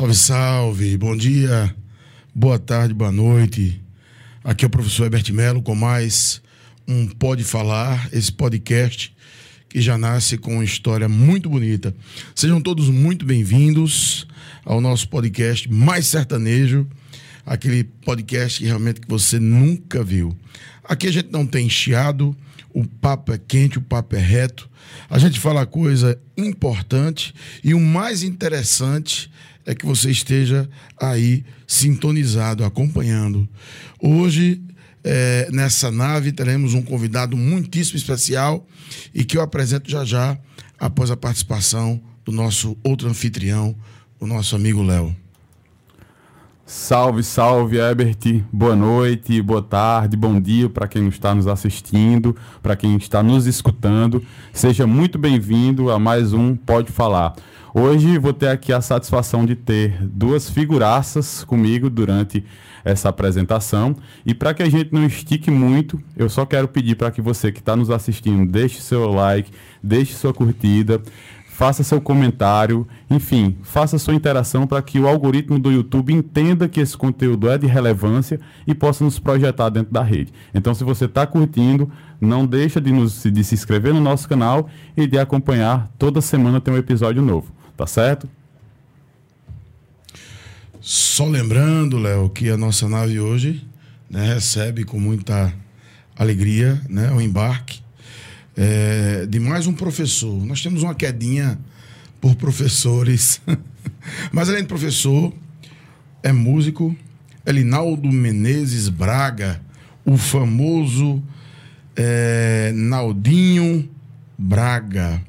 Salve, salve, bom dia, boa tarde, boa noite. Aqui é o professor Herbert Melo com mais um Pode Falar, esse podcast que já nasce com uma história muito bonita. Sejam todos muito bem-vindos ao nosso podcast mais sertanejo, aquele podcast que realmente que você nunca viu. Aqui a gente não tem chiado, o papo é quente, o papo é reto. A gente fala coisa importante e o mais interessante é que você esteja aí sintonizado, acompanhando. Hoje, é, nessa nave, teremos um convidado muitíssimo especial e que eu apresento já já após a participação do nosso outro anfitrião, o nosso amigo Léo. Salve, salve, Ebert. Boa noite, boa tarde, bom dia para quem está nos assistindo, para quem está nos escutando. Seja muito bem-vindo a mais um Pode Falar. Hoje vou ter aqui a satisfação de ter duas figuraças comigo durante essa apresentação. E para que a gente não estique muito, eu só quero pedir para que você que está nos assistindo deixe seu like, deixe sua curtida, faça seu comentário, enfim, faça sua interação para que o algoritmo do YouTube entenda que esse conteúdo é de relevância e possa nos projetar dentro da rede. Então, se você está curtindo, não deixa de, nos, de se inscrever no nosso canal e de acompanhar. Toda semana tem um episódio novo, tá certo? Só lembrando, Léo, que a nossa nave hoje né, recebe com muita alegria né, o embarque é, de mais um professor. Nós temos uma quedinha por professores. Mas além de professor, é músico, é Linaldo Menezes Braga, o famoso é, Naldinho Braga.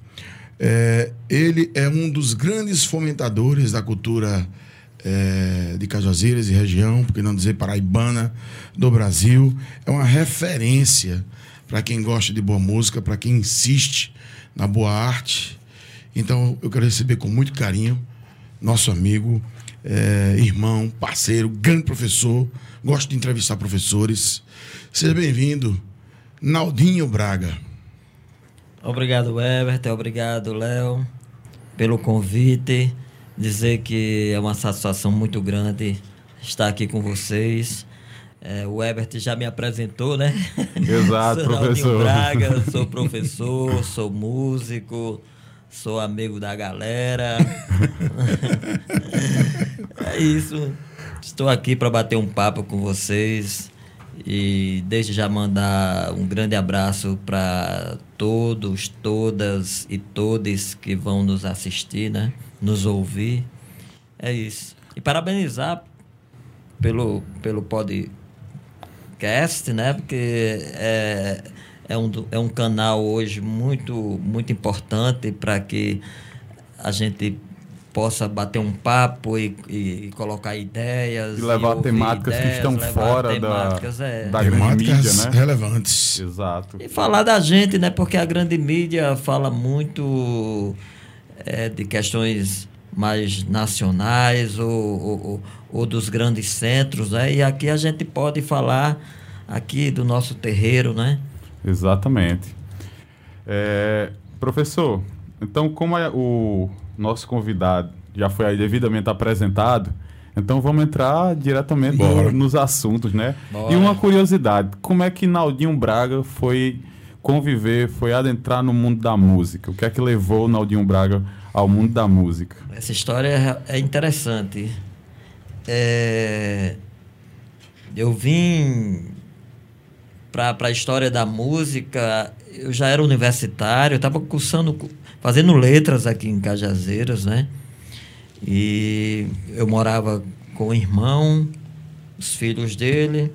É, ele é um dos grandes fomentadores da cultura é, de Cajazeiras e região, por que não dizer paraibana, do Brasil. É uma referência para quem gosta de boa música, para quem insiste na boa arte. Então eu quero receber com muito carinho nosso amigo, é, irmão, parceiro, grande professor. Gosto de entrevistar professores. Seja bem-vindo, Naldinho Braga. Obrigado, Ebert. Obrigado, Léo, pelo convite. Dizer que é uma satisfação muito grande estar aqui com vocês. É, o Ebert já me apresentou, né? Exato, sou professor. Braga, sou professor, sou músico, sou amigo da galera. é isso. Estou aqui para bater um papo com vocês e desde já mandar um grande abraço para todos, todas e todes que vão nos assistir, né? Nos ouvir. É isso. E parabenizar pelo, pelo podcast podcast, né? Porque é, é, um, é um canal hoje muito, muito importante para que a gente possa bater um papo e, e colocar ideias. E levar e temáticas ideias, que estão fora temáticas, da, é. da grande mídia, né? relevantes. Exato. E falar da gente, né? Porque a grande mídia fala muito é, de questões mais nacionais ou, ou, ou, dos grandes centros, né? E aqui a gente pode falar aqui do nosso terreiro, né? Exatamente. É, professor, então como é o nosso convidado já foi aí devidamente apresentado, então vamos entrar diretamente Bora. nos assuntos, né? Bora. E uma curiosidade, como é que Naldinho Braga foi conviver, foi adentrar no mundo da música? O que é que levou Naldinho Braga ao mundo da música? Essa história é interessante. É... Eu vim para a história da música, eu já era universitário, eu estava cursando, fazendo letras aqui em Cajazeiras, né? E eu morava com o irmão, os filhos dele,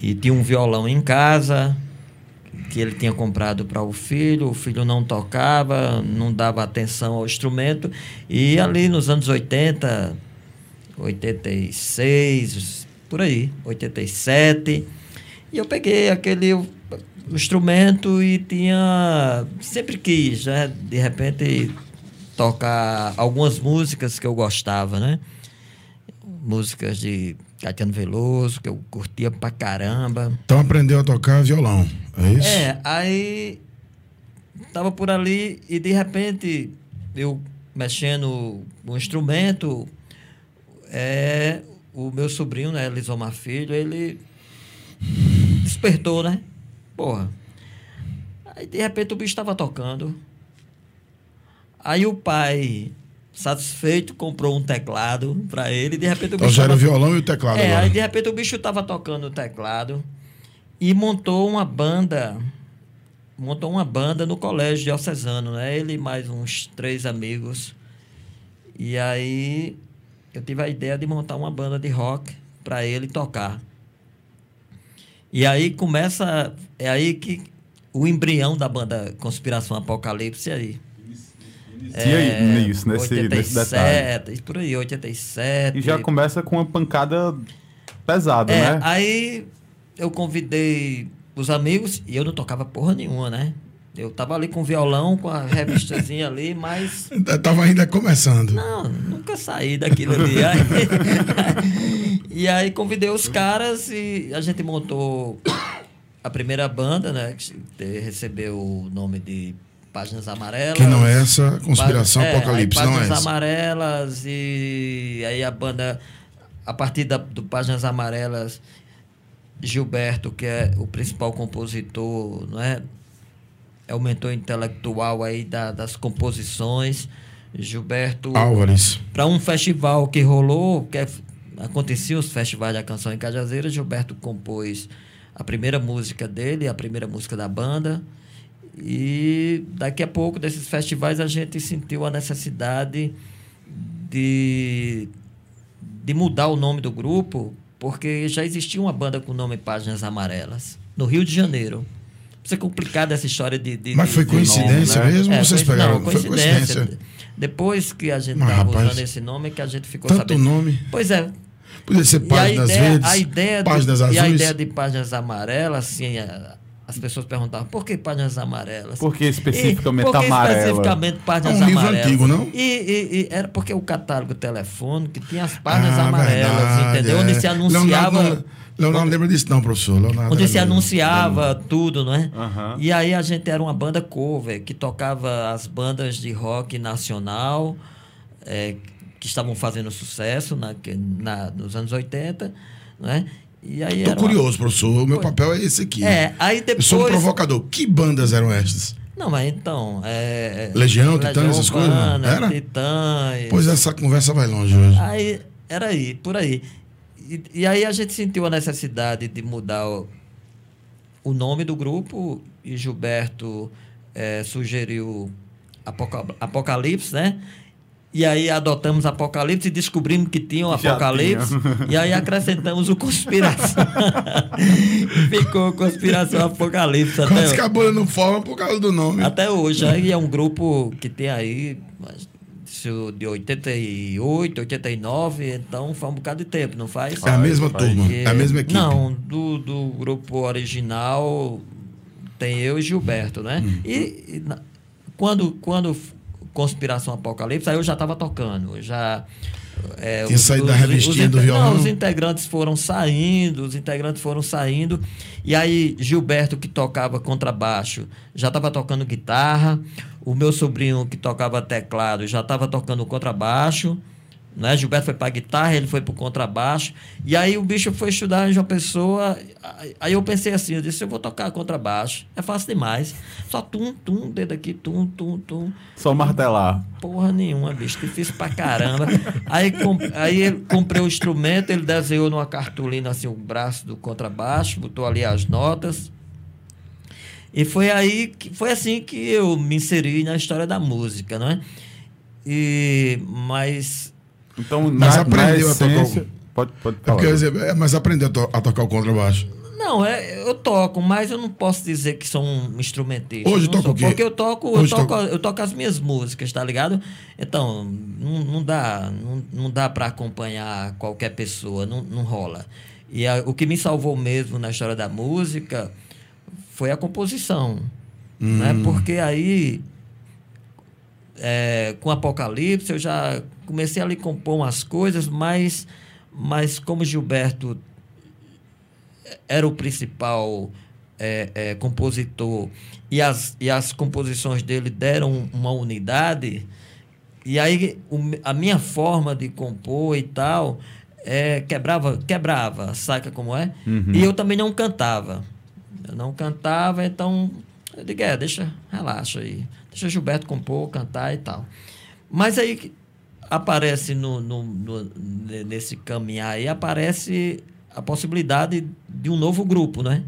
e tinha um violão em casa, que ele tinha comprado para o filho, o filho não tocava, não dava atenção ao instrumento, e ali nos anos 80, 86, por aí, 87, e eu peguei aquele instrumento e tinha. Sempre quis, né? De repente, tocar algumas músicas que eu gostava, né? Músicas de Caetano Veloso, que eu curtia pra caramba. Então aprendeu a tocar violão, é isso? É, aí tava por ali e de repente eu mexendo o instrumento, é, o meu sobrinho, né, Lisomar Filho, ele despertou, né? Porra. Aí de repente o bicho estava tocando. Aí o pai, satisfeito, comprou um teclado para ele. De repente o Então bicho. já era o tava- violão e o teclado é, agora. aí de repente o bicho estava tocando o teclado e montou uma banda. Montou uma banda no colégio diocesano, né? Ele e mais uns três amigos. E aí eu tive a ideia de montar uma banda de rock para ele tocar. E aí começa. É aí que o embrião da banda Conspiração Apocalipse é aí. E aí, nisso, nesse, nesse detalhe. 87, por aí, 87. E já começa com uma pancada pesada, É, né? aí eu convidei os amigos e eu não tocava porra nenhuma, né? Eu tava ali com o violão, com a revistazinha ali, mas Tava ainda começando. não, nunca saí daquilo ali. Aí- e aí convidei os caras e a gente montou a primeira banda, né? Que recebeu o nome de Páginas Amarelas. Que não é essa conspiração É, aí apocalipse, não é Páginas. Amarelas e aí a banda, a partir da, do Páginas Amarelas, Gilberto, que é o principal compositor, não é? É o mentor intelectual aí da- das composições. Gilberto Álvares. para um festival que rolou, que é- acontecia os festivais da canção em Cajazeira, Gilberto compôs a primeira música dele, a primeira música da banda. E daqui a pouco desses festivais a gente sentiu a necessidade de, de mudar o nome do grupo, porque já existia uma banda com o nome Páginas Amarelas, no Rio de Janeiro. Isso é complicado essa história de. de- Mas de- foi de coincidência nome, né? mesmo? é, Vocês coinc- pegaram? Não, foi coincidência. coincidência. Depois que a gente estava usando esse nome, que a gente ficou Tanto sabendo. nome. Pois é. Podia ser E a páginas ideia, verdes, a ideia de- páginas e azuis. a ideia de páginas amarelas, assim, as pessoas perguntavam, por que páginas amarelas? Por que especificamente e, por que amarela? especificamente páginas É um livro amarelas? antigo, não? E, e- e era porque o catálogo telefônico tinha as páginas Ah, amarelas, verdade, entendeu? é. Onde se anunciava... Leonardo, Leonardo não lembra disso não, professor. Leonardo Onde se anunciava tudo, não é? Aham. E aí a gente era uma banda cover que tocava as bandas de rock nacional eh, que estavam fazendo sucesso na, na- nos anos 80, não é? E aí Tô era uma- curioso, professor. O meu Pois- papel é esse aqui. É, aí Eu depois. sou um provocador. Que bandas eram estas? Não, mas então. É, Legião, Titãs, essas coisas, Era? Titãs. Pois essa conversa vai longe hoje. Aí, era aí, por aí. E, e aí a gente sentiu a necessidade de mudar o, o nome do grupo e Gilberto eh, sugeriu Apoca- Apocalipse, né? E aí adotamos Apocalipse e descobrimos que tinha o Apocalipse. E aí acrescentamos o Conspiração. Ficou Conspiração Apocalipse até, as cabulas não formam por causa do nome. até hoje. Aí é um grupo que tem aí isso de 88, 89, então faz um bocado de tempo, não faz? É a mesma Faz- turma, é a mesma equipe. Não, do, do grupo original tem eu e Gilberto, né? Hum. E, e na- quando, quando Conspiração Apocalipse, aí eu já estava tocando, já... É, Tinha saído da revistinha do violão? Não, os integrantes foram saindo, os integrantes foram saindo, e aí Gilberto, que tocava contrabaixo, já estava tocando guitarra, o meu sobrinho, que tocava teclado, já estava tocando contrabaixo, né? Gilberto foi para guitarra, ele foi para contrabaixo. E aí o bicho foi estudar em João Pessoa. aí- eu pensei assim, eu disse, eu vou tocar contrabaixo. É fácil demais. Só tum, tum, dedo aqui, tum, tum, tum. Só martelar. Porra nenhuma, bicho. Difícil pra caramba. aí, com, aí ele comprei o instrumento, ele desenhou numa cartolina assim o braço do contrabaixo, botou ali as notas. E foi aí que foi assim que eu me inseri na história da música, não é? E mas Então, Mas na, aprendeu na a tocar o- essência... Pode, pode É falar. quer dizer, é, mas aprendeu a, to- a tocar o contrabaixo. Não, é, eu toco, mas eu não posso dizer que sou um instrumentista. Hoje toca sou, o quê? Porque eu toco, eu toco, toca- eu toco as minhas músicas, tá ligado? Então, não, não dá, não, não dá para acompanhar qualquer pessoa, não, não rola. E a- o que me salvou mesmo na história da música foi a composição, né? Porque aí é, com Apocalipse eu já comecei a lhe compor umas coisas, mas, mas como Gilberto era o principal é, é, compositor e as, e as composições dele deram uma unidade, E aí o a minha forma de compor e tal é, quebrava, quebrava, saca como é? E eu também não cantava. Eu não cantava, então eu digo, é, deixa, relaxa aí. Deixa Gilberto compor, cantar e tal. Mas aí aparece no, no- no- ne- nesse caminhar aí, aparece a possibilidade de um novo grupo, né?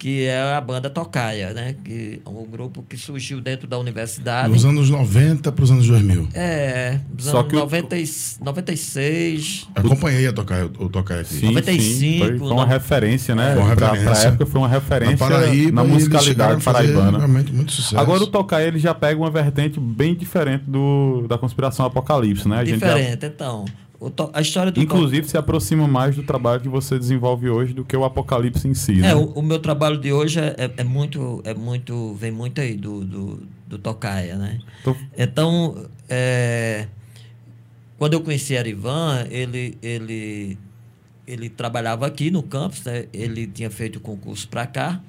Que é a banda Tocaia, né? Que é um grupo que surgiu dentro da universidade. Dos anos 90 para os anos 2000. É, dos Só anos que o- 90 e- 96. Acompanhei a tocar, o tocar aqui. Sim, 95, sim, foi, foi uma no- referência, né? Foi uma Pra- referência. Pra, época foi uma referência Na Paraíba, na musicalidade paraibana. Realmente muito sucesso. Agora o tocar ele já pega uma vertente bem diferente do, da conspiração apocalipse, né? A gente já- Diferente, então. A história do inclusive se aproxima mais do trabalho que você desenvolve hoje do que o apocalipse em si. É, né? o, o meu trabalho de hoje é, é- é muito, é muito, vem muito aí do, do, do Tocaia, né? Tô- Então, é, quando eu conheci Arivan, ele, ele, ele trabalhava aqui no campus, né? ele tinha feito o concurso para cá,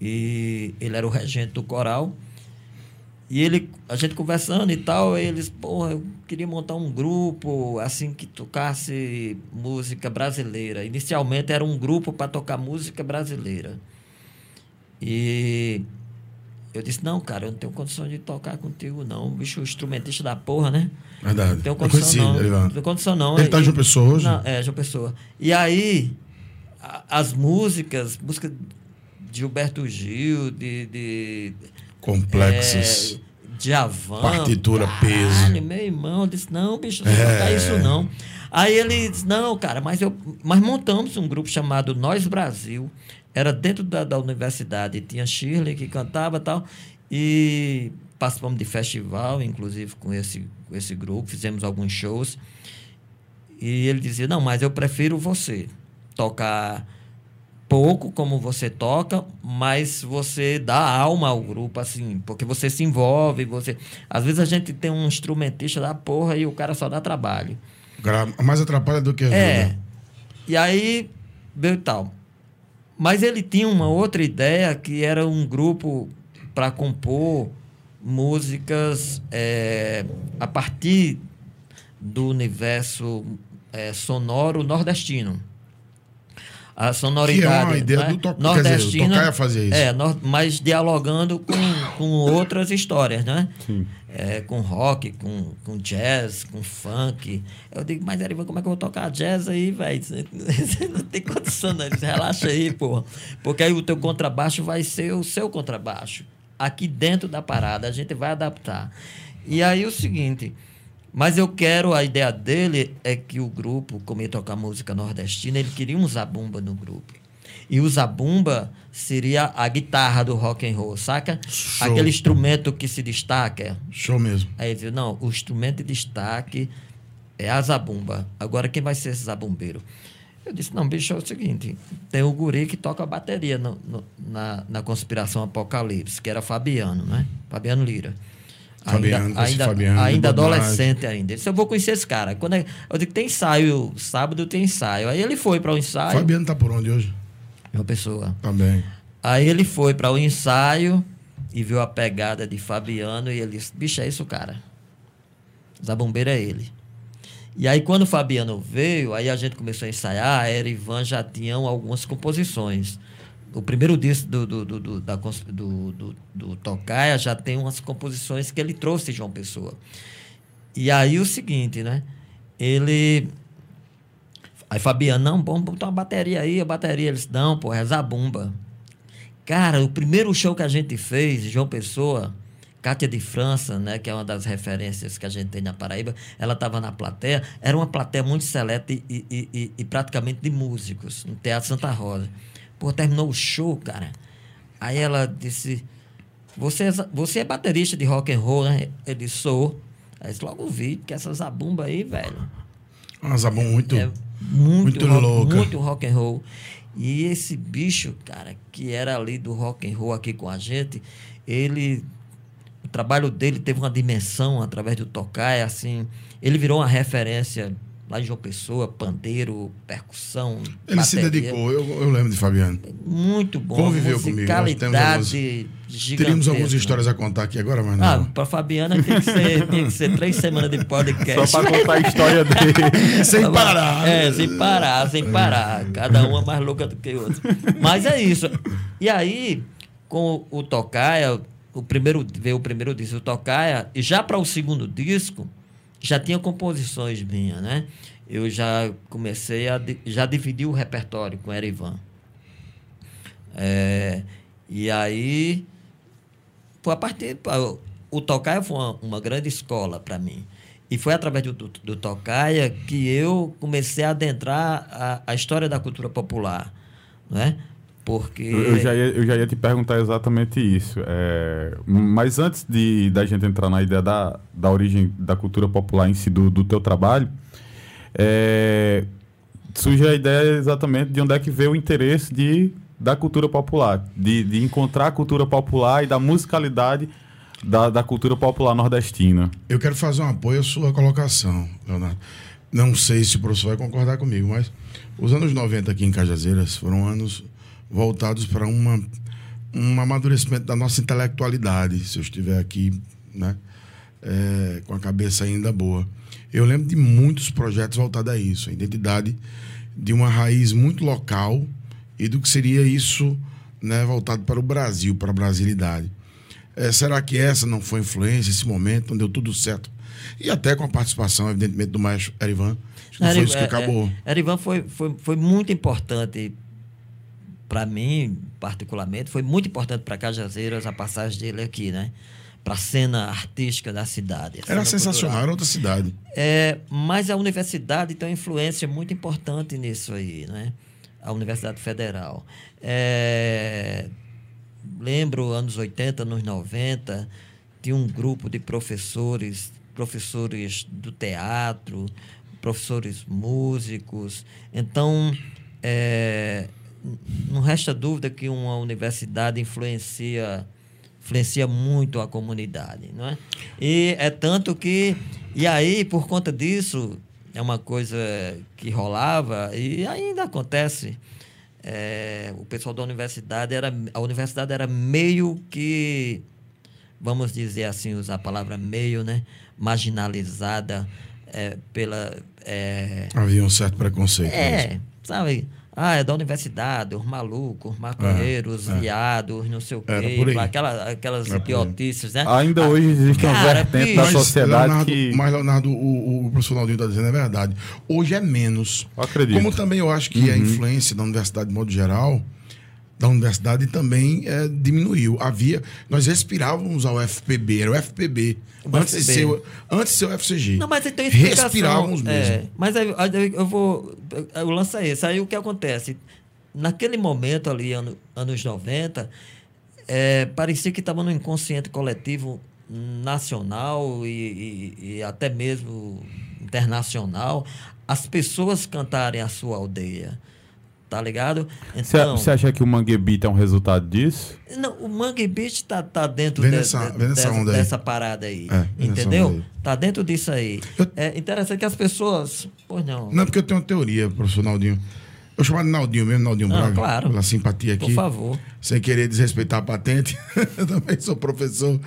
e ele era o regente do coral. E ele, a gente conversando e tal, eles, porra, eu queria montar um grupo assim que tocasse música brasileira. Inicialmente era um grupo para tocar música brasileira. E eu disse, não, cara, eu não tenho condição de tocar contigo, não. Bicho instrumentista da porra, né? Verdade. Não tenho Eu condição, conheci, não. Não tenho condição, não. Ele tá em João Pessoa hoje? Não, é, João Pessoa. E aí, a- as músicas, música de Gilberto Gil, de... de Complexos. é, Djavan. Partitura, caralho, peso. Meu irmão disse, não, bicho, não É. vou tocar isso não. Aí ele disse, não, cara, mas, eu, mas montamos um grupo chamado Nós Brasil. Era dentro da, da universidade. Tinha Shirley que cantava e tal. E participamos de festival, inclusive, com esse, com esse grupo. Fizemos alguns shows. E ele dizia, não, mas eu prefiro você tocar pouco como você toca, mas você dá alma ao grupo, assim, porque você se envolve, você... Às vezes a gente tem um instrumentista da porra e o cara só dá trabalho. Gra- Mais atrapalha do que ajuda. É. E aí veio tal. Mas ele tinha uma outra ideia que era um grupo para compor músicas é, a partir do universo é, sonoro nordestino. A sonoridade. Que é uma ideia né, do To- quer dizer, o Tocaia fazia isso. É, nor- mas dialogando com, com outras histórias, né? Sim. É, com rock, com, com jazz, com funk. Eu digo, mas Erivan, como é que eu vou tocar jazz aí, velho? Você não tem condição, disse, Relaxa aí, porra. Porque aí o teu contrabaixo vai ser o seu contrabaixo. Aqui dentro da parada, a gente vai adaptar. E aí o seguinte, mas eu quero, a ideia dele é que o grupo, como ia tocar música nordestina, ele queria um zabumba no grupo. E o zabumba seria a guitarra do rock and roll, saca? Show. Aquele instrumento que se destaca. Show mesmo. Aí ele disse, não, o instrumento de destaque é a zabumba. Agora quem vai ser esse zabumbeiro? Eu disse, não, bicho, é o seguinte, tem o guri que toca a bateria no- no- na, na Conspiração Apocalipse, que era Fabiano, né? Fabiano Lira. Fabiano, ainda, ainda, Fabiano, ainda adolescente ainda. Ele disse, eu vou conhecer esse cara. Quando é- eu digo, tem ensaio, sábado tem ensaio. Aí ele foi para o ensaio, Fabiano tá por onde hoje? uma pessoa. Também. Aí ele foi para o ensaio e viu a pegada de Fabiano e ele disse: bicho, é isso, cara. Zabumbeiro é ele. E aí, quando o Fabiano veio, aí a gente começou a ensaiar, a Erivan já tinham algumas composições. O primeiro disco do, do, do, do, da do, do, do Tocaia já tem umas composições que ele trouxe de João Pessoa. E aí o seguinte, né? Ele. Aí Fabiano, não, vamos botar uma bateria aí, a bateria. Eles, não, pô, é Zabumba. Cara, o primeiro show que a gente fez, João Pessoa, Cátia de França, né, que é uma das referências que a gente tem na Paraíba, ela estava na plateia, era uma plateia muito seleta e, e- e- e praticamente de músicos, no Teatro Santa Rosa. Pô, terminou o show, cara. Aí ela disse, você, é você é baterista de rock and roll, né? Ele disse, sou. Aí eu disse, logo vi, que essa zabumba aí, velho, Uma zabum muito. é muito, muito rock, louca. muito rock and roll. E esse bicho, cara, que era ali do rock and roll aqui com a gente, ele o trabalho dele teve uma dimensão através do tocar, é assim, ele virou uma referência lá em João Pessoa, pandeiro, percussão. Ele bateria. se dedicou, eu, eu lembro de Fabiano. Muito bom. Conviveu comigo. Nós temos algumas, teríamos algumas histórias a contar aqui agora, mas não. Ah, para Fabiana tem que, ser, tem que ser três semanas de podcast. Só para contar a história dele. sem parar. É, sem parar, sem parar. Cada uma mais louca do que outra. Mas é isso. E aí, com o Tocaia, o primeiro, veio o primeiro disco do Tocaia, e já para o segundo disco já tinha composições minhas, né? Eu já comecei a já dividi o repertório com Erivan. É, e aí foi a partir o Tocaia foi uma, uma grande escola para mim. E foi através do, do, do, Tocaia que eu comecei a adentrar a, a história da cultura popular. Né? Porque... Eu já, ia, eu já ia te perguntar exatamente isso. É, mas antes de da gente entrar na ideia da, da origem da cultura popular em si, do, do teu trabalho, é, surge a ideia exatamente de onde é que veio o interesse de, da cultura popular, de, de encontrar a cultura popular e da musicalidade da, da cultura popular nordestina. Eu quero fazer um apoio à sua colocação, Leonardo. Não sei se o professor vai concordar comigo, mas os anos 90 aqui em Cajazeiras foram anos voltados para uma, um amadurecimento da nossa intelectualidade, se eu estiver aqui né, é, com a cabeça ainda boa. Eu lembro de muitos projetos voltados a isso, a identidade de uma raiz muito local e do que seria isso né, voltado para o Brasil, para a brasilidade. É, será que essa não foi influência, esse momento, não deu tudo certo? E até com a participação, evidentemente, do maestro Erivan. Acho que foi isso que acabou. É, Erivan foi, foi, foi muito importante para mim, particularmente, foi muito importante para Cajazeiras a passagem dele aqui, né? Para a cena artística da cidade. Era sensacional, era outra cidade. É, mas a universidade tem uma influência muito importante nisso aí, né? A Universidade Federal. É, lembro, anos 80, anos 90, tinha um grupo de professores, professores do teatro, professores músicos. Então, é, não resta dúvida que uma universidade influencia influencia muito a comunidade, não é? E é tanto que e aí por conta disso é uma coisa que rolava e ainda acontece. É, o pessoal da universidade era a universidade era meio que vamos dizer assim usar a palavra meio, né? Marginalizada é, pela é, havia um certo preconceito. É, mesmo. sabe? Ah, é da universidade, os malucos, os maconheiros, é, é. viados, não sei o quê. Aquela, aquelas é idiotices, né? Ainda ah, hoje existe uma vertente da sociedade Leonardo, que... Mas, Leonardo, o, o professor Naldinho está dizendo é verdade. Hoje é menos. Eu acredito. Como também eu acho que uhum. a influência da universidade, de modo geral, da universidade também é, diminuiu. Havia, nós respirávamos ao FPB, era o FPB. O antes, FPB. De ser, antes de ser o FCG. Não, mas tem Respirávamos é, mesmo. É, mas aí, eu vou. O lance é esse. Aí o que acontece? Naquele momento ali, ano, anos 90, é, parecia que estava no inconsciente coletivo nacional e, e, e até mesmo internacional as pessoas cantarem a sua aldeia tá ligado? Então, Você acha que o Mangue Beat é um resultado disso? Não, o Mangue Beat tá, tá dentro de, nessa, de, dessa, dessa, parada aí, é, entendeu? Aí. Tá dentro disso aí. Eu... É interessante que as pessoas... Pois não. Não, porque eu tenho uma teoria, professor Naldinho. Eu chamo de Naldinho mesmo, Naldinho não, Braga. claro. Pela simpatia aqui. Por favor. Sem querer desrespeitar a patente. eu também sou professor.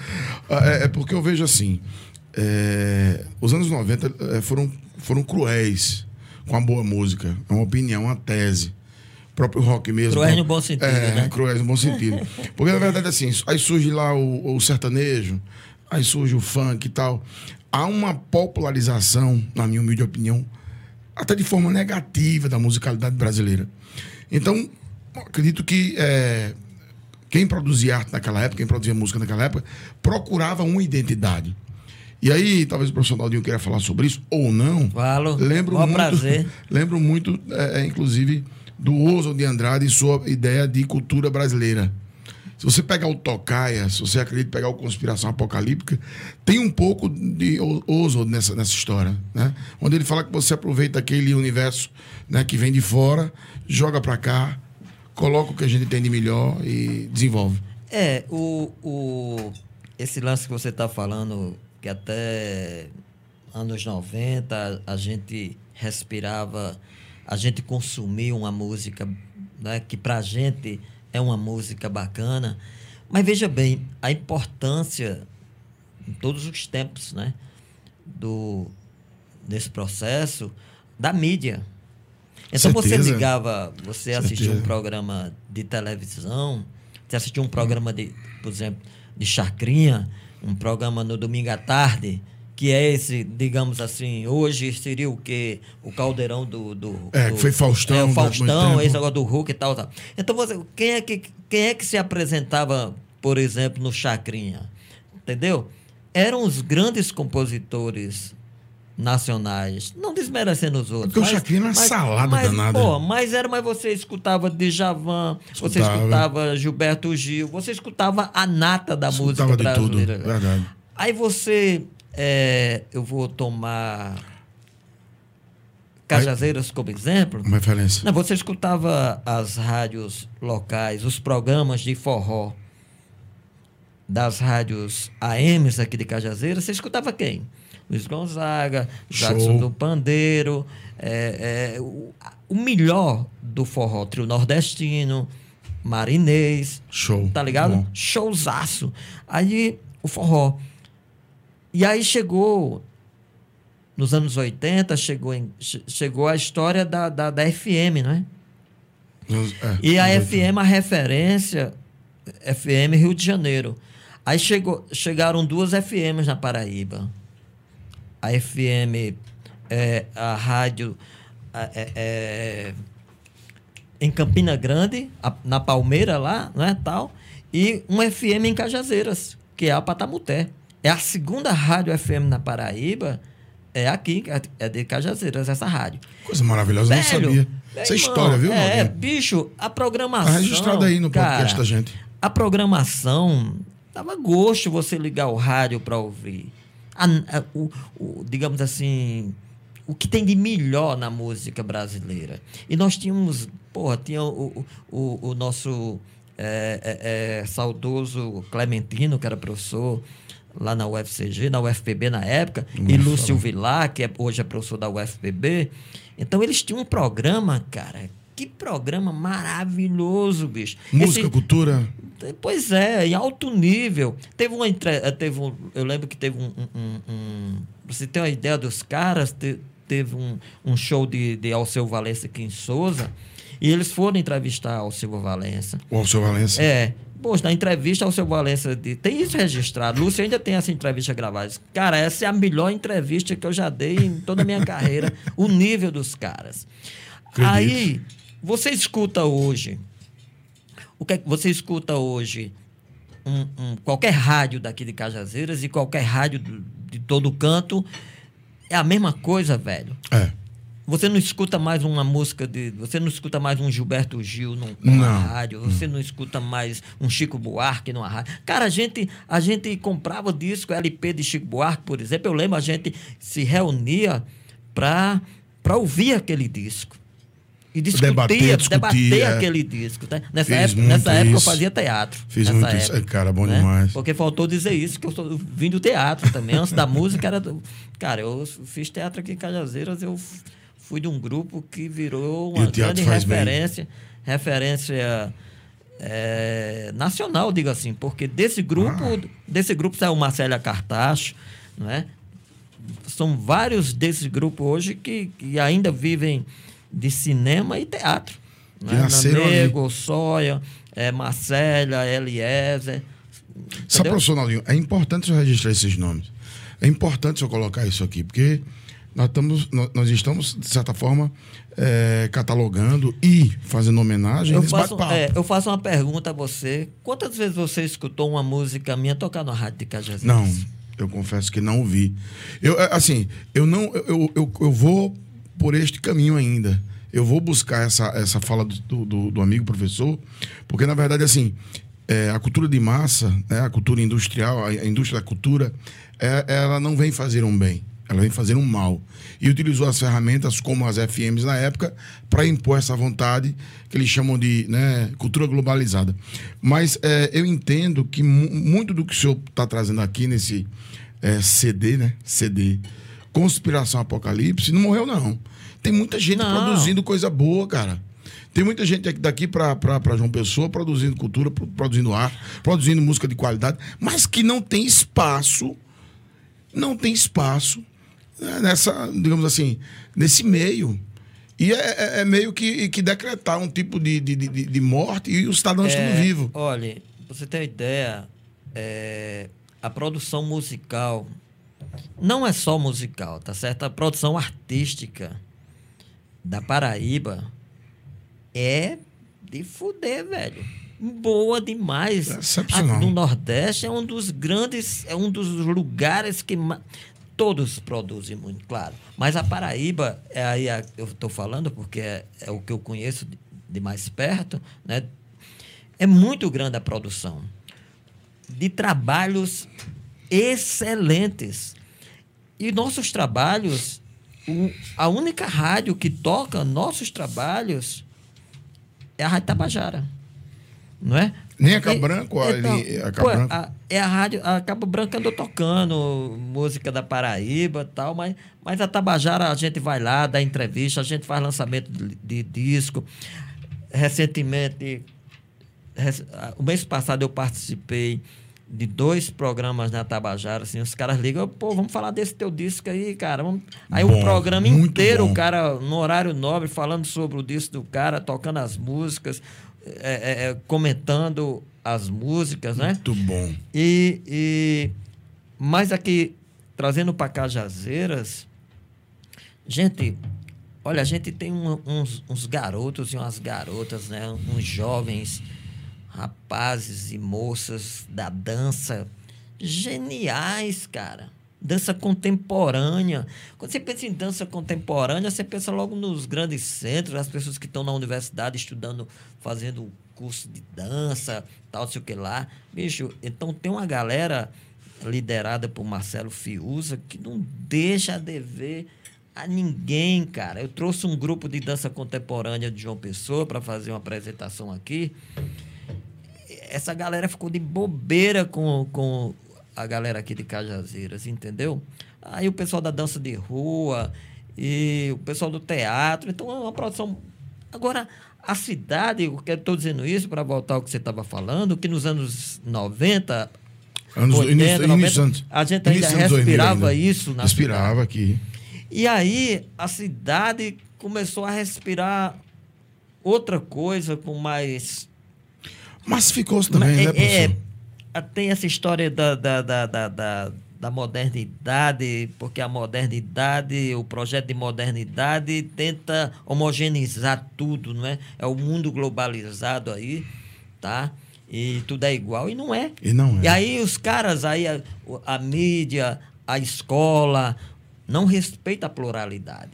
Ah, é, é porque eu vejo assim... É, os anos 90 é, foram, foram cruéis com a boa música. É uma opinião, uma tese próprio rock mesmo. Cruéis no bom sentido, é, né? Cruéis no bom sentido. Porque, na verdade, assim, aí surge lá o, o sertanejo, aí surge o funk e tal. Há uma popularização, na minha humilde opinião, até de forma negativa da musicalidade brasileira. Então, acredito que é, quem produzia arte naquela época, quem produzia música naquela época, procurava uma identidade. E aí, talvez o professor Naldinho queira falar sobre isso, ou não. Falo. Lembro Bom muito, prazer. Lembro muito, é, é inclusive, do Oso de Andrade e sua ideia de cultura brasileira. Se você pegar o Tocaia, se você acredita pegar o Conspiração Apocalíptica, tem um pouco de Oso nessa, nessa história, né? Onde ele fala que você aproveita aquele universo né, que vem de fora, joga para cá, coloca o que a gente tem de melhor e desenvolve. É, o, o, esse lance que você está falando, que até anos 90, a gente respirava, a gente consumia uma música né, que para a gente é uma música bacana. Mas veja bem, a importância em todos os tempos, né, do desse processo da mídia. Então Certeza. você ligava, você assistia um programa de televisão, você assistia um programa de, por exemplo, de chacrinha, um programa no domingo à tarde, que é esse, digamos assim, hoje seria o quê? O caldeirão do. do É, do- que foi Faustão É, o muito Faustão, esse negócio do Hulk e tal, tal. Então, você, quem, é que, quem é que se apresentava, por exemplo, no Chacrinha? Entendeu? Eram os grandes compositores nacionais, não desmerecendo os outros. Porque o Chacrinha era salada mas, danada. Pô, mas era, mas você escutava Djavan, você Escutava. escutava Gilberto Gil, você escutava a nata da Escutava música de tudo, brasileira. verdade. Aí você, é, eu vou tomar Cajazeiras como exemplo. Uma referência. Não, você escutava as rádios locais, os programas de forró das rádios AMs aqui de Cajazeiras, você escutava quem? Luiz Gonzaga, Jackson Show. do Pandeiro, é, é, o, o melhor do forró, trio nordestino, marinês, Show. tá ligado? Bom. Showzaço. Aí o forró. E aí chegou, nos anos 80, chegou, em- che- chegou a história da, da, da FM, não é? É, E a. FM, a referência, FM Rio de Janeiro. Aí chegou, chegaram duas FMs na Paraíba. A FM, é, a rádio é, é, em Campina Grande, a- na Palmeira lá, né, tal, e uma FM em Cajazeiras, que é a Patamuté. É a segunda rádio FM na Paraíba, é aqui, é de Cajazeiras, essa rádio. Coisa maravilhosa, eu não Velho, sabia. Essa é irmão, história, viu, É, bicho, a programação. Tá registrado aí no podcast cara, da gente. A programação dava gosto você ligar o rádio para ouvir. A- a- o, o- digamos assim, o que tem de melhor na música brasileira. E nós tínhamos, porra, tinha o, o, o- o nosso é, é, é, saudoso Clementino, que era professor lá na UFCG, na UFPB na época, e Nossa. Lúcio Vilar, que é, hoje é professor da UFPB. Então eles tinham um programa, cara. Que programa maravilhoso, bicho. Música, Esse- cultura. Pois é, em alto nível. Teve uma eh, teve um... Eu lembro que teve um. um, um- um- Você tem uma ideia dos caras? Te- Teve um, um show de, de Alceu Valença aqui em Souza. E eles foram entrevistar Alceu Valença. O Alceu Valença. É. Poxa, na entrevista ao seu Valença, tem isso registrado. Lúcio ainda tem essa entrevista gravada. Cara, essa é a melhor entrevista que eu já dei em toda a minha carreira. O nível dos caras. Acredito. Aí, você escuta hoje. O que é que você escuta hoje? um- um- qualquer rádio daqui de Cajazeiras e qualquer rádio do- de todo canto. É a mesma coisa, velho. É. Você não escuta mais uma música de. Você não escuta mais um Gilberto Gil num- numa Não. rádio. Você não escuta mais um Chico Buarque numa rádio. Cara, a gente, a gente comprava disco LP de Chico Buarque, por exemplo. Eu lembro, a gente se reunia para ouvir aquele disco. E discutia, Debater, debater, discutir, é. aquele disco. Tá? Nessa, Fiz época, nessa época eu isso. fazia teatro. Fiz muito isso. época, É, cara, bom né? demais. Porque faltou dizer isso, que eu sou, vim do teatro também. Antes da música era. Cara, eu fiz teatro aqui em Cajazeiras, eu fui de um grupo que virou uma grande faz bem. referência. Referência é, nacional, digo assim, porque desse grupo, Ah. desse grupo saiu Marcélia Cartacho, não é? São vários desse grupo hoje que, que ainda vivem de cinema e teatro. Que né? Nanego, Soia, é, Marcélia, Eliezer. Sabe, professor Naldinho, é importante eu registrar esses nomes. É importante eu colocar isso aqui, porque nós estamos, nós, estamos de certa forma, é, catalogando e fazendo homenagem Eu faço, é, eu faço uma pergunta a você. Quantas vezes você escutou uma música minha tocar na rádio de Cajazeiras? Não, eu confesso que não ouvi. Eu, é, assim, eu não, eu, eu, eu vou por este caminho ainda. Eu vou buscar essa, essa fala do, do, do amigo professor, porque na verdade, assim, é, a cultura de massa, né, a cultura industrial, a, a indústria da cultura, é, ela não vem fazer um bem, ela vem fazer um mal. E utilizou as ferramentas como as FMs na época para impor essa vontade que eles chamam de né, cultura globalizada. Mas é, eu entendo que mu- muito do que o senhor está trazendo aqui nesse é, CD, né? CD, Conspiração Apocalipse, não morreu, não. Tem muita gente Não. produzindo coisa boa, cara. Tem muita gente aqui- daqui pra João Pessoa produzindo cultura, pro- produzindo arte, produzindo música de qualidade, mas que não tem espaço, não tem espaço nessa, digamos assim, nesse meio. E é, é- é meio que, que decretar um tipo de, de, de, de morte e os cidadãos É, estão vivos. Olha, você ter uma ideia, é, a produção musical não é só musical, tá certo? A produção artística da Paraíba é de fuder, velho. Boa demais. É excepcional. A- no Nordeste é um dos grandes, é um dos lugares que todos produzem muito, claro. Mas a Paraíba, é aí a- eu estou falando porque é, é o que eu conheço de, de mais perto, né? É muito grande a produção de trabalhos excelentes. E nossos trabalhos, o- a única rádio que toca nossos trabalhos é a Rádio Tabajara. Não é? Nem a Cabo E- Branco, ali, a a- é a rádio, a Cabo Branco andou tocando música da Paraíba e tal, mas, mas a Tabajara a gente vai lá, dá entrevista, a gente faz lançamento de, de disco. Recentemente, rec- o mês passado eu participei de dois programas na Tabajara, assim, os caras ligam, pô, vamos falar desse teu disco aí, cara. Vamos... Aí Bom, o programa inteiro, bom. o cara no horário nobre, falando sobre o disco do cara, tocando as músicas, é, é, é, comentando as músicas, né? Muito bom. E, e mas aqui, trazendo para Cajazeiras, gente, olha, a gente tem um- uns, uns garotos e umas garotas, né? Uns jovens rapazes e moças da dança geniais, cara. Dança contemporânea. Quando você pensa em dança contemporânea, você pensa logo nos grandes centros, as pessoas que estão na universidade estudando, fazendo curso de dança, tal, sei o que lá. Bicho, então tem uma galera liderada por Marcelo Fiuza que não deixa a dever a ninguém, cara. Eu trouxe um grupo de dança contemporânea de João Pessoa para fazer uma apresentação aqui essa galera ficou de bobeira com, com a galera aqui de Cajazeiras, entendeu? Aí o pessoal da dança de rua e o pessoal do teatro. Então é uma produção. Agora, a cidade, eu estou dizendo isso para voltar ao que você estava falando, que nos anos 90, Anos, 80, início, 90, início a gente ainda anos 2000 respirava ainda. isso na Respirava aqui. e aí a cidade começou a respirar outra coisa com mais Massificou-se também, mas né, é- professor? é, tem essa história da, da, da, da, da, da modernidade, porque a modernidade, o projeto de modernidade tenta homogeneizar tudo, não é? É o mundo globalizado aí, tá? E tudo é igual, e não é. E não é. E aí os caras, aí a, a mídia, a escola, não respeita a pluralidade.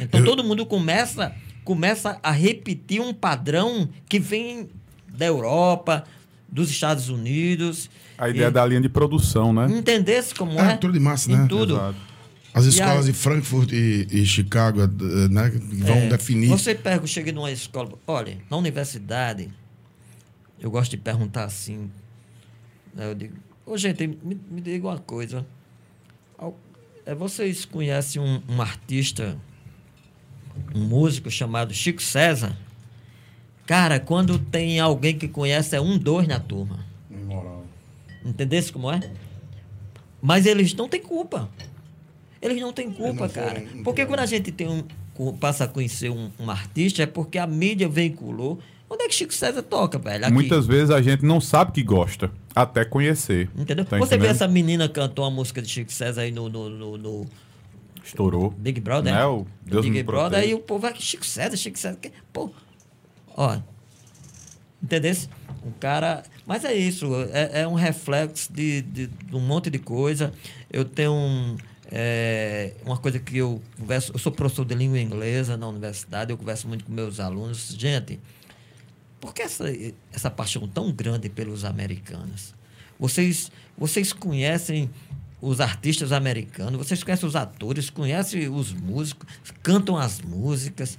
Então Eu- todo mundo começa, começa a repetir um padrão que vem da Europa, dos Estados Unidos. A ideia E- da linha de produção, né? Entendesse como É, é? tudo de massa, Em né? tudo. Exato. As escolas aí- de Frankfurt e, e Chicago, eh, né, que vão É, definir. Você pega, eu cheguei numa escola. Olha, na universidade, eu gosto de perguntar assim. né, Eu digo, ô gente, me, me diga uma coisa. É, vocês conhecem um, um artista, um músico chamado Chico César? Cara, quando tem alguém que conhece, é um, dois na turma. Entendesse como é? Mas eles não têm culpa. Eles não têm culpa, não cara. não Porque quando a gente tem um, passa a conhecer um, um artista, é porque a mídia veiculou. Onde é que Chico César toca, velho? Aqui. Muitas vezes a gente não sabe que gosta, até conhecer. Entendeu? Tá Você vê essa menina cantou uma música de Chico César aí no, no, no- no Estourou. Big Brother? Né? O Deus Big me Brother, aí o povo vai que Chico César, Chico César. que- Pô, ó. Entendesse? O cara. Mas é isso, é, é um reflexo de, de, de um monte de coisa. Eu tenho um, é, uma coisa que eu converso. Eu sou professor de língua inglesa na universidade, eu converso muito com meus alunos. Gente, por que essa, essa paixão tão grande pelos americanos? Vocês, vocês conhecem os artistas americanos, vocês conhecem os atores, conhecem os músicos, cantam as músicas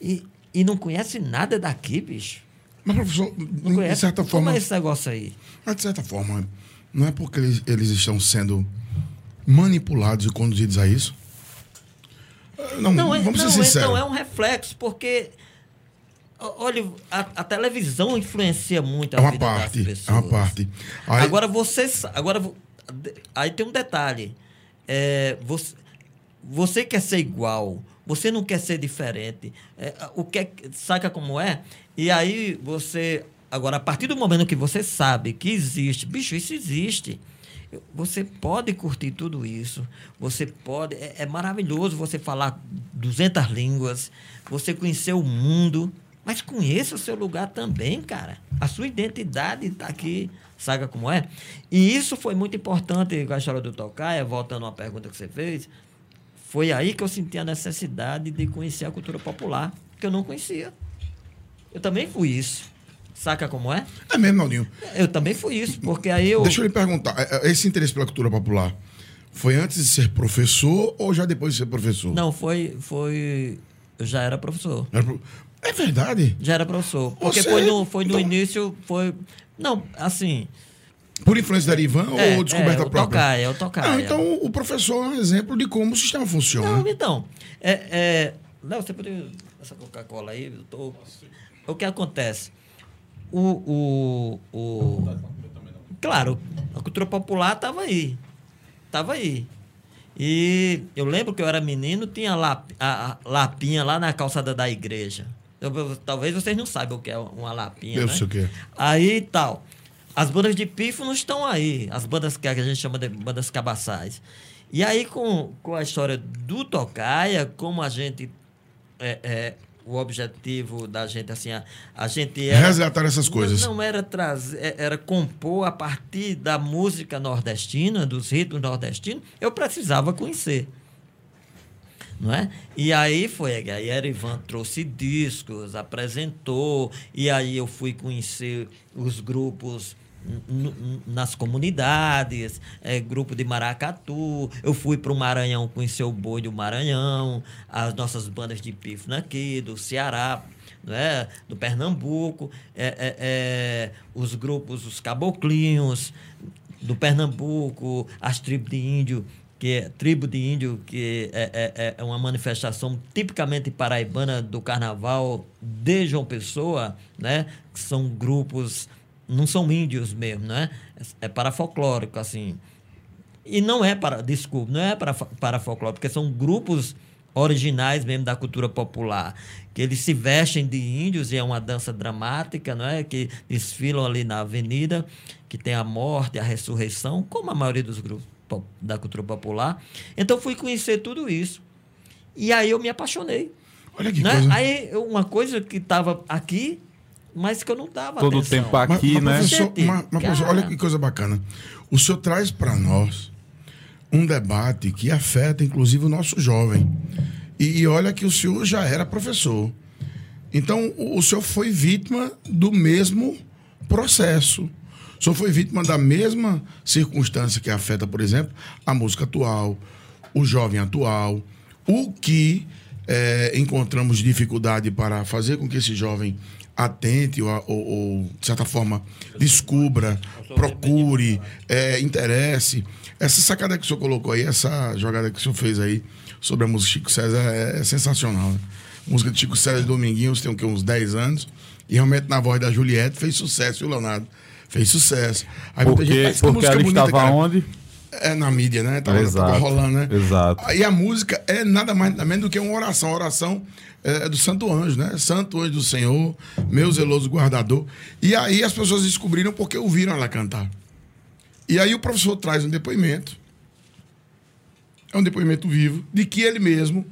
e, e não conhecem nada daqui, bicho. Mas, professor, Não de conhece? certa Como forma, é esse negócio aí? mas de certa forma, não é porque eles, eles estão sendo manipulados e conduzidos a isso? Não, Não, é, vamos não, ser sinceros. então é um reflexo, porque. Olha, a, a televisão influencia muito a É uma vida parte, das é pessoas. uma parte. Aí- Agora você. Agora, aí tem um detalhe. É, você, você quer ser igual, você não quer ser diferente. É, o que é- saca como é? E aí você. Agora, a partir do momento que você sabe que existe, bicho, isso existe. Você pode curtir tudo isso. Você pode. É, é maravilhoso você falar 200 línguas, você conhecer o mundo. Mas conheça o seu lugar também, cara. A sua identidade está aqui. Saca como é? E isso foi muito importante com a história do Tocaia, voltando a uma pergunta que você fez. Foi aí que eu senti a necessidade de conhecer a cultura popular, que eu não conhecia. Eu também fui isso. Saca como é? É mesmo, Naldinho. Eu também fui isso, porque aí eu. Deixa eu lhe perguntar, é, é, esse interesse pela cultura popular foi antes de ser professor ou já depois de ser professor? Não, foi. foi eu já era professor. Era pro- É verdade. Já era professor. Porque Você- foi no, foi no então- início. Foi. Não, assim. Por influência da Ivan É, ou descoberta é, o própria? Tocaia, o Tocaia. Não, então o professor é um exemplo de como o sistema funciona. Não, então. É, é, Léo, você poderia. Essa Coca-Cola aí, eu tô. O que acontece? O. o, o claro, a cultura popular estava aí. Estava aí. E eu lembro que eu era menino, tinha lap, a, a lapinha lá na calçada da igreja. Eu- eu- talvez vocês não saibam o que é uma lapinha. Eu né? sei o que é. Aí tal. As bandas de pífano estão aí. As bandas que a gente chama de bandas cabaçais. E aí, com, com a história do Tocaia, como a gente. é, é, o objetivo da gente, assim, a, a gente era. Resgatar essas coisas. Não, não era trazer, é- era compor a partir da música nordestina, dos ritmos nordestinos, eu precisava conhecer. Não é? E aí foi, aí Erivan trouxe discos, apresentou, e aí eu fui conhecer os grupos nas comunidades, é, grupo de maracatu. Eu fui para o Maranhão conhecer o boi do Maranhão, as nossas bandas de pífano aqui, do Ceará, né, do Pernambuco, é, é, é, os grupos, os caboclinhos do Pernambuco, as tribos de índio, que é tribo de índio, que é, é, é uma manifestação tipicamente paraibana do carnaval de João Pessoa, né? Que são grupos, não são índios mesmo, né? É para folclórico, assim. E não é para, desculpe, não é para, para folclore, porque são grupos originais mesmo da cultura popular, que eles se vestem de índios e é uma dança dramática, não é? Que desfilam ali na avenida, que tem a morte, a ressurreição, como a maioria dos grupos po- da cultura popular. Então fui conhecer tudo isso. E aí eu me apaixonei. Olha que né? coisa. Aí uma coisa que estava aqui, mas que eu não dava Todo o atenção. tempo aqui, mas, né? Professor, mas- mas, professor, olha que coisa bacana. O senhor traz para nós um debate que afeta, inclusive, o nosso jovem. E, e olha que o senhor já era professor. Então, o, o senhor foi vítima do mesmo processo. O senhor foi vítima da mesma circunstância que afeta, por exemplo, a música atual, o jovem atual, o que eh, encontramos dificuldade para fazer com que esse jovem atente ou, ou- ou, de certa forma, descubra, procure, eh, interesse. Essa sacada que o senhor colocou aí, essa jogada que o senhor fez aí sobre a música Chico César é, é sensacional. Né? A música de Chico César e Dominguinhos tem o quê? uns 10 anos. E realmente na voz da Juliette fez sucesso, viu, Leonardo? Fez sucesso. Aí muita gente, Porque, "Mas que porque ela bonita, estava cara." onde? É na mídia, né? Tava, Exato. tava rolando, né? Exato. Aí a música é nada mais nada menos do que uma oração. A oração é do Santo Anjo, né? Santo Anjo do Senhor, meu zeloso guardador. E aí as pessoas descobriram porque ouviram ela cantar. E aí o professor traz um depoimento. É um depoimento vivo de que ele mesmo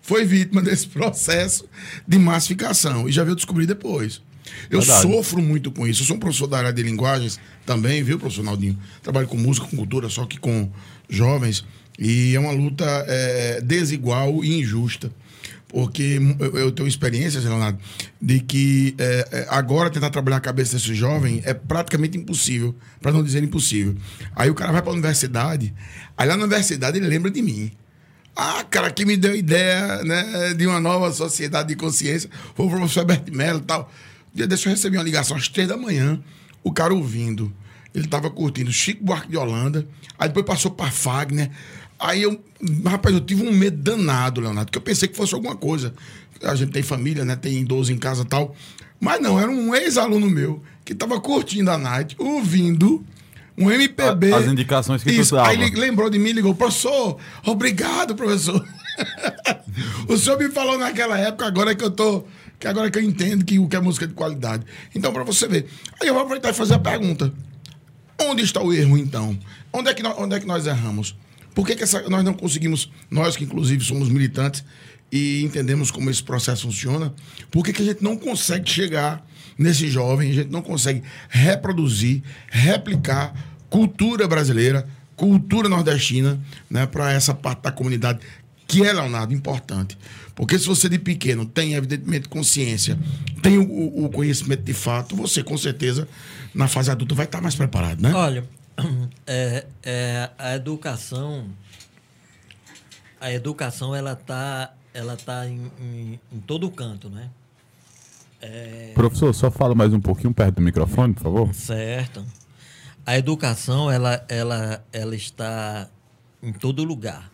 foi vítima desse processo de massificação. E já veio descobrir depois. Eu Verdade. sofro muito com isso. Eu sou um professor da área de linguagens também, viu, professor Naldinho? Trabalho com música, com cultura, só que com jovens. E é uma luta é, desigual e injusta. Porque eu, eu tenho experiências, Leonardo, de que é, é, agora tentar trabalhar a cabeça desse jovem é praticamente impossível, para não dizer impossível. Aí o cara vai para a universidade, aí lá na universidade ele lembra de mim. Ah, cara, que me deu ideia né, de uma nova sociedade de consciência foi o professor Herbert Mello e tal. Dia desse eu recebi uma ligação às três da manhã, o cara ouvindo. Ele estava curtindo Chico Buarque de Holanda, aí depois passou para Fagner. Aí eu, rapaz, eu tive um medo danado, Leonardo, que eu pensei que fosse alguma coisa. A gente tem família, né? Tem idoso em casa e tal. Mas não, era um ex-aluno meu que tava curtindo a night, ouvindo um MPB. As indicações que tu Isso. dava. Aí ele lembrou de mim e ligou, professor, obrigado, professor. o senhor me falou naquela época, agora que eu tô. Que agora que eu entendo que o que é música de qualidade. Então, para você ver. Aí eu vou aproveitar e fazer a pergunta. Onde está o erro, então? Onde é que nós, onde é que nós erramos? Por que, que essa- nós não conseguimos, nós que inclusive somos militantes e entendemos como esse processo funciona, por que, que a gente não consegue chegar nesse jovem, a gente não consegue reproduzir, replicar cultura brasileira, cultura nordestina, né, para essa parte da comunidade que é, Leonardo, importante. Porque se você de pequeno tem, evidentemente, consciência, tem o, o- conhecimento de fato, você, com certeza, na fase adulta, vai estar mais preparado, né? Olha, é, é, a educação, a educação ela está ela tá em, em, em todo canto, né? Professor, só fala mais um pouquinho perto do microfone, por favor. Certo. A educação ela, ela, ela está em todo lugar.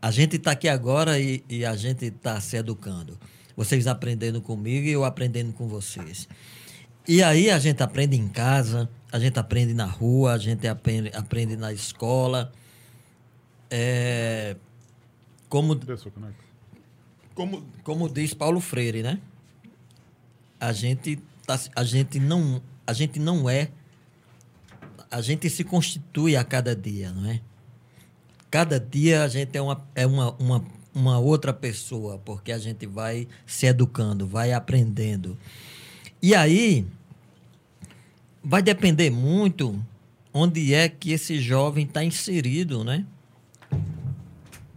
A gente está aqui agora e, e a gente está se educando. Vocês aprendendo comigo e eu aprendendo com vocês. E aí a gente aprende em casa, a gente aprende na rua, a gente aprende, aprende na escola. É, como, como, como diz Paulo Freire, né? A gente, tá, a gente não a gente não é a gente se constitui a cada dia, não é? Cada dia a gente é uma, é uma, uma, uma outra pessoa, porque a gente vai se educando, vai aprendendo. E aí vai depender muito onde é que esse jovem está inserido, né?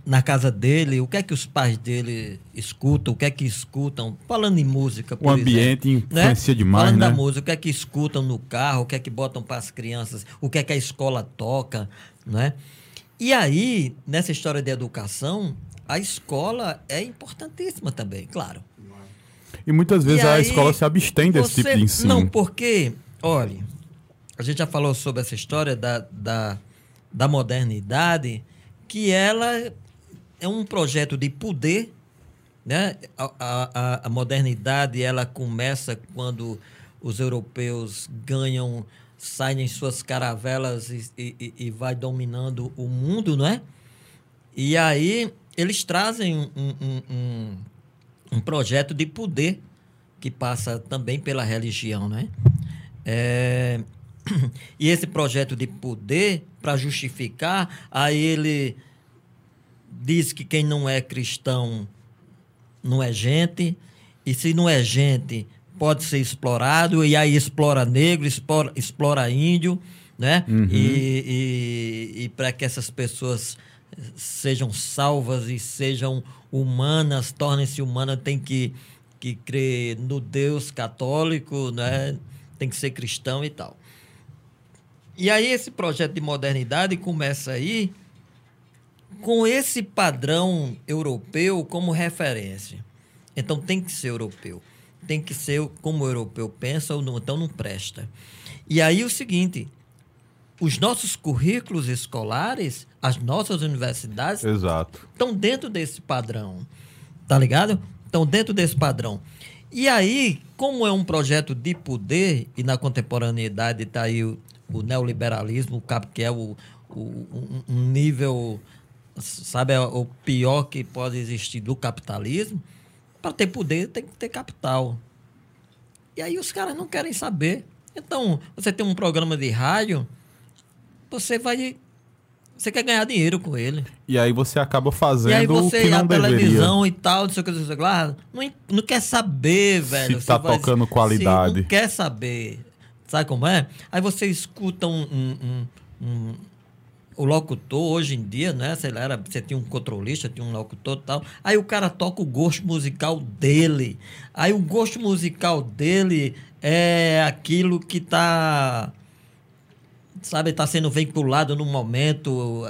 Na casa dele, o que é que os pais dele escutam, o que é que escutam, falando em música, por O ambiente exemplo, influencia demais, falando né? da música, o que é que escutam no carro, o que é que botam para as crianças, o que é que a escola toca, né? E aí, nessa história de educação, a escola é importantíssima também, claro. E muitas vezes E a aí, escola se abstém desse você- tipo de ensino. Não, porque, olha, a gente já falou sobre essa história da, da, da modernidade, que ela é um projeto de poder, né? A, a, a- a modernidade ela começa quando os europeus ganham, saem em suas caravelas e, e, e- vai dominando o mundo, não é? E aí eles trazem um, um- um- um, projeto de poder que passa também pela religião, né? É, E esse projeto de poder, para justificar, aí ele diz que quem não é cristão não é gente, e se não é gente, pode ser explorado, e aí explora negro, explora, explora índio, né? E, e, e para que essas pessoas sejam salvas e sejam humanas, tornem-se humanas, tem que, que crer no Deus católico, né? Tem que ser cristão e tal. E aí esse projeto de modernidade começa aí com esse padrão europeu como referência. Então tem que ser europeu. Tem que ser como o europeu pensa, ou não, então não presta. E aí o seguinte, os nossos currículos escolares, as nossas universidades Exato. estão dentro desse padrão. Tá ligado? Estão dentro desse padrão. E aí, como é um projeto de poder, e na contemporaneidade está aí o, o neoliberalismo, o que é o, o- um, um nível, sabe, é o pior que pode existir do capitalismo, para ter poder tem que ter capital. E aí os caras não querem saber. Então, você tem um programa de rádio, você vai. Você quer ganhar dinheiro com ele. E aí você acaba E aí fazendo o você, que não a deveria. televisão e tal, não sei o que, não sei o que lá, não, não quer saber, velho. tá Você vai- tocando qualidade. Não quer saber. Sabe como é? Aí você escuta um... um- um- um- o locutor, hoje em dia, né? Sei lá, era, você tinha um controlista, tinha um locutor e tal. Aí o cara toca o gosto musical dele. Aí o gosto musical dele é aquilo que tá sabe, está sendo veiculado no momento.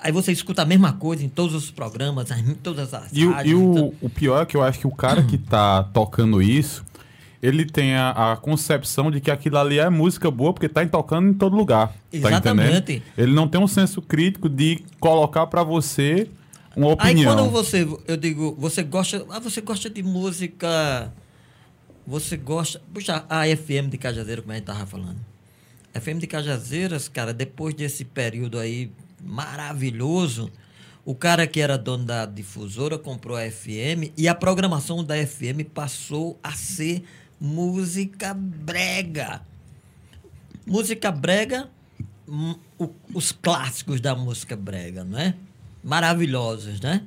Aí você escuta a mesma coisa em todos os programas, em todas as E, e o, então- o pior é que eu acho que o cara que tá tocando isso, ele tem a, a concepção de que aquilo ali é música boa porque tá tocando em todo lugar. Tá Exatamente. entendendo? Ele não tem um senso crítico de colocar para você uma Aí opinião. quando você, eu digo, você gosta, ah, você gosta de música, você gosta, puxa, a FM de Cajazeiras, como a gente tava falando. FM de Cajazeiras, cara, depois desse período aí maravilhoso, o cara que era dono da difusora comprou a FM e a programação da FM passou a ser música brega. Música brega, hum, os clássicos da música brega, não é? Maravilhosos, né?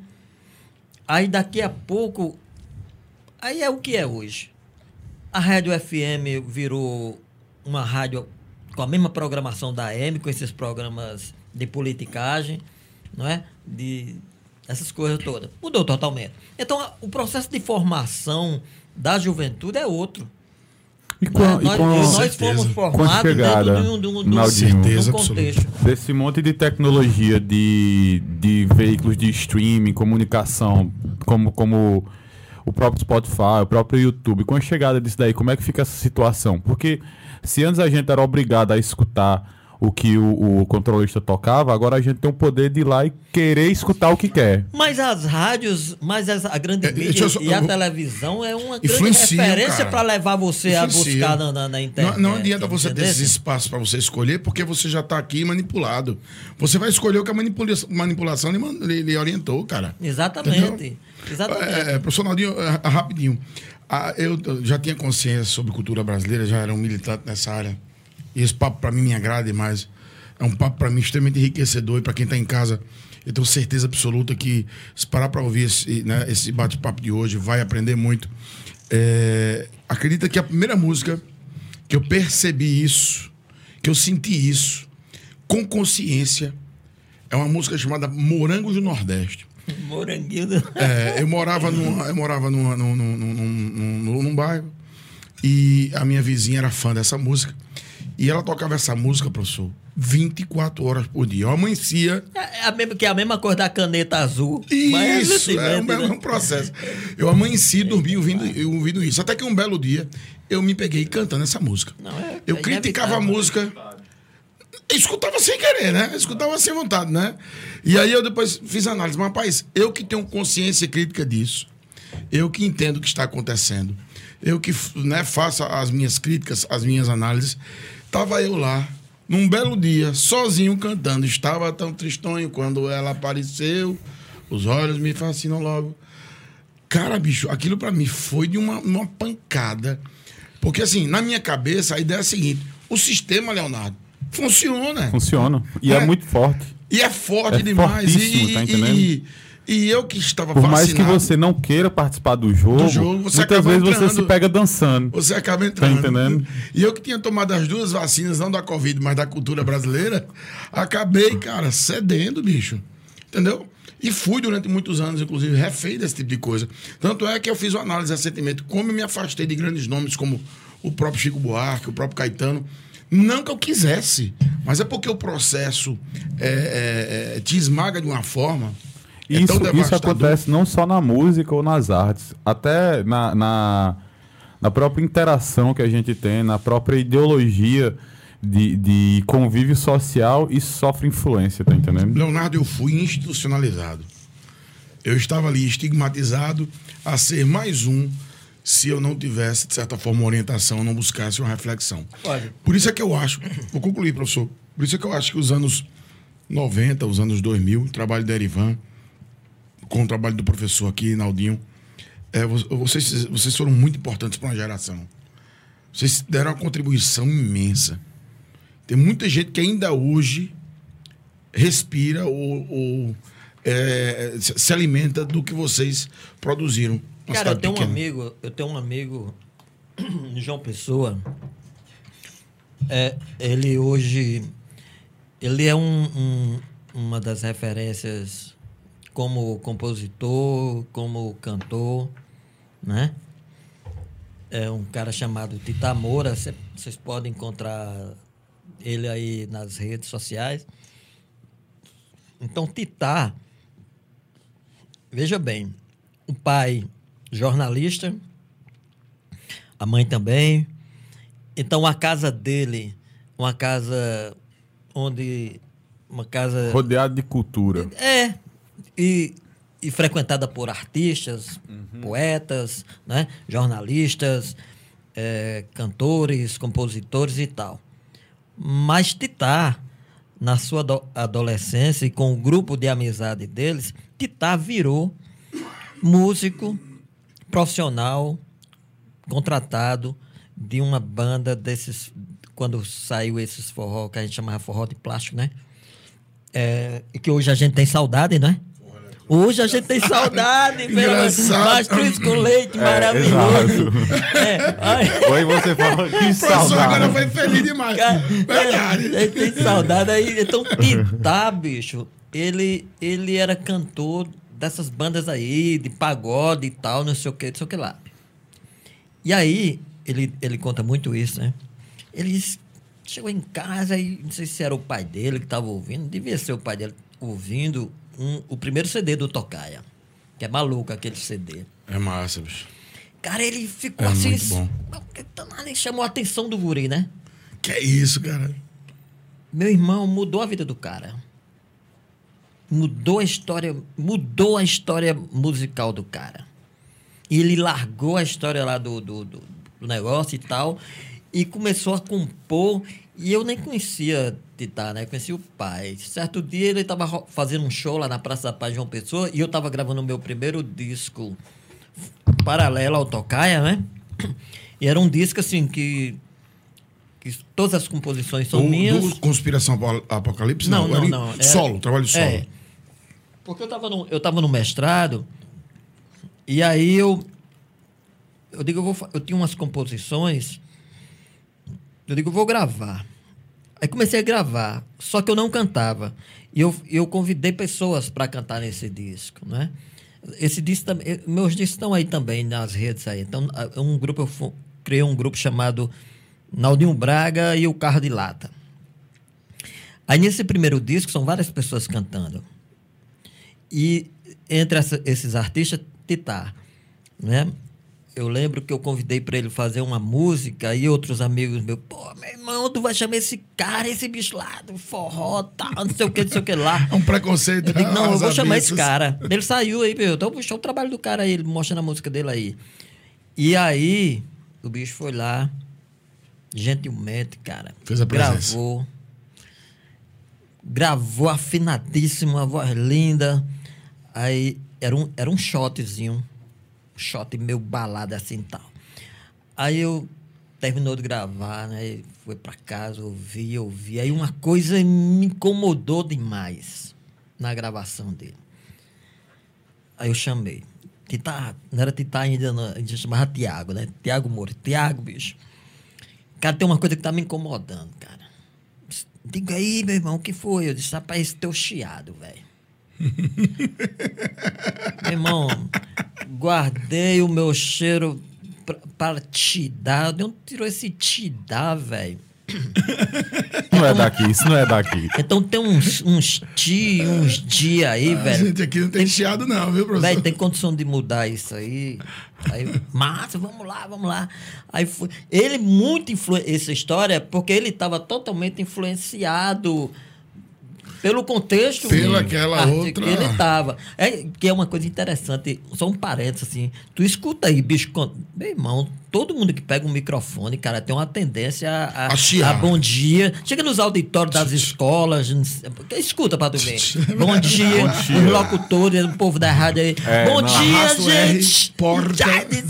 Aí daqui a pouco, aí é o que é hoje. A rádio FM virou uma rádio com a mesma programação da AM, com esses programas de politicagem, não é? De essas coisas todas. Mudou totalmente. Então, o processo de formação da juventude é outro. E com, Né? e nós, com- nós certeza. fomos formados chegada, dentro de um, de um, de um, Naldinho. Certeza de um contexto. desse monte de tecnologia de, de veículos de streaming, comunicação, como, como o próprio Spotify, o próprio YouTube, com a chegada disso daí, como é que fica essa situação? Porque se antes a gente era obrigado a escutar o que o, o controlista tocava, agora a gente tem o poder de ir lá e querer escutar o que quer. Mas as rádios, mas as- a grande É, mídia só- e a eu- televisão é uma grande referência para levar você a buscar na, na, na internet. Não, não adianta você ter entendeu? esse espaço para você escolher, porque você já está aqui manipulado. Você vai escolher o que a manipula- manipulação lhe, lhe- lhe orientou, cara. Exatamente. Entendeu? Exatamente. É, é, professor Naldinho, é, rapidinho. Ah, eu já tinha consciência sobre cultura brasileira, já era um militante nessa área. E esse papo para mim me agrada demais. É um papo para mim extremamente enriquecedor e para quem está em casa, eu tenho certeza absoluta que se parar para ouvir esse, né, esse bate-papo de hoje, vai aprender muito. É, acredita que a primeira música que eu percebi isso, que eu senti isso, com consciência, é uma música chamada Morangos do Nordeste. Moranguinho. do- É, eu morava, num, eu morava num, num, num, num, num- num bairro e a minha vizinha era fã dessa música. E ela tocava essa música, professor, 24 horas por dia. Eu amanhecia. É a mesma, que é a mesma cor da caneta azul. Mas Isso, é um, mesmo, é né? processo. Eu amanheci e dormi ouvindo, ouvindo isso. Até que um belo dia eu me peguei cantando essa música. Não, é- eu é criticava a música. Eu escutava sem querer, né? Eu escutava sem vontade, né? E aí eu depois fiz análise. Mas, rapaz, eu que tenho consciência crítica disso, eu que entendo o que está acontecendo, eu que né, faço as minhas críticas, as minhas análises, tava eu lá, num belo dia, sozinho cantando. Estava tão tristonho quando ela apareceu, os olhos me fascinam logo. Cara, bicho, aquilo pra mim foi de uma, uma pancada. Porque, assim, na minha cabeça, a ideia é a seguinte: o sistema, Leonardo, funciona. Funciona. E é, É. muito forte. E é forte É demais. e, tá e-? E- eu que estava Por mais que você não queira participar do jogo, Do jogo, você muitas vezes você se pega dançando. Você acaba entrando. entendendo? E eu que tinha tomado as duas vacinas, não da Covid, mas da cultura brasileira, acabei, cara, cedendo, bicho. Entendeu? E fui durante muitos anos, inclusive, refém desse tipo de coisa. Tanto é que eu fiz uma análise recentemente, como eu me afastei de grandes nomes como o próprio Chico Buarque, o próprio Caetano. Não que eu quisesse, mas é porque o processo é, é, é, te esmaga de uma forma. É Isso, isso acontece não só na música ou nas artes, até na, na, na própria interação que a gente tem, na própria ideologia de, de convívio social e sofre influência, tá entendendo? Leonardo, eu fui institucionalizado. Eu estava ali estigmatizado a ser mais um se eu não tivesse, de certa forma, uma orientação, não buscasse uma reflexão. Olha. Por isso é que eu acho, vou concluir, professor, por isso é que eu acho que os anos 90, os anos 2000, o trabalho da Erivan, com o trabalho do professor aqui, Naldinho, é, vo- vocês, vocês foram muito importantes para uma geração. Vocês deram uma contribuição imensa. Tem muita gente que ainda hoje respira ou, ou, é, se, alimenta do que vocês produziram. Cara, eu tenho um pequena. amigo, eu tenho um amigo, João Pessoa. É, ele hoje, ele é um, um- uma das referências como compositor, como cantor, né? É um cara chamado Tita Moura, cê- vocês podem encontrar ele aí nas redes sociais. Então, Tita, veja bem, o pai jornalista, a mãe também. Então a casa dele, uma casa onde uma casa Rodeado de cultura. é e, e frequentada por artistas, poetas, né, jornalistas, é, cantores, compositores e tal. Mas Titá, na sua ado- adolescência e com o grupo de amizade deles, Titá virou músico profissional contratado de uma banda desses quando saiu esses forró que a gente chamava forró de plástico, né? É, e que hoje a gente tem saudade, né? Hoje a gente tem saudade, Engraçado. mastruz com leite É, maravilhoso. É, Oi, você fala que O professor agora saudade. foi feliz demais. Cara, Verdade. é, ele tem saudade aí. Então, Titá, bicho, ele, ele era cantor dessas bandas aí, de pagode e tal, não sei o que, não sei o que lá. E aí, ele, ele conta muito isso, né? Ele chegou em casa e não sei se era o pai dele que estava ouvindo, devia ser o pai dele ouvindo um- o primeiro CD do Tocaia, que é maluco aquele CD. É massa, bicho. Cara, ele ficou É assim. muito bom. chamou a atenção do guri, né? Que é isso, cara? Meu irmão mudou a vida do cara. Mudou a história, mudou a história musical do cara. E ele largou a história lá do, do, do- do negócio e tal, e começou a compor. E eu nem conhecia Titã, né? Eu conhecia o pai. Certo dia ele estava fazendo um show lá na Praça da Paz de João Pessoa, e eu estava gravando o meu primeiro disco paralelo ao Tocaia, né? E era um disco assim que, que todas as composições são O minhas. Conspiração Apo- Apocalipse? Não, não, era não. É- Solo, trabalho solo. É. Porque eu estava no, eu tava no mestrado, e aí eu. Eu digo, eu, vou, eu tinha umas composições. Eu digo, vou gravar. Aí comecei a gravar, só que eu não cantava. E eu, eu convidei pessoas para cantar nesse disco, né? Esse disco também, eh, meus discos estão aí também nas redes aí. Então, um grupo eu criei um grupo chamado Naldinho Braga e o Carro de Lata. Aí nesse primeiro disco são várias pessoas cantando. E entre essa- esses artistas, Titá, né? Eu lembro que eu convidei para ele fazer uma música e outros amigos meus, pô, meu irmão, tu vai chamar esse cara, esse bicho lá do forró, tal, não sei o que, não sei o que lá. É um preconceito. Eu digo, não, eu às vou chamar esse cara. Ele saiu aí, meu, então puxou o trabalho do cara aí, ele mostrando a música dele aí. E aí, o bicho foi lá, gentilmente, cara. Fez a presença. Gravou. Gravou afinadíssimo, uma voz linda. Aí, era um, era um shotzinho. Shot meio balado assim e tal. Aí eu terminou de gravar, né? Foi pra casa, ouvi, ouvi. Aí uma coisa me incomodou demais na gravação dele. Aí eu chamei. Tita, não era Tita ainda, não, a gente chamava Tiago, né? Tiago Moura. Tiago, bicho. Cara, tem uma coisa que tá me incomodando, cara. Diga aí, meu irmão, o que foi? Eu disse, rapaz, esse teu chiado, velho. Meu irmão, guardei o meu cheiro pra- para te dar. De onde tirou esse te dar, velho? Não é daqui, isso não é daqui. Então tem uns, uns ti, uns dia aí, A velho. gente aqui não tem chiado, não, viu, professor? Velho, tem condição de mudar isso aí. Aí, massa, vamos lá, vamos lá. Aí foi. Ele muito influ... essa história, porque ele estava totalmente influenciado pelo contexto Pela aquela outra- que ele estava. É, que é uma coisa interessante, só um parênteses assim. Tu escuta aí, bicho, meu irmão, todo mundo que pega um microfone, cara, tem uma tendência a, A a bom dia. Chega nos auditórios das escolas, escuta pra tu ver. Bom dia, Bom dia. os locutores, o povo da rádio aí. É, bom não, dia, gente! porta.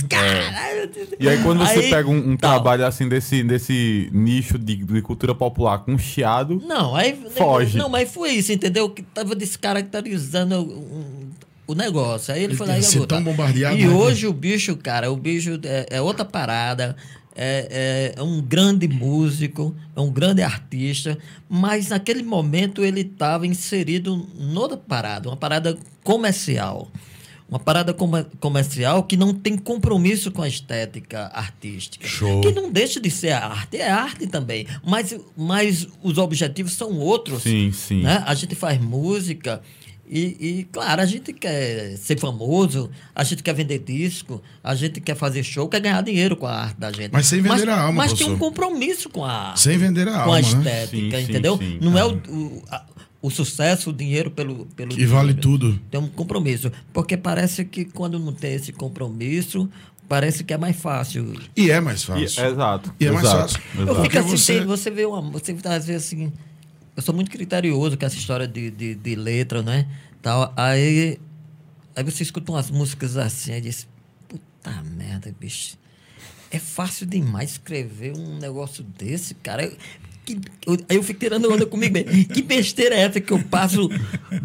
Caralho. E aí, quando você Aí, pega um, um trabalho assim desse, desse nicho de, de cultura popular com chiado, Não, aí. Foge. Não, mas foi isso, entendeu? Que tava descaracterizando um- o negócio. Aí ele Ele foi lá e gravou, tão bombardeado, E né? hoje o bicho, cara, o bicho é, é outra parada. É, é um grande músico, é um grande artista, mas naquele momento ele estava inserido noutra parada, uma parada comercial. Uma parada come- comercial que não tem compromisso com a estética artística. Show. Que não deixa de ser arte, é arte também. Mas, mas os objetivos são outros. sim, sim. Né? A gente faz música E, e, claro, a gente quer ser famoso, a gente quer vender disco, a gente quer fazer show, quer ganhar dinheiro com a arte da gente. Mas sem vender mas, a alma, Mas tem professor. um compromisso com a arte. Sem vender a com alma, a né? estética, Sim, sim, entendeu? sim. Não é o, o, a- o sucesso, o dinheiro pelo, pelo Que vale dinheiro. tudo. Tem um compromisso. Porque parece que quando não tem esse compromisso, parece que é mais fácil. E é mais E- fácil. exato. E é mais exato, fácil. Eu exato. fico assim, você- tem- você vê uma. Você às vezes assim. Eu sou muito criterioso com essa história de, de, de letra, né? Tal. Aí, aí você escuta umas músicas assim, aí diz, puta merda, bicho. É fácil demais escrever um negócio desse, cara. Eu- que- eu- aí eu fico tirando onda comigo mesmo. Que besteira é essa que eu passo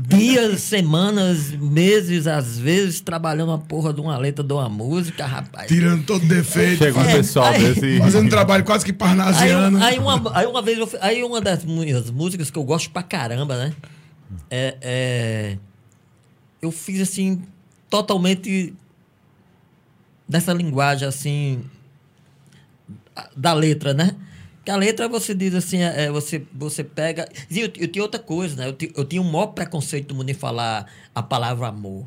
dias, semanas, meses, às vezes, trabalhando a porra de uma letra de uma música, rapaz. Tirando todo defeito. Chega um fazendo, pessoal aí- desse. fazendo trabalho quase que Aí, parnasiano. aí, uma, aí uma vez, eu aí uma das minhas músicas que eu gosto pra caramba, né? É, é- eu fiz assim, totalmente dessa linguagem assim, da letra, né? Que a letra você diz assim, é, você, você pega. E eu, eu tinha outra coisa, né? Eu, eu tinha o maior preconceito do mundo em falar a palavra amor.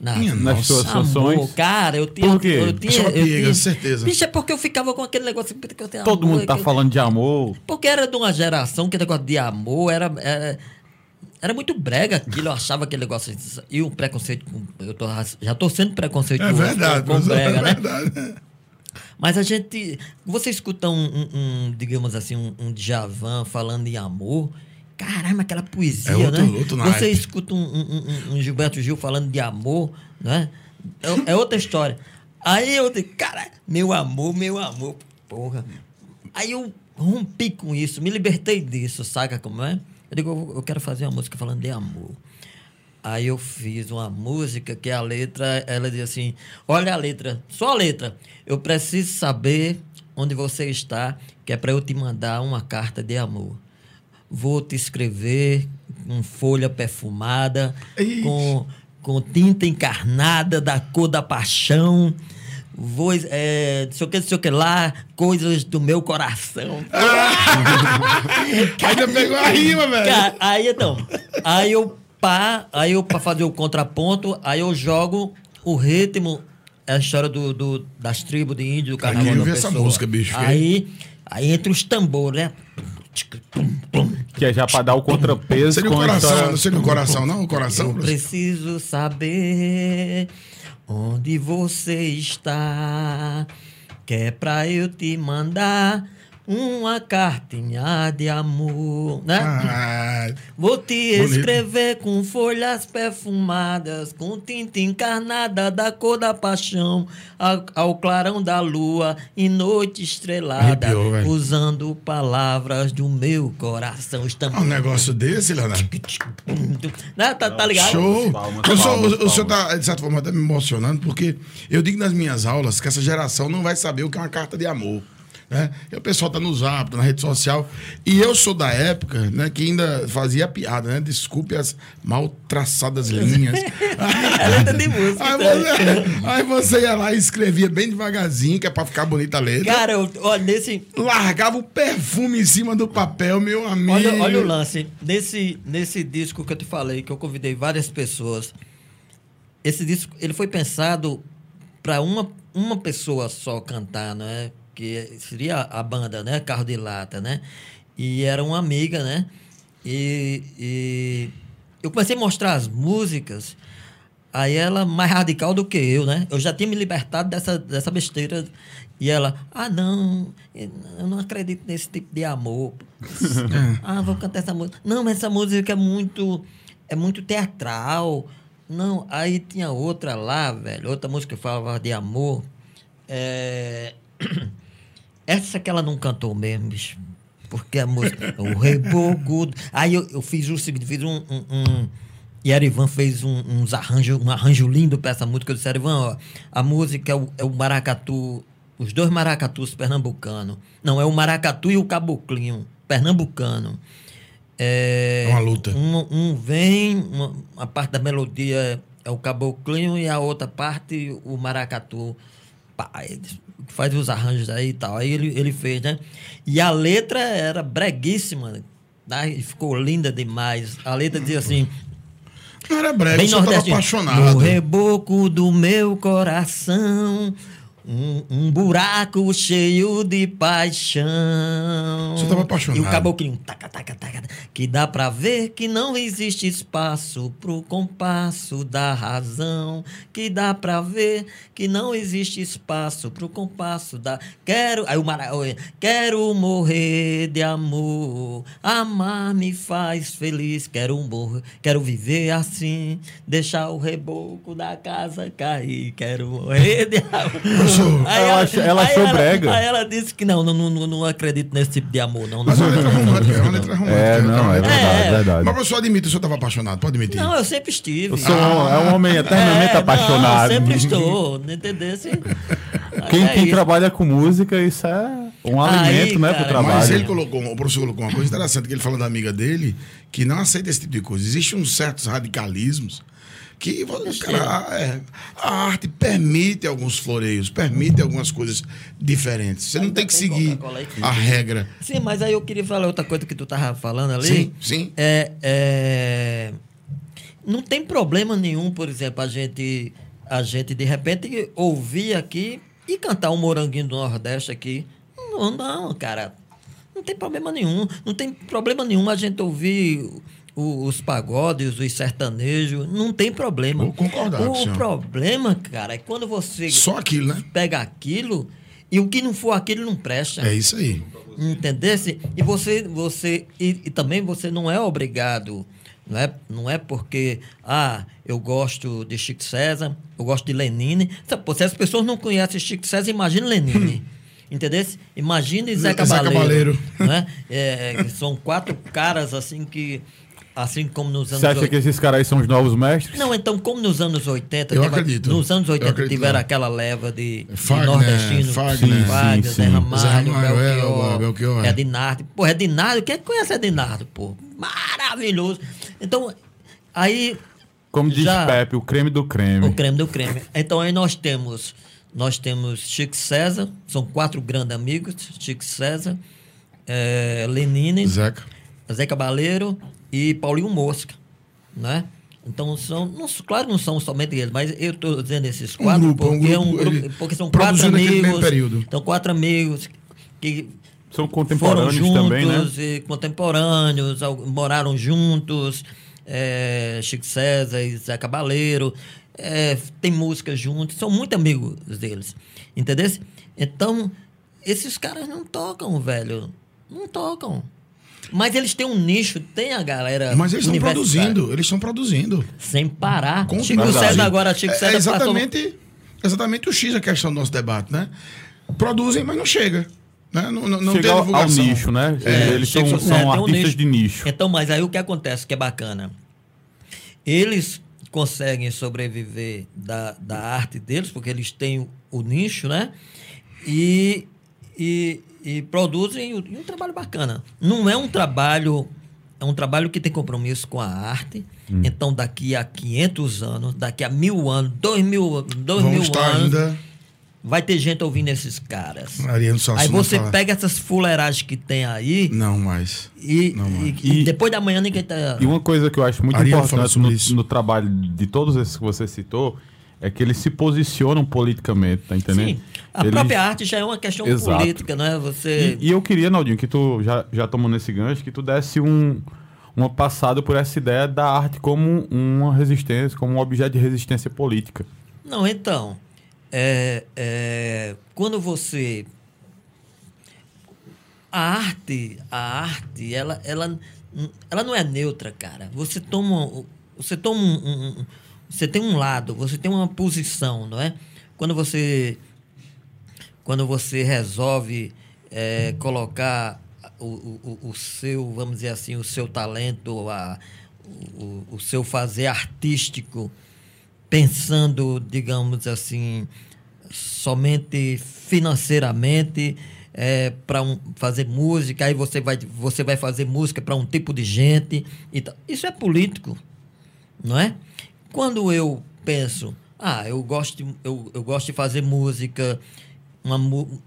Na, Minha Nas nossa. suas Amor, canções. cara, eu tinha. Por quê? Eu tinha, Só uma eu tinha- certeza. Bicho, é porque eu ficava com aquele negócio. que eu tenho Todo mundo tá falando de amor. Porque era de uma geração que negócio de amor era. Era, era muito brega aquilo, eu achava aquele negócio. E o preconceito. Eu tô, já tô sendo preconceituoso É verdade, com, brega, é né? Mas a gente. Você escuta um, um- um, digamos assim, um, um Djavan falando em amor. Caramba, aquela poesia, É outro- né? outro Você escuta um, um- Gilberto Gil falando de amor, né? É, é outra história. Aí eu digo, cara, meu amor, meu amor, porra. Aí eu rompi com isso, me libertei disso, saca como é? Eu digo, eu quero fazer uma música falando de amor. Aí eu fiz uma música que a letra, ela diz assim: olha a letra, só a letra. Eu preciso saber onde você está, que é para eu te mandar uma carta de amor. Vou te escrever com folha perfumada, Ixi. com, com tinta encarnada da cor da paixão. Vou, é, não sei o que, não sei o que lá, coisas do meu coração. Ainda pegou a rima, velho. Cara, aí então, aí eu pá, aí eu para fazer o contraponto, aí eu jogo o ritmo, é a história do, do- das tribos de índio do carnaval da ouvir essa pessoa. música, bicho, Aí, aí entre os tambores, né? Que é já pra dar o contrapeso Seria o com a coração, história- não seria o coração, não? O coração, Eu preciso saber onde você está, que é pra eu te mandar uma cartinha de amor, né? Ah, Vou te Bonito. escrever com folhas perfumadas, com tinta encarnada da cor da paixão, ao, ao clarão da lua em noite estrelada, Arrepiou, usando palavras do meu coração. um Estamos... negócio desse, Leonardo. Né? Tá, tá ligado? Show! Palmas, Eu sou- palmas, o, o senhor está, de certa forma, até me emocionando, porque eu digo nas minhas aulas que essa geração não vai saber o que é uma carta de amor. Né? E o pessoal tá no zap, tá na rede social. E eu sou da época né, que ainda fazia piada, né? Desculpe as mal traçadas linhas. É letra de música. aí, então. você, aí você ia lá e escrevia bem devagarzinho, que é pra ficar bonita a letra. Cara, olha, nesse, Largava o perfume em cima do papel, meu amigo. olha, olha o lance. Nesse, nesse disco que eu te falei, que eu convidei várias pessoas, esse disco ele foi pensado para uma, uma pessoa só cantar, né? Que seria a banda, né? Carro de Lata, né? E era uma amiga, né? E, e eu comecei a mostrar as músicas, aí ela mais radical do que eu, né? Eu já tinha me libertado dessa, dessa besteira. E ela, ah, não, eu não acredito nesse tipo de amor. ah, vou cantar essa música. Não, mas essa música é muito, é muito teatral. Não, aí tinha outra lá, velho, outra música que falava de amor. É... Essa que ela não cantou mesmo, bicho. Porque a música. o rebocudo. Aí eu, eu fiz o seguinte, fiz um. um, um e Erivan fez um, uns arranjo, um arranjo lindo para essa música. Eu disse, Erivan, ó, a música é o, é o maracatu, os dois maracatus pernambucanos. Não, é o maracatu e o caboclinho, pernambucano. É, É uma luta. Um, um vem, uma, uma parte da melodia é o caboclinho e a outra parte o maracatu. Pá, faz os arranjos aí e tal. Aí ele, ele fez, né? E a letra era breguíssima, né? E ficou linda demais. A letra dizia assim: Não era brega, Bem eu só tava apaixonado. No reboco do meu coração, um, um buraco cheio de paixão. Você tava apaixonado. E o caboclinho, taca, taca, taca, que dá pra ver que não existe espaço pro compasso da razão. Que dá pra ver que não existe espaço pro compasso da. Quero. Aí o Mara... Quero morrer de amor. Amar me faz feliz. Quero morrer. Quero viver assim. Deixar o reboco da casa cair. Quero morrer de amor. Professor, ela ach- ela aí achou brega. Aí ela disse que não, não, não, não acredito nesse tipo de amor, não. Mas é não. uma letra romântica, é uma letra romântica. É, não, é verdade, É, é verdade. Mas, professor, admite, o senhor estava apaixonado, pode admitir. Não, eu sempre estive. Eu sou um, é um homem eternamente É, apaixonado. Não, sempre estou, não entendeu? Assim, Quem, é quem isso. trabalha com música, isso é um Aí, alimento, né, pro trabalho. Mas ele colocou, o professor colocou uma coisa interessante, que ele falou da amiga dele, que não aceita esse tipo de coisa. Existem uns certos radicalismos que cara, é, a arte permite alguns floreios, permite algumas coisas diferentes. Você não tem que seguir a regra. Sim, mas aí eu queria falar outra coisa que tu tava falando ali. Sim, sim. É, é, não tem problema nenhum, por exemplo, a gente, a gente de repente ouvir aqui e cantar um moranguinho do Nordeste aqui. Não, não, cara. Não tem problema nenhum. Não tem problema nenhum a gente ouvir o- os pagodes, os sertanejos. Não tem problema. Vou concordar o O problema, cara, é quando você Só aquilo, né? pega aquilo e o que não for aquilo não presta. É isso aí. Entendesse? E você, você e, e também você não é obrigado, não é, não é porque ah, eu gosto de Chico César, eu gosto de Lenine. Se as pessoas não conhecem Chico César, imagina Lenine. Entendesse? Imagine Zé Zé Cabaleiro. Cabaleiro. Né? É, são quatro caras assim que assim como nos anos Você acha que esses caras aí são os novos mestres? não, então, como nos anos 80, Eu teve- acredito. nos anos Eu 80 acredito, tiveram não. aquela leva de, de Fagner, nordestinos, Fagner. Fagner, Sim, Zé sim. Ramalho, Zé Ramalho, Belchior, é, Belchior, é. Edinardo. Pô, Edinardo, quem conhece Edinardo, pô? Maravilhoso. Então, aí Como diz Já- Pepe, o creme do creme. o creme do creme. Então aí nós temos nós temos Chico César, são quatro grandes amigos, Chico César, eh, Lenine, Zeca. Zé Cabaleiro e Paulinho Mosca, né? Então são, não, claro, não são somente eles, mas eu estou dizendo esses quatro grupo, um porque, é um grupo, grupo- porque são quatro amigos, período. então quatro amigos que São foram contemporâneos juntos também, né? e contemporâneos, moraram juntos, é, Chico César e Zé Cabaleiro, é, tem música juntos, são muito amigos deles, entendeu? Então, esses caras não tocam, velho, não tocam. Mas eles têm um nicho, tem a galera Mas eles estão produzindo, eles estão produzindo. Sem parar. Com Chico verdade. César agora, Chico É- César é passou... exatamente, exatamente o X a questão do nosso debate, né? Produzem, mas não chega. Né? Não, não, não Chega tem ao, ao divulgação. nicho, né? É, Eles Chico são, são um artistas de nicho. Então, mas aí o que acontece que é bacana? Eles conseguem sobreviver da, da arte deles, porque eles têm o, o nicho, né? E, e, e produzem um, um trabalho bacana. Não é um trabalho. É um trabalho que tem compromisso com a arte. Hum. Então, daqui a 500 anos, daqui a mil anos, dois mil, dois Vamos mil estar anos, ainda. vai ter gente ouvindo esses caras. Ariano Suassuna Aí você fala, pega essas fuleiragens que tem aí Não mais. e, Não, mano. e- e E- depois da manhã ninguém tá. E uma coisa que eu acho muito Ariano importante no, no trabalho de todos esses que você citou é que eles se posicionam politicamente, tá entendendo? Sim, a Eles- própria arte já é uma questão Exato. política, não é? Você. E, e eu queria, Naldinho, que tu já, já tomou nesse gancho, que tu desse um, uma passada por essa ideia da arte como uma resistência, como um objeto de resistência política. Não, então. é, é, quando você. A arte, a arte, ela, ela, ela não é neutra, cara. Você toma. Você toma um, um- um- Você tem um lado, você tem uma posição, não é? Quando você. Quando você resolve é, colocar o, o, o- seu, vamos dizer assim, o seu talento, a, o, o seu fazer artístico pensando, digamos assim, somente financeiramente para um, fazer música, aí você vai, você vai fazer música para um tipo de gente. E tal. Isso é político, não é? Quando eu penso, ah, eu gosto de, eu, eu gosto de fazer música, uma,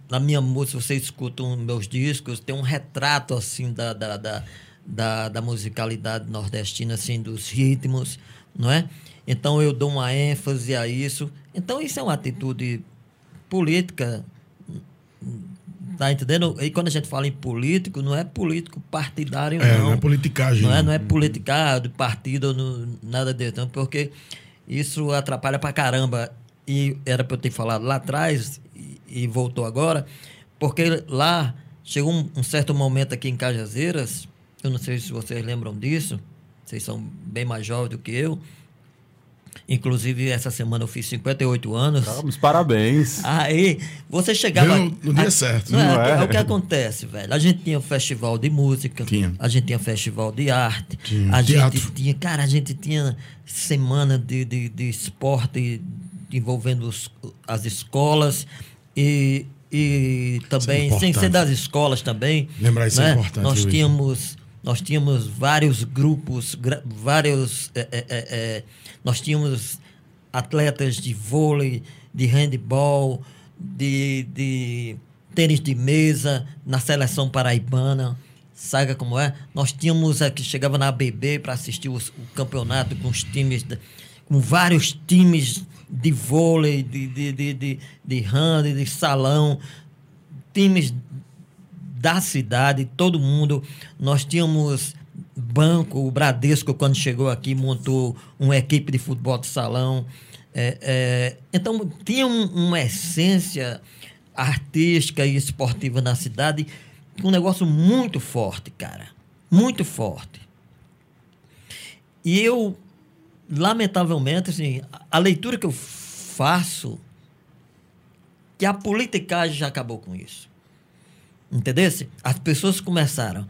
na minha música você escuta os meus discos, tem um retrato assim da, da, da, da, da musicalidade nordestina, assim, dos ritmos, não é? Então eu dou uma ênfase a isso. Então isso é uma atitude política, tá entendendo? E quando a gente fala em político, não é político partidário, É, não. não é politicagem. Não é, não é politicado, partido, não, nada disso, não, porque isso atrapalha pra caramba. E era pra eu ter falado lá atrás e, e voltou agora, porque lá chegou um, um certo momento aqui em Cajazeiras, eu não sei se vocês lembram disso, vocês são bem mais jovens do que eu. Inclusive, essa semana eu fiz 58 anos. Vamos, parabéns. Aí, você chegava. No dia a- certo, Não é, não é? é o que acontece, velho. A gente tinha festival de música, Tinha. a gente tinha festival de arte, Tinha. a Teatro. gente tinha. Cara, a gente tinha semana de, de, de esporte envolvendo os- as escolas e, e também, sem importante. ser das escolas também. Lembrar isso é né? importante, Nós tínhamos. Nós tínhamos vários grupos, gra- vários. é, é, é, é, nós tínhamos atletas de vôlei, de handball, de, de tênis de mesa na seleção paraibana. Sabe como é? Nós tínhamos aqui, chegava na ABB para assistir os- o campeonato com os times, da- com vários times de vôlei, de, de, de, de, de hand, de salão, times da cidade, todo mundo. Nós tínhamos banco, o Bradesco, quando chegou aqui, montou uma equipe de futebol de salão. É, é, então, tinha um- uma essência artística e esportiva na cidade, um negócio muito forte, cara. Muito forte. E eu, lamentavelmente, assim, a- leitura que eu faço, que a politicagem já acabou com isso. Entendeu? As pessoas começaram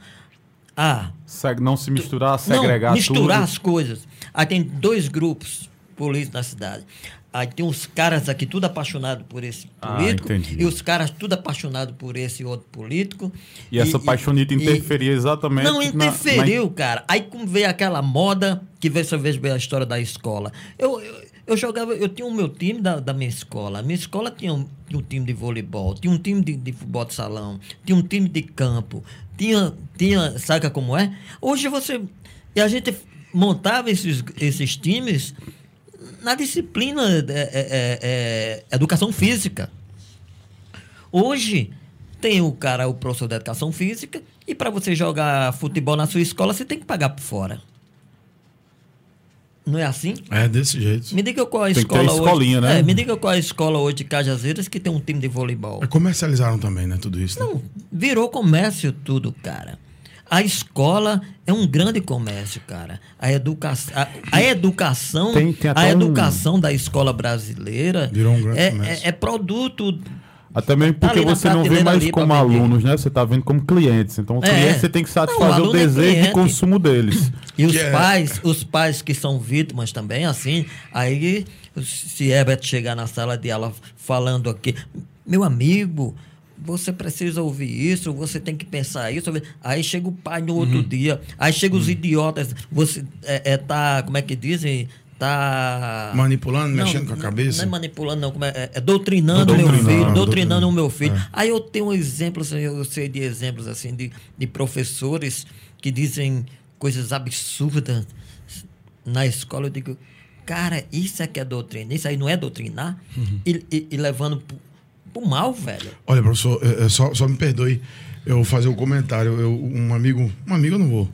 a Seg- Não se misturar, segregar não, misturar tudo. as coisas. Aí tem dois grupos políticos na cidade. Aí tem os caras aqui tudo apaixonado por esse Ah, político entendi. e os caras tudo apaixonado por esse outro político. E essa paixonite e- interferia exatamente não na- interferiu, cara. Aí como veio aquela moda, que veio essa vez a história da escola. Eu, eu, eu jogava, eu tinha o meu time da, da minha escola. A minha escola tinha um, tinha um time de voleibol, tinha um time de, de futebol de salão, tinha um time de campo, tinha, tinha, saca como é? Hoje você. E a gente montava esses, esses times na disciplina é, é, é, é, educação física. Hoje tem o cara, o professor de educação física, e para você jogar futebol na sua escola, você tem que pagar por fora. Não é assim? É desse jeito. Me diga qual a Tem que ter escola escolinha, hoje. né? É, me diga qual a escola hoje de Cajazeiras que tem um time de voleibol. É, Comercializaram também, né? Tudo isso. né? Não, virou comércio tudo, cara. A escola é um grande comércio, cara. A, educa a, a educação, Tem- tem a um- educação da escola brasileira Virou um grande é, comércio. é, é produto. Até mesmo Tá porque na você não vê mais como alunos, né? Você está vendo como clientes. Então, o É. cliente você tem que Não, o satisfazer o é desejo de cliente. consumo deles. E os é- pais, os pais que são vítimas também, assim, aí se Herbert chegar na sala de aula falando aqui, meu amigo, você precisa ouvir isso, você tem que pensar isso. Aí chega o pai no outro Uhum. dia, aí chega os idiotas, você é, é, tá, como é que dizem? Tá. Manipulando, mexendo com a cabeça. Não é manipulando, não. Como é, é- é doutrinando o meu filho, doutrinando o meu filho. É. Aí eu tenho exemplos, eu sei de exemplos assim, de, de professores que dizem coisas absurdas na escola. Eu digo, cara, isso é que é doutrina. Isso aí não é doutrinar? Uhum. E, e- e levando pro, pro mal, velho. Olha, professor, é, é, só, só me perdoe eu vou fazer um comentário. Eu, um amigo, um amigo eu não vou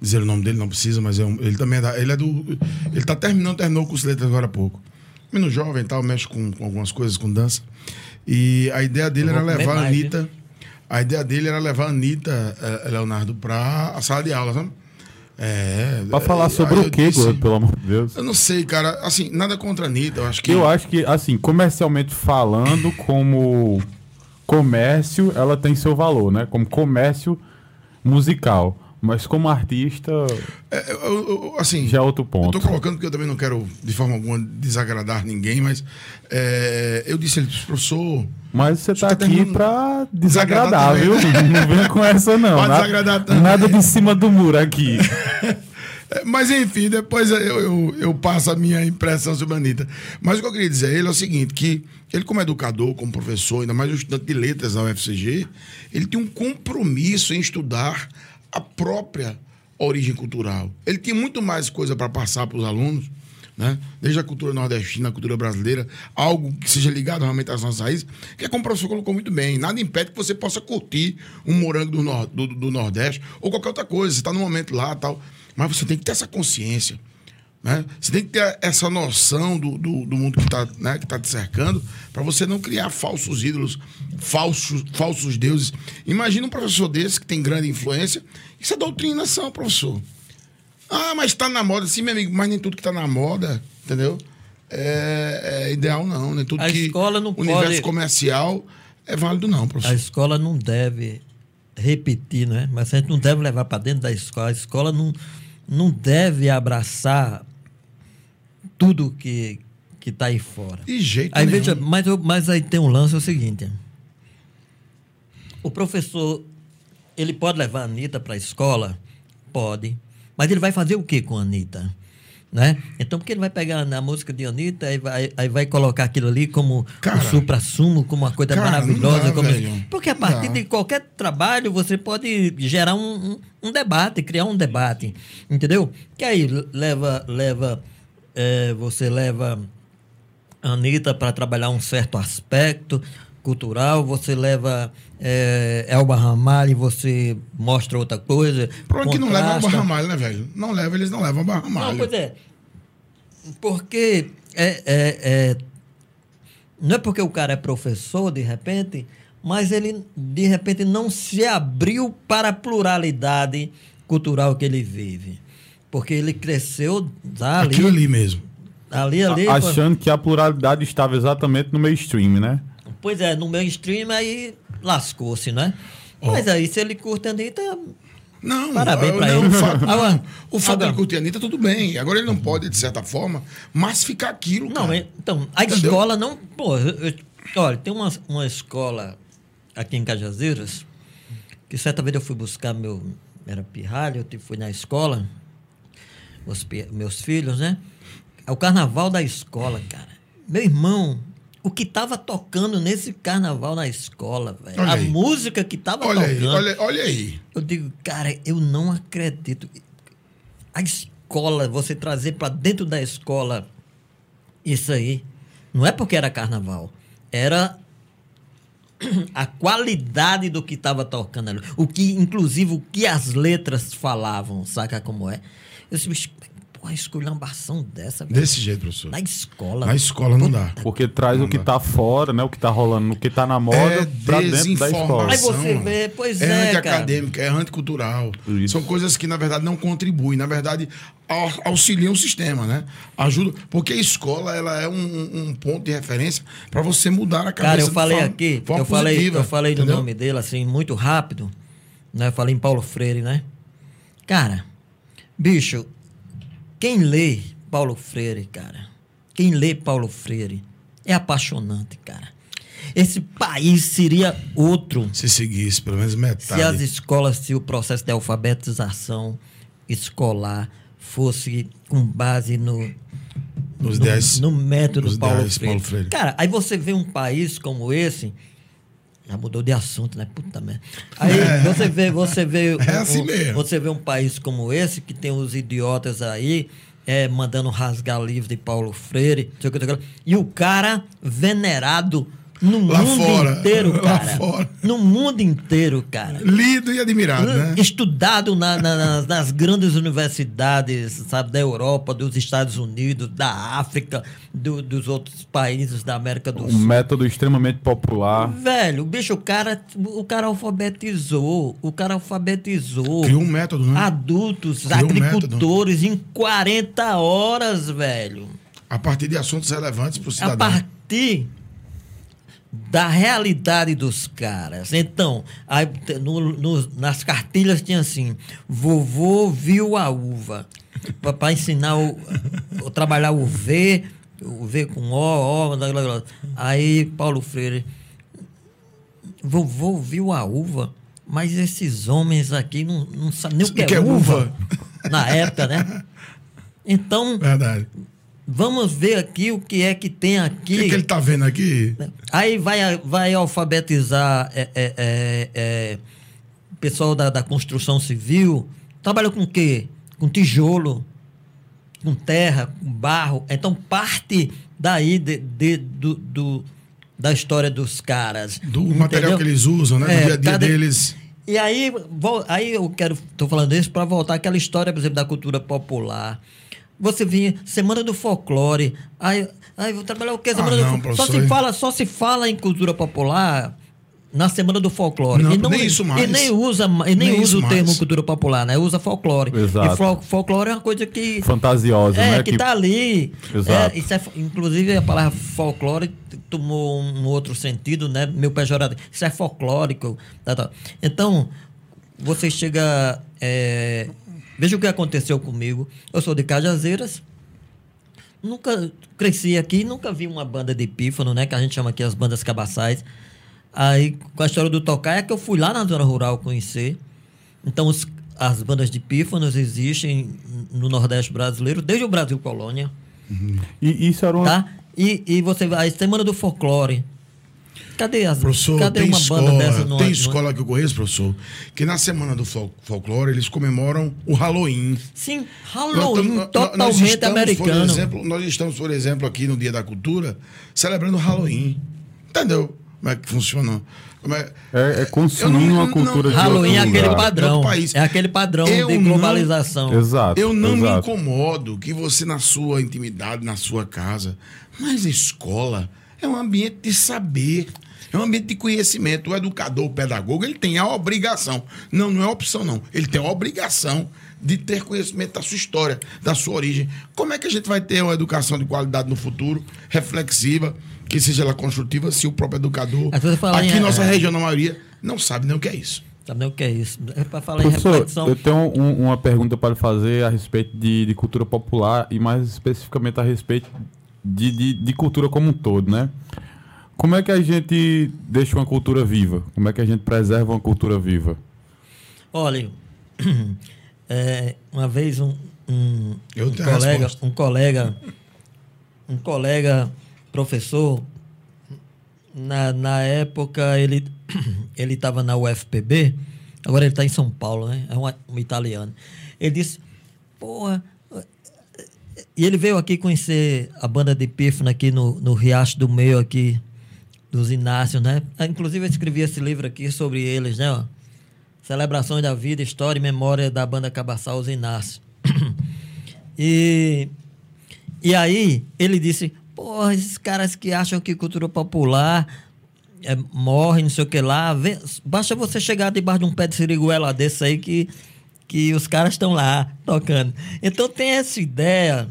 dizer o nome dele, não precisa, mas é um- ele também é, da, ele é do. Ele tá terminando, terminou o curso de letras agora há pouco. Menino jovem e tal, mexe com, com algumas coisas, com dança. E a ideia dele era levar a Anitta. A ideia dele era levar a Anitta, eh, Leonardo, pra a sala de aula, sabe? É. Pra falar eh, sobre aí o Gordo, pelo amor de Deus? Eu não sei, cara. Assim, nada contra a Anitta. Eu acho que. Eu acho que, assim, comercialmente falando, como comércio, ela tem seu valor, né? Como comércio musical. Mas como artista, É, eu- eu- assim, já é outro Eu ponto. tô colocando porque eu também não quero, de forma alguma, desagradar ninguém, mas é, eu disse ele, professor, Mas você tá Você tá aqui pra Desagradar desagradar, viu? Não vem com essa, não. Pode Na- desagradar também. Nada de cima do muro aqui. É, Mas enfim, depois eu, eu, eu passo a minha impressão sobre a Anitta. Mas o que eu queria dizer a ele é o seguinte: que ele, como educador, como professor, ainda mais um estudante de letras da UFCG, ele tinha um compromisso em estudar a própria origem cultural. Ele tinha muito mais coisa para passar para os alunos, né? desde a cultura nordestina, a cultura brasileira, algo que seja ligado realmente às nossas raízes, que é como o professor colocou muito bem. Nada impede que você possa curtir um morango do, nor do, do Nordeste ou qualquer outra coisa. Você está no momento lá tal. Mas você tem que ter essa consciência. Né? Você tem que ter essa noção do, do, do mundo que está né, que tá te cercando para você não criar falsos ídolos, falsos, falsos deuses. Imagina um professor desse que tem grande influência. Isso é doutrinação, professor. Ah, mas está na moda. Sim, meu amigo, mas nem tudo que está na moda, entendeu? É, é, ideal, não. Nem tudo a que escola não universo pode... comercial é válido, não, professor. A escola não deve repetir, né? Mas a gente não deve levar para dentro da escola. A escola não, não deve abraçar tudo que que está aí fora. De jeito aí, nenhum. Veja, mas, eu, mas aí tem um lance, é o seguinte. O professor, ele pode levar a Anitta para a escola? Pode. Mas ele vai fazer o que com a Anitta? Né? Então, porque ele vai pegar na música de Anitta e vai, aí vai colocar aquilo ali como Cara, o supra-sumo, como uma coisa cara, maravilhosa. dá, como... Porque a partir de qualquer trabalho você pode gerar um, um, um debate, criar um debate. Entendeu? Que aí leva, leva eh, você leva a Anitta para trabalhar um certo aspecto cultural, você leva eh, Elba Ramalho e você mostra outra coisa. Por onde que não leva a contrasta. Barra Malha, né, velho? Não leva, eles não levam a Barra Malha. Não, pois é. Porque é, é, é- não é porque o cara é professor, de repente, mas ele, de repente, não se abriu para a pluralidade cultural que ele vive. Porque ele cresceu tá, ali, Aquilo ali mesmo. ali, ali. A- Achando que a pluralidade estava exatamente no mainstream, né? Pois é, no mainstream aí lascou-se, né? Ó. Mas aí, se ele curte a Anitta, Não, Parabéns eu- pra não, ele. O fato, Agora- o fato de curtir a Anitta, tudo bem. Agora ele não pode, de certa forma, massificar aquilo, Não, cara. é- então, a Entendeu? escola não. Pô, eu- eu- olha, tem uma, uma escola aqui em Cajazeiras, que certa vez eu fui buscar meu. Era pirralho, eu fui na escola, os meus filhos, né? É o carnaval da escola, cara. Meu irmão, o que tava tocando nesse carnaval na escola, velho? A aí. música que tava Olha aí, tocando. olha, olha aí. Eu digo, cara, eu não acredito. A escola, você trazer para dentro da escola isso aí, não é porque era carnaval, era a qualidade do que estava tocando ali. O que, inclusive, o que as letras falavam, saca como é? Eu disse, bicho, porra, esculhambação dessa, velho. Desse jeito, professor. Na escola. Na escola não dá. Porque traz Não o que dá. tá fora, né? O que tá rolando, o que tá na moda, É pra dentro da escola. Aí você vê, pois é. é, anti-acadêmica, é anticultural. Isso. São coisas que, na verdade, não contribuem. Na verdade, au- auxiliam o sistema, né? Ajuda. Porque a escola ela é um, um ponto de referência para você mudar a cabeça Cara, eu falei forma- aqui, forma eu falei, eu falei do entendeu? nome dele assim muito rápido, né? Eu falei em Paulo Freire, né? Cara, bicho, quem lê Paulo Freire, cara, quem lê Paulo Freire é apaixonante, cara. Esse país seria outro Se seguisse pelo menos se metade. as escolas, se o processo de alfabetização escolar fosse com base no, Nos no, 10 no método Paulo 10 Freire. Paulo Freire. Cara, aí você vê um país como esse, já mudou de assunto, né? Puta merda. Aí você vê, você vê, É um- assim mesmo. você vê um país como esse que tem os idiotas aí é, mandando rasgar livro de Paulo Freire, sei o que, sei o que e o cara venerado no Lá mundo fora, inteiro, lá cara. fora. No mundo inteiro, cara. Lido e admirado, né? Estudado na- na- nas, nas grandes universidades, sabe, da Europa, dos Estados Unidos, da África, do- dos outros países da América do Um Sul. método extremamente popular. Velho, bicho, o cara, o cara alfabetizou, o cara alfabetizou Criou um método, né? adultos, Criou um agricultores em 40 horas, velho. A partir de assuntos relevantes para o A cidadão. partir da realidade dos caras. Então, aí, no- no- nas cartilhas tinha assim: vovô viu a uva. Para ensinar o, o- trabalhar o V, o V com O, O, blá, blá, blá. Aí Paulo Freire. Vovô viu a uva, mas esses homens aqui não, não sabem nem o que é, Que é uva. uva? Na época, né? Então, Verdade. Vamos ver aqui o que é que tem O aqui. que, que ele tá vendo aqui? Aí vai, vai alfabetizar é, é, é, é, pessoal da, da construção civil, trabalhou com o quê? Com tijolo, com terra, com barro. Então, parte daí de, de- do, do- da história dos caras. Do material entendeu? que eles usam, né? É, do dia a dia cada- deles. E aí, aí eu quero, tô falando isso para voltar àquela história, por exemplo, da cultura popular. Você vinha, Semana do Folclore. Aí, aí vou trabalhar o quê? Semana Ah, do não, Folclore. Só se, fala, só se fala em cultura popular na Semana do Folclore. Não, e nem isso mais. E nem usa, e nem Nem usa o termo mais. cultura popular, né? Usa folclore. Exato. E fol- folclore é uma coisa que. Fantasiosa, É, né? que tá ali. Exato. É, isso é, inclusive, a palavra folclore tomou um outro sentido, né? Meu pejorativo. Isso é folclórico. tá, tá. Então, você chega. é, veja o que aconteceu comigo. Eu sou de Cajazeiras. Nunca cresci aqui, nunca vi uma banda de pífano, né? Que a gente chama aqui as bandas cabaçais. Aí, com a história do tocar, é que eu fui lá na zona rural conhecer. Então, os- as bandas de pífanos existem no Nordeste brasileiro, desde o Brasil Colônia, E isso era uma. tá? E, e você vai, a Semana do Folclore. Cadê as Professor, Cadê tem uma escola, banda dessa no tem escola que eu conheço, professor, que na semana do fol- folclore eles comemoram o Halloween. Sim, Nós Halloween, tamo- nós- totalmente nós estamos, americano. Por exemplo, nós estamos, por exemplo, aqui no Dia da Cultura, celebrando o Halloween. Entendeu? Como é que funciona? É... É, é não- uma cultura não- de Halloween é aquele lugar. padrão. país. É aquele padrão Eu de não- globalização. Exato. Eu não me exato. incomodo que você, na sua intimidade, na sua casa, mas a escola é um ambiente de saber, é um ambiente de conhecimento. O educador, o pedagogo, ele tem a obrigação. Não, não é opção, não. Ele tem a obrigação de ter conhecimento da sua história, da sua origem. Como é que a gente vai ter uma educação de qualidade no futuro, reflexiva, que seja ela construtiva, se o próprio educador, em- aqui em nossa é. região, na maioria, não sabe nem o que é isso? Sabe nem o que é isso? É para falar em Professor, reflexão. eu tenho um- uma pergunta para lhe fazer a respeito de, de cultura popular e mais especificamente a respeito de, de, de cultura como um todo, né? Como é que a gente deixa uma cultura viva? Como é que a gente preserva uma cultura viva? Olha, é, uma vez um, um, Eu um colega, resposta. um colega, um colega professor, na, na época ele ele estava na UFPB, agora ele está em São Paulo, né? É um, um italiano. Ele disse, porra, e ele veio aqui conhecer a banda de pífano aqui no, no Riacho do Meio aqui, dos Inácios, né? Ah, Inclusive eu escrevi esse livro aqui sobre eles, né? Celebrações da vida, história e memória da banda Cabaçal Os Inácios. e, e aí ele disse, porra, esses caras que acham que cultura popular é, morre, não sei o que lá, vê- basta você chegar debaixo de um pé de siriguela desse aí que, que os caras estão lá tocando. Então tem essa ideia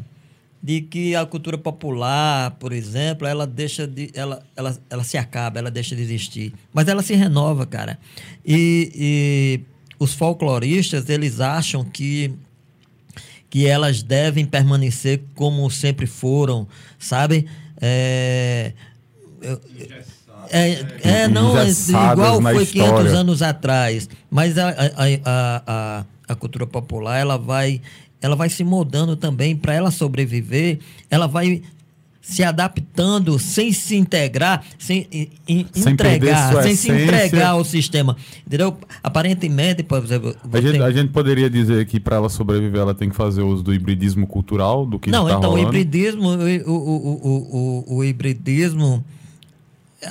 de que a cultura popular, por exemplo, ela deixa de. Ela, ela, ela se acaba, ela deixa de existir. Mas ela se renova, cara. E, e os folcloristas, eles acham que que elas devem permanecer como sempre foram, sabe? É, eu- é, é, não, é igual foi 500 história. anos atrás. Mas a, a, a, a, a cultura popular, ela vai, ela vai se moldando também para ela sobreviver, ela vai se adaptando sem se integrar, sem, em- em- Sem entregar, sem se essência. entregar ao sistema. Entendeu? Aparentemente, por exemplo, A gente, a gente poderia dizer que para ela sobreviver, ela tem que fazer uso do hibridismo cultural, do que Não, está então rolando. o hibridismo, o, o, o, o, hibridismo,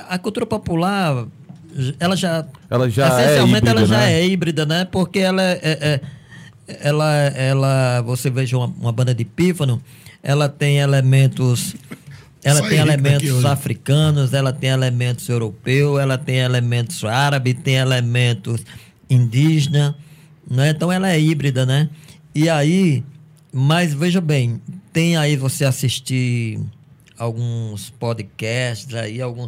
a cultura popular, ela já, Ela já é essencialmente híbrida, ela já né? é híbrida, né? Porque ela é, é- é- ela, ela, você veja uma, uma banda de pífano, ela tem elementos, ela Só tem elementos africanos, ela tem elementos europeus, ela tem elementos árabes, tem elementos indígena, né? Então ela é híbrida, né? E aí, mas veja bem, tem aí você assistir alguns podcasts aí, algum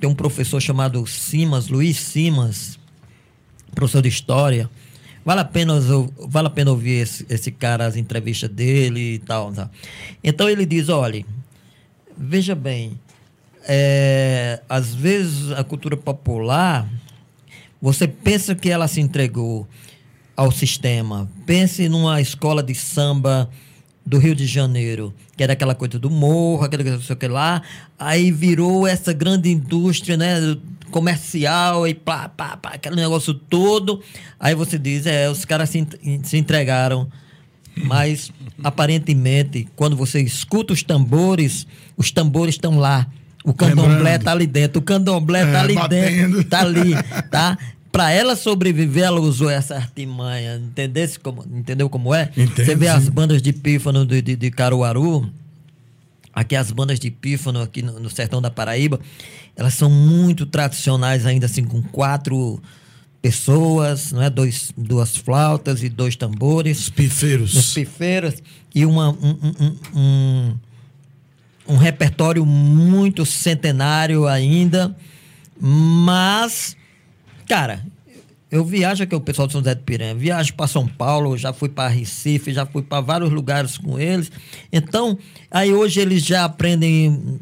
tem um professor chamado Simas, Luiz Simas, professor de história. Vale a pena, vale a pena ouvir esse, esse cara, as entrevistas dele e tal, tal. Então ele diz, olha, veja bem, é, às vezes a cultura popular, você pensa que ela se entregou ao sistema. Pense numa escola de samba do Rio de Janeiro, que era aquela coisa do morro, aquela coisa não sei o que lá, aí virou essa grande indústria, né? Comercial e pá, pá, pá, aquele negócio todo. Aí você diz, é, os caras se, se entregaram. Mas, aparentemente, quando você escuta os tambores, os tambores estão lá. O candomblé está ali dentro. O candomblé É, está ali batendo. dentro. Tá ali, tá? Para ela sobreviver, ela usou essa artimanha. Entendesse como, entendeu como é? Entendo, Você vê sim. as bandas de pífano de, de, de Caruaru, aqui as bandas de pífano aqui no, no sertão da Paraíba, elas são muito tradicionais ainda, assim, com quatro pessoas, não é? Dois, duas flautas e dois tambores Os pifeiros. nos pifeiros e uma, um, um- um- um, um repertório muito centenário ainda. Mas, cara, eu viajo aqui, o pessoal de São José do Piranha, viajo para São Paulo, já fui para Recife, já fui para vários lugares com eles. Então, aí hoje eles já aprendem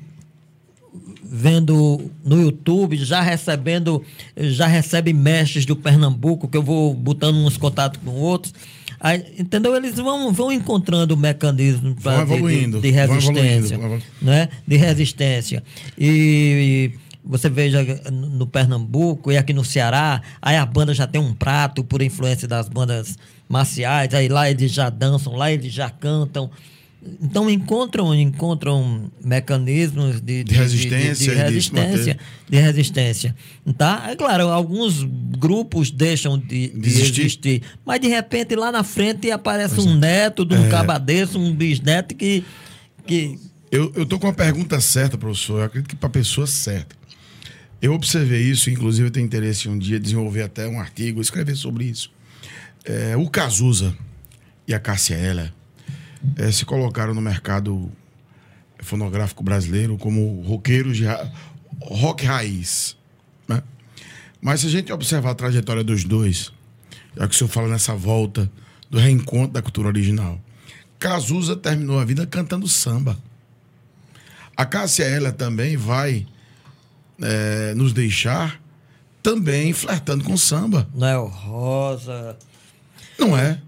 vendo no YouTube, já recebendo, já recebe mestres do Pernambuco, que eu vou botando uns contatos com outros. Aí, entendeu? Eles vão, vão encontrando mecanismos pra- de- de, de resistência. Né? De resistência. E, você veja no Pernambuco e aqui no Ceará, aí a banda já tem um prato por influência das bandas marciais, aí lá eles já dançam, lá eles já cantam. Então encontram, encontram mecanismos de, De resistência de, e de se resistência, de resistência. Tá? É claro, alguns grupos deixam de, de Desistir. existir, mas de repente lá na frente aparece um é. neto de um cabadeço, um bisneto que, que Eu, tô com a pergunta certa, professor. Eu acredito que para a pessoa certa. Eu observei isso, inclusive eu tenho interesse em um dia desenvolver até um artigo, escrever sobre isso. É, o Cazuza e a Cássia Eller é, se colocaram no mercado fonográfico brasileiro como roqueiros de ra- rock raiz. né? Mas se a gente observar a trajetória dos dois, já que o senhor fala nessa volta do reencontro da cultura original, Cazuza terminou a vida cantando samba. A Cássia Eller também vai é, nos deixar também flertando com samba, Noel Rosa, não é?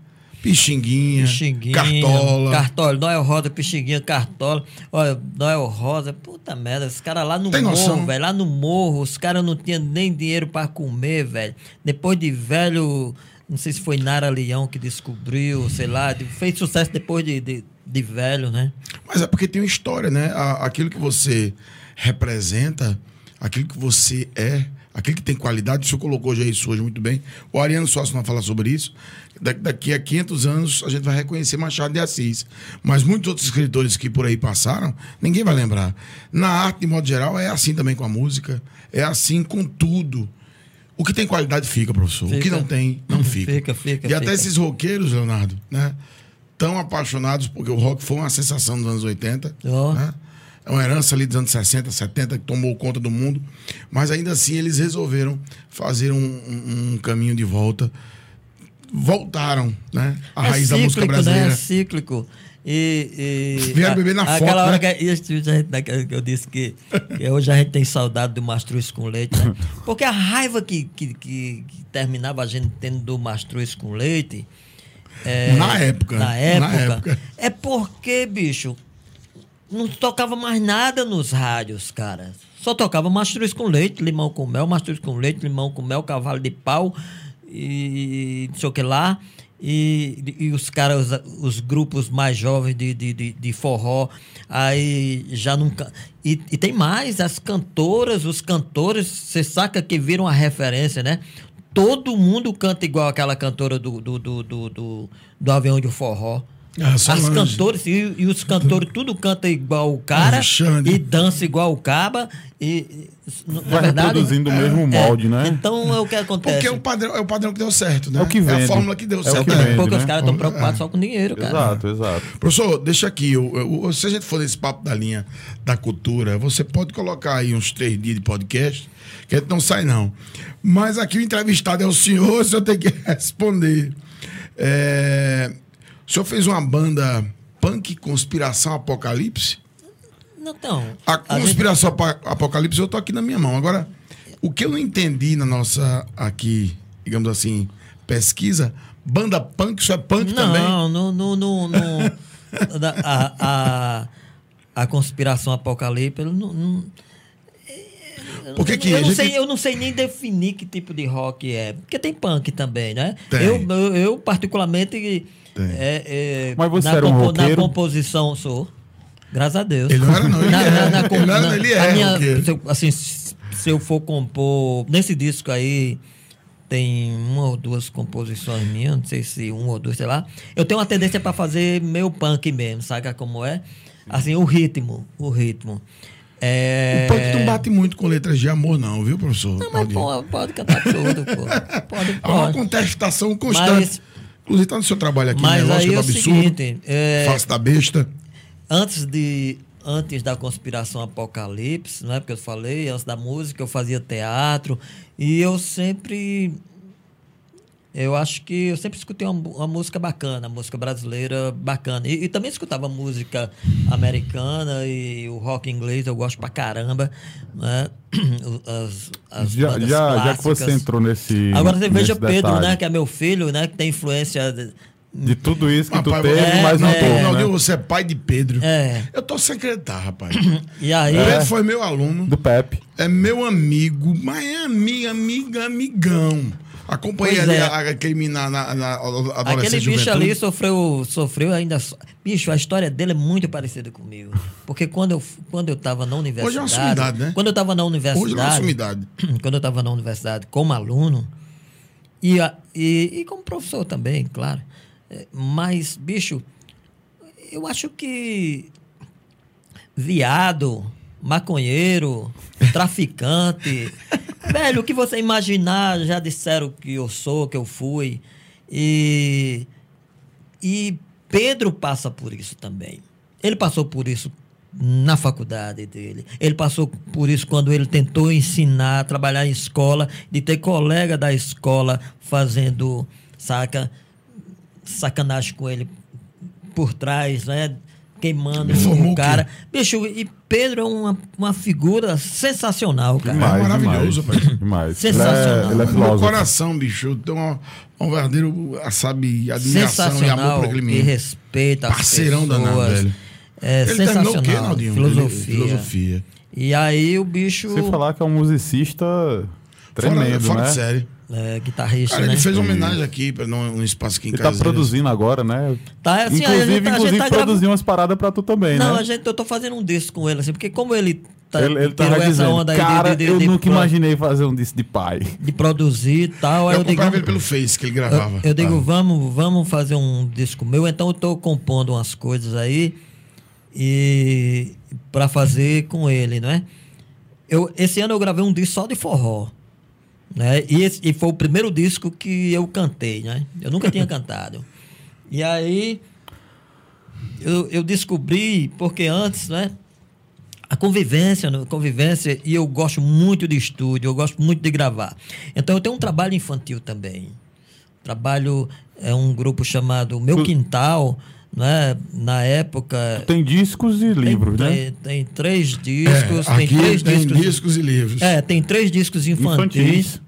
Pixinguinha, Pixinguinha, Cartola. Cartola, Noel Rosa, Pixinguinha, Cartola. Olha, Noel Rosa, puta merda, os caras lá no Tem morro, velho, lá no morro, os caras não tinham nem dinheiro pra comer, velho. Depois de velho, não sei se foi Nara Leão que descobriu, sei lá, fez sucesso depois de, de, de velho, né? Mas é porque tem uma história, né? Aquilo que você representa, aquilo que você é, aquilo que tem qualidade, o senhor colocou já isso hoje muito bem. O Ariano Sócio não fala sobre isso. Da- Daqui a 500 anos a gente vai reconhecer Machado de Assis. Mas muitos outros escritores que por aí passaram, ninguém vai lembrar. Na arte, de modo geral, é assim também com a música, é assim com tudo. O que tem qualidade fica, professor. O que Fica. não tem, não fica. Fica, fica, E até fica. esses roqueiros, Leonardo, né? Tão apaixonados, porque o rock foi uma sensação dos anos 80. Ó. Né? É uma herança ali dos anos 60, 70, que tomou conta do mundo. Mas ainda assim eles resolveram fazer um, um- um caminho de volta. Voltaram, né? A raiz da música cíclico, brasileira. Né? É cíclico. E, e Vieram beber na aquela foto, hora né? naquela que eu disse que, que hoje a gente tem saudade do mastruz com leite, né? Porque a raiva que, que, que, terminava a gente tendo do mastruz com leite. é, Na época, Na na época. época. É porque, bicho, não tocava mais nada nos rádios, cara. Só tocava mastruz com leite, limão com mel, mastruz com leite, limão com mel, cavalo de pau e não sei o que lá. E, e os caras, os grupos mais jovens de, de, de, de forró, aí já nunca. E, e tem mais, as cantoras, os cantores, você saca que viram a referência, né? Todo mundo canta igual aquela cantora do, do, do, do, do, do avião de forró. Ah, As cantoras e, e os cantores tudo canta igual o cara Alexandre. e dança igual o caba e, na Vai verdade reproduzindo o mesmo é, molde, né? Então é o que acontece. Porque é o, padrão, é o padrão que deu certo, né? É o que a vende. fórmula que deu É certo. que né? vende. porque né? os caras estão É. preocupados só com dinheiro, cara. Exato, exato. Professor, deixa aqui. eu- eu- se a gente for nesse papo da linha da cultura, você pode colocar aí uns três dias de podcast, que a gente não sai, não. Mas aqui o entrevistado é o senhor, o senhor tem que responder. É, o senhor fez uma banda punk Conspiração Apocalipse? Então, A a gente- Conspiração Apocalipse eu tô aqui na minha mão. Agora, o que eu não entendi na nossa, aqui, digamos assim, pesquisa, banda punk, isso é punk também? não, não, não, não, não, da- a, a, a conspiração apocalipse, eu não, não- Por que que eu, não gente- sei, eu não sei nem definir que tipo de rock é. Porque tem punk também, né? Tem. Eu, eu, eu, particularmente. Tem. é, é, Mas você na, era um roqueiro? na composição, sou. Graças a Deus. Ele não era, não, ele é. com- Ele era, ele é minha- se eu- assim, se eu for compor. Nesse disco aí. Tem uma ou duas composições minhas, não sei se uma ou duas, sei lá. Eu tenho uma tendência para fazer meio punk mesmo, sabe como é? Assim, o ritmo, o ritmo. É... O punk não bate muito com letras de amor, não, viu, professor? Não, mas pô, pode cantar tudo, pô. Pode, Há uma pode. contestação constante. Mas- Inclusive, tá no seu trabalho aqui, Mas né? aí Lógica é do o absurdo. seguinte, é, Face da besta. antes de antes da conspiração apocalipse, não é porque eu falei, antes da música eu fazia teatro e eu sempre eu acho que eu sempre escutei uma, uma música bacana, música brasileira bacana. E, e também escutava música americana e o rock inglês eu gosto pra caramba, né? As, as Já, já, já que você entrou nesse. Agora você veja Pedro, detalhe, né, que é meu filho, né, que tem influência de- De tudo isso que tu Rapaz, teve, é, mais um é, pouco. Ronaldinho, né? você é pai de Pedro. É. Eu tô sem acreditar, rapaz. E aí Pedro foi meu aluno, Do Pepe. é meu amigo, mas é amigo, amiga, amigão. Acompanhei Pois ali é. a- aquele na, na, na adolescência Aquele bicho juventude. ali sofreu, sofreu ainda. so- Bicho, a história dele é muito parecida comigo. Porque quando eu, quando eu tava na universidade. Hoje é uma sumidade, né? Quando eu tava na Hoje não é universidade. sumidade. quando eu estava na universidade como aluno, e, a- e, e como professor também, claro. É, Mas, bicho, eu acho que viado, maconheiro, traficante, velho, o que você imaginar, já disseram que eu sou, que eu fui. E, e Pedro passa por isso também. Ele passou por isso na faculdade dele. Ele passou por isso quando ele tentou ensinar, trabalhar em escola, de ter colega da escola fazendo, saca, sacanagem com ele por trás, né? Queimando o cara. Bicho, e Pedro é uma, uma figura sensacional, cara. Demais. maravilhoso, demais. pai. demais. Sensacional. Ele é, ele é meu coração, bicho, tenho uma, um verdadeiro, sabe, admiração e amor por aquele que menino. respeita as Parceirão pessoas. danado, velho. É Ele terminou sensacional. o quê, Naldinho? Filosofia. Ele- filosofia. E aí o bicho Sem falar que é um musicista tremendo, fora fora né? de série. É guitarrista, Cara, né? ele fez homenagem aqui, pra, num, num espaço aqui em Ele tá casa. produzindo agora, né? Tá, assim, a inclusive, gente tá- a gente inclusive tá grava- produziu umas paradas pra tu também, Não, né? a gente, eu tô fazendo um disco com ele, assim, porque como ele tá, ele, ele tirou tava essa dizendo, onda aí cara, de, de, eu de nunca pro- imaginei fazer um disco de pai. de produzir e tal. Eu eu, digo, ele pelo Face, que ele gravava. eu, eu digo, Ah. vamos, vamos fazer um disco meu. Então eu tô compondo umas coisas aí e para fazer com ele, não é? Eu, esse ano eu gravei um disco só de forró. Né? E, esse- e foi o primeiro disco que eu cantei, né? Eu nunca tinha cantado. E aí eu, eu descobri, porque antes, né? A convivência, né? convivência, e eu gosto muito de estúdio, eu gosto muito de gravar. Então eu tenho um trabalho infantil também. Trabalho é um grupo chamado Meu Quintal, né? Na época Tem discos e livros, tem, né? Tem, tem três discos, É, tem aqui três tem discos. discos e livros. É, tem três discos infantis. Infantis.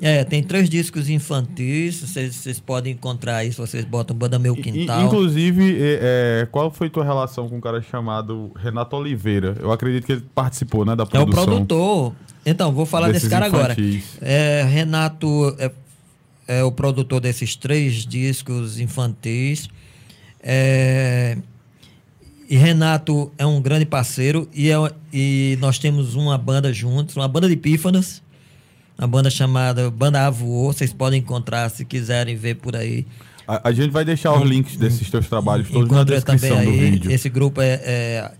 É, tem três discos infantis. Vocês, podem encontrar aí se vocês botam Banda Meu Quintal. Inclusive, é, é, qual foi tua relação com um cara chamado Renato Oliveira? Eu acredito que ele participou, né, da É o produção. produtor. Então, vou falar desse cara agora. infantis. É, Renato é, é o produtor desses três discos infantis. É, e Renato é um grande parceiro e, é, e nós temos uma banda juntos, uma banda de pífanos, uma banda chamada Banda Avoô. Vocês podem encontrar se quiserem ver por aí. A, a gente vai deixar os links desses teus trabalhos todos na Encontra também descrição do vídeo. Esse grupo é, é,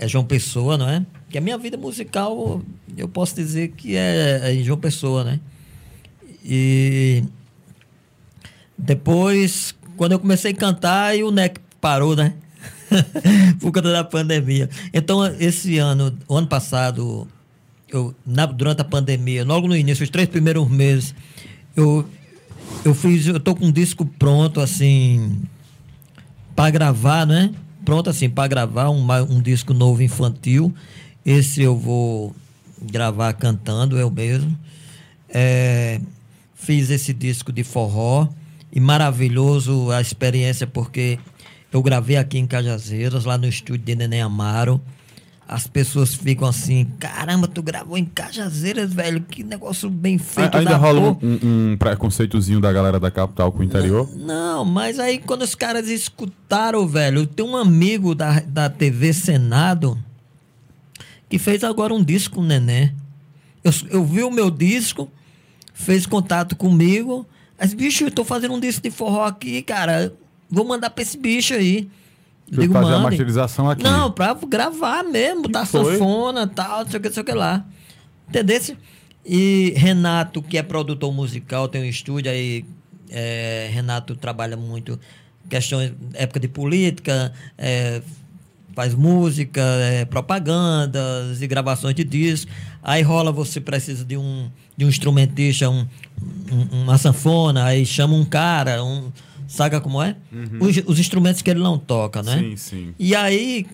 é João Pessoa, não é? Que a minha vida musical, eu posso dizer que é, é em João Pessoa, né? E depois, quando eu comecei a cantar, aí o NEC parou, né? Por conta da pandemia. Então, esse ano, o ano passado, eu, na- durante a pandemia, logo no início, os três primeiros meses, eu, eu fiz, eu tô com um disco pronto, assim, para gravar, né? Pronto, assim, para gravar um, um disco novo infantil. Esse eu vou gravar cantando, eu mesmo. É, fiz esse disco de forró e maravilhoso a experiência, porque Eu gravei aqui em Cajazeiras, lá no estúdio de Neném Amaro. As pessoas ficam assim, caramba, tu gravou em Cajazeiras, velho, que negócio bem feito. Ainda da rola porra." um, um preconceitozinho da galera da capital com o interior? Não, mas aí quando os caras escutaram, velho, tem um amigo da, da TV Senado que fez agora um disco com o Neném. Eu, eu vi o meu disco, fez contato comigo. Mas, bicho, eu tô fazendo um disco de forró aqui, cara. Vou mandar pra esse bicho aí. Pra fazer a "Mande." masterização aqui. Não, pra gravar mesmo, botar foi? sanfona e tal, não sei o que, não sei o que lá. Entendeu? E Renato, que é produtor musical, tem um estúdio aí. é, Renato trabalha muito questões, época de política, é, faz música, é, propagandas e gravações de discos. Aí rola, você precisa de um, de um instrumentista, um, um- uma sanfona, aí chama um cara, um. Saca como é? Os, os instrumentos que ele não toca, né? Sim, sim. E aí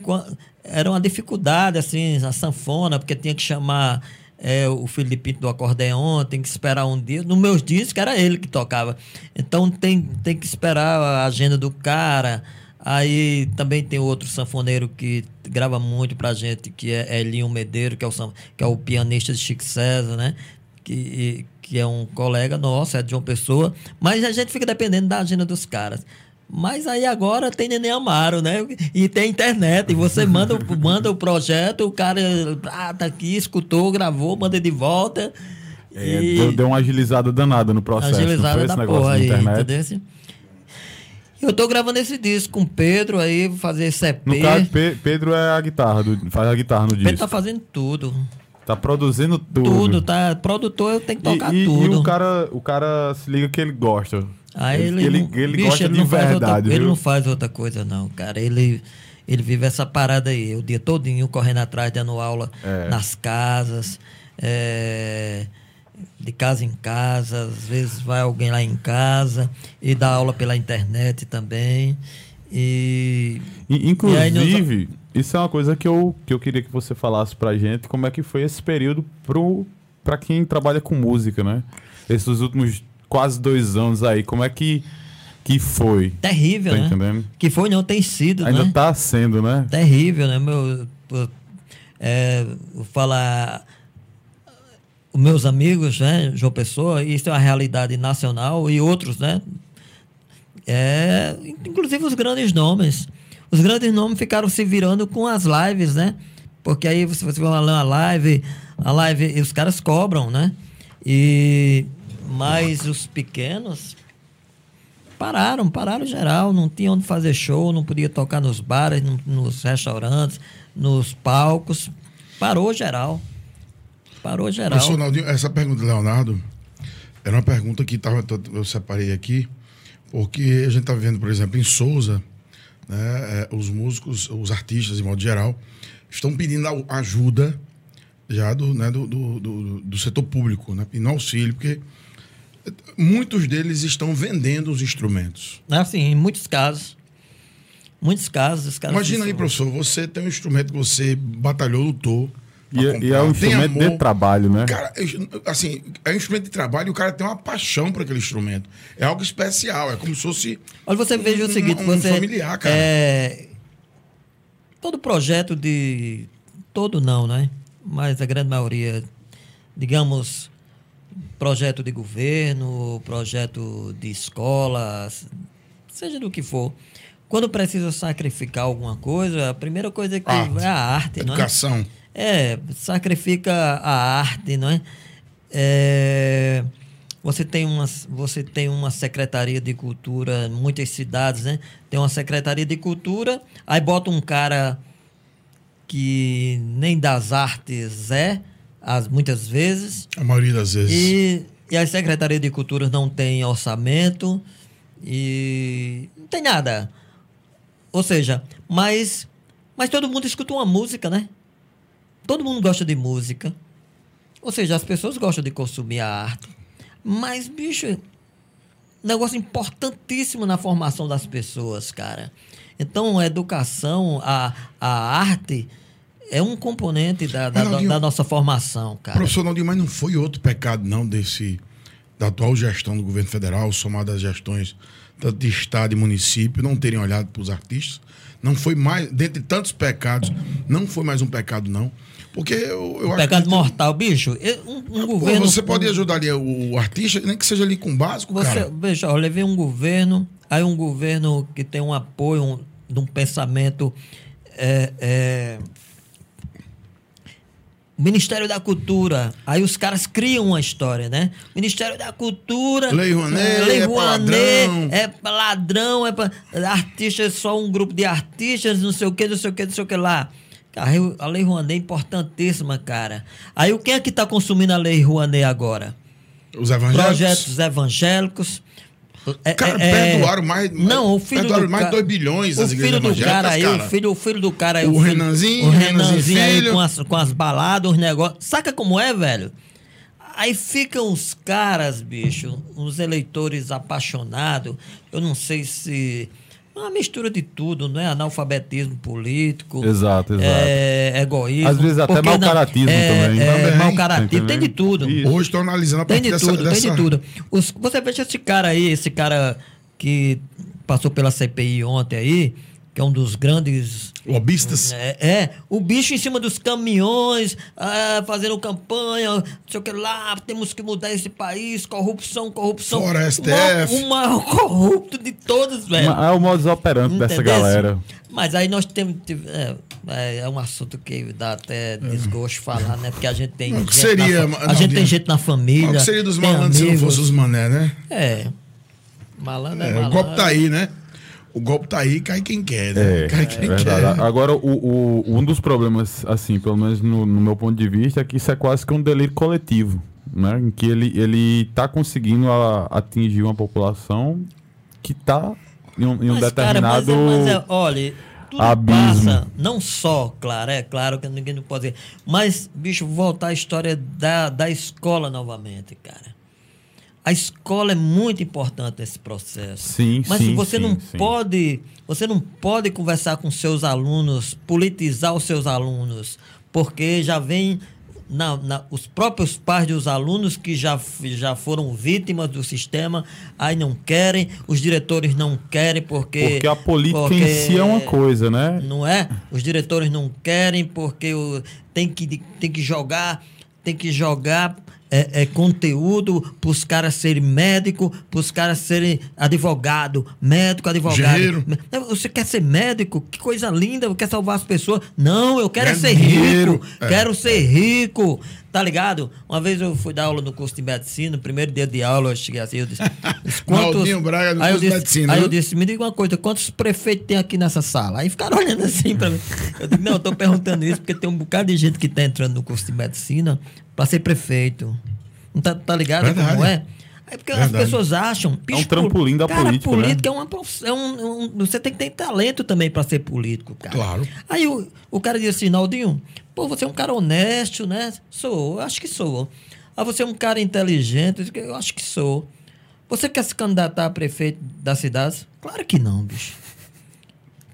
era uma dificuldade, assim, a sanfona, porque tinha que chamar é, o Filipinho do acordeon, tem que esperar um dia. Nos meus discos era ele que tocava. Então tem, tem que esperar a agenda do cara. Aí também tem outro sanfoneiro que grava muito pra gente, que é Elinho Medeiro, que é o, que é o pianista de Chico César, né? Que, que é um colega nosso, é de João Pessoa. Mas a gente fica dependendo da agenda dos caras. Mas aí agora tem Neném Amaro, né? E tem internet. E você manda, o- manda o projeto, o cara ah, tá aqui, escutou, gravou, manda de volta. É, e deu, deu uma agilizada danada no processo. agilizada da negócio porra aí, internet? Eu tô gravando esse disco com o Pedro aí, vou fazer esse EP. No caso, Pe- Pedro é a guitarra, do- faz a guitarra no Pedro disco. tá fazendo tudo. Tá produzindo tudo. Tudo, tá? Produtor eu tenho que tocar e, e- tudo. E o cara, o cara se liga que ele gosta. Aí ele, ele, não- ele bicho, gosta ele de faz outra- verdade. ele não faz outra coisa, não, cara. Ele, ele vive essa parada aí, o dia todinho correndo atrás, dando aula É. nas casas, é, de casa em casa, às vezes vai alguém lá em casa e dá aula pela internet também. E E Inclusive, isso é uma coisa que eu, que eu queria que você falasse pra gente, como é que foi esse período pro, pra quem trabalha com música, né? Esses últimos quase dois anos aí, como é que, que foi? terrível, Tá né? entendendo? Que foi, não tem sido, Ainda né? tá sendo, né? terrível, né? Meu, é, vou falar os meus amigos, né, João Pessoa, isso é uma realidade nacional e outros, né? É, inclusive os grandes nomes. Os grandes nomes ficaram se virando com as lives, né? Porque aí você, você vai lá na live, a live, e os caras cobram, né? E mas os pequenos pararam, pararam geral, não tinha onde fazer show, não podia tocar nos bares, no- nos restaurantes, nos palcos. Parou geral. Parou geral. Professor essa pergunta do Leonardo era uma pergunta que tava, eu separei aqui, porque a gente está vendo, por exemplo, em Souza, né, eh, os músicos, os artistas, de modo geral, estão pedindo ajuda já do, né, do, do, do- do setor público, né, pedindo auxílio, porque muitos deles estão vendendo os instrumentos. Assim, em muitos casos. Muitos casos, os caras. Imagina aí, professor, você tem um instrumento que você batalhou, lutou. E, é- e é um instrumento de amor. trabalho, né? Cara, eu- assim, é um instrumento de trabalho e o cara tem uma paixão por aquele instrumento. É algo especial, é como se fosse. Olha, você veja o um- seguinte, um você. familiar, cara. É, todo projeto de. Todo não, né? Mas a grande maioria, digamos, projeto de governo, projeto de escola, seja do que for. Quando precisa sacrificar alguma coisa, a primeira coisa que Arte. é a arte, não é? É, sacrifica a arte, não é? É, você, tem uma, você tem uma secretaria de cultura, muitas cidades, né? Tem uma secretaria de cultura, aí bota um cara que nem das artes é, as, muitas vezes, A maioria das vezes. e, e a Secretaria de Cultura não tem orçamento e não tem nada. Ou seja, mas, mas todo mundo escuta uma música, né? Todo mundo gosta de música. Ou seja, as pessoas gostam de consumir a arte. Mas, bicho, negócio importantíssimo na formação das pessoas, cara. Então, a educação, a, a arte é um componente da, da, Ronaldinho, da nossa formação, cara. Professor Naldinho, mas não foi outro pecado, não, desse, da atual gestão do governo federal, somada às gestões tanto de Estado e município, não terem olhado para os artistas. Não foi mais, dentre tantos pecados, não foi mais um pecado, não. Porque eu, eu pecado que, mortal, bicho. Um, um pô, governo. Você pode ajudar ali o, artista, nem que seja ali com básico, você, cara. Veja, eu levei um governo, aí um governo que tem um apoio um, de um pensamento. É, é, Ministério da Cultura. Aí os caras criam uma história, né? Ministério da Cultura. Lei Rouanet, Lei é Rouanet, é ladrão, é pra artista, é só um grupo de artistas, não sei o que, não sei o que, não sei o que lá. A Lei Rouanet é importantíssima, cara. Aí o quem é que está consumindo a Lei Rouanet agora? Os evangélicos. Projetos evangélicos. É, cara, é, perdoaram mais. Não, o filho perdoaram do mais de 2 bilhões as o filho do cara aí, cara. o filho, o filho do cara aí. O, o filho, Renanzinho, o Renanzinho aí com as, com as baladas, os negócios. Saca como é, velho? Aí ficam os caras, bicho, uns eleitores apaixonados. Eu não sei se. Uma mistura de tudo, não é? Analfabetismo político. Exato, exato. É, egoísmo. Às vezes até mau caratismo é, também. É, Também. mau caratismo, tem de tudo. Isso. Hoje estou analisando a Tem de dessa, tudo, dessa... tem de tudo. Os, você veja esse cara aí, esse cara que passou pela CPI ontem aí, que é um dos grandes. Lobistas. É, é, o bicho em cima dos caminhões, ah, fazendo campanha, não sei o que lá, temos que mudar esse país, corrupção, corrupção. Fora STF. O maior, o maior corrupto de todos, velho. É o modus operandi dessa Entendesse? galera. Mas aí nós temos. É, é, é um assunto que dá até desgosto falar, né? Porque a gente tem. O gente seria, na, a não, gente tem Diego? gente na família. O que seria dos tem malandros se não amigos. fosse os mané, né? É. Malandro é, É, o malandro. golpe tá aí, né? O golpe tá aí, cai quem quer, né? É, cai quem é quer. Agora, o, o- um dos problemas, assim, pelo menos no, no meu ponto de vista, é que isso é quase que um delírio coletivo, né? Em que ele, ele tá conseguindo a- atingir uma população que tá em um, em um Mas, cara, mas, determinado... é, mas é, olha, tudo abismo. passa, não só, claro, é claro que ninguém não pode dizer, mas, bicho, voltar à história da, da escola novamente, cara. A escola é muito importante nesse processo. Sim, Mas sim, você sim, não sim. pode, você não pode conversar com seus alunos, politizar os seus alunos, porque já vem na, na- os próprios pais dos alunos que já, já foram vítimas do sistema, aí não querem, os diretores não querem porque Porque a política porque- em si é uma coisa, né? não é? Os diretores não querem porque o, tem, que, tem que jogar, tem que jogar é, é, conteúdo para os caras serem médico, para os caras serem advogado, médico, advogado. Engenheiro. Você quer ser médico? Que coisa linda, quer salvar as pessoas. Não, eu quero é ser rico, É. quero ser rico. Tá ligado? Uma vez eu fui dar aula no curso de medicina, no primeiro dia de aula, eu cheguei assim, eu disse, "Mas Maldinho Braga no aí eu curso de disse, medicina, Aí eu disse, me diga uma coisa, quantos prefeitos tem aqui nessa sala? Aí ficaram olhando assim pra mim. Eu digo, não, eu tô perguntando isso porque tem um bocado de gente que tá entrando no curso de medicina pra ser prefeito. Não tá, tá ligado Verdade. como é? Aí porque Verdade. as pessoas acham. É um trampolim da cara, política, né? política é uma profissão. é um- um- você tem que ter talento também pra ser político, cara. Claro. Aí o, o cara diz assim, Naldinho, pô, você é um cara honesto, né? Sou, eu acho que sou. Ah, você é um cara inteligente, eu acho que sou. Você quer se candidatar a prefeito da cidade? Claro que não, bicho.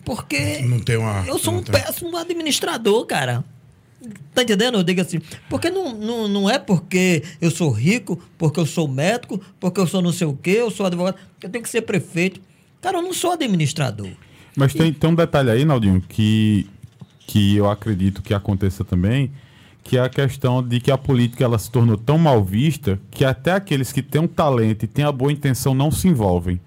Porque Não tem uma. eu sou um péssimo administrador, cara. Tá entendendo? Eu digo assim, porque não, não, não é porque eu sou rico, porque eu sou médico, porque eu sou não sei o quê, eu sou advogado, eu tenho que ser prefeito. Cara, eu não sou administrador. Mas tem, tem um detalhe aí, Naldinho, que, que eu acredito que aconteça também, que é a questão de que a política ela se tornou tão mal vista que até aqueles que têm um talento e têm a boa intenção não se envolvem.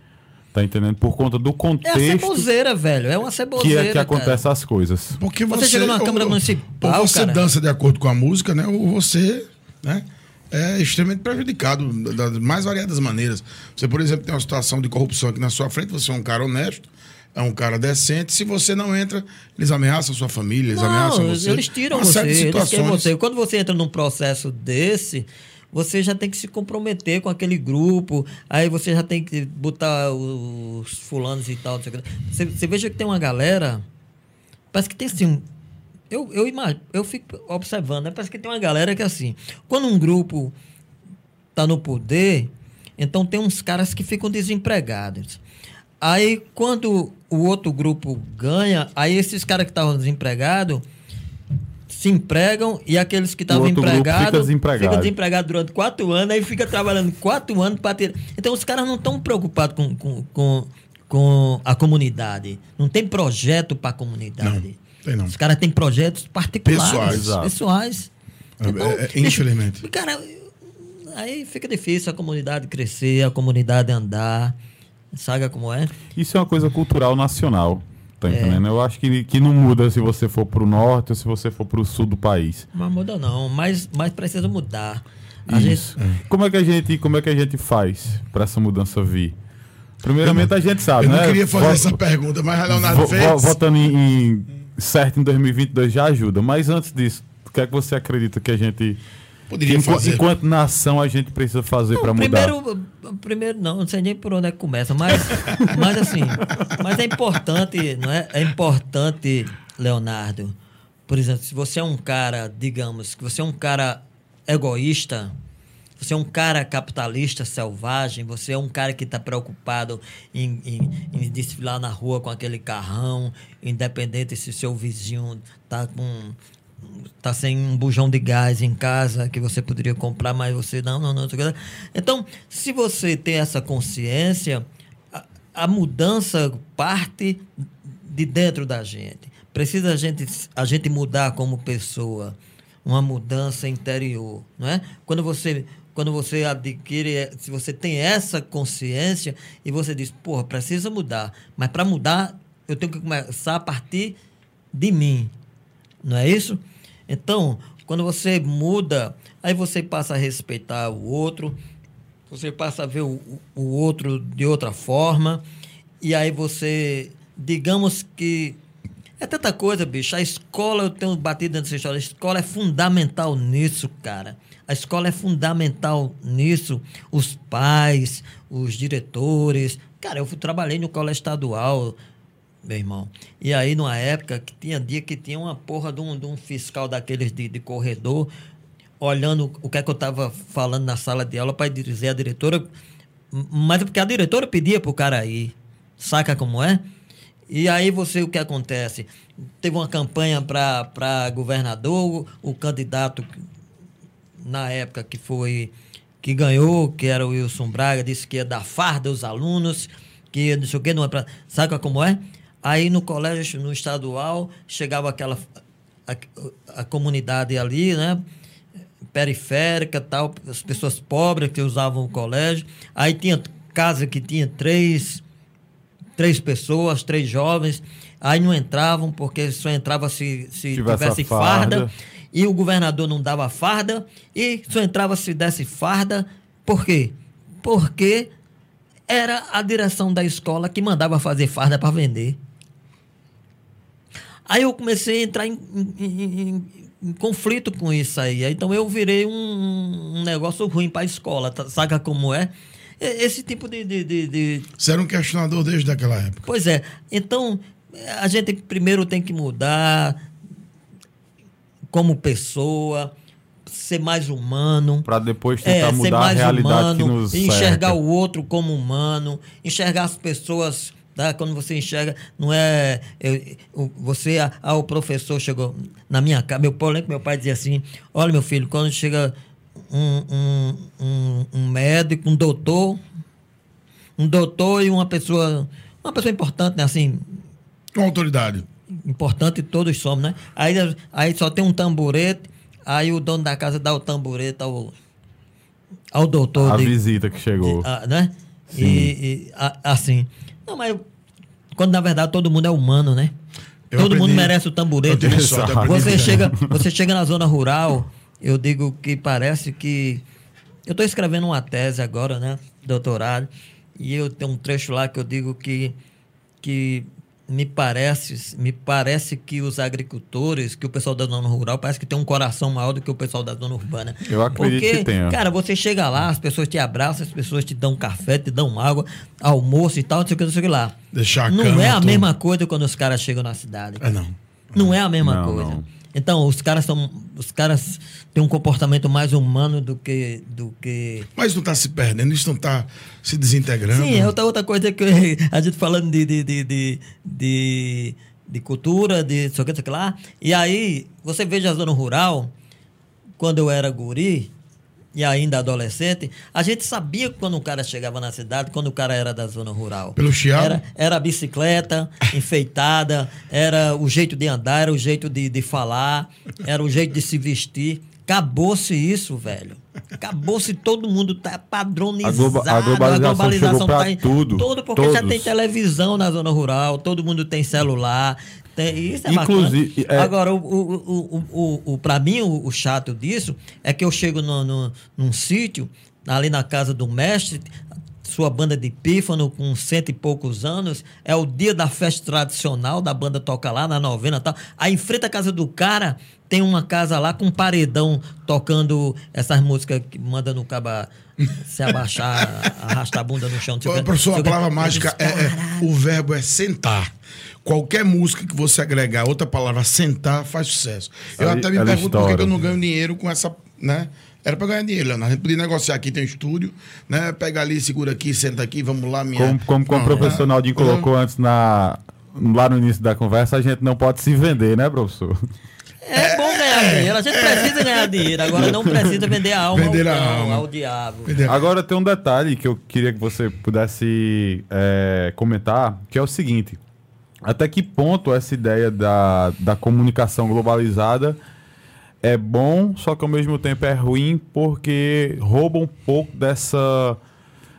Tá entendendo? Por conta do É a contexto ceboseira, velho. É uma que, ceboseira. é, que acontece as coisas. Porque Você você, chega numa ou- Câmara Municipal, Ou você cara. dança de acordo com a música, né? Ou você, né? É extremamente prejudicado das mais variadas maneiras. Você, por exemplo, tem uma situação de corrupção aqui na sua frente, você é um cara honesto, é um cara decente. Se você não entra, eles ameaçam a sua família, eles ameaçam Não, você. eles tiram Uma você, série de eles você. Quando você entra num processo desse, você já tem que se comprometer com aquele grupo, aí você já tem que botar os fulanos e tal. Você, você veja que tem uma galera, parece que tem assim, eu, eu imagino, eu fico observando, né? parece que tem uma galera que assim, quando um grupo tá no poder, então tem uns caras que ficam desempregados. Aí, quando o outro grupo ganha, aí esses caras que estavam desempregados se empregam e aqueles que estavam empregados desempregado. fica desempregado durante quatro anos, aí fica trabalhando quatro anos para ter. Então os caras não estão preocupados com, com, com, com a comunidade. Não tem projeto para a comunidade. Tem não. Os caras têm projetos particulares, Pessoais, exato. pessoais. É, é, é, infelizmente. Cara, aí fica difícil a comunidade crescer, a comunidade andar. Sabe como é? Isso é uma coisa cultural nacional. Tá É. entendendo? Eu acho que, que não muda se você for pro norte ou se você for pro sul do país. Mas muda não, mas, mas precisa mudar. A Isso. gente, Como é que a gente, como é que a gente faz para essa mudança vir? Primeiramente a gente sabe, Eu não né? queria fazer essa pergunta, mas a Leonardo vo- fez. vo- Votando em, em certo em 2022 já ajuda. Mas antes disso, o que é que você acredita que a gente Poderia enqu- fazer. enquanto nação a gente precisa fazer para mudar? primeiro, primeiro não, não sei nem por onde é que começa, mas, mas assim, mas é importante, não é? É importante, Leonardo. Por exemplo, se você é um cara, digamos, que você é um cara egoísta, você é um cara capitalista selvagem, você é um cara que está preocupado em, em, em desfilar na rua com aquele carrão, independente se seu vizinho tá com tá sem um bujão de gás em casa que você poderia comprar, mas você não, não, não. Então, se você tem essa consciência, a, a mudança parte de dentro da gente. Precisa a gente, a gente mudar como pessoa, uma mudança interior, não é? Quando você quando você adquire, se você tem essa consciência e você diz, porra, precisa mudar, mas para mudar eu tenho que começar a partir de mim, não é isso? Então, quando você muda, aí você passa a respeitar o outro, você passa a ver o, o outro de outra forma, e aí você, digamos que. É tanta coisa, bicho. A escola, eu tenho batido nessa história, a escola é fundamental nisso, cara. A escola é fundamental nisso. Os pais, os diretores. Cara, eu trabalhei no colégio estadual, meu irmão. E aí, numa época que tinha dia que tinha uma porra de um, de um fiscal daqueles de, de corredor olhando o que é que eu estava falando na sala de aula para dizer à diretora, mas porque a diretora pedia pro cara ir. Saca como é? E aí você, o que acontece? Teve uma campanha para governador, o, o candidato na época que foi que ganhou, que era o Wilson Braga, disse que ia dar farda aos alunos, que não sei o quê, não é pra, sabe como é? Aí no colégio, no estadual, chegava aquela a, a comunidade ali, né? periférica, tal, as pessoas pobres que usavam o colégio. Aí tinha casa que tinha três, três pessoas, três jovens. Aí não entravam, porque só entrava se, se Tivesse tivesse farda. farda. E o governador não dava farda. E só entrava se desse farda. Por quê? Porque era a direção da escola que mandava fazer farda para vender. Aí eu comecei a entrar em, em- em- em- conflito com isso aí. Então eu virei um, um negócio ruim para a escola, tá? saca como é? Esse tipo de- de- de- de, Você era um questionador desde aquela época. Pois é. Então, a gente primeiro tem que mudar como pessoa, ser mais humano. Para depois É, tentar ser mudar a mais realidade que humano, nos enxergar cerca. o outro como humano, enxergar as pessoas. Tá? Quando você enxerga, não é. eu- o- você, ah, ah, o professor chegou na minha casa. Meu pai, eu lembro que meu pai dizia assim: Olha, meu filho, quando chega um, um, um, um médico, um doutor, um doutor e uma pessoa, uma pessoa importante, né? Assim, Com autoridade. importante todos somos, né? Aí, aí só tem um tamborete, aí o dono da casa dá o tamborete ao, ao doutor. A de- visita que chegou. de- ah, né? E, Sim. e, a- assim. Não, mas quando na verdade todo mundo é humano, né? Eu todo mundo aprendi- merece o tamborete. né? Você chega, você chega na zona rural, eu digo que parece que. Eu estou escrevendo uma tese agora, né? Doutorado. E eu tenho um trecho lá que eu digo que, que me parece, me parece que os agricultores, que o pessoal da zona rural, parece que tem um coração maior do que o pessoal da zona urbana. Eu acredito Porque, que tenha. Cara, você chega lá, as pessoas te abraçam, as pessoas te dão café, te dão água, almoço e tal, não sei o que, não sei o que lá. Deixar a Não cama, é a tudo. mesma coisa quando os caras chegam na cidade. É não. Não é a mesma Não, coisa. não. Então, os caras são. Os caras têm um comportamento mais humano do que. Do que... Mas não está se perdendo, isso não está se desintegrando. Sim, é outra, outra coisa que a gente falando de, de, de, de, de, de cultura, de sei o que, sei lá. E aí, você veja a zona rural, quando eu era guri e ainda adolescente, a gente sabia quando o cara chegava na cidade, quando o cara era da zona rural. Pelo chiado? Era, era a bicicleta enfeitada, era o jeito de andar, era o jeito de, de falar, era o jeito de se vestir. Acabou-se isso, velho. Acabou-se, todo mundo tá padronizado. A globa- a globalização chegou tá em tudo, Todo, porque já todos. tem televisão na zona rural, todo mundo tem celular. Tem, isso é Inclusive, é- Agora, o, o, o, o, o, pra mim, o, o chato disso é que eu chego no, no, num sítio, ali na casa do mestre, sua banda de pífano com cento e poucos anos, é o dia da festa tradicional, da banda toca lá na novena e tal. Aí em frente à casa do cara, tem uma casa lá com um paredão tocando essas músicas que manda no caba se abaixar, arrastar a bunda no chão. Professor, a palavra mágica é, é-. O verbo é sentar. Qualquer música que você agregar outra palavra sentar faz sucesso. Eu Ali- até me ela pergunto por que eu não ganho dinheiro com essa. né? Era pra ganhar dinheiro, Leonardo. A gente podia negociar aqui, tem um estúdio, né? Pega ali, segura aqui, senta aqui, vamos lá, minha. Como, como, como o Não, professor né? Naldinho colocou antes na, lá no início da conversa, a gente não pode se vender, né, professor? É bom ganhar dinheiro, a gente precisa ganhar dinheiro, agora não precisa vender a alma Vender ao, a cão, alma. ao diabo. Agora tem um detalhe que eu queria que você pudesse é, comentar, que é o seguinte: até que ponto essa ideia da, da comunicação globalizada é bom, só que ao mesmo tempo é ruim, porque rouba um pouco dessa,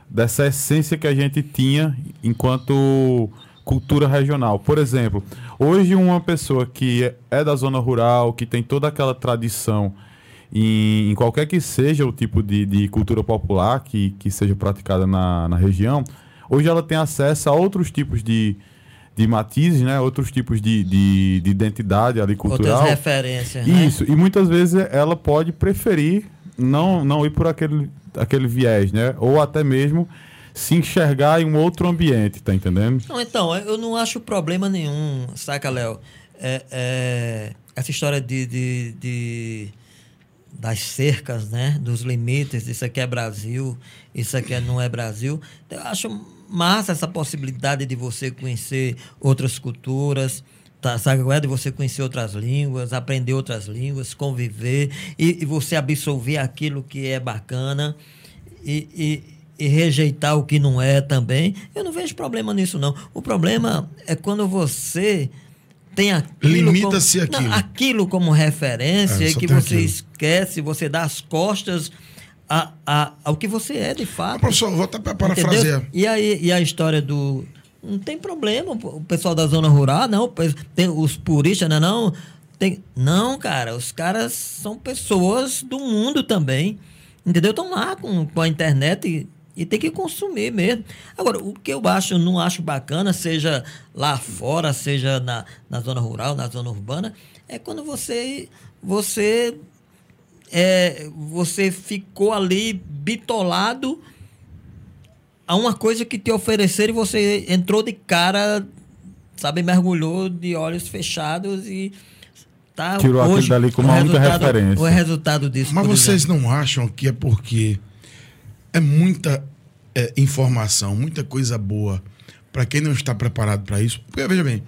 dessa essência que a gente tinha enquanto cultura regional. Por exemplo, hoje uma pessoa que é- da zona rural, que tem toda aquela tradição em, em qualquer que seja o tipo de, de cultura popular que, que seja praticada na, na região, hoje ela tem acesso a outros tipos de, de matizes, né? outros tipos de, de, de identidade ali cultural. Outras referências, né? Isso, e muitas vezes ela pode preferir não, não ir por aquele, aquele viés, né? Ou até mesmo se enxergar em um outro ambiente, tá entendendo? Não, então, eu não acho problema nenhum, saca, Léo? É, é, essa história de, de, de- das cercas, né? Dos limites, isso aqui é Brasil, isso aqui não é Brasil. Eu acho massa essa possibilidade de você conhecer outras culturas, tá, sabe qual é? De você conhecer outras línguas, aprender outras línguas, conviver e, e você absorver aquilo que é bacana e, e- e rejeitar o que não é também. Eu não vejo problema nisso, não. O problema é quando você tem aquilo. Limita-se. Não, aquilo como referência É, e que você aquilo. esquece, você dá as costas a, a, ao que você é de fato. Professor, vou até parafrasear. E aí e a história do. Não tem problema, o pessoal da zona rural, não. Tem os puristas, não, é não. Tem, não, cara, os caras são pessoas do mundo também. Entendeu? Estão lá com, com a internet e, e tem que consumir mesmo. Agora, o que eu acho, eu não acho bacana, seja lá fora, seja na, na zona rural, na zona urbana, é quando você. Você é, você ficou ali bitolado a uma coisa que te ofereceram e você entrou de cara, sabe, mergulhou de olhos fechados e tá Tirou aquilo hoje, dali como uma única referência. O resultado disso. Mas vocês exemplo. não acham que é porque é muita é, informação, muita coisa boa para quem não está preparado para isso? Porque, veja bem,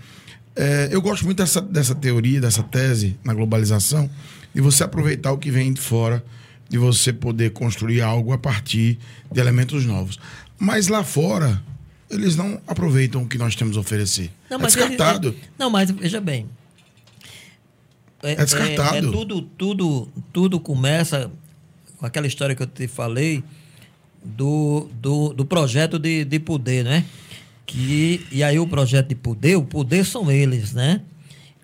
é, eu gosto muito dessa, dessa teoria, dessa tese na globalização, de você aproveitar o que vem de fora, de você poder construir algo a partir de elementos novos. Mas lá fora, eles não aproveitam o que nós temos a oferecer. Não, é mas ele- descartado. é- não, mas veja bem. É, É descartado. é- é tudo, tudo, tudo começa com aquela história que eu te falei do, do, do projeto de, de poder, né? Que, e aí o projeto de poder, o poder são eles, né?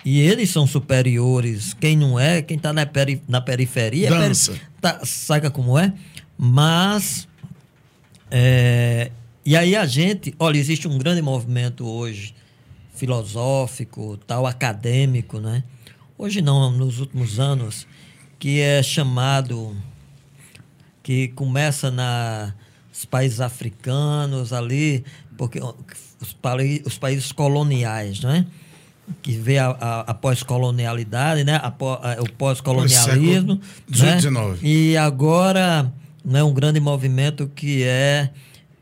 E eles são superiores. Quem não é, quem está na, peri, na periferia... é peri- Dança. tá, saca como é? Mas... é, e aí a gente... Olha, existe um grande movimento hoje filosófico, tal, acadêmico, né? Hoje não, nos últimos anos, que é chamado que começa nos países africanos ali, porque os, os países coloniais, né? Que vê a, a, a pós-colonialidade, né? A o pós-colonialismo. Né? E agora né, um grande movimento que é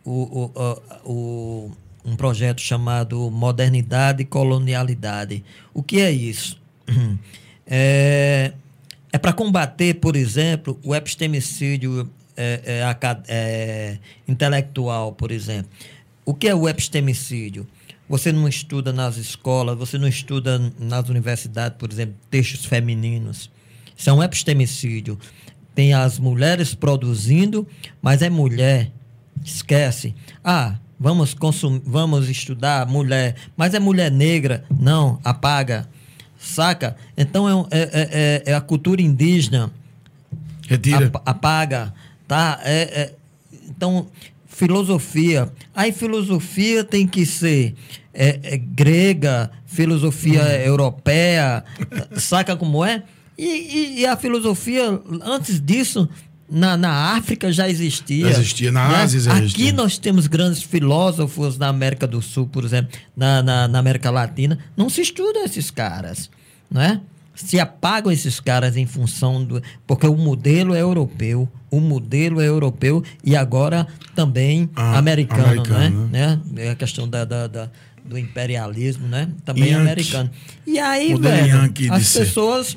o, o, o, o- um projeto chamado Modernidade e Colonialidade. O que é isso? É, é para combater, por exemplo, o epistemicídio é, é, é, intelectual, por exemplo. O que é o epistemicídio? Você não estuda nas escolas, você não estuda nas universidades, por exemplo, textos femininos. Isso é um epistemicídio. Tem as mulheres produzindo, mas é mulher. Esquece. Ah, vamos consumir, vamos estudar mulher, mas é mulher negra. Não, apaga. Saca? Então é, é, é, é a cultura indígena. Retira. Apaga. Tá? É, é, então, filosofia. Aí filosofia tem que ser é, é grega, filosofia hum. europeia, saca como é? E, e, e, a filosofia, antes disso, na, na África já existia. Já existia, na né? Ásia já existia. Aqui nós temos grandes filósofos na América do Sul, por exemplo, na, na, na América Latina. Não se estuda esses caras, não é? Se apagam esses caras em função do. Porque o modelo é europeu, o modelo é europeu e agora também ah, americano, americano, né? né? É a questão da, da, da do imperialismo, né? Também Yankee. americano. E aí, velho, as pessoas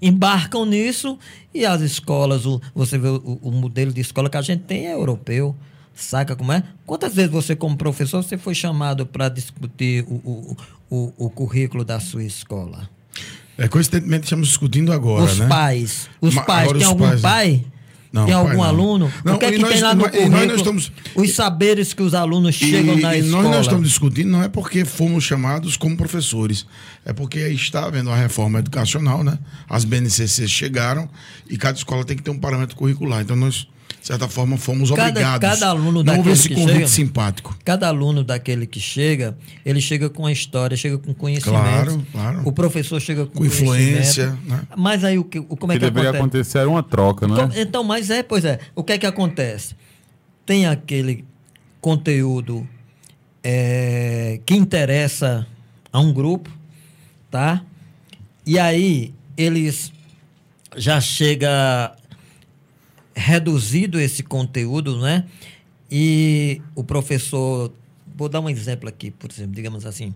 embarcam nisso e as escolas, o, você vê o, o, modelo de escola que a gente tem é europeu. Saca como é? Quantas vezes você, como professor, você foi chamado para discutir o, o, o, currículo da sua escola? É, coincidentemente estamos discutindo agora, os né? Pais. Os Ma pais. Tem algum pais, né? Pai? Não, algum aluno? Não, o que é que nós, tem lá no currículo? Estamos... Os saberes que os alunos chegam e, na e escola. Nós não estamos discutindo, não é porque fomos chamados como professores. É porque está havendo a reforma educacional, né? As BNCCs chegaram e cada escola tem que ter um parâmetro curricular. Então nós de certa forma, fomos cada, obrigados. Cada aluno não houve esse convite chega, simpático. Cada aluno daquele que chega, ele chega com a história, chega com conhecimento. Claro, claro. O professor chega com, com influência. Né? Mas aí o que, o, como é que, que deveria acontece? acontecer era uma troca, não é? Então, então, mas é, pois é. O que é que acontece? Tem aquele conteúdo é, que interessa a um grupo, tá? E aí eles já chega reduzido esse conteúdo, né? E o professor, vou dar um exemplo aqui, por exemplo, digamos assim,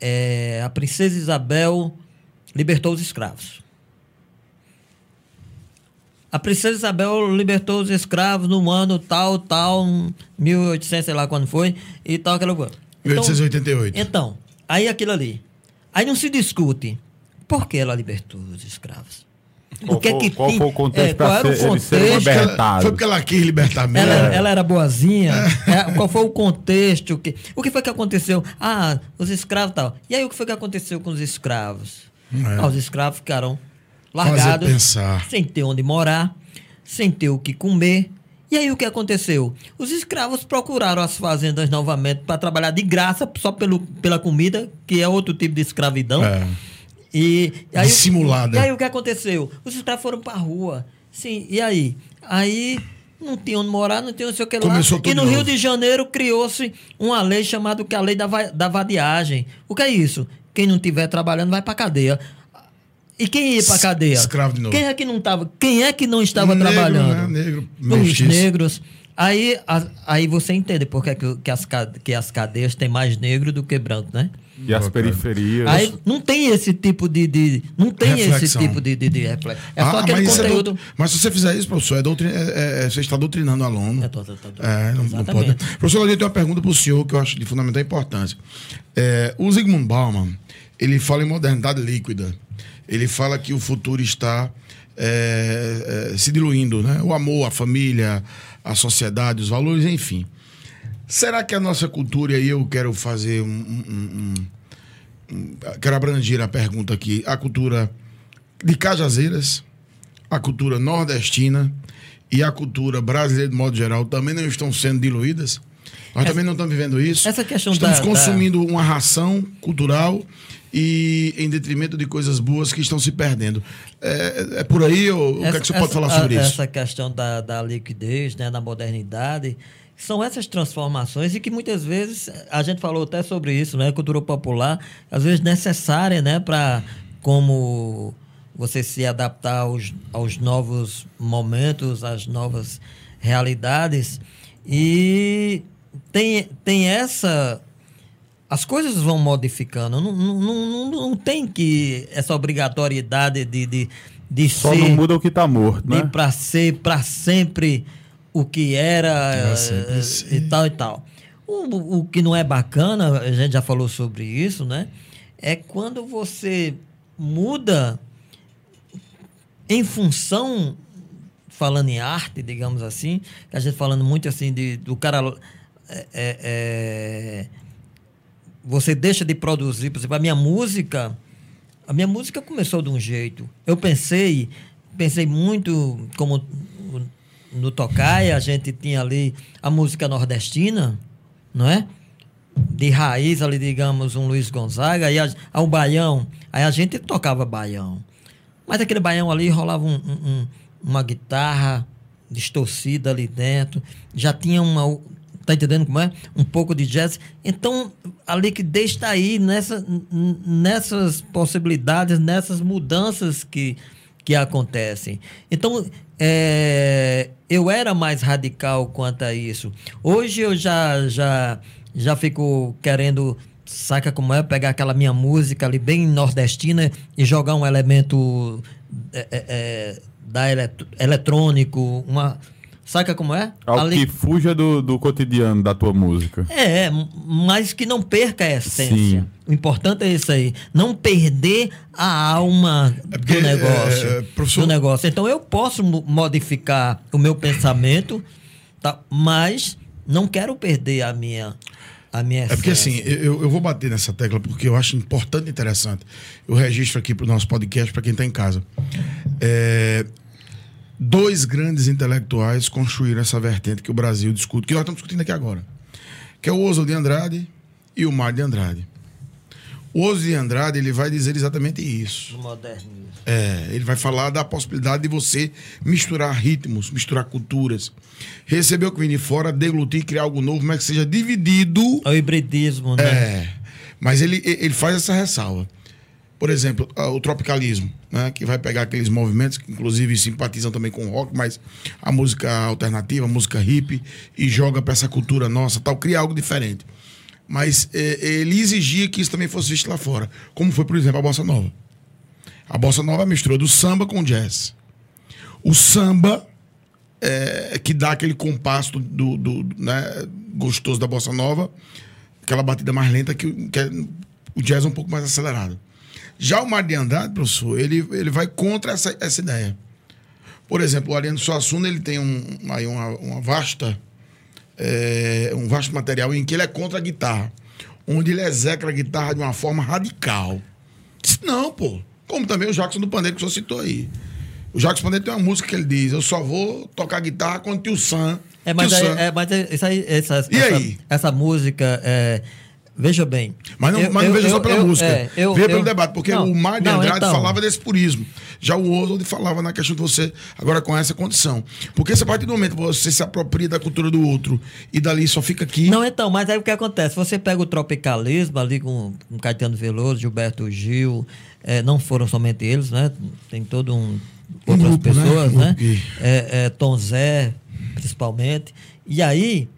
é, a princesa Isabel libertou os escravos. A princesa Isabel libertou os escravos no ano tal, tal, 1800, sei lá quando foi, e tal, aquela coisa. Então, 1888. Então, aí aquilo ali. Aí não se discute por que ela libertou os escravos. Qual, que é que qual foi o contexto é, para ser, ele ser libertado? Foi porque ela quis libertar mesmo. Ela, ela era boazinha? É, qual foi o contexto? O que, o que foi que aconteceu? Ah, os escravos e tal. E aí o que foi que aconteceu com os escravos? É. Ah, os escravos ficaram largados, sem ter onde morar, sem ter o que comer. E aí o que aconteceu? Os escravos procuraram as fazendas novamente para trabalhar de graça só pelo, pela comida, que é outro tipo de escravidão. É. E, aí, Dissimulada. E aí o que aconteceu? Os escravos foram para a rua. Sim, e aí? Aí não tinha onde morar, não tinha não sei o que Começou lá. E no novo. Rio de Janeiro criou-se uma lei chamada que é a lei da, da vadiagem. O que é isso? Quem não estiver trabalhando vai para cadeia. E quem ia para cadeia? Escravo de novo. Quem é que não tava? Quem é que não estava Negro, trabalhando? Né? Negro, Os negros. Aí, a, aí você entende por que, que, as, que as cadeias têm mais negro do que branco, né? E as periferias. Aí não tem esse tipo de. de não tem reflexão. esse tipo de, de, de reflexão. É ah, só aquele mas é conteúdo. É mas se você fizer isso, professor, é doutrin... É, é, você está doutrinando o aluno. É, tô, tô, tô, é não, não, pode. Professor, eu tenho uma pergunta para o senhor que eu acho de fundamental importância. É, o Zygmunt Bauman, ele fala em modernidade líquida. Ele fala que o futuro está é, se diluindo, né? O amor, a família, a sociedade, os valores, enfim. Será que a nossa cultura, e eu quero fazer um, um, um, um, Quero abranger a pergunta aqui. A cultura de Cajazeiras, a cultura nordestina e a cultura brasileira, de modo geral, também não estão sendo diluídas? Nós essa, também não estamos vivendo isso. Essa questão Estamos da, consumindo da... uma ração cultural e em detrimento de coisas boas que estão se perdendo. É, é por aí? Ou, essa, o que, é que você essa, pode falar sobre a, isso? Essa questão da, da liquidez, né, da modernidade, são essas transformações e que muitas vezes a gente falou até sobre isso, né? Cultura popular, às vezes necessária, né? Para como você se adaptar aos, aos novos momentos, às novas realidades. E tem, tem essa. As coisas vão modificando. Não, não, não, não tem que essa obrigatoriedade de, de, de Só ser. não muda o que tá morto, né? para ser para sempre o que era eh, sempre e tal e tal. O, o que não é bacana, a gente já falou sobre isso, né? É quando você muda em função, falando em arte, digamos assim, a gente falando muito assim de, do cara. é, é, você deixa de produzir, por exemplo, a minha música. A minha música começou de um jeito. Eu pensei, pensei muito como no Tocaia, a gente tinha ali a música nordestina, não é? De raiz ali, digamos, um Luiz Gonzaga, aí ao baião, aí a gente tocava baião. Mas aquele baião ali rolava um- um- um- uma guitarra distorcida ali dentro, já tinha uma. Tá entendendo como é? Um pouco de jazz. Então, a liquidez está aí nessa, nessas possibilidades, nessas mudanças que, que acontecem. Então, é, eu era mais radical quanto a isso. Hoje eu já, já, já fico querendo, saca como é? Pegar aquela minha música ali bem nordestina e jogar um elemento é, é, é, da elet- eletrônico, uma. Saca como é? Algo Ali- que fuja do, do cotidiano da tua música. é, mas que não perca a essência. Sim. O importante é isso aí. Não perder a alma É porque, do negócio. é, professor- do negócio. Então eu posso mo- modificar o meu pensamento, tá? mas não quero perder a minha, a minha É porque essência. assim, eu, eu vou bater nessa tecla porque eu acho importante e interessante. Eu registro aqui para o nosso podcast, para quem está em casa. É, dois grandes intelectuais construíram essa vertente que o Brasil discute, que nós estamos discutindo aqui agora. Que é o Oswald de Andrade e o Mário de Andrade. O Oswald de Andrade ele vai dizer exatamente isso. Modernismo. É, ele vai falar da possibilidade de você misturar ritmos, misturar culturas, receber o que vem de fora, deglutir, criar algo novo, mas que seja dividido É o hibridismo, né? é, mas ele, ele faz essa ressalva. Por exemplo, o tropicalismo, né, que vai pegar aqueles movimentos que inclusive simpatizam também com o rock, mas a música alternativa, a música hip, e joga para essa cultura nossa, tal, cria algo diferente. Mas eh, ele exigia que isso também fosse visto lá fora, como foi, por exemplo, a bossa nova. A bossa nova misturou do samba com jazz. O samba é, que dá aquele compasso do, do- do, né, gostoso da bossa nova, aquela batida mais lenta que, o- que é- o jazz é um pouco mais acelerado. Já o Mar de Andrade, professor, ele, ele vai contra essa, essa ideia. Por exemplo, o Ariano Suassuna ele tem um, aí uma, uma vasta é, um vasto material em que ele é contra a guitarra, onde ele execra a guitarra de uma forma radical. Disse, não, pô. Como também o Jackson do Pandeiro que o senhor citou aí. O Jackson Pandeiro tem uma música que ele diz: Eu só vou tocar guitarra quando tio Sam. É, mas, aí, é, mas é- isso aí, essa, E essa, aí? essa música, é, veja bem. Mas não, eu- mas não eu- veja só eu- pela eu- música. é, Veja pelo debate, porque Não, o Mar de Andrade então. falava desse purismo. Já o Oswald falava na questão de você, agora com essa condição. Porque se a partir do momento que você se apropria da cultura do outro e dali só fica aqui. Não, então, mas aí o que acontece? Você pega o tropicalismo ali com, com Caetano Veloso, Gilberto Gil, é, não foram somente eles, né? Tem todo um. Um Outras grupo, né? pessoas, Um né? grupo que- É, é, Tom Zé, principalmente. E aí,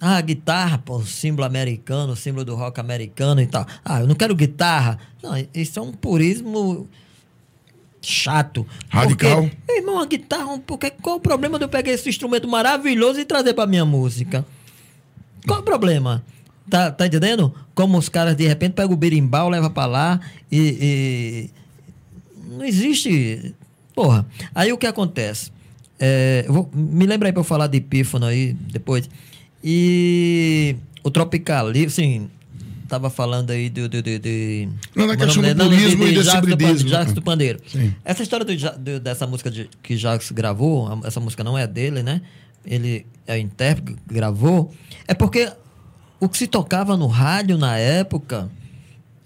ah, guitarra, pô, símbolo americano, símbolo do rock americano e tal. Ah, eu não quero guitarra. Não, isso é um purismo chato. Radical. Porque, meu irmão, a guitarra, porque, qual o problema de eu pegar esse instrumento maravilhoso e trazer pra minha música? Qual o problema? Tá, tá entendendo? Como os caras de repente pegam o berimbau, leva pra lá e, e- Não existe. Porra. Aí o que acontece? É, vou- me lembra aí pra eu falar de Epífano aí depois. E o Tropicalismo, assim, tava falando aí do. do, do, de- Não, como é questão nome do dele? purismo e desse Jacques do. Jacques do Pandeiro. Sim. Essa história do do- dessa música de- que Jacques gravou, essa música não é dele, né? Ele é intérprete gravou. É porque o que se tocava no rádio na época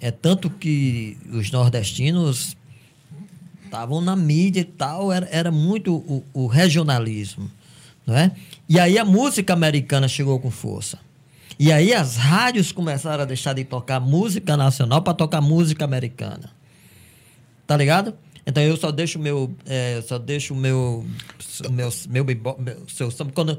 é tanto que os nordestinos estavam na mídia e tal, era, era muito o, o regionalismo, não é? E aí a música americana chegou com força. E aí as rádios começaram a deixar de tocar música nacional para tocar música americana. Tá ligado? Então eu só deixo meu. É, só deixo meu. meu, meu, meu samba quando,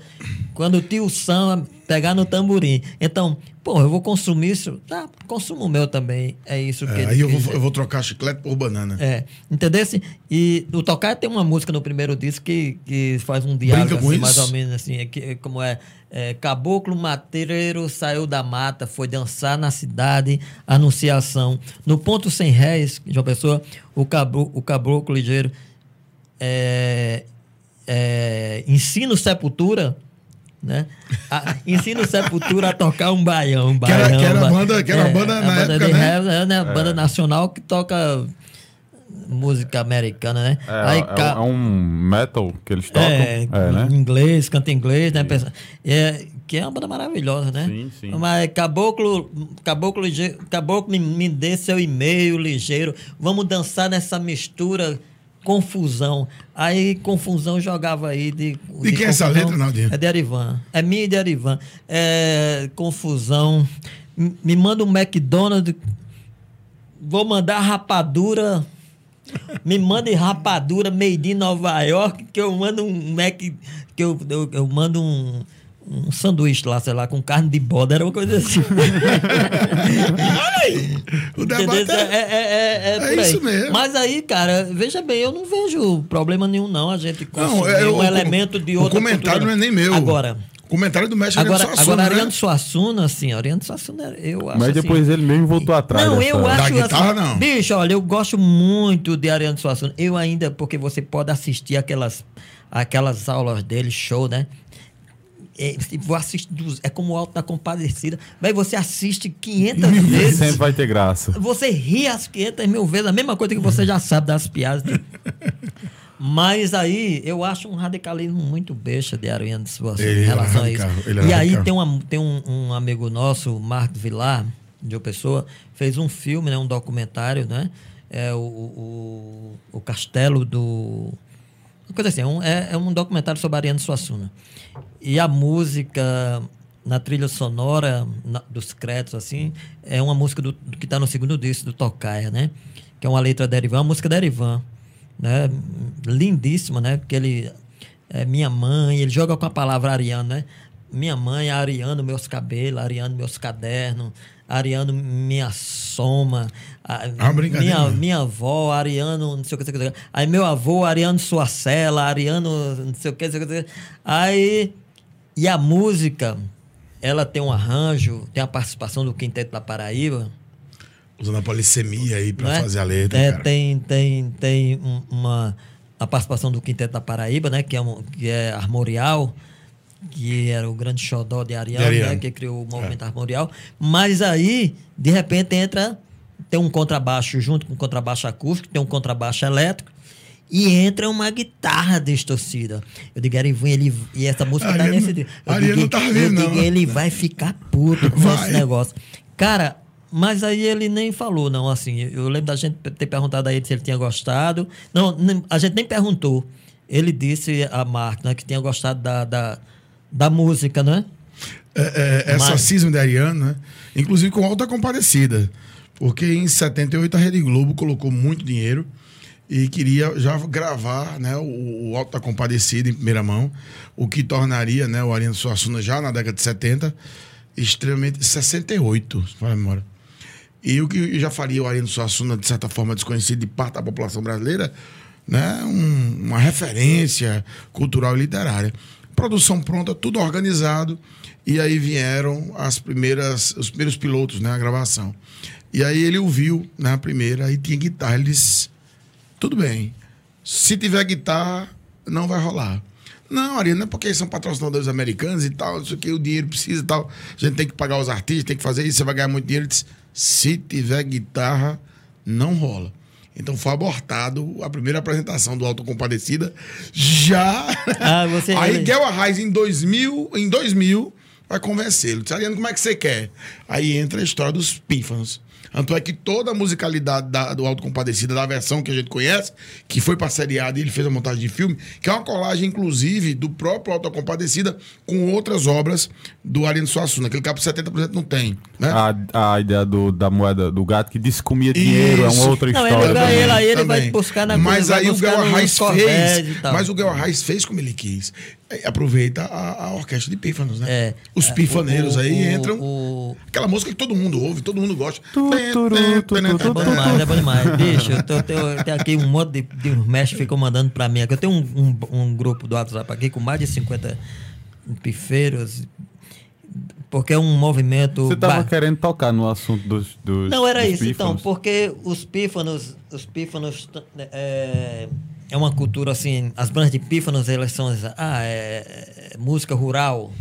quando o tio Sam pegar no tamborim. Então, pô, eu vou consumir isso. Tá, consumo o meu também. É isso que É, aí eu vou, eu vou trocar chiclete por banana. É, entendeu? E o Tocar tem uma música no primeiro disco que, que faz um diálogo assim, mais ou menos assim, é que, como é, é, Caboclo matreiro saiu da mata, foi dançar na cidade, anunciação. No ponto sem réis, João Pessoa, o, cabro, o caboclo ligeiro é, é, ensina o Sepultura, né? A, ensina o Sepultura a tocar um baião. Um Que era- baião que era ba- banda- que era banda a na banda época, de né? é, né? Banda nacional que toca música americana, né? É, Aí, é, ca- é um metal que eles tocam. é, É, né? inglês, canta inglês, né? Pensa- É, que é uma banda maravilhosa, né? Sim, sim. Mas caboclo, caboclo, caboclo me, me dê seu e-mail ligeiro. Vamos dançar nessa mistura confusão. Aí confusão jogava aí de. De quem é essa letra, Naldinho? É de Arivan. É minha e de Arivan. É, confusão. Me manda um McDonald's. Vou mandar rapadura. Me manda rapadura made in Nova York, que eu mando um Mac. Que eu, eu, eu mando um, um sanduíche lá, sei lá, com carne de bode, era uma coisa assim. Olha aí! O debate É, é... é, é, é, é isso mesmo. Mas aí, cara, veja bem, eu não vejo problema nenhum, não. A gente consumir é, um o- elemento de o outra comentário cultura. não é nem meu. Agora, O comentário do mestre agora, Ariano agora Suassuna, Ariano né? Suassuna, assim, Ariano Suassuna, eu acho Mas assim, depois ele mesmo voltou atrás. não, eu Da acho guitarra, assim, não. Bicho, olha, eu gosto muito de Ariano Suassuna. Eu ainda, porque você pode assistir aquelas, aquelas aulas dele, show, né? É, se vou assistir, é como o Alto da Compadecida. Mas você assiste 500 vezes. Sempre vai ter graça. Você ri as 500 mil vezes, a mesma coisa que você já sabe das piadas. Mas aí eu acho um radicalismo muito besta de Ariano Suassuna Ele em era relação a isso. radical, era E aí radical. tem, uma, tem um, um amigo nosso, Marcos Vilar, de uma pessoa, fez um filme, né, um documentário, né? É o, o, o Castelo do. Uma coisa assim, é um, é, é um documentário sobre Ariano Suassuna. E a música na trilha sonora na- dos créditos, assim, é uma música do, do que está no segundo disco do Tocaia, né? Que é uma letra da Erivan, uma música da Erivan, né? Lindíssima, né? Porque ele é minha mãe, ele joga com a palavra Ariano, né? Minha mãe, Ariano, meus cabelos, Ariano, meus cadernos, Ariano, minha soma, a- Ah, minha, minha avó, Ariano, não sei o que, não sei o que. Aí meu avô, Ariano Suacela, Ariano, não sei o que, não sei o que. não sei o que. Aí, e a música, ela tem um arranjo, tem a participação do Quinteto da Paraíba. Usando a polissemia aí não é? fazer a letra, É, tem tem, tem um- uma a participação do Quinteto da Paraíba, né, que é, um, que é armorial, que era o grande xodó de Ariano, De Ariano. Né, que criou o movimento armorial. Mas aí, de repente, entra tem um contrabaixo junto com um contrabaixo acústico, tem um contrabaixo elétrico e entra uma guitarra distorcida. Eu digo, Erivan, ele e essa música tá nesse eu Ariano não vindo, digo, não. ele vai ficar puto com Vai. esse negócio. Cara, mas aí ele nem falou, não, assim. Eu lembro da gente ter perguntado a ele se ele tinha gostado. Não, a gente nem perguntou. Ele disse a Marco, né, que tinha gostado da, da, da música, né? É, é, essa Mas- cisma de Ariano, né? Inclusive com Alta Compadecida. Porque em 78 a Rede Globo colocou muito dinheiro e queria já gravar né, o, o Alta Compadecida em primeira mão, o que tornaria né, o Ariano Suassuna já na década de 70 extremamente 68, se falar a memória. E o que já faria o Ariano Suassuna, de certa forma, desconhecido de parte da população brasileira, né? Um- uma referência cultural e literária. Produção pronta, tudo organizado. E aí vieram as primeiras, os primeiros pilotos, né? A gravação. E aí ele ouviu na primeira e tinha guitarra. Ele disse: tudo bem. Se tiver guitarra, não vai rolar. Não, Ariano, é porque são patrocinadores americanos e tal, isso aqui, o dinheiro precisa e tal. A gente tem que pagar os artistas, tem que fazer isso, você vai ganhar muito dinheiro. Disse, se tiver guitarra, não rola. Então foi abortado a primeira apresentação do Autocompadecida. Já. Ah, você- Aí Guel Arraes, em 2000, em 2000, vai convencê-lo. Disse, Ariano, como é que você quer? Aí entra a história dos pífanos. Tanto é que toda a musicalidade da, do Alto Compadecida, da versão que a gente conhece, que foi pra seriada e ele fez a montagem de filme, que é uma colagem, inclusive, do próprio Alto Compadecida com outras obras do Ariano Suassuna. Aquele capo 70% não tem, né? A, a ideia do, da moeda do gato que disse que comia dinheiro é uma Isso. outra Não, história. ele também. aí ele Também. vai buscar na Mas vai aí o Guel nos Arraes fez. e. Mas o Guel Arraes fez como ele quis. É, Aproveita a, a orquestra de pífanos, né? É. Os É, pifaneiros o- aí o- entram. o- Aquela música que todo mundo ouve, todo mundo gosta. Tu, turu, tu, tu, É bom demais, é bom demais. Bicho, eu, tô- eu tenho, eu tenho aqui um monte de, de mestres que ficam mandando pra mim. aqui. Eu tenho um, um, um grupo do WhatsApp aqui com mais de 50 pifeiros, porque é um movimento. Você tava ba- querendo tocar no assunto dos, dos Não, era dos isso, então, pífanos? porque os pífanos, os pífanos é, é uma cultura assim, as bandas de pífanos, elas são, ah, é, é música rural,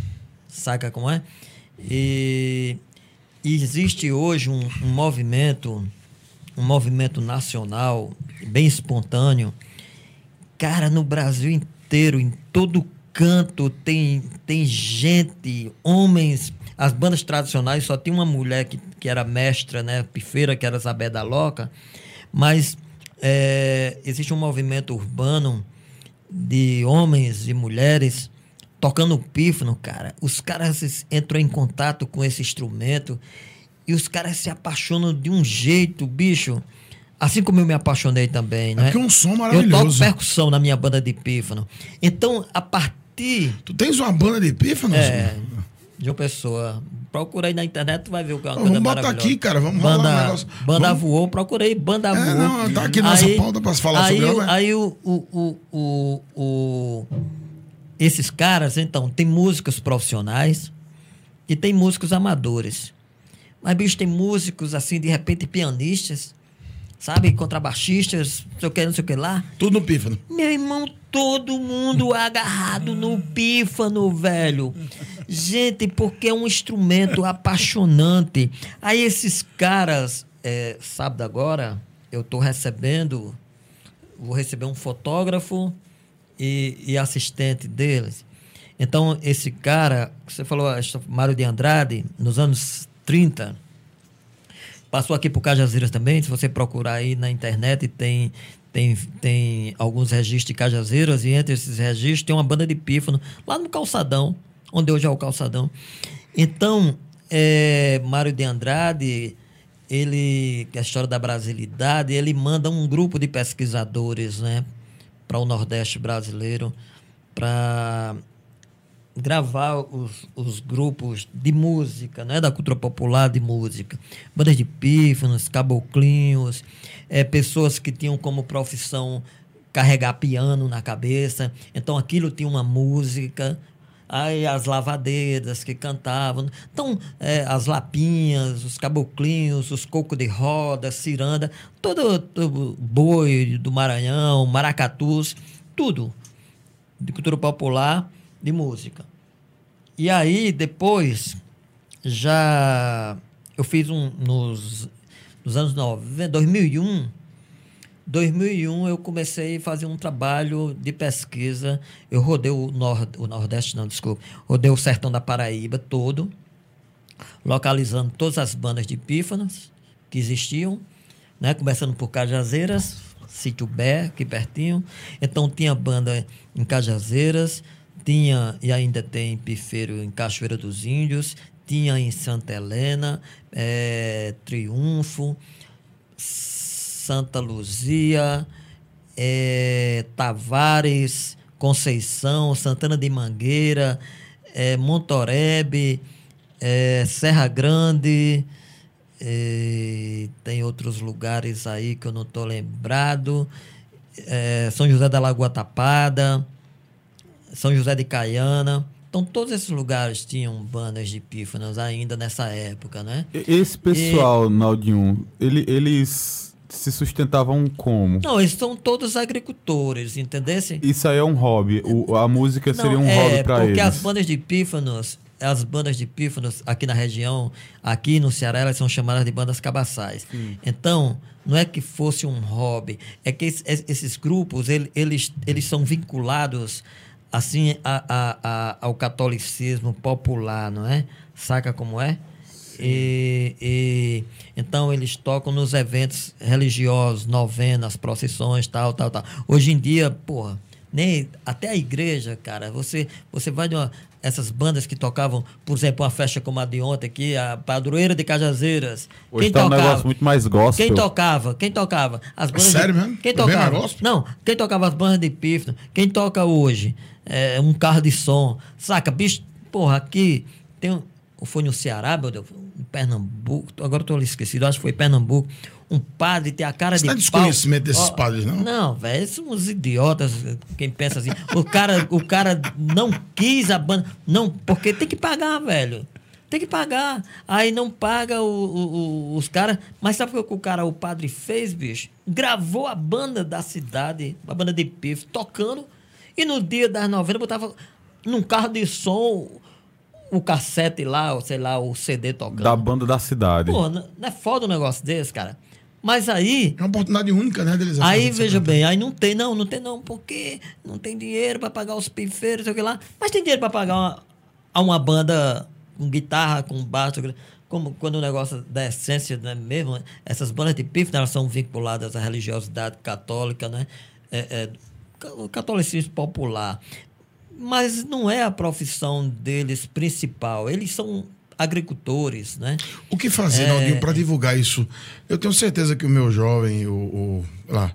saca como é? E, e existe hoje um, um movimento, um movimento nacional, bem espontâneo, Cara, no Brasil inteiro, em todo canto, tem, tem gente, homens. As bandas tradicionais só tinha uma mulher que, que era mestra, né? Pifeira, que era Zabé da Loca. Mas é, existe um movimento urbano de homens e mulheres tocando pífano, cara. Os caras entram em contato com esse instrumento e os caras se apaixonam de um jeito, bicho. Assim como eu me apaixonei também, né? porque é um som Eu toco maravilhoso. percussão na minha banda de pífano. Então, a partir Tu tens uma banda de pífanos? é, de uma pessoa, procura aí na internet, tu vai ver o que é uma Ô, coisa vamos botar aqui, cara, vamos rolar um banda, negócio. Banda Vamos- voou, procurei banda É, voou. não, tá aqui nossa pauta pra se falar aí, sobre ela? Aí o, o, o, o, o- esses caras, então, tem músicos profissionais e tem músicos amadores. Mas, bicho, tem músicos, assim, de repente, pianistas, sabe? Contrabaixistas, não sei o que, não sei o que lá. Tudo no pífano. Meu irmão, todo mundo agarrado no pífano, velho. Gente, porque é um instrumento apaixonante. Aí esses caras, é, sábado agora, eu tô recebendo, vou receber um fotógrafo e, e assistente deles. Então, esse cara, você falou, que Mário de Andrade, nos anos 30, Passou aqui por Cajazeiras também, se você procurar aí na internet, tem, tem, tem alguns registros de Cajazeiras, e entre esses registros tem uma banda de pífano, lá no Calçadão, onde hoje é o Calçadão. Então, é, Mário de Andrade, ele, a história da brasilidade, ele manda um grupo de pesquisadores né, para o Nordeste brasileiro, para gravar os, os grupos de música, né, da cultura popular de música. Bandas de pífanos, caboclinhos, é, pessoas que tinham como profissão carregar piano na cabeça. Então aquilo tinha uma música. Aí as lavadeiras que cantavam. Então, é, as lapinhas, os caboclinhos, os cocos de roda, ciranda, todo, todo boi do Maranhão, maracatus, tudo de cultura popular, de música. E aí, depois, já eu fiz um nos, nos anos 90, 2001, 2001 eu comecei a fazer um trabalho de pesquisa. Eu rodei o, nord, o Nordeste, não, desculpa. Rodei o sertão da Paraíba todo, localizando todas as bandas de pífanos que existiam, né? começando por Cajazeiras, Sítio Bé, aqui pertinho. Então tinha banda em Cajazeiras, tinha e ainda tem pifeiro em Cachoeira dos Índios, tinha em Santa Helena, eh, Triunfo, Santa Luzia, eh, Tavares, Conceição, Santana de Mangueira, eh, Montorebe, eh, Serra Grande, tem outros lugares aí que eu não estou lembrado, São José da Lagoa Tapada, São José de Caiana. Então, todos esses lugares tinham bandas de pífanos ainda nessa época, né? E- Esse pessoal, Naldinho, ele, eles se sustentavam como? Não, eles são todos agricultores, entendesse? Isso aí é um hobby. O- a música seria um é, hobby porque eles. as bandas de pífanos, as bandas de pífanos aqui na região, aqui no Ceará, elas são chamadas de bandas cabaçais. Então, não é que fosse um hobby, é que es- es- esses grupos, ele- eles, eles são vinculados assim a- a- a- ao catolicismo popular, não é? Saca como é? E, e, então eles tocam nos eventos religiosos, novenas, procissões, tal, tal, tal. Hoje em dia, porra, nem até a igreja, cara, você você vai de uma essas bandas que tocavam, por exemplo, uma festa como a de ontem aqui, a Padroeira de Cajazeiras. Hoje quem tá um tocava? negócio muito mais gospel. Quem tocava? Quem tocava? As bandas sério de, mesmo? Quem É tocava? Não, quem tocava as bandas de pífano? Quem toca hoje? É, um carro de som. Saca, bicho, porra, aqui tem um, foi no Ceará, meu Deus, em Pernambuco, agora estou esquecido, acho que foi em Pernambuco. Um padre tem a cara Você de tá pau. desconhecimento desses Ó, padres, não? Não, velho, são uns idiotas, quem pensa assim. O cara, o cara não quis a banda, não, porque tem que pagar, velho. Tem que pagar. Aí não paga o- o- o- os caras. Mas sabe o que o cara, o padre fez, bicho? Gravou a banda da cidade, a banda de pif, tocando. E no dia das novenas botava num carro de som o cassete lá, ou sei lá, o CD tocando. Da banda da cidade. Pô, não é foda um negócio desse, cara. Mas aí, É uma oportunidade única, né, deles. Aí, veja bem, aí não tem, não, não tem não, porque não tem dinheiro para pagar os pifeiros, sei o que lá. Mas tem dinheiro para pagar uma, a uma banda com guitarra, com baixo, como quando o negócio da essência, né, mesmo, essas bandas de pif, né, elas são vinculadas à religiosidade católica, né? É, é, o catolicismo popular. Mas não é a profissão deles principal. Eles são agricultores, né? O que fazer, É. Naldinho, para divulgar isso? Eu tenho certeza que o meu jovem, o, o- lá,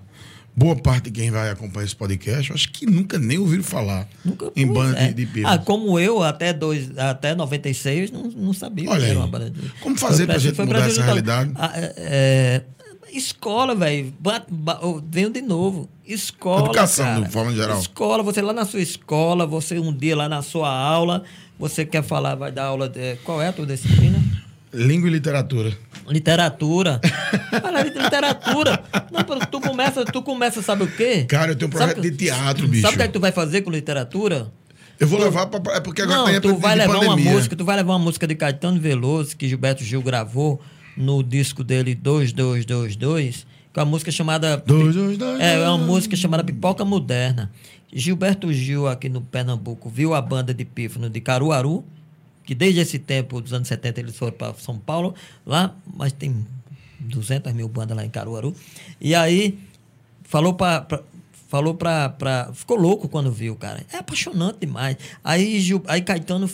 boa parte de quem vai acompanhar esse podcast, acho que nunca nem ouviram falar Nunca em banda é. de, de. Ah, como eu, até, dois, até 96, não, não sabia Olha que era uma banda de... Como fazer pra Brasil- gente mudar essa realidade? Ah, é, é, escola, velho. Venho de novo. Escola, Educação, cara. de forma geral. Escola, você lá na sua escola, você um dia lá na sua aula, você quer falar, vai dar aula de... Qual é a tua disciplina? Língua e literatura. Literatura. Fala de literatura. Não, tu começa, tu começa, sabe o quê? Cara, eu tenho um Sabe projeto que- de teatro, bicho. Sabe o que, é que tu vai fazer com literatura? Eu vou levar pra. É porque agora Não, tá tu vai levar uma pandemia. música, tu vai levar uma música de Caetano Veloso que Gilberto Gil gravou no disco dele 2222, que é uma música chamada Dois, dois, dois, É, é uma música chamada Pipoca Moderna. Gilberto Gil aqui no Pernambuco viu a banda de pífano de Caruaru, que desde esse tempo, dos anos 70, eles foram para São Paulo, lá, mas tem 200 mil bandas lá em Caruaru. E aí falou para falou pra, pra. Ficou louco quando viu, cara. É apaixonante demais. Aí, Gil, aí Caetano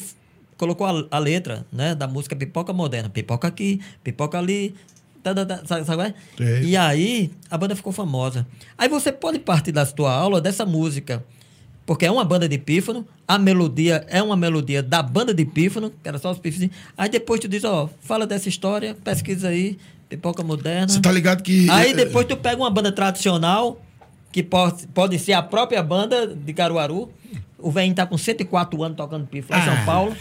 colocou a, a letra né, da música Pipoca Moderna. Pipoca aqui, pipoca ali. tá, tá, tá, sabe, sabe? é? E aí a banda ficou famosa. Aí você pode partir da sua aula dessa música. Porque é uma banda de pífano, a melodia é uma melodia da banda de pífano, que era só os pífanos. Aí depois tu diz, ó, fala dessa história, pesquisa aí, pipoca moderna. Você tá ligado que. Aí é, depois tu pega uma banda tradicional, que pode, pode ser a própria banda de Caruaru. O velho tá com 104 anos tocando pif lá em São Ah.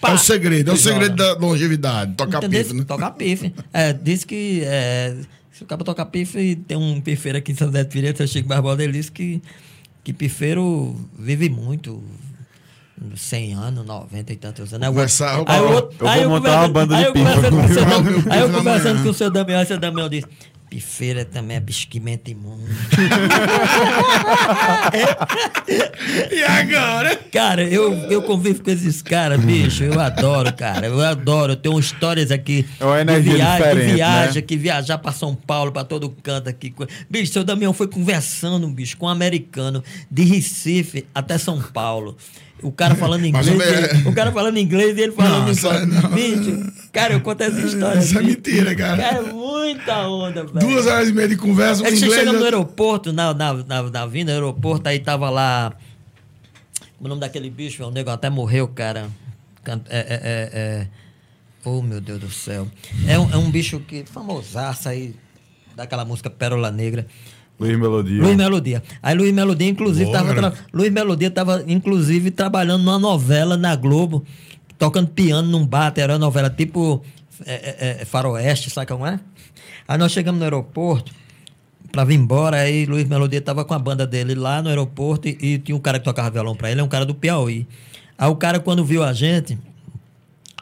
Paulo. É o segredo, é o segredo da longevidade. Tocar Entendeu? pife, né? Tocar pife. É, diz que é, se o cara tocar pife, tem um pifeiro aqui em São José de Pireto, seu Chico Barbosa, ele disse que, que pifeiro vive muito. 100 anos, 90 e tantos anos. Conversar, outro- eu aí outro- eu aí vou montar uma banda de eu pife. Aí eu conversando com o seu Damião, o seu Damião disse: Pifeira também é mente muito. E agora? Cara, eu, eu convivo com esses caras, bicho. Eu adoro, cara. Eu adoro. Eu tenho histórias aqui. É uma energia viagem, diferente, de viagem, né? que viajar pra São Paulo, pra todo canto aqui. Bicho, seu Damião foi conversando, bicho, com um americano de Recife até São Paulo. O cara falando inglês, ele- o cara falando inglês e ele falando Não, inglês. é- não. Bicho, cara, eu conto essa história. Isso é mentira, cara. Cara, é muita onda, velho. Duas horas e meia de conversa, É que você chega no aeroporto, na, na, na, na vinda do aeroporto, aí tava lá. O nome daquele bicho, o nego até morreu, cara. É, é, é, é- Oh, meu Deus do céu. É um, é um bicho que. famosaço aí, daquela música Pérola Negra. Luiz Melodia. Luiz Melodia. Aí Luiz Melodia, inclusive, Boa, tava garoto. tra... Luiz Melodia estava, inclusive, trabalhando numa novela na Globo, tocando piano num bar, era uma novela tipo é, é, é, Faroeste, sabe como é? Aí nós chegamos no aeroporto pra vir embora, aí Luiz Melodia tava com a banda dele lá no aeroporto e, e tinha um cara que tocava violão pra ele, é um cara do Piauí. Aí o cara, quando viu a gente,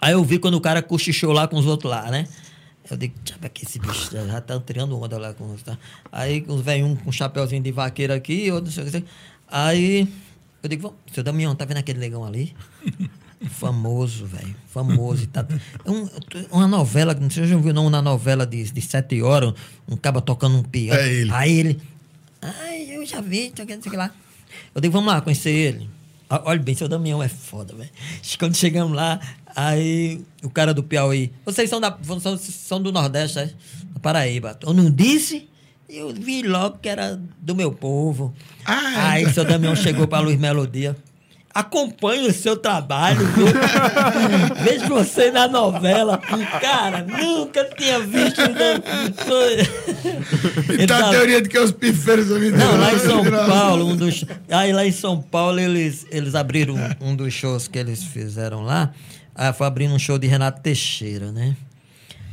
aí eu vi quando o cara cochichou lá com os outros lá, né? Eu digo, deixa que esse bicho já tá tirando onda lá com os. Tá? Aí velhos, um com um chapéuzinho de vaqueiro aqui, outro não sei o que. Aí eu digo, "Vamos, seu Damião, tá vendo aquele negão ali? Famoso, velho. Famoso. Tá, um, uma novela, não sei se você já viu não, uma novela de, de sete horas, um caba tocando um piano. É ele. Aí ele. Ai, eu já vi, não sei o que lá. Eu digo, vamos lá conhecer ele. Olha bem, seu Damião é foda, velho. Quando chegamos lá, aí o cara do Piauí, vocês são, da, são, são do Nordeste, é? da Paraíba. Eu não disse? Eu vi logo que era do meu povo. Ah, aí o seu Damião chegou para Luiz Melodia acompanho o seu trabalho, viu? Vejo você na novela. Cara, nunca tinha visto. e tá a teoria de que os pifeiros me Não, lá em São Paulo, um dos. Aí lá em São Paulo, eles, eles abriram um, um dos shows que eles fizeram lá. Aí foi abrindo um show de Renato Teixeira, né?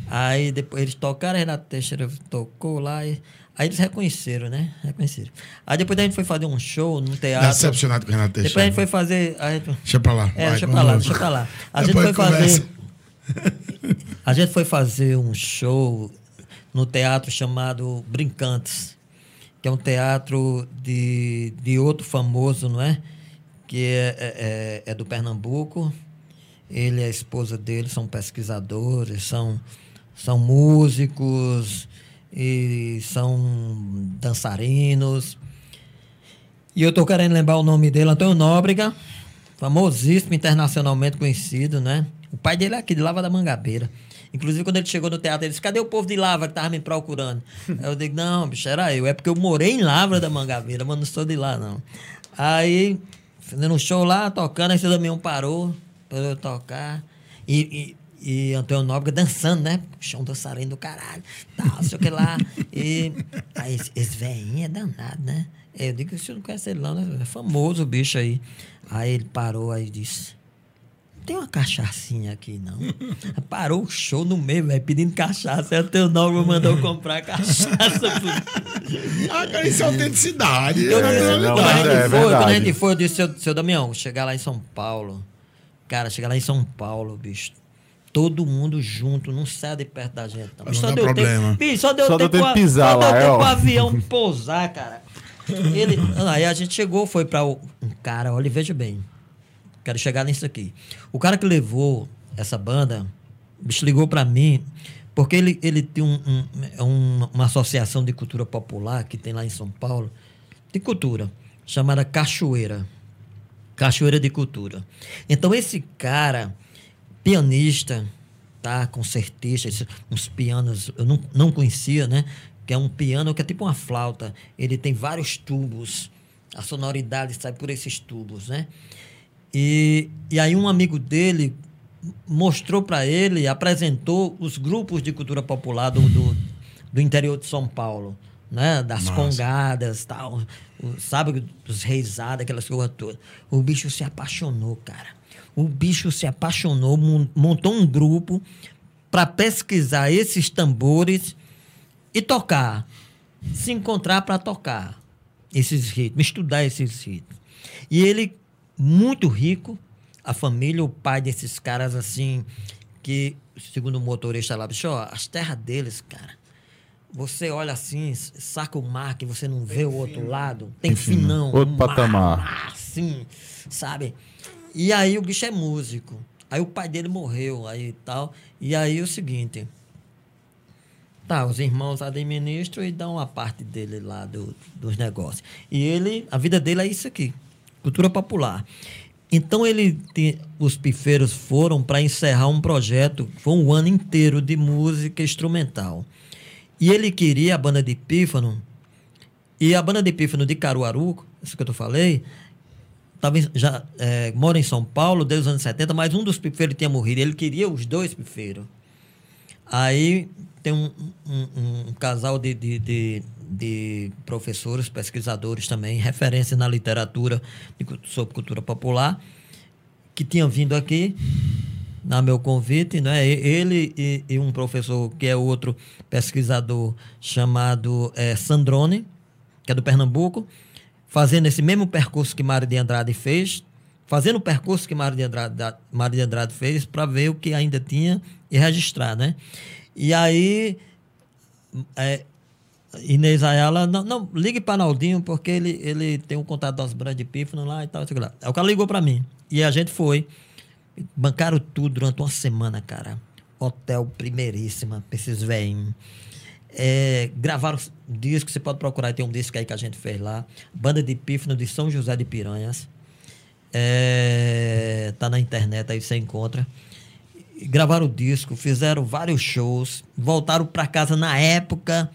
Aí depois eles tocaram, Renato Teixeira tocou lá e. Aí eles reconheceram, né? Reconheceram. Aí depois a gente foi fazer um show no teatro. Decepcionado com o Renato Teixeira. Depois a gente foi fazer. A gente... Deixa pra lá. É, vai, deixa pra lá, deixa pra lá. A gente foi fazer. a gente foi fazer um show no teatro chamado Brincantes, que é um teatro de, de outro famoso, não é? Que é, é, é, é do Pernambuco. Ele e a esposa dele são pesquisadores, são, são músicos e são dançarinos. E eu estou querendo lembrar o nome dele, Antônio Nóbrega, famosíssimo, internacionalmente conhecido, né? O pai dele é aqui, de Lava da Mangabeira. Inclusive, quando ele chegou no teatro, ele disse: Cadê o povo de Lavra que estava me procurando? Eu digo: Não, bicho, era eu. É porque eu morei em Lavra da Mangabeira, mas não sou de lá, não. Aí, fazendo um show lá, tocando, aí o Damião parou para eu tocar. E, e Antônio Nóbrega dançando, né? Chão dançarino do caralho, tal, sei o que lá. E aí, esse velhinho é danado, né? Eu digo que você não conhece ele não, né? É famoso o bicho aí. Aí ele parou aí e disse: tem uma cachaçinha aqui, não. Parou o show no meio, velho, pedindo cachaça. Aí o teu Nóbrega mandou comprar cachaça. ah, cara, isso é autenticidade. Eu, é, não, quando, a gente é, foi, quando a gente foi, eu disse, seu, seu Damião, chegar lá em São Paulo. Cara, chegar lá em São Paulo, bicho todo mundo junto, não sai de perto da gente. Não, só, deu problema. Tempo, só deu só tempo, tempo pisar só lá, deu é, tempo o avião pousar, cara. Ele, aí a gente chegou, foi para um cara, olha, veja bem. Quero chegar nisso aqui. O cara que levou essa banda, o bicho ligou para mim, porque ele, ele tem um, um, um, uma associação de cultura popular que tem lá em São Paulo, de cultura, chamada Cachoeira. Cachoeira de Cultura. Então, esse cara pianista, tá? Concertista, uns pianos, eu não, não conhecia, né? Que é um piano que é tipo uma flauta. Ele tem vários tubos. A sonoridade sai por esses tubos, né? E, e aí um amigo dele mostrou para ele, apresentou os grupos de cultura popular do, do, do interior de São Paulo, né? Das Nossa. congadas, tal, o, sabe, dos reisadas, aquelas coisas todas. O bicho se apaixonou, cara o bicho se apaixonou, montou um grupo para pesquisar esses tambores e tocar. Se encontrar para tocar esses ritmos, estudar esses ritmos. E ele, muito rico, a família, o pai desses caras assim, que, segundo o motorista lá, bicho, ó, as terras deles, cara, você olha assim, saca o mar que você não vê o outro lado, tem finão. Outro um patamar. Mar, assim, sabe? E aí o bicho é músico. Aí o pai dele morreu aí e tal. E aí o seguinte. Tá, os irmãos administram e dão uma parte dele lá do, dos negócios. E ele, a vida dele é isso aqui, cultura popular. Então ele, os pifeiros foram para encerrar um projeto, foi um ano inteiro de música instrumental. E ele queria a banda de Pífano, e a banda de Pífano de Caruaru, isso que eu falei, tava, já é, mora em São Paulo desde os anos 70, mas um dos pifeiros tinha morrido. Ele queria os dois pifeiros. Aí tem um, um, um casal de, de, de, de, professores, pesquisadores também, referência na literatura de, sobre cultura popular, que tinham vindo aqui na meu convite, né? Ele e, e um professor que é outro pesquisador chamado é, Sandrone, que é do Pernambuco, fazendo esse mesmo percurso que Mário de Andrade fez, fazendo o percurso que Mário de Andrade, Mário de Andrade fez para ver o que ainda tinha e registrar, né? E aí, é, Inês Ayala, não, não ligue para Naldinho, porque ele, ele tem um contato das brandas de pífano lá e tal. Aí o cara ligou para mim. E a gente foi Bancaram tudo durante uma semana, cara. Hotel primeiríssima, pra esses velhinhos. É, gravaram disco, você pode procurar, tem um disco aí que a gente fez lá. Banda de Pífano de São José de Piranhas. É, tá na internet, aí você encontra. Gravaram o disco, fizeram vários shows, voltaram para casa na época.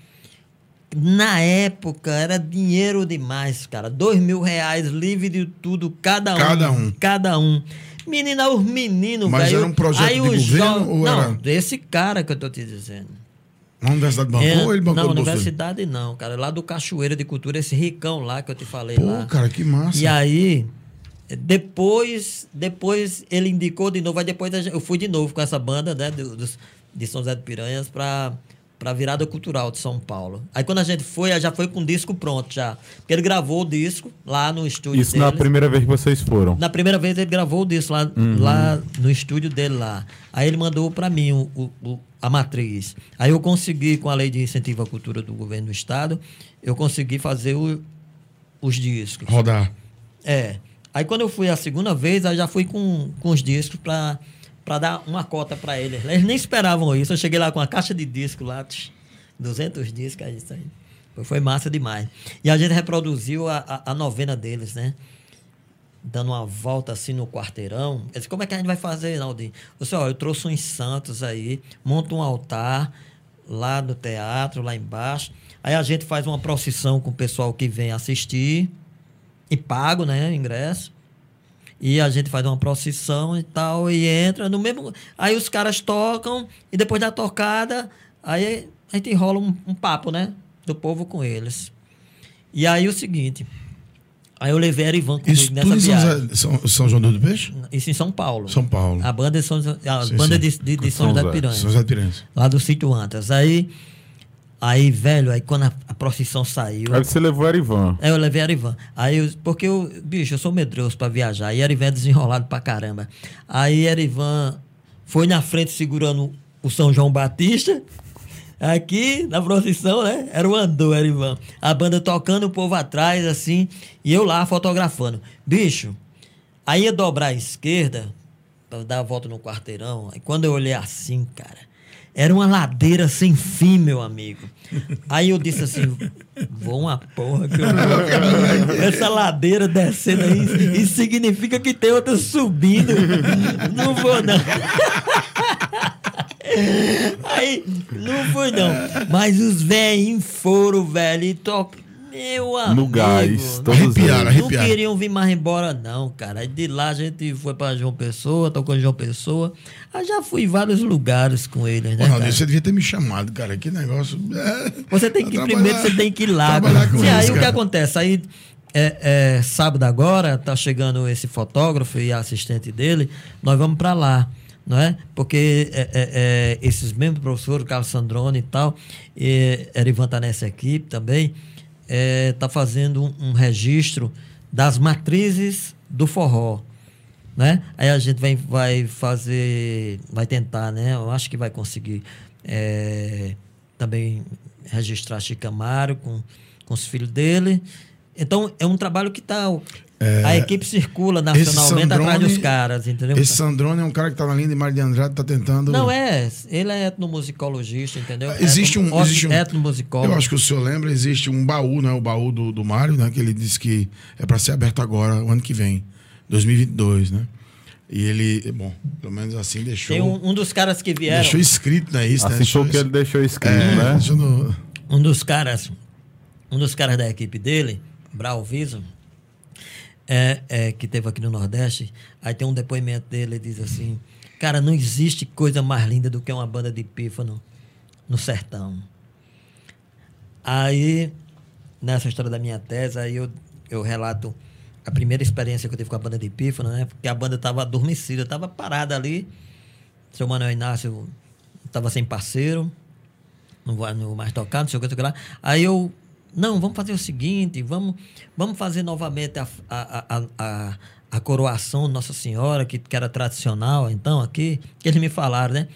Na época era dinheiro demais, cara. Dois mil reais, livre de tudo, cada um. Cada um. Cada um. Menina, os meninos, Mas velho. era um projeto aí de os governo jo- ou Não, era- desse cara que eu tô te dizendo. Na Universidade bancou É, ou ele bancou não, dele? universidade não, cara. Lá do Cachoeira de Cultura, esse ricão lá que eu te falei Pô, lá. cara, que massa. E aí, depois, depois ele indicou de novo, aí depois eu fui de novo com essa banda, né, dos- de São José de Piranhas para para virada cultural de São Paulo. Aí quando a gente foi, aí já foi com o disco pronto já. Porque ele gravou o disco lá no estúdio Isso na primeira vez que vocês foram. Na primeira vez ele gravou o disco lá, lá no estúdio dele lá. Aí ele mandou para mim o, o- o- a matriz. Aí eu consegui, com a lei de incentivo à cultura do governo do estado, eu consegui fazer os discos. Rodar. É. Aí quando eu fui a segunda vez, eu já fui com, com os discos para para dar uma cota para eles. Eles nem esperavam isso. Eu cheguei lá com uma caixa de disco lá, tch, 200 discos, é isso aí. Foi, massa demais. E a gente reproduziu a, a, a novena deles, né? Dando uma volta assim no quarteirão. Eu disse, como é que a gente vai fazer, Naldinho? Eu disse, eu trouxe uns santos aí, monto um altar lá no teatro, lá embaixo. Aí a gente faz uma procissão com o pessoal que vem assistir e pago, né, ingresso. E a gente faz uma procissão e tal, e entra no mesmo. Aí os caras tocam, e depois da tocada, aí a gente enrola um, um papo, né? Do povo com eles. E aí o seguinte. Aí eu levei a Erivan comigo Isso nessa São, viagem. São, São João do Peixe? Isso em São Paulo. São Paulo. A banda, de São, José- a Sim, banda sim. de, de, de São São José de. Piranha. São José de Piranhas. Lá do sítio Antas. Aí, aí, velho, aí quando a, a procissão saiu. Aí você levou o Erivan. Aí eu levei a Arivan. Aí eu, porque eu, bicho, eu sou medroso pra viajar. E Arivan é desenrolado pra caramba. Aí Arivan foi na frente segurando o São João Batista. Aqui na procissão, né? Era o Andor, Arivan. A banda tocando, o povo atrás, assim. E eu lá fotografando. Bicho, aí ia dobrar à esquerda, pra dar a volta no quarteirão. Aí quando eu olhei assim, cara. Era uma ladeira sem fim, meu amigo. Aí eu disse assim: vou uma porra que eu vou. Essa ladeira descendo aí, isso significa que tem outra subindo. Não vou, não. Aí, não foi, não. Mas os velhinhos foram, velho, e to... Meu amigo. No gás. Todos Arrepiaram, eles. Não arrepiaram. queriam vir mais embora, não, cara. Aí de lá a gente foi pra João Pessoa, tocou em João Pessoa. Aí já fui em vários lugares com eles, né? Cara? você devia ter me chamado, cara. Que negócio. É, Você tem que, primeiro você tem que ir lá. cara. com Sim, aí isso, o que cara. acontece? Aí, é, é, sábado agora, tá chegando esse fotógrafo e a assistente dele, nós vamos para lá. Não é? Porque é, é, é, esses mesmos professores, Carlos Sandrone e tal, e Erivan tá nessa equipe também, é, tá fazendo um, registro das matrizes do forró né? Aí a gente vai, vai fazer, vai tentar, né? Eu acho que vai conseguir é, também registrar Chico Amaro com, com os filhos dele. Então, é um trabalho que tá... a equipe circula nacionalmente atrás Sandrone- dos caras, entendeu? Esse Sandrone é um cara que tá na linha de Mário de Andrade, tá tentando. Não, é. Ele é etnomusicologista, entendeu? Existe um. Existe um Etnomusicólogo. eu acho que o senhor lembra, existe um baú, né? O baú do, do Mário, né? Que ele disse que é para ser aberto agora, o ano que vem, 2022, né? E ele, bom, pelo menos assim deixou. Tem um, um dos caras que vieram... deixou escrito, né? Isso, né? Assim foi Deixou que ele deixou escrito, é, né? deixou no- um dos caras, um dos caras da equipe dele, Brau Viso, é, é, que teve aqui no Nordeste, aí tem um depoimento dele, ele diz assim, cara, não existe coisa mais linda do que uma banda de pífano no sertão. Aí, nessa história da minha tese, aí eu, eu relato a primeira experiência que eu tive com a banda de pífano, né? Porque a banda estava adormecida, estava parada ali. Seu Manuel Inácio estava sem parceiro, não vou mais tocar, não sei o que, não sei o que lá. Aí eu, não, vamos fazer o seguinte, vamos, vamos fazer novamente a, a, a, a, a coroação Nossa Senhora, que, que era tradicional, então, aqui, que eles me falaram, né?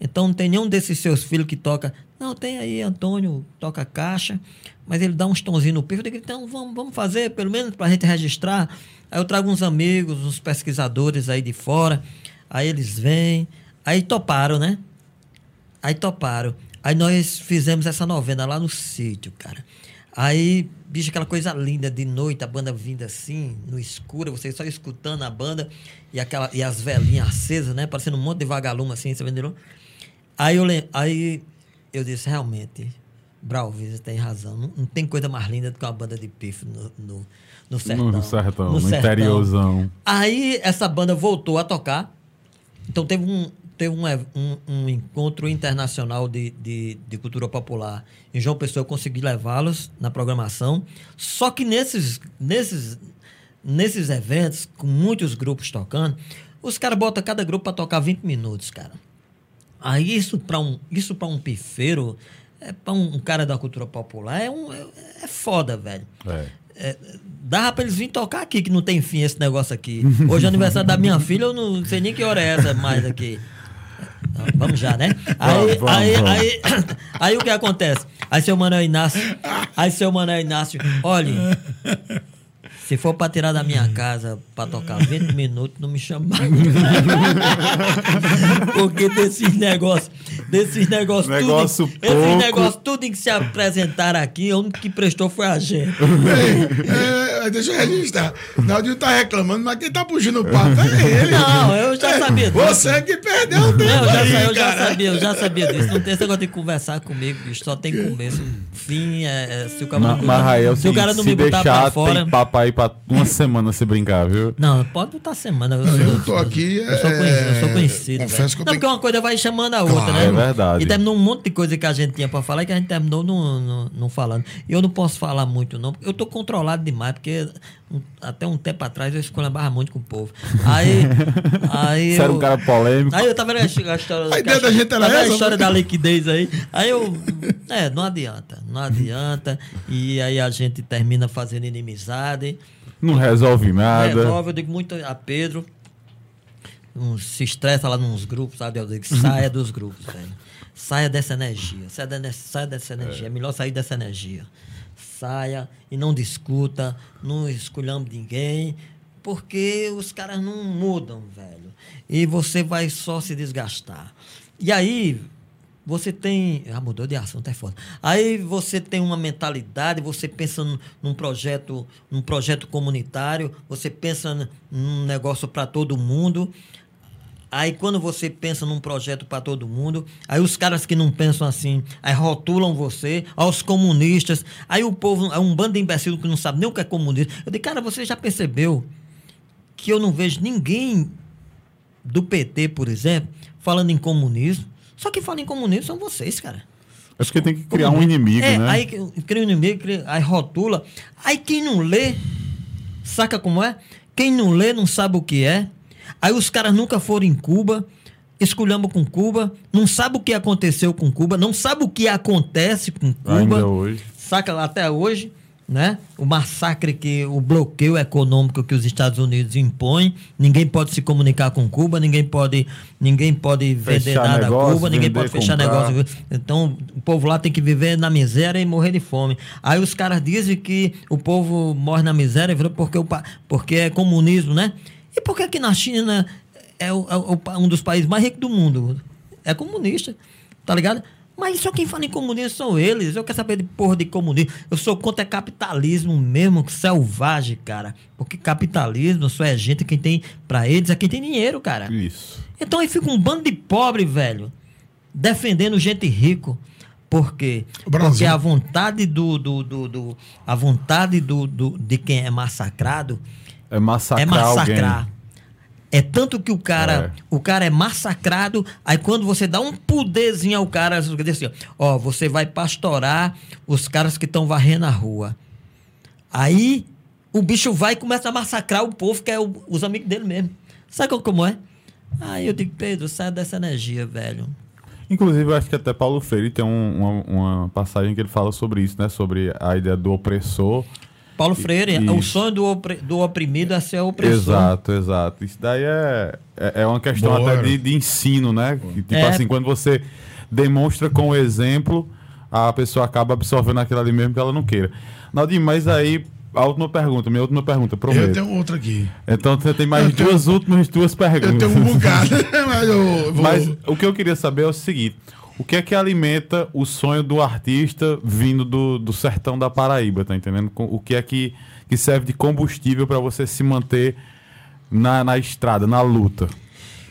Então, não tem nenhum desses seus filhos que toca. Não, tem aí, Antônio toca caixa, mas ele dá uns tonzinhos no pico. Eu digo, então, vamos, vamos fazer, pelo menos para a gente registrar. Aí eu trago uns amigos, uns pesquisadores aí de fora. Aí eles vêm, aí toparam, né? Aí toparam. Aí nós fizemos essa novena lá no sítio, cara. Aí, bicho, aquela coisa linda de noite, a banda vindo assim, no escuro, você só escutando a banda e, aquela, e as velhinhas acesas, né? Parecendo um monte de vagalume assim, você entendeu? Aí eu, aí eu disse, realmente, Brauvis tem razão. Não, não, tem coisa mais linda do que uma banda de pif no, no, no sertão. No sertão, no, no sertão. interiorzão. Aí essa banda voltou a tocar. Então teve um, teve um, um, um encontro internacional de, de, de, cultura popular em João Pessoa. Eu consegui levá-los na programação. Só que nesses, nesses, nesses eventos, com muitos grupos tocando, os caras botam cada grupo para tocar 20 minutos, cara. Aí isso para um, isso um pifeiro é para um, cara da cultura popular é, um, é, é foda, velho. É. É, dava pra eles virem tocar aqui, que não tem fim esse negócio aqui. Hoje é aniversário da minha filha, eu não sei nem que hora é essa mais aqui. Vamos já, né? Aí, vamos, aí, vamos. Aí, aí, aí, o que acontece? Aí seu Manuel Inácio, aí seu Manuel Inácio, olha, se for pra tirar da minha casa pra tocar 20 minutos, não me chama Porque desses negócios, desses negócios, negócio tudo, esses negócios, tudo em que se apresentaram aqui, o único que prestou foi a gente. É, é, deixa eu registrar. Naldinho tá reclamando, mas quem tá puxando o papo é ele. Não, eu já sabia disso. Você que perdeu o tempo. Não, eu, já, aí, eu já, sabia, eu já sabia disso. Não tem esse negócio de conversar comigo, bicho. Só tem começo. Fim, é, é, se o cara não, mas, se o cara não me botar deixar, pra fora. Tem papai pra uma semana se brincar, viu? Não, pode botar semana. Eu, eu tô aqui. Eu sou conhecido. Eu sou conhecido Confesso que eu não, tenho... porque uma coisa vai chamando a outra, claro, né? É verdade. E terminou um monte de coisa que a gente tinha pra falar e que a gente terminou não, não, não falando. E eu não posso falar muito, não, porque eu tô controlado demais, porque até um tempo atrás eu escolhava muito com o povo. Aí. aí Você eu, era um cara polêmico. Aí eu tava vendo a história. A ideia da gente era essa. A história da liquidez aí. Aí eu. É, não adianta. Não adianta. E aí a gente termina fazendo inimizade. Não resolve nada. Resolve, eu digo muito a Pedro. Um, se estressa lá nos grupos, sabe? Eu digo, saia dos grupos, velho. Saia dessa energia. Saia, de, saia dessa energia. É. é melhor sair dessa energia saia e não discuta, não esculhamba ninguém, porque os caras não mudam, velho. E você vai só se desgastar. E aí, você tem. Ah, mudou de ação, tá foda. Aí você tem uma mentalidade, você pensa num projeto, num projeto comunitário, você pensa num negócio para todo mundo. Aí quando você pensa num projeto para todo mundo, aí os caras que não pensam assim, aí rotulam você, aos comunistas, aí o povo, é um bando de imbecil que não sabe nem o que é comunista. Eu digo, cara, você já percebeu que eu não vejo ninguém do PT, por exemplo, falando em comunismo? Só que fala em comunismo são vocês, cara. Acho que tem que criar um inimigo, é, né? Aí cria um inimigo, cria, aí rotula. Aí quem não lê, saca como é? Quem não lê não sabe o que é. Aí os caras nunca foram em Cuba, esculhambam com Cuba, não sabe o que aconteceu com Cuba, não sabe o que acontece com Cuba. Ainda hoje. Saca lá até hoje, né? O massacre que o bloqueio econômico que os Estados Unidos impõem, ninguém pode se comunicar com Cuba, ninguém pode, ninguém pode vender fechar nada negócio, a Cuba, ninguém vender, pode fechar comprar. negócio. Então, o povo lá tem que viver na miséria e morrer de fome. Aí os caras dizem que o povo morre na miséria porque, o, porque é comunismo, né? E por que que na China é, o, é o, um dos países mais ricos do mundo? É comunista, tá ligado? Mas só quem fala em comunismo são eles. Eu quero saber de porra de comunismo. Eu sou contra capitalismo mesmo, selvagem, cara. Porque capitalismo só é gente quem tem, para eles, é quem tem dinheiro, cara. Isso. Então aí fica um bando de pobre, velho, defendendo gente rico. Por quê? Porque a vontade do, do, do, do a vontade do, do, de quem é massacrado é massacrar, é massacrar. Alguém. É tanto que o cara, é. o cara é massacrado, aí quando você dá um poderzinho ao cara, assim, ó, você vai pastorar os caras que estão varrendo a rua. Aí o bicho vai e começa a massacrar o povo, que é o, os amigos dele mesmo. Sabe como é? Aí eu digo, Pedro, sai dessa energia, velho. Inclusive, eu acho que até Paulo Freire tem um, uma, uma, passagem que ele fala sobre isso, né? Sobre a ideia do opressor Paulo Freire, Isso. o sonho do, do oprimido é ser opressor. Exato, exato. Isso daí é, é, é uma questão Boa. até de, de, ensino, né? Que, tipo é. assim, quando você demonstra com o exemplo, a pessoa acaba absorvendo aquilo ali mesmo que ela não queira. Naldinho, mas aí a última pergunta, minha última pergunta, prometo. Eu tenho outra aqui. Então você tem mais tenho- duas últimas duas perguntas. Eu tenho um bocado, mas eu vou... Mas o que eu queria saber é o seguinte: o que é que alimenta o sonho do artista vindo do, do sertão da Paraíba, tá entendendo? O que é que, que serve de combustível para você se manter na, na estrada, na luta?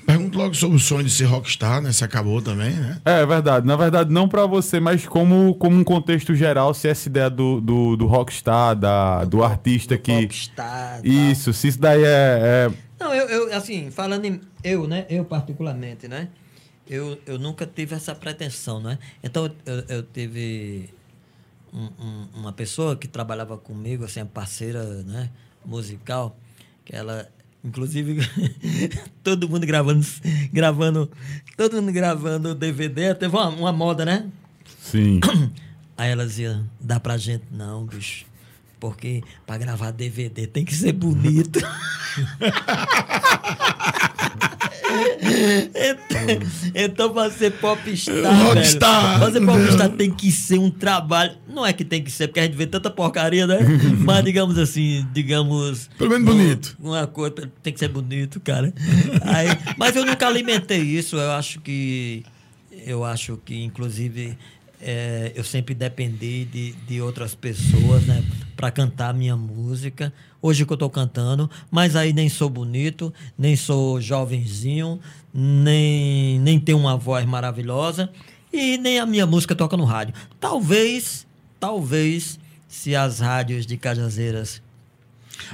Pergunto logo sobre o sonho de ser rockstar, né? Se acabou também, né? É, é verdade. Na verdade, não para você, mas como, como um contexto geral, se essa ideia do, do, do rockstar, da, do artista que. Popstar, tá? Isso, se isso daí é. é- Não, eu, eu, assim, falando em eu, né? Eu particularmente, né? Eu, eu nunca tive essa pretensão, né? Então, eu, eu tive um- um- uma pessoa que trabalhava comigo, assim, a parceira, né? Musical, que ela, inclusive, todo mundo gravando, gravando, todo mundo gravando DVD, teve uma, uma moda, né? Sim. Aí ela dizia, dá pra gente não, bicho. Porque pra gravar DVD tem que ser bonito. então, então pra ser popstar, Rockstar. velho. Pra ser popstar tem que ser um trabalho. Não é que tem que ser, porque a gente vê tanta porcaria, né? Mas digamos assim, digamos. Pelo menos bonito. Uma coisa, tem que ser bonito, cara. Aí, mas eu nunca alimentei isso. Eu acho que. Eu acho que, inclusive, é, eu sempre dependi de, de outras pessoas, né? Pra cantar minha música. Hoje que eu tô cantando, mas aí nem sou bonito, nem sou jovenzinho, nem, nem tenho uma voz maravilhosa e nem a minha música toca no rádio. Talvez, talvez, se as rádios de Cajazeiras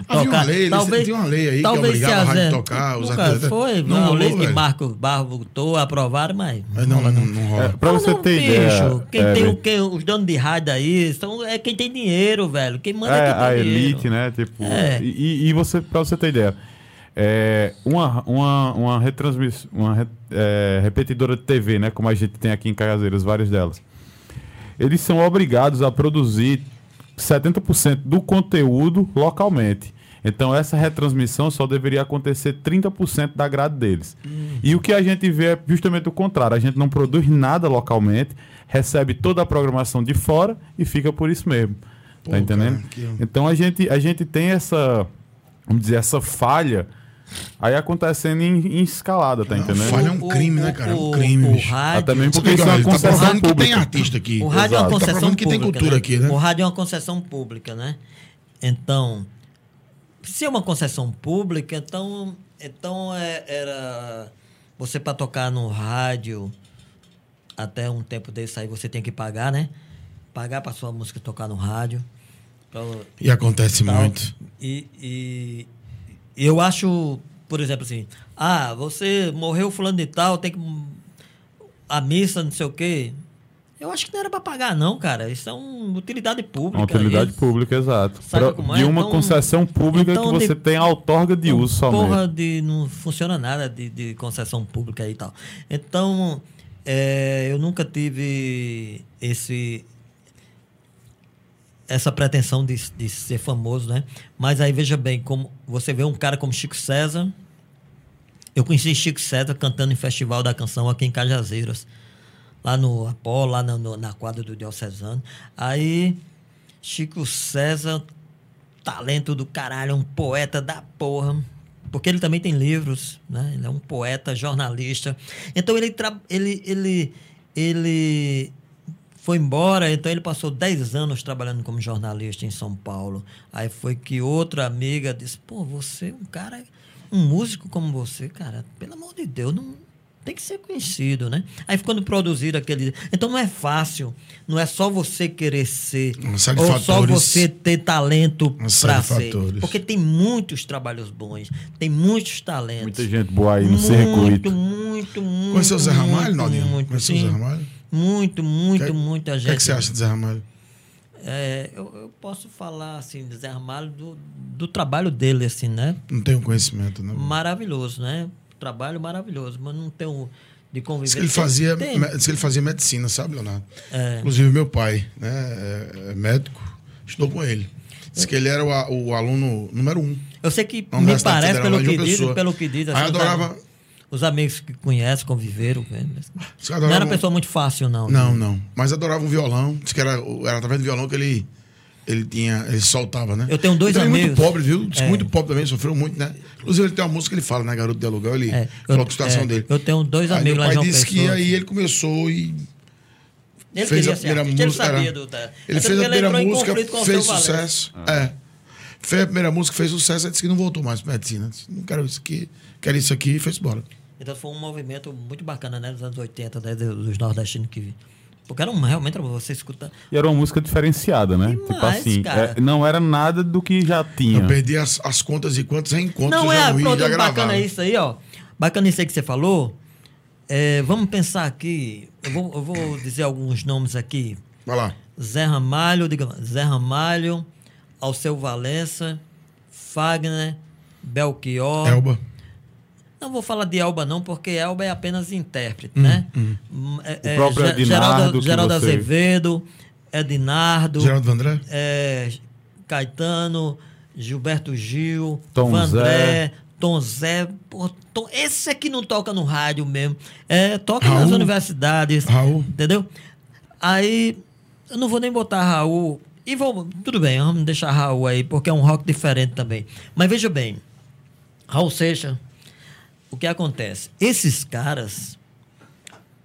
tocar- lei, eles- tinha uma lei aí que talvez obrigava se a rádio a tocar, os Nunca artistas- foi, Não uma rolou, lei que velho? Marcos Barro botou, aprovaram, mas... Mas não, não, não rola. É, pra você Não, ter bicho, ideia. Quem é, tem o, os donos de rádio aí são, é quem tem dinheiro, velho. Quem manda é, É, quem tem a dinheiro. elite, né? Tipo, É. e, e você, pra você ter ideia, é, uma, uma, uma, retransmiss, uma re- é, repetidora de TV, né? Como a gente tem aqui em Cajazeiras, várias delas. Eles são obrigados a produzir 70% do conteúdo localmente. Então, essa retransmissão só deveria acontecer 30% da grade deles. E o que a gente vê é justamente o contrário. A gente não produz nada localmente, recebe toda a programação de fora e fica por isso mesmo. Pô, tá entendendo? cara, que- Então, a gente, a gente tem essa, vamos dizer, essa falha aí acontecendo em, em escalada, tá entendendo? falha é um O- crime, o- né, cara? É um o- crime, o bicho. rádio- Até mesmo porque isso é uma tá concessão provando que tem pública. artista aqui. O rádio é uma Exato. Tá concessão provando que tem pública. cultura né? aqui, né? O rádio é uma concessão pública, né? Então, se é uma concessão pública, então, então é- era. Você para tocar no rádio, até um tempo desse aí, você tem que pagar, né? Pagar para sua música tocar no rádio. Pra- E acontece tal. muito. E, e eu acho, por exemplo, assim, ah, você morreu fulano de tal, tem que. A missa, não sei o quê. Eu acho que não era pra pagar, não, cara. Isso é uma utilidade pública. Uma utilidade pública, exato. Pra- é? de uma Então- concessão pública então que você de- tem a outorga de uso somente. Porra, de, não funciona nada de, de concessão pública e tal. Então, é, eu nunca tive esse essa pretensão de, de ser famoso, né? Mas aí veja bem, como você vê um cara como Chico César. Eu conheci Chico César cantando em Festival da Canção aqui em Cajazeiras, lá no Apolo, lá na, no- na quadra do Diocesano. Aí, Chico César, talento do caralho, um poeta da porra. Porque ele também tem livros, né? Ele é um poeta, jornalista. Então ele, ele, ele, ele foi embora, então ele passou 10 anos trabalhando como jornalista em São Paulo. Aí foi que outra amiga disse: pô, você é um cara, um músico como você, cara, pelo amor de Deus, não. Tem que ser conhecido, né? Aí quando produziram aquele. Então não é fácil. Não é só você querer ser. Ou só fatores. você ter talento para ser. fatores. Porque tem muitos trabalhos bons, tem muitos talentos. Muita gente boa aí no muito, circuito. Muito, muito. Conheceu o Zé Ramalho, muito, Naldinho? Muito, Conheceu o. Zé Ramalho? Muito, muito, Que- muita O gente. que, é que você acha de Zé Ramalho? É, eu, eu posso falar assim, de Zé Ramalho, do, do trabalho dele, assim, né? Não tenho conhecimento, né? Maravilhoso, né? Trabalho maravilhoso, mas não tenho de que ele fazia, diz que ele fazia medicina, sabe, Leonardo? É. Inclusive, meu pai, né, é, é médico, estudou com ele. Diz que ele era o, o aluno número um. Eu sei que me Universidade parece, Federal pelo que, diz, pelo que diz, Aí assim, adorava- Os amigos que conhecem, conviveram. que Não era uma um- pessoa muito fácil, não. Não, não. Mas adorava um violão. Diz que era, era através do violão que ele Ele tinha. Ele soltava, né? Eu tenho dois ele amigos. muito pobre, viu? É. muito pobre também, sofreu muito, né? Inclusive, ele tem uma música que ele fala, né? Garoto de aluguel, ele É, coloca eu- a situação é, dele. eu tenho dois Aí amigos meu lá pai João disse que aí ele começou e. Ele fez a primeira artista, música. ele sabia era- do... Ele fez a primeira música, fez sucesso. É. Fez a primeira música, fez sucesso, aí disse que não voltou mais pra medicina. Disse, não quero isso aqui, quero isso aqui e foi embora. Então foi um movimento muito bacana, né? Dos anos 80, né, dos nordestinos que... Porque era um, realmente, você escuta... E era uma música diferenciada, né? tipo Demais, assim, cara. é, não era nada do que já tinha. Eu perdi as, as contas e quantos reencontros Não eu já é, ouvi, pronto, já bacana gravaram. isso aí, ó. Bacana isso aí que você falou. É, vamos pensar aqui. Eu vou, eu vou dizer alguns nomes aqui. Vai lá. Zé Ramalho, diga, Zé Ramalho, Alceu Valença, Fagner, Belchior. Elba. Não vou falar de Elba não, porque Elba é apenas intérprete, né? Hum, é- é, próprio Ednardo Geraldo, Geraldo você- Azevedo, Edinardo, Geraldo Vandré? é, Caetano, Gilberto Gil, Tom Vandré, Zé. Tom Zé. Pô, Tom- esse aqui não toca no rádio mesmo. É, toca nas Raul. universidades. Raul. Entendeu? Aí, eu não vou nem botar Raul. E vou. Tudo bem, vamos deixar Raul aí, porque é um rock diferente também. Mas veja bem, Raul Seixas, o que acontece? Esses caras.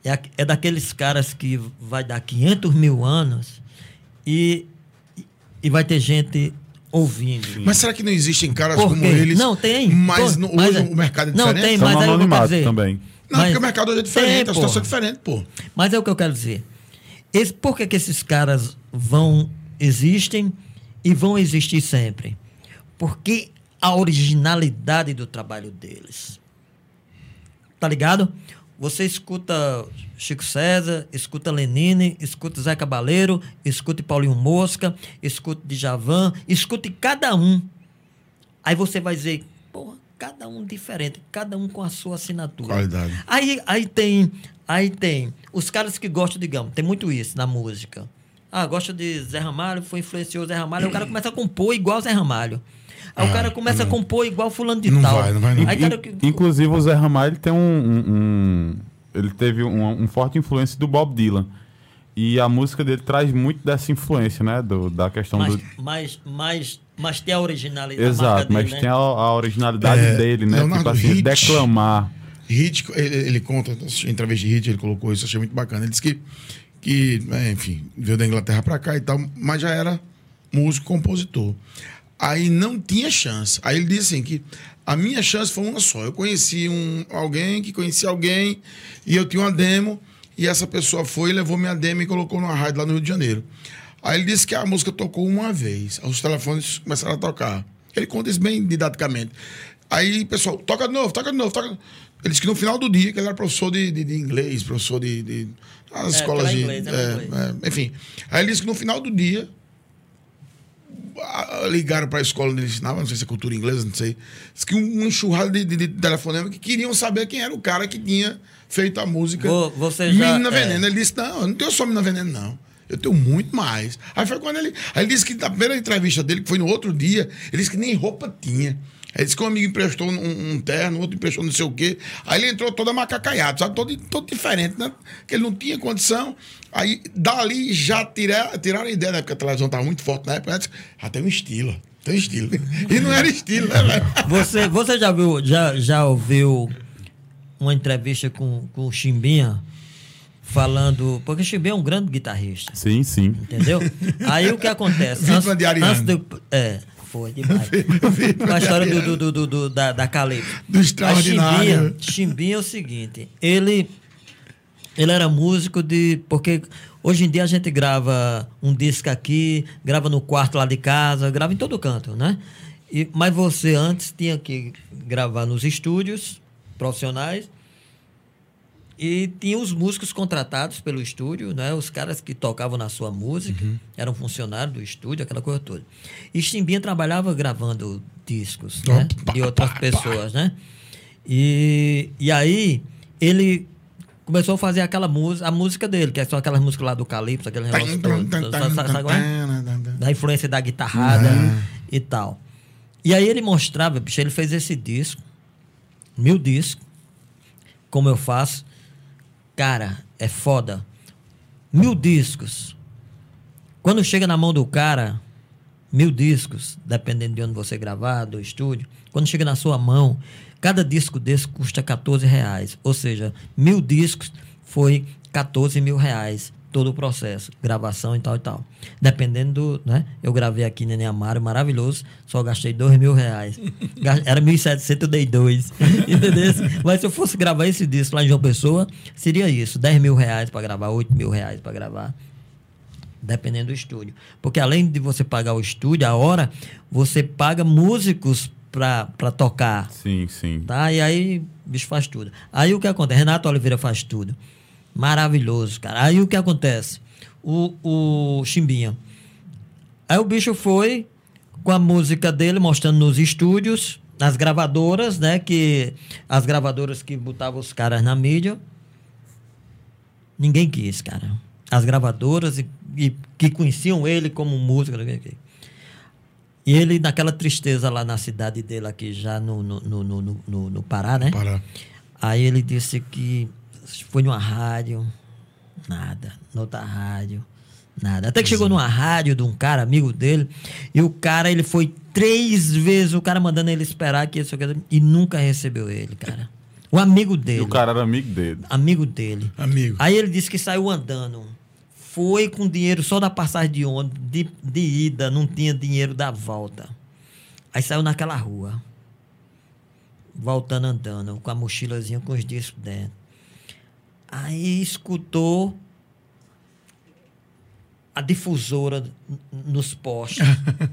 É, é daqueles caras que vai dar 500 mil anos e, e vai ter gente ouvindo. Mas será que não existem caras Por como eles? Não, tem. Mas Pô, no- mas hoje é- o mercado é não, diferente? tem, Estão mas aí eu dizer. também. Não, Mas- porque o mercado hoje é diferente, Tem, a situação pô. é diferente, pô. Mas é o que eu quero dizer. Esse, por que, que esses caras vão, existem e vão existir sempre? Porque a originalidade do trabalho deles. Tá ligado? Você escuta Chico César, escuta Lenine, escuta Zé Cabaleiro, escute Paulinho Mosca, escute Djavan, escute cada um. Aí você vai dizer, porra, cada um diferente, cada um com a sua assinatura. Qualidade. Aí, aí tem, aí tem os caras que gostam, digamos, tem muito isso na música. Ah, gosta de Zé Ramalho, foi influenciou Zé Ramalho, o cara começa a compor igual Zé Ramalho. Aí o Ah, cara começa a não. compor igual fulano de Não tal. vai, não vai, não. Aí In- cara Inclusive o Zé Ramalho ele tem um, um- um- ele teve um, um forte influência do Bob Dylan e a música dele traz muito dessa influência, né, do, da questão mas, do mas, mas, mas tem a originalidade. a exato, marca mas dele, né? tem a, a originalidade É, dele, né, Leonardo tipo assim, Hitch. declamar. Hit, ele, ele conta, em de Hit, ele colocou isso, achei muito bacana. Ele disse que, que é, enfim, veio da Inglaterra pra cá e tal, mas já era músico, compositor. Aí não tinha chance. Aí ele disse assim que a minha chance foi uma só. Eu conheci um, alguém que conhecia alguém e eu tinha uma demo e essa pessoa foi levou minha demo e colocou numa rádio lá no Rio de Janeiro. Aí ele disse que a música tocou uma vez. Os telefones começaram a tocar. Ele conta isso bem didaticamente. Aí pessoal, toca de novo, toca de novo, toca. Ele disse que no final do dia, que ele era professor de, de, de inglês, professor de. de as É, escolas de. inglês, é, inglês. é, enfim. Aí ele disse que no final do dia, ligaram para a escola onde ele ensinava, não sei se é cultura inglesa, não sei. Diz que um, enxurrado de, de, de telefonema que queriam saber quem era o cara que tinha feito a música Vo- você já- Menina é. Veneno. Ele disse: Não, eu não tenho só Menina Veneno, não. Eu tenho muito mais. Aí foi quando ele. Aí ele disse que na primeira entrevista dele, que foi no outro dia, ele disse que nem roupa tinha. Aí disse que um amigo emprestou um, um terno, outro emprestou não sei o quê. Aí ele entrou todo macacaiado, sabe? Todo, todo diferente, né? Que ele não tinha condição. Aí dali já tira, tiraram a ideia, né? Porque a televisão estava muito forte na época. Né? Disse, Ah, tem um estilo. Tem um estilo. E não era estilo, né, velho? Você, você já viu, já, já ouviu uma entrevista com, com o Chimbinha falando. Porque o Chimbinha é um grande guitarrista. Sim, sim. Entendeu? Aí o que acontece? Ariano. antes de, é, foi demais. Com a história do, do, do, do- da, da Calypso. Do extraordinário. Chimbinha, Chimbinha é o seguinte, ele, ele era músico de... Porque hoje em dia a gente grava um disco aqui, grava no quarto lá de casa, grava em todo canto, né? E, mas você antes tinha que gravar nos estúdios profissionais e tinha os músicos contratados pelo estúdio, né? Os caras que tocavam na sua música, eram funcionários do estúdio, aquela coisa toda. E Chimbinha trabalhava gravando discos, né? Opa, De outras pá, pá. pessoas, né? E, e aí ele começou a fazer aquela música, a música dele, que são aquelas músicas lá do Calypso, aquele negócio é? da influência da guitarrada e tal. E aí ele mostrava, bicho, ele fez esse disco, mil discos, como eu faço. Cara, é foda. Mil discos. Quando chega na mão do cara, mil discos, dependendo de onde você gravar, do estúdio. Quando chega na sua mão, cada disco desse custa 14 reais. Ou seja, mil discos foi 14 mil reais todo o processo, gravação e tal e tal. Dependendo do, né? Eu gravei aqui em Neném Amaro, maravilhoso, só gastei dois mil reais. Era 1.700, eu dei dois. Entendeu? Mas se eu fosse gravar esse disco lá em João Pessoa, seria isso, 10 mil reais para gravar, 8 mil reais para gravar. Dependendo do estúdio. Porque além de você pagar o estúdio, a hora, você paga músicos para tocar. Sim, sim. Tá? E aí, o bicho faz tudo. Aí o que acontece? Renato Oliveira faz tudo. Maravilhoso, cara. Aí o que acontece? O, o Chimbinha. Aí o bicho foi com a música dele, mostrando nos estúdios, nas gravadoras, né? Que as gravadoras que botavam os caras na mídia. Ninguém quis, cara. As gravadoras e, e que conheciam ele como músico. E ele, naquela tristeza lá na cidade dele, aqui já no, no, no, no, no, no Pará, né? Pará. Aí ele disse que foi numa rádio, nada. Noutra rádio, nada. Até que chegou numa rádio de um cara, amigo dele, e o cara, ele foi três vezes, o cara mandando ele esperar que isso e nunca recebeu ele, cara. O amigo dele. E o cara era amigo dele. Amigo dele. Amigo. Aí ele disse que saiu andando. Foi com dinheiro só da passagem de ônibus, de, de ida, não tinha dinheiro da volta. Aí saiu naquela rua. Voltando andando, com a mochilazinha com os discos dentro. Aí escutou a difusora nos postes.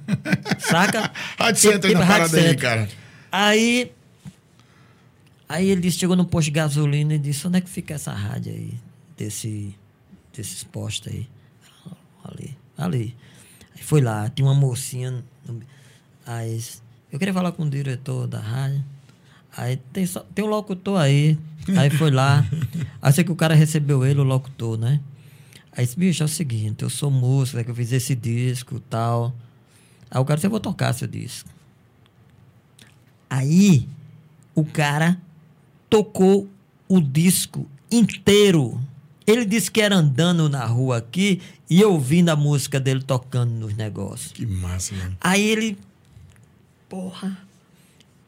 Saca? Rádio Centro aí na parada aí, cara. Aí, aí ele disse, chegou no posto de gasolina e disse, onde é que fica essa rádio aí? Desse, desses postos aí. Ali, ali. Aí foi lá, tinha uma mocinha. Aí, eu queria falar com o diretor da rádio. Aí tem, só, tem um locutor aí. Aí foi lá. Aí sei que o cara recebeu ele, o locutor, né? Aí disse, bicho, é o seguinte, eu sou músico, é que eu fiz esse disco e tal. Aí o cara disse, eu vou tocar seu disco. Aí o cara tocou o disco inteiro. Ele disse que era andando na rua aqui e ouvindo a música dele tocando nos negócios. Que massa, mano. Aí ele. Porra.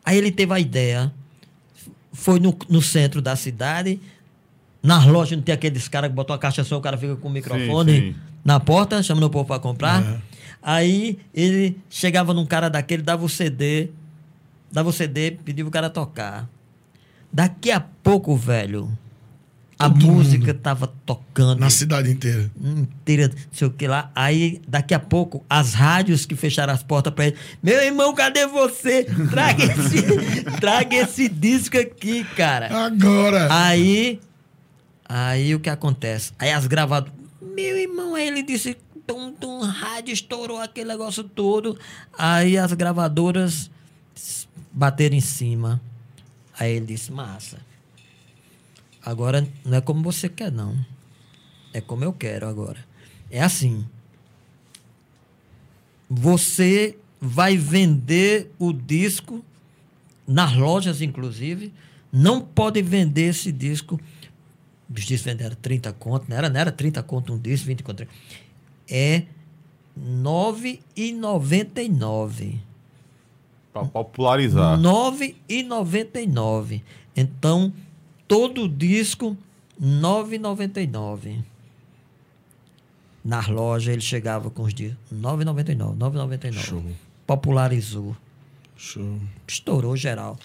Aí ele teve a ideia. Foi no, no centro da cidade. Nas lojas não tem aqueles caras que botam a caixa só, o cara fica com o microfone Sim, sim. na porta, chamando o povo para comprar. Uhum. Aí ele chegava num cara daquele, dava o CD, dava o CD, pedia o cara tocar. Daqui a pouco, velho, a Todo música mundo. tava tocando Na cidade inteira. inteira, não sei o que lá. Aí, daqui a pouco, as rádios que fecharam as portas para ele. Meu irmão, cadê você? Traga esse, traga esse disco aqui, cara. Agora! Aí, aí o que acontece? Aí as gravadoras. Meu irmão, aí ele disse. Tum, tum, rádio estourou aquele negócio todo. Aí as gravadoras bateram em cima. Aí ele disse: Massa. Agora não é como você quer, não. É como eu quero agora. É assim. Você vai vender o disco nas lojas, inclusive. Não pode vender esse disco. Os discos venderam 30 conto, não era, não era 30 conto um disco, 20 conto. É R$ 9,99. Pra popularizar. R$ 9,99. Então, todo disco, R$ 9,99. Nas lojas ele chegava com os discos. R$ 9,99. 9,99. Show. Popularizou. Show. Estourou geral.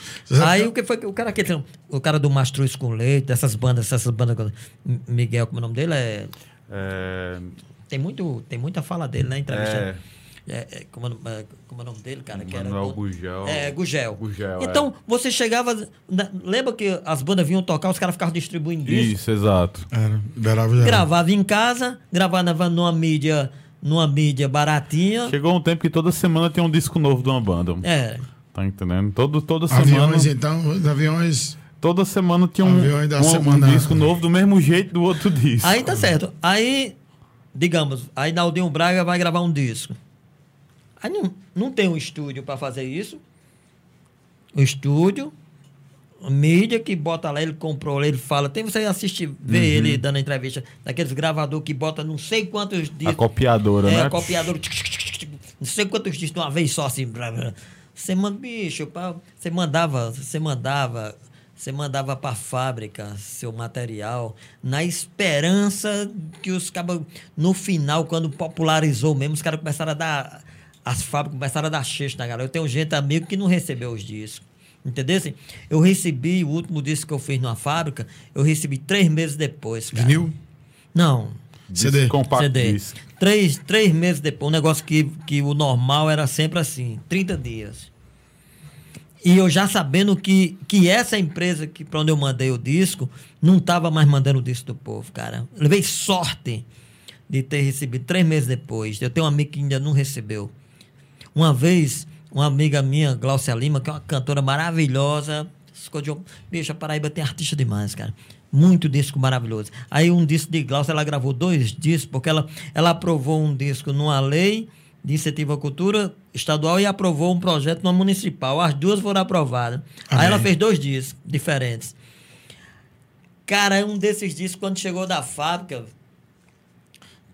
Aí o que foi o cara que o cara do Mastruz com Leite, dessas bandas, essas bandas Miguel, como é o nome dele é É, tem muito tem muita fala dele na entrevista. É. É, é, como, é o- é, como é o nome dele, cara? Que Manuel era, Gugel. É, Gugel. Gugel, então, você chegava. na- lembra que as bandas vinham tocar, os caras ficavam distribuindo disco? Isso, exato. Era, já. Gravava em casa, gravava numa mídia, numa mídia baratinha. Chegou um tempo que toda semana tem um disco novo de uma banda. É. Tá entendendo? Todo, toda semana. Aviões, então, os aviões. Toda semana tinha um, um- semana. um disco novo do mesmo jeito do outro disco. Aí tá certo. Aí, digamos, aí Naldinho Braga vai gravar um disco. Aí não, não tem um estúdio para fazer isso. O estúdio, a mídia que bota lá, ele comprou, ele fala. Tem você assistir, ver ele dando a entrevista, daqueles gravador que bota não sei quantos A discos. copiadora, É, né? copiador. não sei quantos discos de uma vez só, assim. Blá, blá. Você manda, bicho, pá, você mandava, você mandava, você mandava para a fábrica seu material na esperança que os cabos, no final, quando popularizou mesmo, os caras começaram a dar, as fábricas começaram a dar xixi na galera. Eu tenho gente amigo que não recebeu os discos. Entendeu? Assim, eu recebi o último disco que eu fiz numa fábrica, eu recebi três meses depois. Cara. Vinil? Não, CD. Compact CD. disc. Três, três meses depois, um negócio que, que o normal era sempre assim, 30 dias. E eu já sabendo que, que essa empresa que para onde eu mandei o disco não estava mais mandando o disco do povo, cara. Eu levei sorte de ter recebido três meses depois. Eu tenho um amigo que ainda não recebeu. Uma vez, uma amiga minha, Glaucia Lima, que é uma cantora maravilhosa, escolheu- bicho, a Paraíba tem artista demais, cara. Muito disco maravilhoso. Aí um disco de Glaucia, ela gravou dois discos, porque ela, ela aprovou um disco numa lei de incentivo à cultura estadual e aprovou um projeto numa municipal. As duas foram aprovadas. Amém. Aí ela fez dois discos diferentes. Cara, um desses discos, quando chegou da fábrica,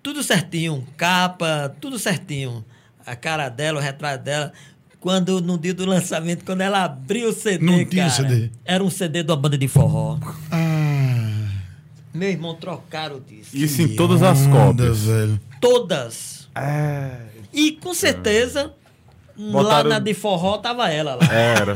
tudo certinho, capa, tudo certinho. A cara dela, o retrato dela. Quando no dia do lançamento, quando ela abriu o CD, Não tinha cara, CD. era um CD de uma banda de forró. Ah. Meu irmão, trocaram o disco. Isso em todas as cópias. velho. Todas. É. E com certeza, lá Botaram- na de forró tava ela lá. Era.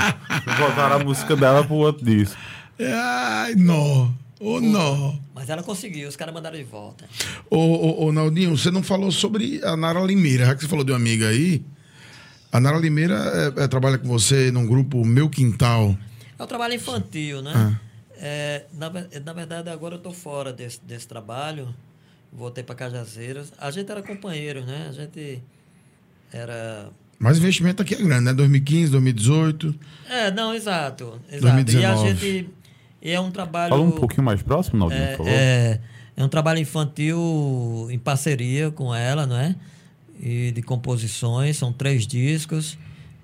Botaram a música dela pro outro disco. Ai, nó. Ô, nó. Mas ela conseguiu, os caras mandaram de volta. Ô, ô, ô, Naldinho, você não falou sobre a Nara Limeira. Já que você falou de uma amiga aí, a Nara Limeira é, é, trabalha com você num grupo Meu Quintal. É o trabalho infantil, né? Ah. É, na, na verdade, agora eu estou fora desse, desse trabalho. Voltei para Cajazeiras. A gente era companheiro, né? A gente era. Mas o investimento aqui é grande, né? 2015, 2018. É, não, exato. exato. 2019. E a gente. E é um trabalho. Fala um pouquinho mais próximo, Naldinho, É, por favor. é, é um trabalho infantil em parceria com ela, não é? E de composições, são três discos.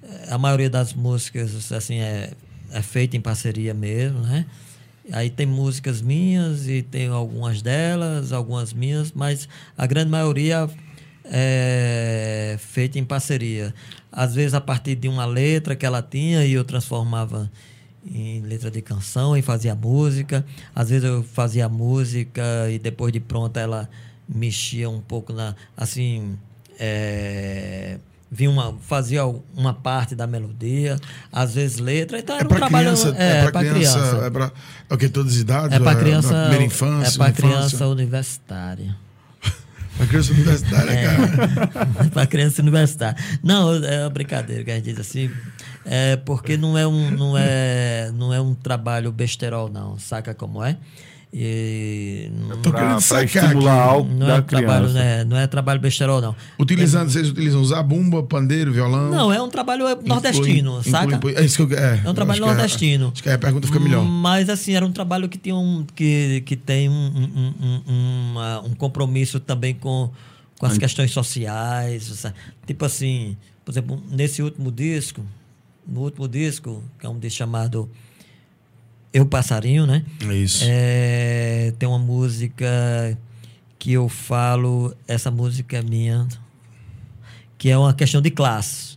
É, A maioria das músicas, assim, é, é feita em parceria mesmo, né? Aí tem músicas minhas e tem algumas delas, algumas minhas, mas a grande maioria é feita em parceria. Às vezes a partir de uma letra que ela tinha e eu transformava em letra de canção e fazia música. Às vezes eu fazia música e depois de pronta ela mexia um pouco na assim é, vinha uma fazia uma parte da melodia, às vezes letra. Então É era um trabalho criança, é, pra criança, é pra é o que todas as idades, é para da- criança primeira infância, é para criança universitária. Pra criança universitária, É. cara. para criança universitária. Não, é uma brincadeira que a gente diz assim. É porque não é um, não é, não é um trabalho besterol, não. Saca como é? E Pra, querendo pra estimular aqui. algo não da é trabalho, né? não é trabalho besterol, não. Utilizando, vocês utilizam zabumba, pandeiro, violão? Não, é um trabalho nordestino, Inclui- saca? inclui- é isso que eu, é, É um trabalho acho que nordestino. acho que aí a pergunta fica melhor. Mas assim, era um trabalho que, tinha um, que, que tem um, um, um- um- uma- um compromisso também com, com as questões sociais. sabe? Tipo assim, por exemplo, nesse último disco, no último disco, que é um disco chamado Eu Passarinho, né? É isso. É, tem uma música que eu falo, essa música é minha, que é uma questão de classe.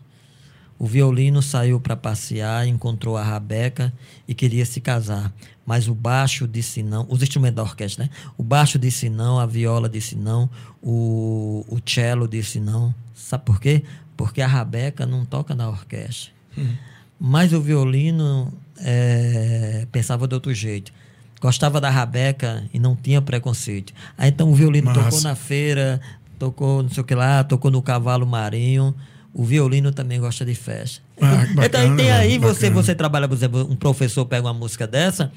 O violino saiu para passear, encontrou a Rabeca e queria se casar. Mas o baixo disse não, os instrumentos da orquestra, né? O baixo disse não, a viola disse não, o, o cello disse não. Sabe por quê? Porque a Rabeca não toca na orquestra. Mas o violino é, pensava de outro jeito. Gostava da Rabeca e não tinha preconceito. Aí então o violino Massa. tocou na feira, tocou não sei o que lá, tocou no cavalo marinho. O violino também gosta de festa. Ah, então bacana, tem aí você, bacana. você trabalha, por exemplo, um professor pega uma música dessa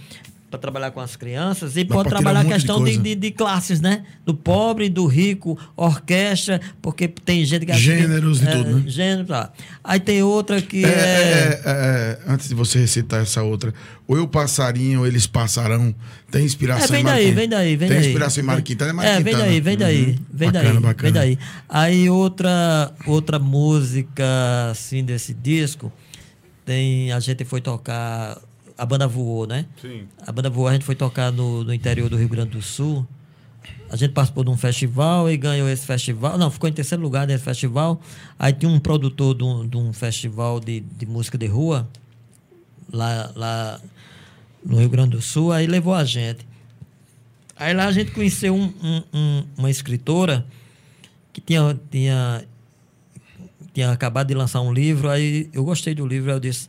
para trabalhar com as crianças e Dá pode trabalhar um a de questão de, coisa. de, de classes, né? Do pobre, do rico, orquestra, porque tem gente que Gêneros e é, tudo, né? Gênero, tá. Aí tem outra que É, é, é, é, antes de você recitar essa outra, o eu passarinho, eles passarão. Tem inspiração É, vem em daí, vem daí, vem Tem daí. inspiração em Mariquita, é É, Mariquita. vem daí, vem daí, vem Bacana, daí, bacana. vem daí. Aí outra, outra música, assim, desse disco, tem, a gente foi tocar, a banda voou, né? Sim. A banda voou, a gente foi tocar no, no interior do Rio Grande do Sul, a gente participou de um festival e ganhou esse festival. Não, ficou em terceiro lugar nesse festival. Aí tinha um produtor de um, de um festival de, de música de rua, lá, lá no Rio Grande do Sul, aí levou a gente. Aí lá a gente conheceu um, um, um, uma escritora que tinha, tinha, tinha acabado de lançar um livro, aí eu gostei do livro, aí eu disse,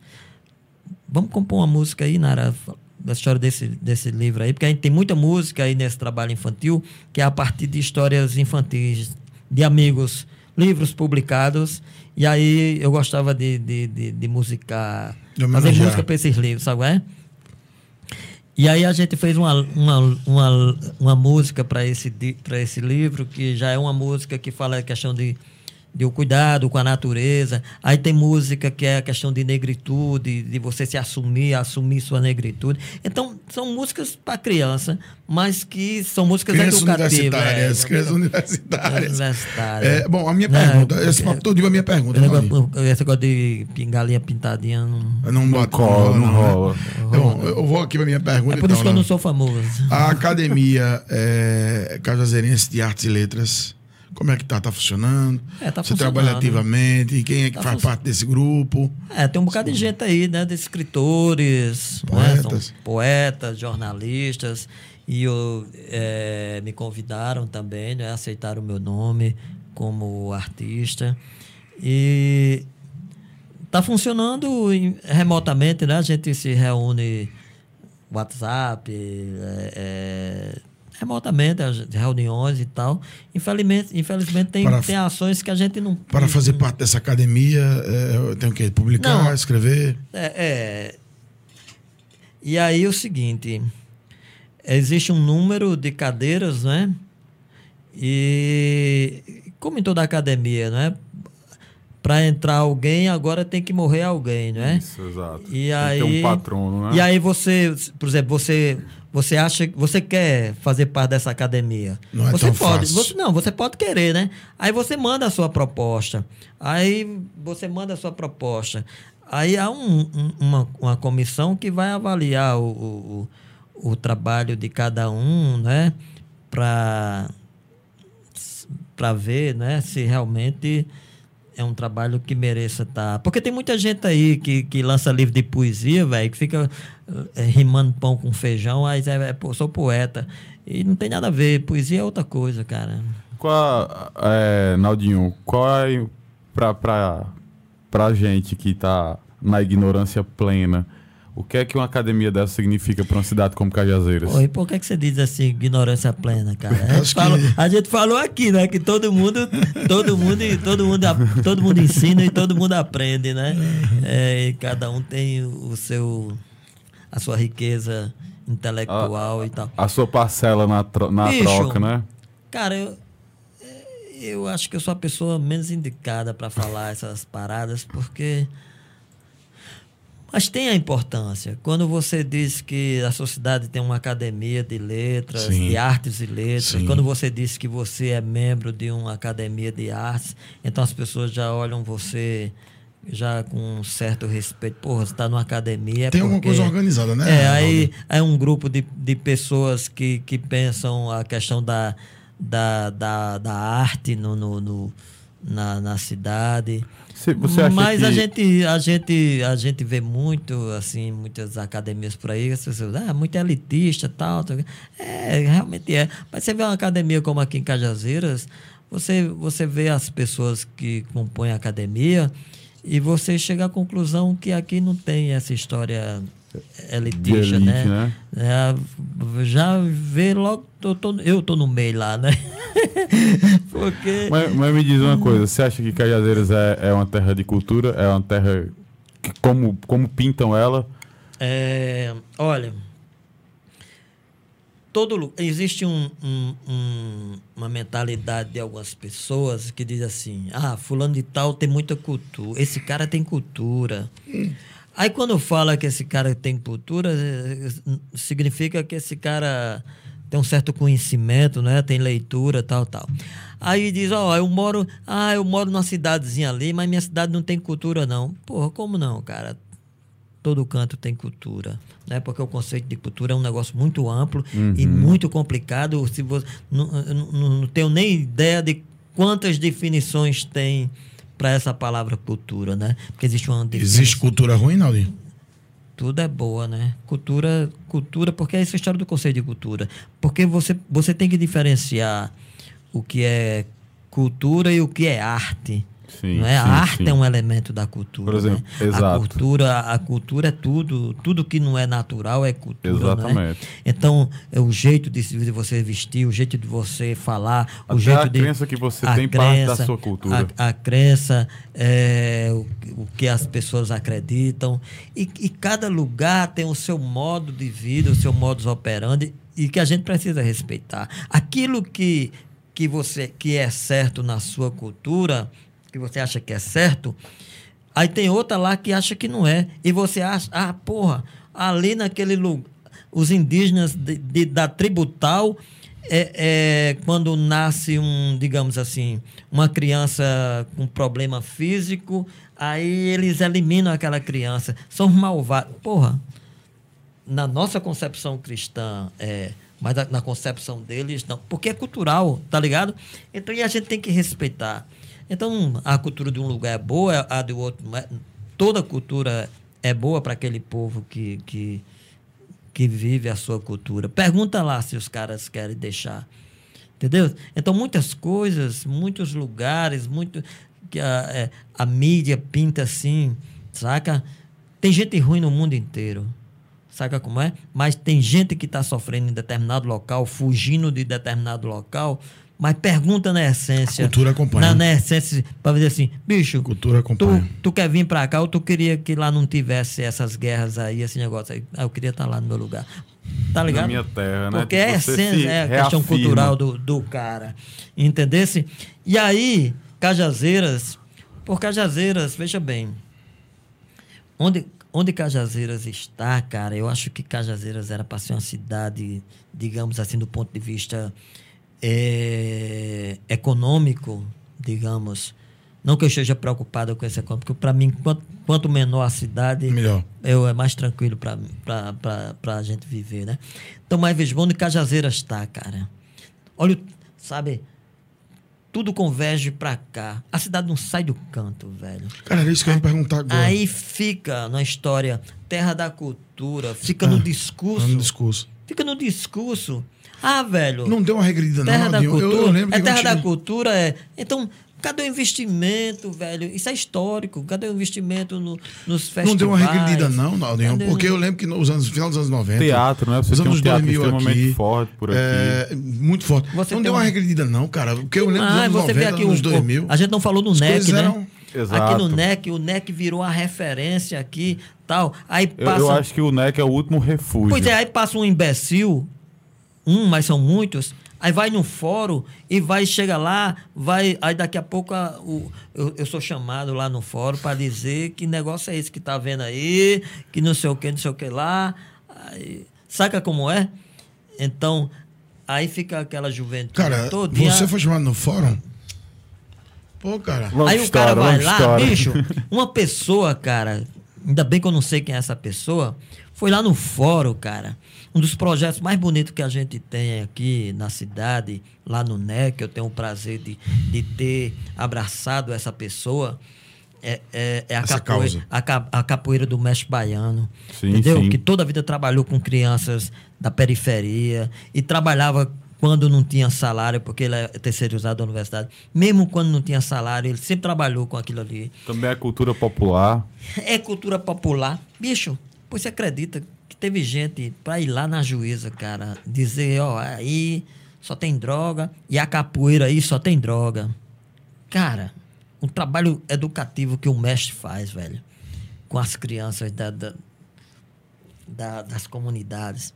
vamos compor uma música aí, Nara, da história desse, desse livro aí, porque a gente tem muita música aí nesse trabalho infantil, que é a partir de histórias infantis, de amigos, livros publicados, e aí eu gostava de, de, de, de musicar, De fazer música para esses livros, sabe? É? E aí a gente fez uma, uma, uma, uma música para esse, pra esse livro, que já é uma música que fala a questão de, de o cuidado com a natureza. Aí tem música que é a questão de negritude, de você se assumir, assumir sua negritude. Então, são músicas para criança, mas que são músicas Crianças educativas. universitárias, é. crianças universitárias. Universitárias. É, bom, a minha Não, pergunta, porque- esse papo todo dia é a minha pergunta. Esse negócio, esse negócio de pingalinha pintadinha não. Não, bota, cola, não né? rola. Então, eu vou aqui para minha pergunta. É por então, isso que eu né? não sou famoso. A Academia é, Cajazeirense de Artes e Letras, como é que tá? Tá funcionando? É, tá Você trabalha ativamente? Quem é que Tá faz func- parte desse grupo? É, tem um bocado de gente aí, né? De escritores, né, Poetas. poetas, jornalistas. E eu, é, me convidaram também, né? Aceitaram o meu nome como artista. E tá funcionando em- remotamente, né? A gente se reúne WhatsApp, é, é, remotamente, as reuniões e tal. Infelizmente, infelizmente tem, Para- tem ações que a gente não... Para fazer parte dessa academia, é, eu tenho que publicar, Não. escrever. É, é. E aí o seguinte, existe um número de cadeiras, né? E como em toda academia, né? Para entrar alguém, agora tem que morrer alguém, né? Isso, exato. E Tem que aí, ter um patrono, né? E aí você, por exemplo, você você acha que você quer fazer parte dessa academia? Não é você tão pode, fácil. você não, você pode querer, né? Aí você manda a sua proposta. Aí você manda a sua proposta. Aí há um- um- uma, uma comissão que vai avaliar o, o, o, o trabalho de cada um, né? Para para ver, né, se realmente é um trabalho que mereça estar. Porque tem muita gente aí que, que lança livro de poesia, velho, que fica eh, rimando pão com feijão, aí é, é, sou poeta. E não tem nada a ver, poesia é outra coisa, cara. Qual, é, Naldinho, qual é, pra, pra, pra gente que tá na ignorância plena, o que é que uma academia dessa significa para uma cidade como Cajazeiras? Oi, por que, que você diz assim, ignorância plena, cara? A Acho gente, que- falou, a gente falou aqui, né? Que todo mundo, todo mundo, todo mundo, todo mundo ensina e todo mundo aprende, né? É, e cada um tem o seu, a sua riqueza intelectual e tal. A sua parcela na, tro- na Bicho. troca, né? Cara, eu, eu acho que eu sou a pessoa menos indicada para falar essas paradas, porque. Mas tem a importância. Quando você diz que a sociedade tem uma academia de letras, Sim. de artes e letras, Sim. quando você diz que você é membro de uma academia de artes, então as pessoas já olham você já com um certo respeito. Porra, você está numa academia. é Tem alguma porque- coisa organizada, né? é, aí é um grupo de, de pessoas que, que pensam a questão da, da, da, da arte no, no, no- na, na cidade. Você acha Mas que... a, gente, a, gente, a gente vê muito, assim, muitas academias por aí, as pessoas, ah, muito elitista tal. tal. É, realmente é. Mas você vê uma academia como aqui em Cajazeiras, você, você vê as pessoas que compõem a academia e você chega à conclusão que aqui não tem essa história elitista, elite, né? né? É, já vê logo, eu tô, eu tô no meio lá, né? Porque... Mas, mas me diz uma coisa, você acha que Cajazeiras é, é uma terra de cultura? É uma terra que, como, como pintam ela? É, olha, todo existe um, um- um- uma mentalidade de algumas pessoas que diz assim: ah, fulano de tal tem muita cultura, esse cara tem cultura. Aí quando fala que esse cara tem cultura, eh, significa que esse cara tem um certo conhecimento, né? Tem leitura, tal, tal. Aí diz, ó, eu moro, ah, eu moro numa cidadezinha ali, mas minha cidade não tem cultura não. Porra, como não, cara? todo canto tem cultura, né? Porque o conceito de cultura é um negócio muito amplo Uhum. e muito complicado. Se você não, não, não tenho nem ideia de quantas definições tem para essa palavra cultura, né? Porque existe uma definição. Existe cultura ruim, Naldinho? Tudo é boa, né? Cultura, cultura, porque é essa história do conceito de cultura. Porque você, você tem que diferenciar o que é cultura e o que é arte. Sim, não é? a sim, arte sim. é um elemento da cultura. Por exemplo, né? A cultura, a cultura é tudo. Tudo que não é natural é cultura. Né? Exatamente. Então, é o jeito de, de você vestir, o jeito de você falar, o Até jeito a de. crença que você a tem parte da sua cultura. A, a crença, é, o, o que as pessoas acreditam. E, e cada lugar tem o seu modo de vida, o seu modus operandi, e que a gente precisa respeitar. Aquilo que, que, você, que é certo na sua cultura, que você acha que é certo, aí tem outra lá que acha que não é. E você acha, ah, porra, ali naquele lugar, os indígenas de- de- da tribo tal é, é, quando nasce um, digamos assim, uma criança com problema físico, aí eles eliminam aquela criança. São malvados. Porra, na nossa concepção cristã, é, mas na, na concepção deles, não. Porque é cultural, tá ligado? Então, e a gente tem que respeitar. Então, a cultura de um lugar é boa, a do outro não é. Toda cultura é boa para aquele povo que, que, que vive a sua cultura. Pergunta lá se os caras querem deixar. Entendeu? Então, muitas coisas, muitos lugares, muito que a, é, a mídia pinta assim, saca? Tem gente ruim no mundo inteiro. Saca como é? Mas tem gente que está sofrendo em determinado local, fugindo de determinado local, mas pergunta na essência. A cultura acompanha. Na, na essência, para dizer assim, bicho, Cultura acompanha. tu, tu quer vir para cá ou tu queria que lá não tivesse essas guerras aí, esse negócio aí? Ah, eu queria estar lá no meu lugar. Tá ligado? Na minha terra, né? Porque é a Você se essência, é a questão reafirma. cultural do, do cara. Entendesse? E aí, Cajazeiras, por Cajazeiras, veja bem, onde, onde Cajazeiras está, cara, eu acho que Cajazeiras era para ser uma cidade, digamos assim, do ponto de vista eh, econômico, digamos. Não que eu esteja preocupado com esse econômico, porque para mim, quanto, quanto menor a cidade, Melhor. eu, é mais tranquilo para a gente viver, né? Então, mas veja, onde Cajazeiras está, cara? Olha, sabe, tudo converge para cá. A cidade não sai do canto, velho. Cara, era isso que eu ia perguntar agora. Aí fica na história terra da cultura, fica no Ah, discurso. No discurso. Fica no discurso. Ah, velho. Não deu uma regredida, terra não, da cultura. Eu, eu lembro é que terra da cultura é. Então, cadê o investimento, velho? Isso é histórico. Cadê o investimento no, nos festivais? Não deu uma regredida, não, Naldinho. Cadê Porque o- eu lembro que nos anos, final dos anos 90. Teatro, né? Você os tem um anos teatro 2000 extremamente aqui, forte por aqui. É, muito forte. Você não deu uma um- regredida, não, cara. Porque eu lembro dos anos você 90, vê aqui anos o, 2000. A gente não falou as NEC, né? eram- Exato. Aqui no NEC, o NEC virou a referência aqui, tal. Aí Eu, passa. eu acho que o NEC é o último refúgio. Pois é, aí passa um imbecil, um, mas são muitos. Aí vai no fórum e vai, chega lá, vai. Aí daqui a pouco a- o, eu, eu sou chamado lá no fórum para dizer que negócio é esse que tá vendo aí, que não sei o que, não sei o que lá. Aí, saca como é? Então, aí fica aquela juventude Cara, todinha. você foi chamado no fórum? Pô, cara. Longa Aí o história, cara vai lá, história. bicho, uma pessoa, cara, ainda bem que eu não sei quem é essa pessoa, foi lá no fórum, cara. Um dos projetos mais bonitos que a gente tem aqui na cidade, lá no NEC, eu tenho o prazer de, de ter abraçado essa pessoa. É, é, é a, capoeira, a, a capoeira do mestre baiano. Sim, entendeu? sim. Que toda a vida trabalhou com crianças da periferia e trabalhava quando não tinha salário, porque ele é terceirizado da universidade. Mesmo quando não tinha salário, ele sempre trabalhou com aquilo ali. Também é cultura popular. É cultura popular. Bicho, pois você acredita teve gente pra ir lá na juíza, cara, dizer, ó, aí só tem droga e a capoeira aí só tem droga. Cara, o trabalho educativo que o mestre faz, velho, com as crianças da, da- da- das comunidades.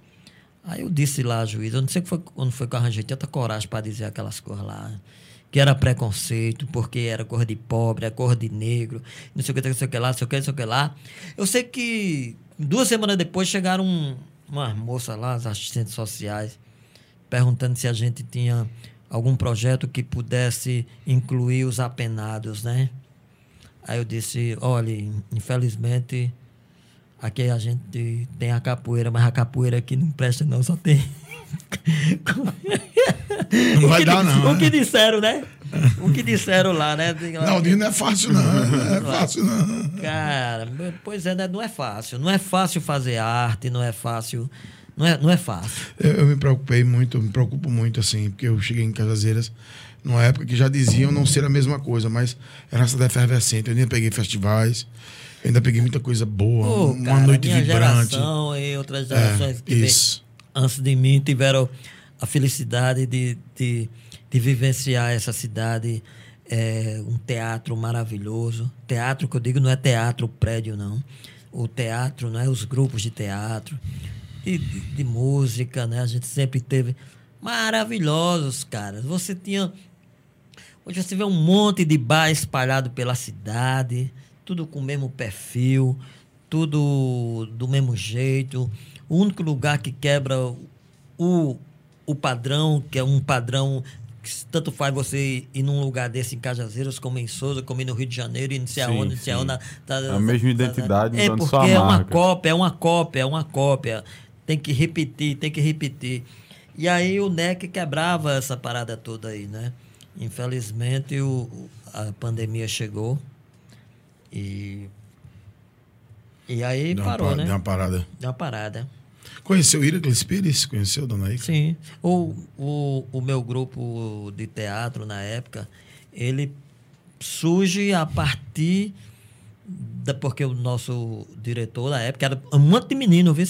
Aí eu disse lá à juíza, eu não sei foi, quando foi que eu arranjei tanta coragem para dizer aquelas coisas lá. Que era preconceito, porque era cor de pobre, era cor de negro, não sei o que, não sei o que lá, não sei o que, não sei o que lá. Eu sei que duas semanas depois chegaram um, umas moças lá, as assistentes sociais, perguntando se a gente tinha algum projeto que pudesse incluir os apenados, né? Aí eu disse, olha, infelizmente Aqui a gente tem a capoeira, mas a capoeira aqui não presta não, só tem... Não vai dar, não. O né? que disseram, né? O que disseram lá, né? Não, não é fácil, não. Não é fácil, não. Cara, pois é, né? não é fácil. Não é fácil fazer arte, não é fácil. Não é, não é fácil. Eu, eu me preocupei muito, me preocupo muito, assim, porque eu cheguei em Cajazeiras numa época que já diziam não ser a mesma coisa, mas era essa efervescente. Eu ainda peguei festivais, ainda peguei muita coisa boa, Pô, uma cara, noite minha vibrante. geração e outras gerações É, que antes de mim tiveram a felicidade de, de, de vivenciar essa cidade, é, um teatro maravilhoso. Teatro que eu digo não é teatro prédio, não. O teatro, não é os grupos de teatro e de, de música, né? A gente sempre teve maravilhosos, caras. Você tinha Hoje você vê um monte de bar espalhado pela cidade, tudo com o mesmo perfil, tudo do mesmo jeito. O único lugar que quebra o, o padrão, que é um padrão tanto faz você ir num lugar desse em Cajazeiras, como em Souza, como ir no Rio de Janeiro, e não sei aonde, não sei aonde. Tá, A mesma identidade, É mudando porque sua é uma marca. cópia, é uma cópia, é uma cópia. Tem que repetir, tem que repetir. E aí o NEC quebrava essa parada toda aí, né? Infelizmente o, a pandemia chegou e e aí Deu uma parou, pa- né? Deu uma parada. Deu uma parada. Conheceu Iraclis Pires? Conheceu, dona Ica? Sim. O, o, o meu grupo de teatro na época, ele surge a partir da, porque o nosso diretor na época era um monte de menino, viu?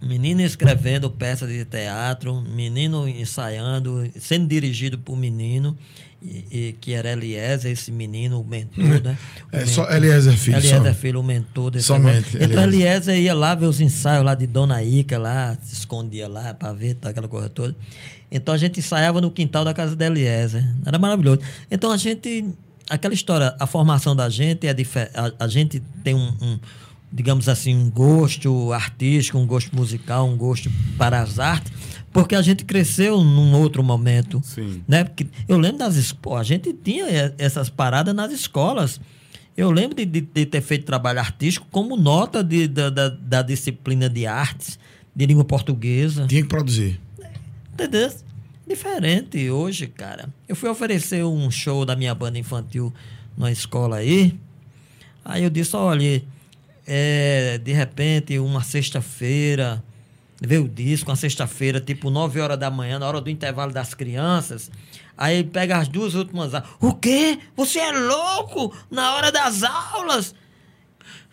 Menino escrevendo peças de teatro, menino ensaiando, sendo dirigido por menino, e, e que era Eliezer, esse menino, o mentor, né? O É men- só Eliezer Filho. Eliezer só. Filho, o mentor desse Somente, negócio. Então, Eliezer. Eliezer ia lá ver os ensaios lá de Dona Ica, lá, se escondia lá para ver tá, aquela coisa toda. Então, a gente ensaiava no quintal da casa da Eliezer. Era maravilhoso. Então, a gente... Aquela história, a formação da gente é diferente. A, a gente tem um, um, digamos assim, um gosto artístico, um gosto musical, um gosto para as artes, porque a gente cresceu num outro momento Sim. né? Porque eu lembro das escolas, a gente tinha essas paradas nas escolas. Eu lembro de, de- de ter feito trabalho artístico como nota de, da, da, da disciplina de artes, de língua portuguesa. Tinha que produzir. Entendeu? Diferente hoje, cara. Eu fui oferecer um show da minha banda infantil na escola aí. Aí eu disse, olha, é, de repente, uma sexta-feira, veio o disco, uma sexta-feira, tipo 9 horas da manhã, na hora do intervalo das crianças. Aí pega as duas últimas aulas. O quê? Você é louco? Na hora das aulas?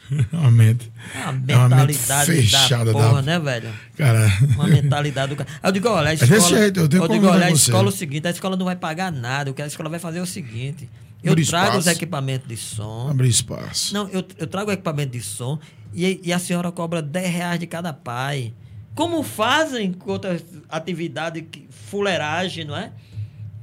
Uma mente. É É uma mente mentalidade fechada da porra, da- né, velho? Cara. Uma mentalidade do cara. Eu digo, olha, a desse escola. jeito, eu tenho digo, como olha, a escola é o seguinte, a escola não vai pagar nada. O que a escola vai fazer é o seguinte. Eu Abrir trago os espaço. equipamentos de som. Abrir espaço. Não, eu, eu trago o equipamento de som e, e a senhora cobra 10 reais de cada pai. Como fazem com outras atividades, que, fuleiragem, não é?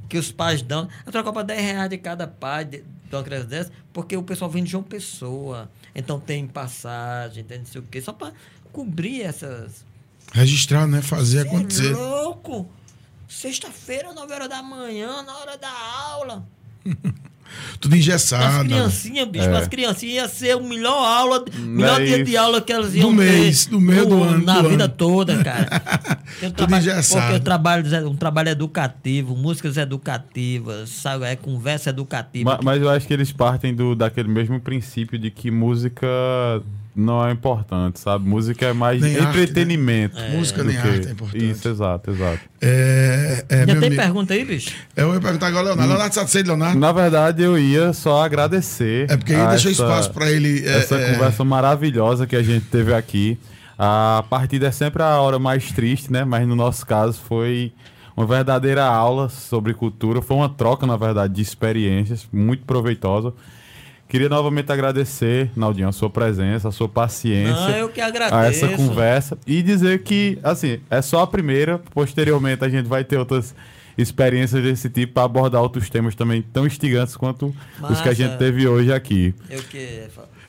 Que os pais dão. A senhora cobra 10 reais de cada pai de, de uma criança dessa, porque o pessoal vem de João Pessoa. Então tem passagem, tem não sei o quê, só para cobrir essas. Registrar, né? Fazer Cê acontecer. É louco! Sexta-feira, 9 horas da manhã, na hora da aula. Tudo As engessado. criancinhas, bicho, É. as criancinhas ia ser o melhor aula, o melhor é dia de aula que elas iam Do mês, ter do meio do no- ano, Na do vida ano. toda, cara. Um Tudo trabalho- engessado. Porque eu trabalho um trabalho educativo, músicas educativas, sabe? É conversa educativa. Ma- Mas, eu acho que eles partem do, daquele mesmo princípio de que música não é importante, sabe? Música é mais Nem arte, né? entretenimento. Música nem que- arte é importante. Isso, exato, exato. É, é, Já tem amigo- pergunta aí, bicho? Eu ia perguntar agora, Leonardo. Leonardo satisfeito, Leonardo? Na verdade, eu ia só agradecer. É porque aí deixou espaço para ele. é, essa é, conversa maravilhosa que a gente teve aqui. A partida é sempre a hora mais triste, né? Mas no nosso caso foi uma verdadeira aula sobre cultura. Foi uma troca, na verdade, de experiências muito proveitosa. Queria novamente agradecer, Naldinho, a sua presença, a sua paciência Não, eu que agradeço. a essa conversa e dizer que, assim, é só a primeira. Posteriormente, a gente vai ter outras experiências desse tipo para abordar outros temas também tão instigantes quanto os que a Massa. gente teve hoje aqui. Eu que.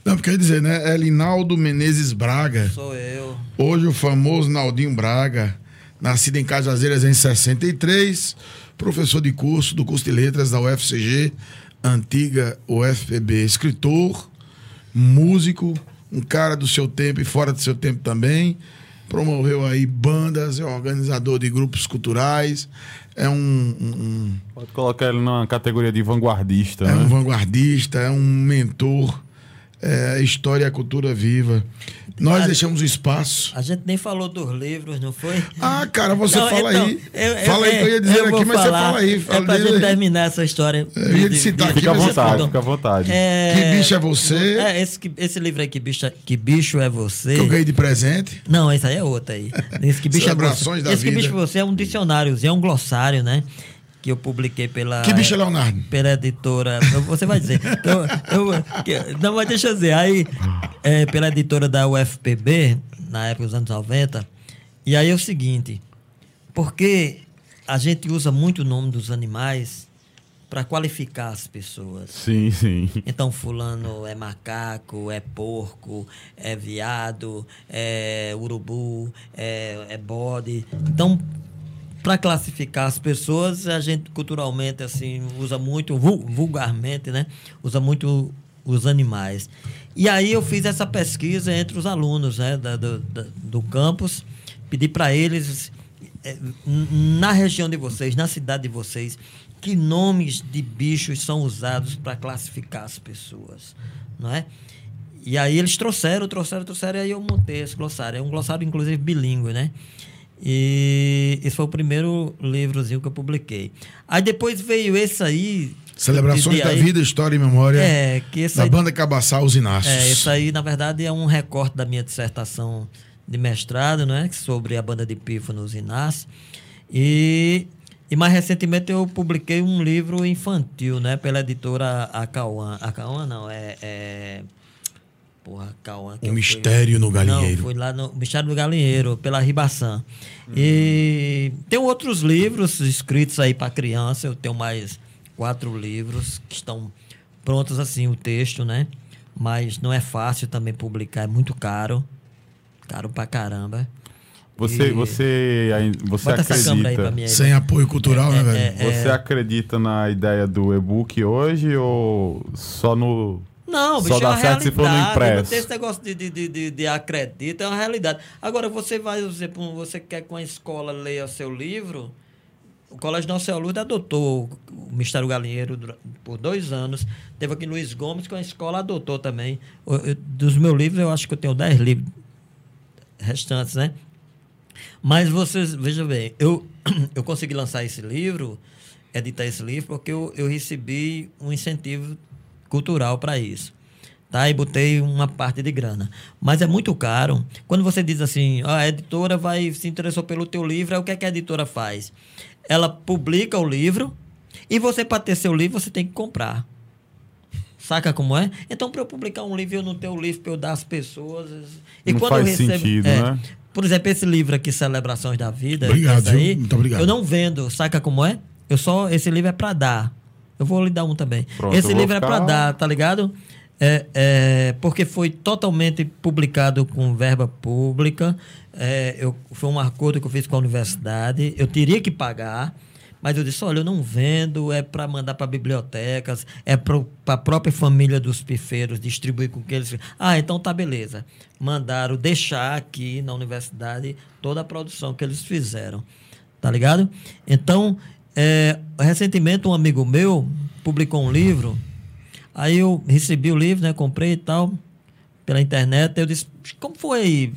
Não, porque quer dizer, né? É Linaldo Menezes Braga. Sou eu. Hoje o famoso Naldinho Braga, nascido em Cajazeiras em 63, professor de curso do curso de letras da UFCG, antiga UFPB, escritor, músico, um cara do seu tempo e fora do seu tempo também. Promoveu aí bandas, é um organizador de grupos culturais, é um, um, Pode colocar ele numa categoria de vanguardista, é né? um vanguardista, é um mentor, é história e a cultura viva. Nós Cara, deixamos o espaço. A gente nem falou dos livros, não foi? Ah, cara, você Não, fala então, aí. eu- eu- fala aí que eu ia dizer eu aqui, mas você falar, fala aí. É Fala pra dele gente terminar essa história. Eu ia te citar aqui, Fica à você vontade, fica à vontade. É, Que bicho é você? É, esse, que- esse livro aí, que bicho, é- que bicho é você? Que eu ganhei de presente. Não, esse aí é outro aí. Esse que bicho é você. da Esse que vida. bicho é você é um dicionário, é um glossário, né? Que eu publiquei pela. Que bicho é Leonardo? Pela editora. Você vai dizer. Eu, eu- que- não, mas deixa eu dizer. Aí, é, pela editora da UFPB, na época dos anos 90. E aí é o seguinte: porque a gente usa muito o nome dos animais para qualificar as pessoas. Sim, sim. Então, fulano é macaco, é porco, é viado, é urubu, é, é bode. Então, para classificar as pessoas, a gente culturalmente assim usa muito, vul- vulgarmente, né? Usa muito os animais. E aí eu fiz essa pesquisa entre os alunos né, da- do, da- do campus, pedi para eles, n- na região de vocês, na cidade de vocês, que nomes de bichos são usados para classificar as pessoas, não é? E aí eles trouxeram, trouxeram, trouxeram, e aí eu montei esse glossário. É um glossário, inclusive, bilíngue, né? E esse foi o primeiro livrozinho que eu publiquei. Aí depois veio esse aí. Celebrações da aí- vida, história e memória É, que da aí, banda Cabaçal Os Inácios. é, esse aí, na verdade, é um recorte da minha dissertação de mestrado, né? Sobre a banda de pífanos Inácio. E, e mais recentemente eu publiquei um livro infantil, né? Pela editora Acauã. Acauã não, é... é porra, Acauã. que O eu fui- Mistério no Galinheiro. Não, fui lá no Mistério do Galinheiro, pela Ribaçã. E tem outros livros escritos aí para criança. Eu tenho mais quatro livros que estão prontos assim, o texto, né? Mas não é fácil também publicar, é muito caro. Caro pra caramba. Você, E- você, aí- você Bota acredita? mim aí. Sem apoio cultural, né, É, velho? Você acredita na ideia do e-book hoje ou só no. Não, Só bicho, é dá uma certo se for no realidade. Não impresso. tem esse negócio de, de, de, de, de acredita, é uma realidade. Agora, você vai, você quer que uma escola leia seu livro, o Colégio Nossa Senhora adotou o Mistério Galinheiro por dois anos. Teve aqui Luiz Gomes, que a escola adotou também. Eu- Dos meus livros, eu acho que eu tenho dez livros restantes, né? Mas vocês, veja bem, eu, eu consegui lançar esse livro, editar esse livro, porque eu, eu recebi um incentivo cultural para isso. Tá? E botei uma parte de grana. Mas é muito caro. Quando você diz assim, "Ah, a editora vai se interessou pelo teu livro, aí o que, é que a editora faz? Ela publica o livro e você, para ter seu livro, você tem que comprar. Saca como é? Então, para eu publicar um livro e eu não ter o livro para eu dar às pessoas. E Não quando faz eu recebo. sentido, é, né? Por exemplo, esse livro aqui, Celebrações da Vida. Obrigado, aí? Muito obrigado. Eu não vendo, saca como é? Eu só. Esse livro é para dar. Eu vou lhe dar um também. Pronto, esse livro é ficar- para dar, tá ligado? É, é, porque foi totalmente publicado com verba pública. É, eu, foi um acordo que eu fiz com a universidade. Eu teria que pagar. Mas eu disse, olha, eu não vendo, é para mandar para bibliotecas, é para a própria família dos pifeiros distribuir com que eles... Ah, então tá beleza. Mandaram deixar aqui na universidade toda a produção que eles fizeram. Tá ligado? Então, é, recentemente um amigo meu publicou um livro, aí eu recebi o livro, né, comprei e tal, pela internet, eu disse, como foi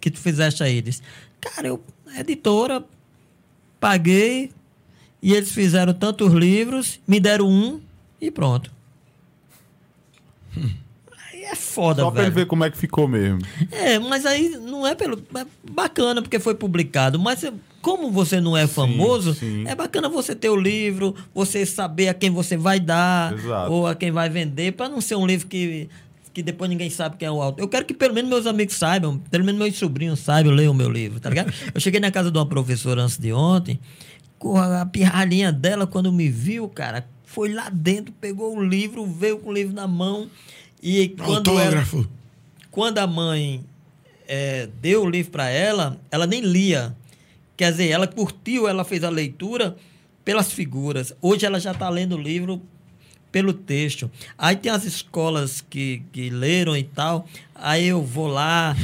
que tu fizeste aí? Ele disse, cara, eu, editora, paguei, e eles fizeram tantos livros, me deram um e pronto. Aí é foda, Só pra ele velho. ver como é que ficou mesmo. É, mas aí não é pelo. É bacana porque foi publicado. Mas como você não é famoso, sim. é bacana você ter o livro, você saber a quem você vai dar Exato. ou a quem vai vender, para não ser um livro que, que depois ninguém sabe quem é o autor. Eu quero que pelo menos meus amigos saibam, pelo menos meus sobrinhos saibam, leiam o meu livro, tá ligado? Eu cheguei na casa de uma professora antes de ontem, com a pirralhinha dela, quando me viu, cara, foi lá dentro, pegou o livro, veio com o livro na mão. E quando ela, Autógrafo. quando a mãe é, deu o livro para ela, ela nem lia. Quer dizer, ela curtiu, ela fez a leitura pelas figuras. Hoje ela já está lendo o livro pelo texto. Aí tem as escolas que, que leram e tal, aí eu vou lá,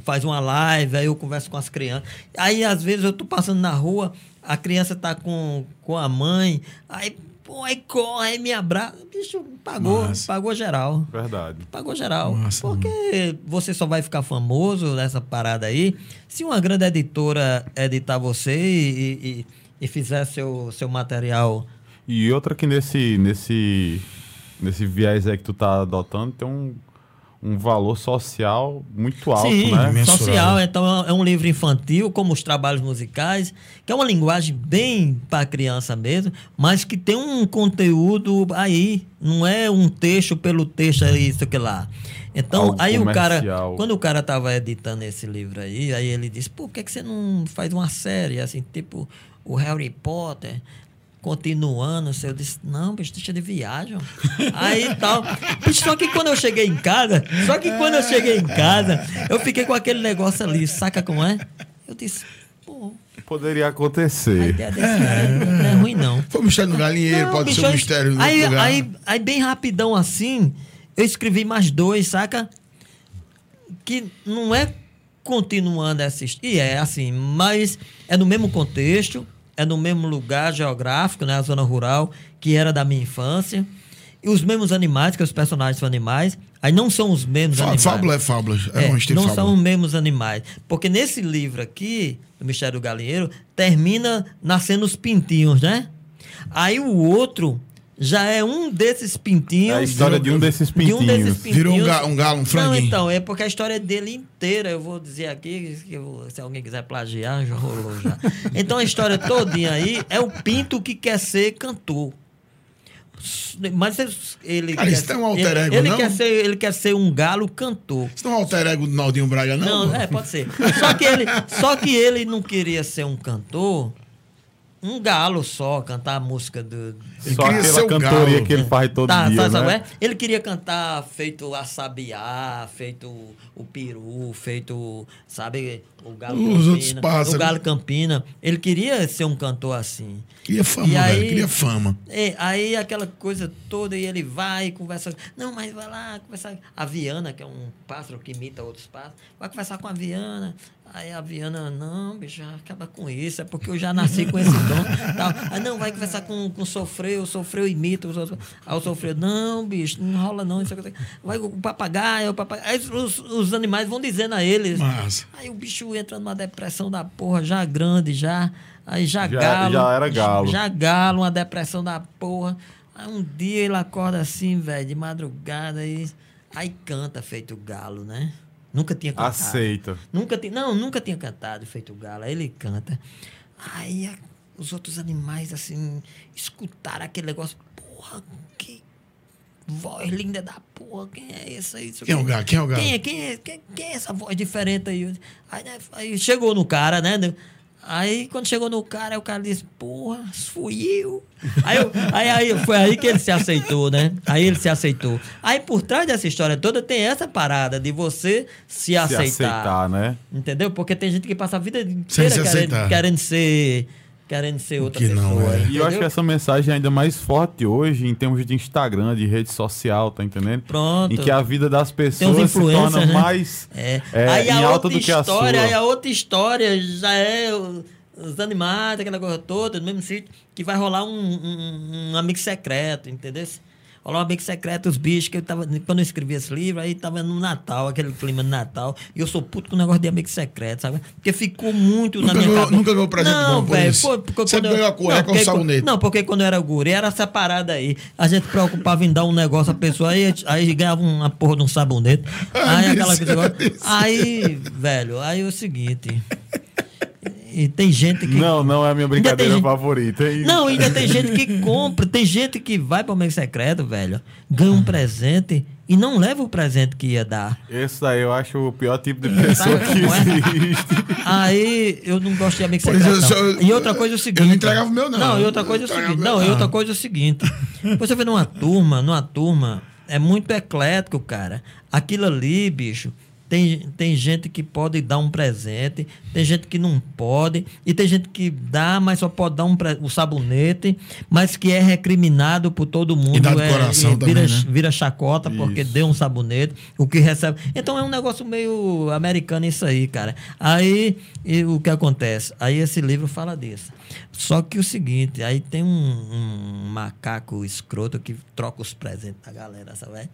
faz uma live, aí eu converso com as crianças. Aí, às vezes, eu tô passando na rua, a criança tá com, com a mãe, aí, pô, aí corre, me abraça. Bicho, pagou, Massa. pagou geral. Verdade. Pagou geral. Massa, porque você só vai ficar famoso nessa parada aí se uma grande editora editar você e, e, e fizer seu, seu material. E outra que nesse, nesse, nesse viés aí que tu tá adotando tem um, um valor social muito alto, Sim, né? Mensurável. social. Então é um livro infantil, como os trabalhos musicais, que é uma linguagem bem para criança mesmo, mas que tem um conteúdo aí. Não é um texto pelo texto, é isso que lá. Então, Algo aí o cara, comercial. quando o cara tava editando esse livro aí, aí ele disse: "Pô, por que, que você não faz uma série assim, tipo o Harry Potter?" Continuando, eu disse, não, bicho, deixa de viagem. ó." Aí tal. Bicho, só que quando eu cheguei em casa, só que quando eu cheguei em casa, eu fiquei com aquele negócio ali, saca como é? Eu disse, pô, Poderia a acontecer. ideia desse cara não é ruim, não. Foi um mistério no galinheiro, Não, pode bicho, ser um mistério no aí, lugar. aí, aí, bem rapidão assim, eu escrevi mais dois, saca? Que não é continuando essa história. E é assim, mas é no mesmo contexto, é no mesmo lugar geográfico, né? A zona rural, que era da minha infância. E os mesmos animais, que os personagens são animais. Aí não são os mesmos Fá- animais. Fábula é fábula. É, É, um estilo não fábula. são os mesmos animais. Porque nesse livro aqui, do Mistério do Galinheiro, termina nascendo os pintinhos, né? Aí o outro já é um desses pintinhos. É a história de um desses de pintinhos. um desses pintinhos. Virou um ga- um galo, um Não, franguinho. então, é porque a história dele inteira, eu vou dizer aqui, vou- se alguém quiser plagiar, já rolou já. Então a história todinha aí é o pinto que quer ser cantor. Mas ele Cara, quer, isso não é um alter ele, ego, ele não? quer ser ele quer ser um galo cantor. Isso não é um alter ego do Naldinho Braga, não? Não, é, pode ser. Só que, ele, só que ele não queria ser um cantor, um galo só, cantar a música do. Ele Só queria ser aquela o cantoria galo. que ele faz todo Tá, dia, sabe, sabe, né? Ele queria cantar feito a sabiá, feito o peru, feito, sabe, o galo Os outros campina. pássaros. O galo campina. Ele queria ser um cantor assim. Queria fama, E aí- velho. Queria fama. É, aí aquela coisa toda, e ele vai e conversa. Não, mas vai lá conversar. A Viana, que é um pássaro que imita outros pássaros, vai conversar com a Viana. Aí a Viana, não, bicho, acaba com isso, é porque eu já nasci com esse dom. Tal. Aí não, vai conversar com, com o Sofreu, Sofreu imita. Aí o Sofreu, não, bicho, não rola não. Isso aqui. Vai o papagaio, o papagaio. Aí os, os animais vão dizendo a eles. Massa. Aí o bicho entra numa depressão da porra, já grande, já. Aí já, Já- galo. já era galo. Já galo, uma depressão da porra. Aí um dia ele acorda assim, velho, de madrugada e. Aí canta feito galo, né? Nunca tinha cantado. Aceita. Nunca tinha, não, nunca tinha cantado feito galo. Aí ele canta. Aí a- os outros animais, assim, escutaram aquele negócio. Porra, que voz linda da porra. Quem é esse aí? Isso Quem é o aqui? galo? Quem é o galo? Quem é, quem é, quem, quem é essa voz diferente aí? Aí, né, aí chegou no cara, né? Aí quando chegou no cara, o cara disse, porra, fui eu. Aí, eu- aí, aí foi aí que ele se aceitou, né? Aí ele se aceitou. Aí por trás dessa história toda tem essa parada de você se Se aceitar. aceitar, né? Entendeu? Porque tem gente que passa a vida inteira se querendo, querendo ser. Querendo ser outra que não pessoa. é. E eu acho que essa mensagem é ainda mais forte hoje em termos de Instagram, de rede social, tá entendendo? Pronto. Em que a vida das pessoas se torna né? mais É. é, aí em a alta outra do que a história, sua. aí a outra história já é os animais, aquela coisa toda, no mesmo sítio, que vai rolar um, um- um amigo secreto, entendeu? Rolar um amigo secreto, os bichos, que eu tava, quando eu escrevi esse livro, aí tava no Natal, aquele clima de Natal, e eu sou puto com o negócio de amigo secreto, sabe? Porque ficou muito Nunca na minha ganhou- nunca ganhou presente não, bom por isso. porque Sempre eu- ganhou a cueca porque sabonete. Não, porque quando eu era guri, era essa parada aí. A gente preocupava em dar um negócio à pessoa, aí, aí ganhava uma porra de um sabonete. Aí aquela coisa. isso. Aí, velho, aí é o seguinte. E tem gente que. Não, não é a minha brincadeira gente- favorita. Não, ainda tem gente que compra, tem gente que vai para o meio secreto, velho, ganha um presente e não leva o presente que ia dar. Esse daí eu acho o pior tipo de pessoa que é? existe. Aí eu não gosto de amigo secreto. eu só- e outra coisa é o seguinte. eu não entregava o meu, não. Não, e outra coisa é o seguinte. Não, e outra coisa é o seguinte. Você vê numa turma, numa turma, é muito eclético, cara. Aquilo ali, bicho, tem, tem gente que pode dar um presente, tem gente que não pode, e tem gente que dá, mas só pode dar um o sabonete, mas que é recriminado por todo mundo. E dá de é, coração vira, também, né? vira chacota isso. porque deu um sabonete, o que recebe. Então é um negócio meio americano isso aí, cara. Aí o que acontece? Aí esse livro fala disso. Só que o seguinte, aí tem um, um macaco escroto que troca os presentes da galera, sabe?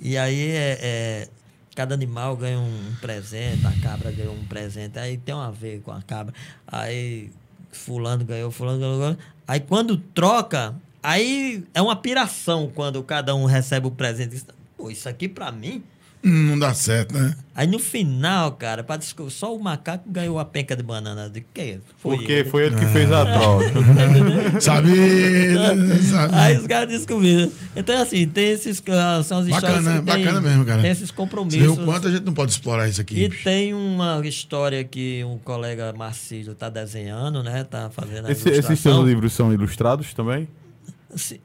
E aí é, é Cada animal ganha um presente, a cabra ganhou um presente, aí tem uma a ver com a cabra. Aí fulano ganhou, fulano ganhou. Aí quando troca, aí é uma piração quando cada um recebe o presente. Pô, isso aqui para mim não dá certo, né? Aí no final, cara, pra descobrir, só o macaco ganhou a penca de banana. De quê? Foi Porque ele. foi ele que fez a ah. troca. Sabia, sabia. Aí os caras descobriram. Então, assim, tem esses. Ah, são as bacana, histórias. Tem, bacana mesmo, cara. Tem esses compromissos. Você quanto a gente não pode explorar isso aqui? E tem uma história que um colega Marcílio está desenhando, né? Tá fazendo a Esse, Esses seus livros são ilustrados também?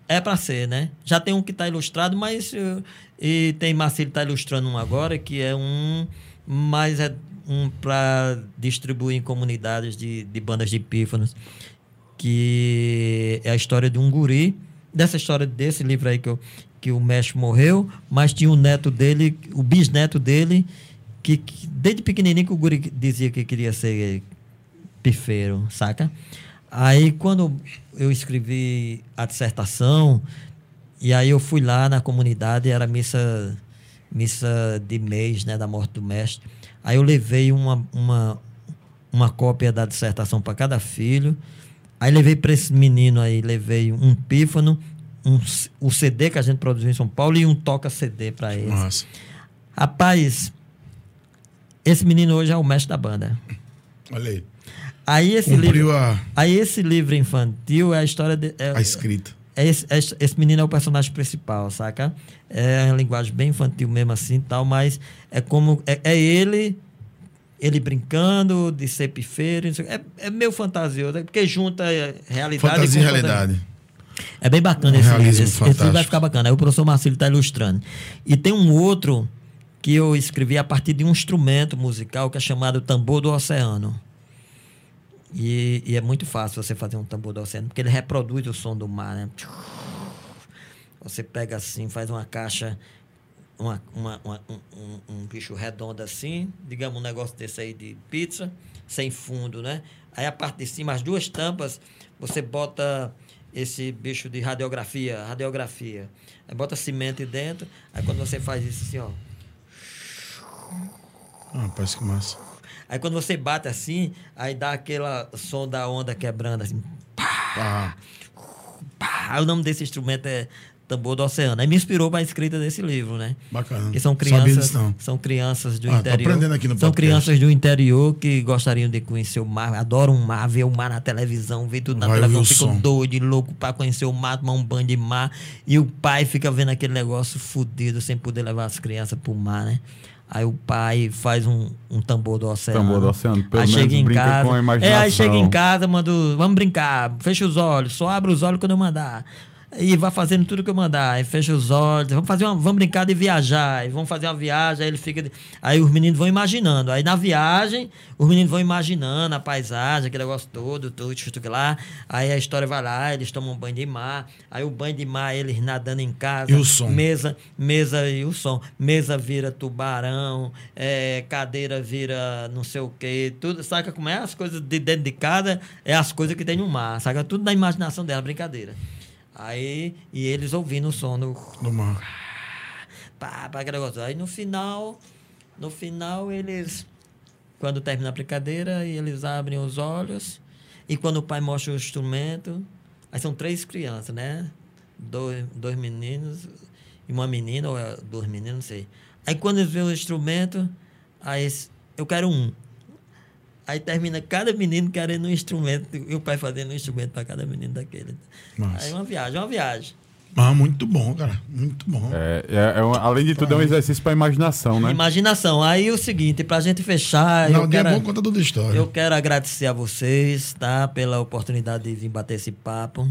É para ser, né? Já tem um que está ilustrado, mas e tem Marcelo está ilustrando um agora, que é um mais é um para distribuir em comunidades de, de bandas de pífanos, que é a história de um guri, dessa história desse livro aí que, eu, que o mestre morreu, mas tinha o neto dele, o bisneto dele, que, que desde pequenininho que o guri dizia que queria ser pifeiro, saca? Aí quando eu escrevi a dissertação, e aí eu fui lá na comunidade, era missa, missa de mês, né, da morte do mestre. Aí eu levei uma, uma, uma cópia da dissertação para cada filho. Aí levei para esse menino aí, levei um pífano, um, o CD que a gente produziu em São Paulo e um toca-CD para ele. Nossa. Rapaz, esse menino hoje é o mestre da banda. Olha aí. Aí esse, livro, a... aí esse livro infantil é a história de, é, a escrita. É esse, é esse menino é o personagem principal, saca? É uma linguagem bem infantil mesmo assim tal, mas é como. É, é ele ele brincando de ser pifeiro. É, é meio fantasioso, é porque junta realidade Fantasia e realidade. É bem bacana um esse livro. Esse, esse, livro vai ficar bacana. Aí o professor Marcelo está ilustrando. E tem um outro que eu escrevi a partir de um instrumento musical que é chamado Tambor do Oceano. E, e, é muito fácil você fazer um tambor do oceano, porque ele reproduz o som do mar, né? Você pega assim, faz uma caixa, uma, uma, uma um, um, bicho redondo assim, digamos um negócio desse aí de pizza, sem fundo, né? Aí a parte de cima, as duas tampas, você bota esse bicho de radiografia, radiografia. Aí bota cimento dentro, aí quando você faz isso assim, ó. Ah, parece que massa. Aí quando você bate assim, aí dá aquela som da onda quebrando assim. Pá, pá. o nome desse instrumento é tambor do oceano. Aí me inspirou para a escrita desse livro, né? Bacana. Que são crianças, são crianças do ah, interior. aprendendo aqui no São crianças do interior que gostariam de conhecer o mar, adoram o mar, ver o mar na televisão, ver tudo na Vai televisão, ficam doido, louco para conhecer o mar, tomar um banho de mar, e o pai fica vendo aquele negócio fudido sem poder levar as crianças pro mar, né? Aí o pai faz um, um tambor do oceano. Tambor do oceano, pelo aí chega em casa, com a imaginação. É, aí chega em casa, manda, vamos brincar, fecha os olhos, só abre os olhos quando eu mandar e vai fazendo tudo que eu mandar. Aí fecha os olhos, vamos fazer uma, vamos brincar de viajar, e vamos fazer uma viagem, aí ele fica. Aí os meninos vão imaginando. Aí na viagem, os meninos vão imaginando a paisagem, aquele negócio todo, tudo, tudo lá. Aí a história vai lá, eles tomam um banho de mar. Aí o banho de mar, eles nadando em casa. E o som? Mesa, mesa e o som. Mesa vira tubarão, é, cadeira vira não sei o quê, tudo. Saca como é? As coisas de dentro de casa é as coisas que tem no mar, saca? Tudo da imaginação dela, brincadeira. Aí, e eles ouvindo o som do. Do mar. Pá, pá, negócio. Aí no final, no final eles. Quando termina a brincadeira, eles abrem os olhos. E quando o pai mostra o instrumento. Aí são três crianças, né? Dois, dois meninos e uma menina, ou é dois meninos, não sei. Aí quando eles veem o instrumento, aí eu quero um. Aí termina cada menino querendo um instrumento e o pai fazendo um instrumento para cada menino daquele. Nossa. Aí é uma viagem, uma viagem. Ah, muito bom, cara. Muito bom. É, é, é um, além de tudo, é um exercício para imaginação, né? Imaginação. Aí o seguinte, para a gente fechar. Não, eu quero, é bom contar toda a história. Eu quero agradecer a vocês, tá? Pela oportunidade de vir bater esse papo.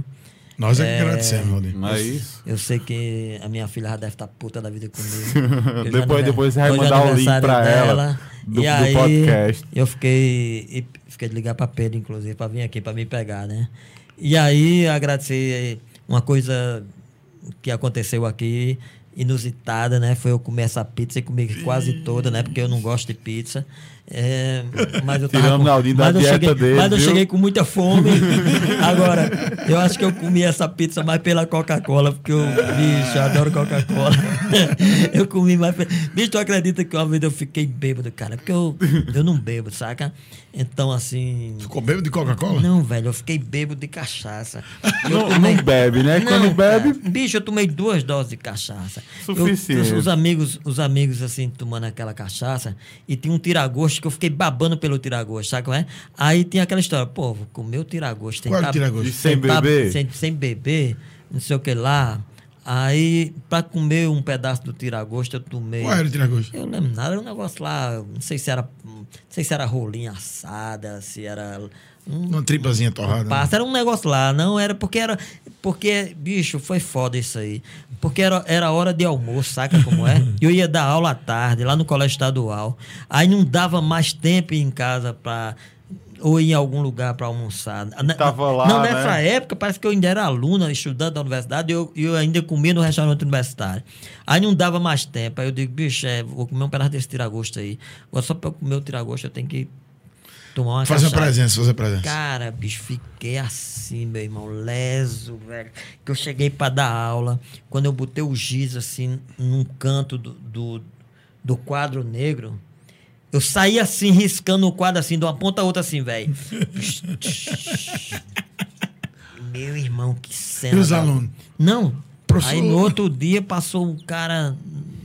Nós é que agradecemos, Valdir. É isso? Eu sei que a minha filha já deve estar puta da vida comigo. Depois- depois você vai é mandar o link pra ela do- e do aí, podcast. Eu fiquei, e fiquei de ligar pra Pedro, inclusive, pra vir aqui pra me pegar, né? E aí, agradecer uma coisa que aconteceu aqui, inusitada, né? Foi eu comer essa pizza e comer quase toda, né? Porque eu não gosto de pizza. É, mas eu tava Tirando com- mas eu dieta cheguei, dele, Mas eu viu? cheguei com muita fome. Agora, eu acho que eu comi essa pizza mais pela Coca-Cola, porque eu, bicho, eu adoro Coca-Cola. eu comi mais. pe- Bicho, tu acredita que uma vez eu fiquei bêbado, cara? Porque eu, eu não bebo, saca? Então, assim. Ficou bêbado de Coca-Cola? Não, velho, eu fiquei bêbado de cachaça. Eu Não, tomei- não bebe, né? Quando Não, bebe, cara. Bicho, eu tomei duas doses de cachaça. Eu- Suficiente. os amigos, os amigos, assim, tomando aquela cachaça, e tinha um tiragosto que eu fiquei babando pelo tiragosto, sabe qual é? Aí tem aquela história, pô, vou comer o tiragosto. Qual o tentar- tiragosto? Sem beber? Sem, sem beber, não sei o que lá. Aí, pra comer um pedaço do tiragosto, eu tomei. Qual era o tiragosto? Eu não lembro nada, era um negócio lá, não sei se era. Não sei se era rolinha assada, se era. Um- Uma tripazinha torrada. né? Passa, era um negócio lá, não era porque era. Porque, bicho, foi foda isso aí. Porque era, era hora de almoço, saca como é? Eu ia dar aula à tarde, lá no colégio estadual. Aí não dava mais tempo em casa pra. Ou em algum lugar para almoçar. Tava lá, Não, né? nessa época, parece que eu ainda era aluna, estudante da universidade, e eu, e eu ainda comia no restaurante universitário. Aí não dava mais tempo. Aí eu digo, bicho, é, vou comer um pedaço desse tiragosto aí. Agora, só para eu comer o tiragosto, eu tenho que tomar uma Fazer cachaça. presença, fazer presença. Cara, bicho, fiquei assim, meu irmão, leso, velho. Que eu cheguei pra dar aula, quando eu botei o giz assim num canto do, do, do quadro negro, eu saí assim, riscando o quadro assim, de uma ponta a outra assim, velho. meu irmão, que cena. E os alunos? Não. Professor- Aí no outro dia passou um cara,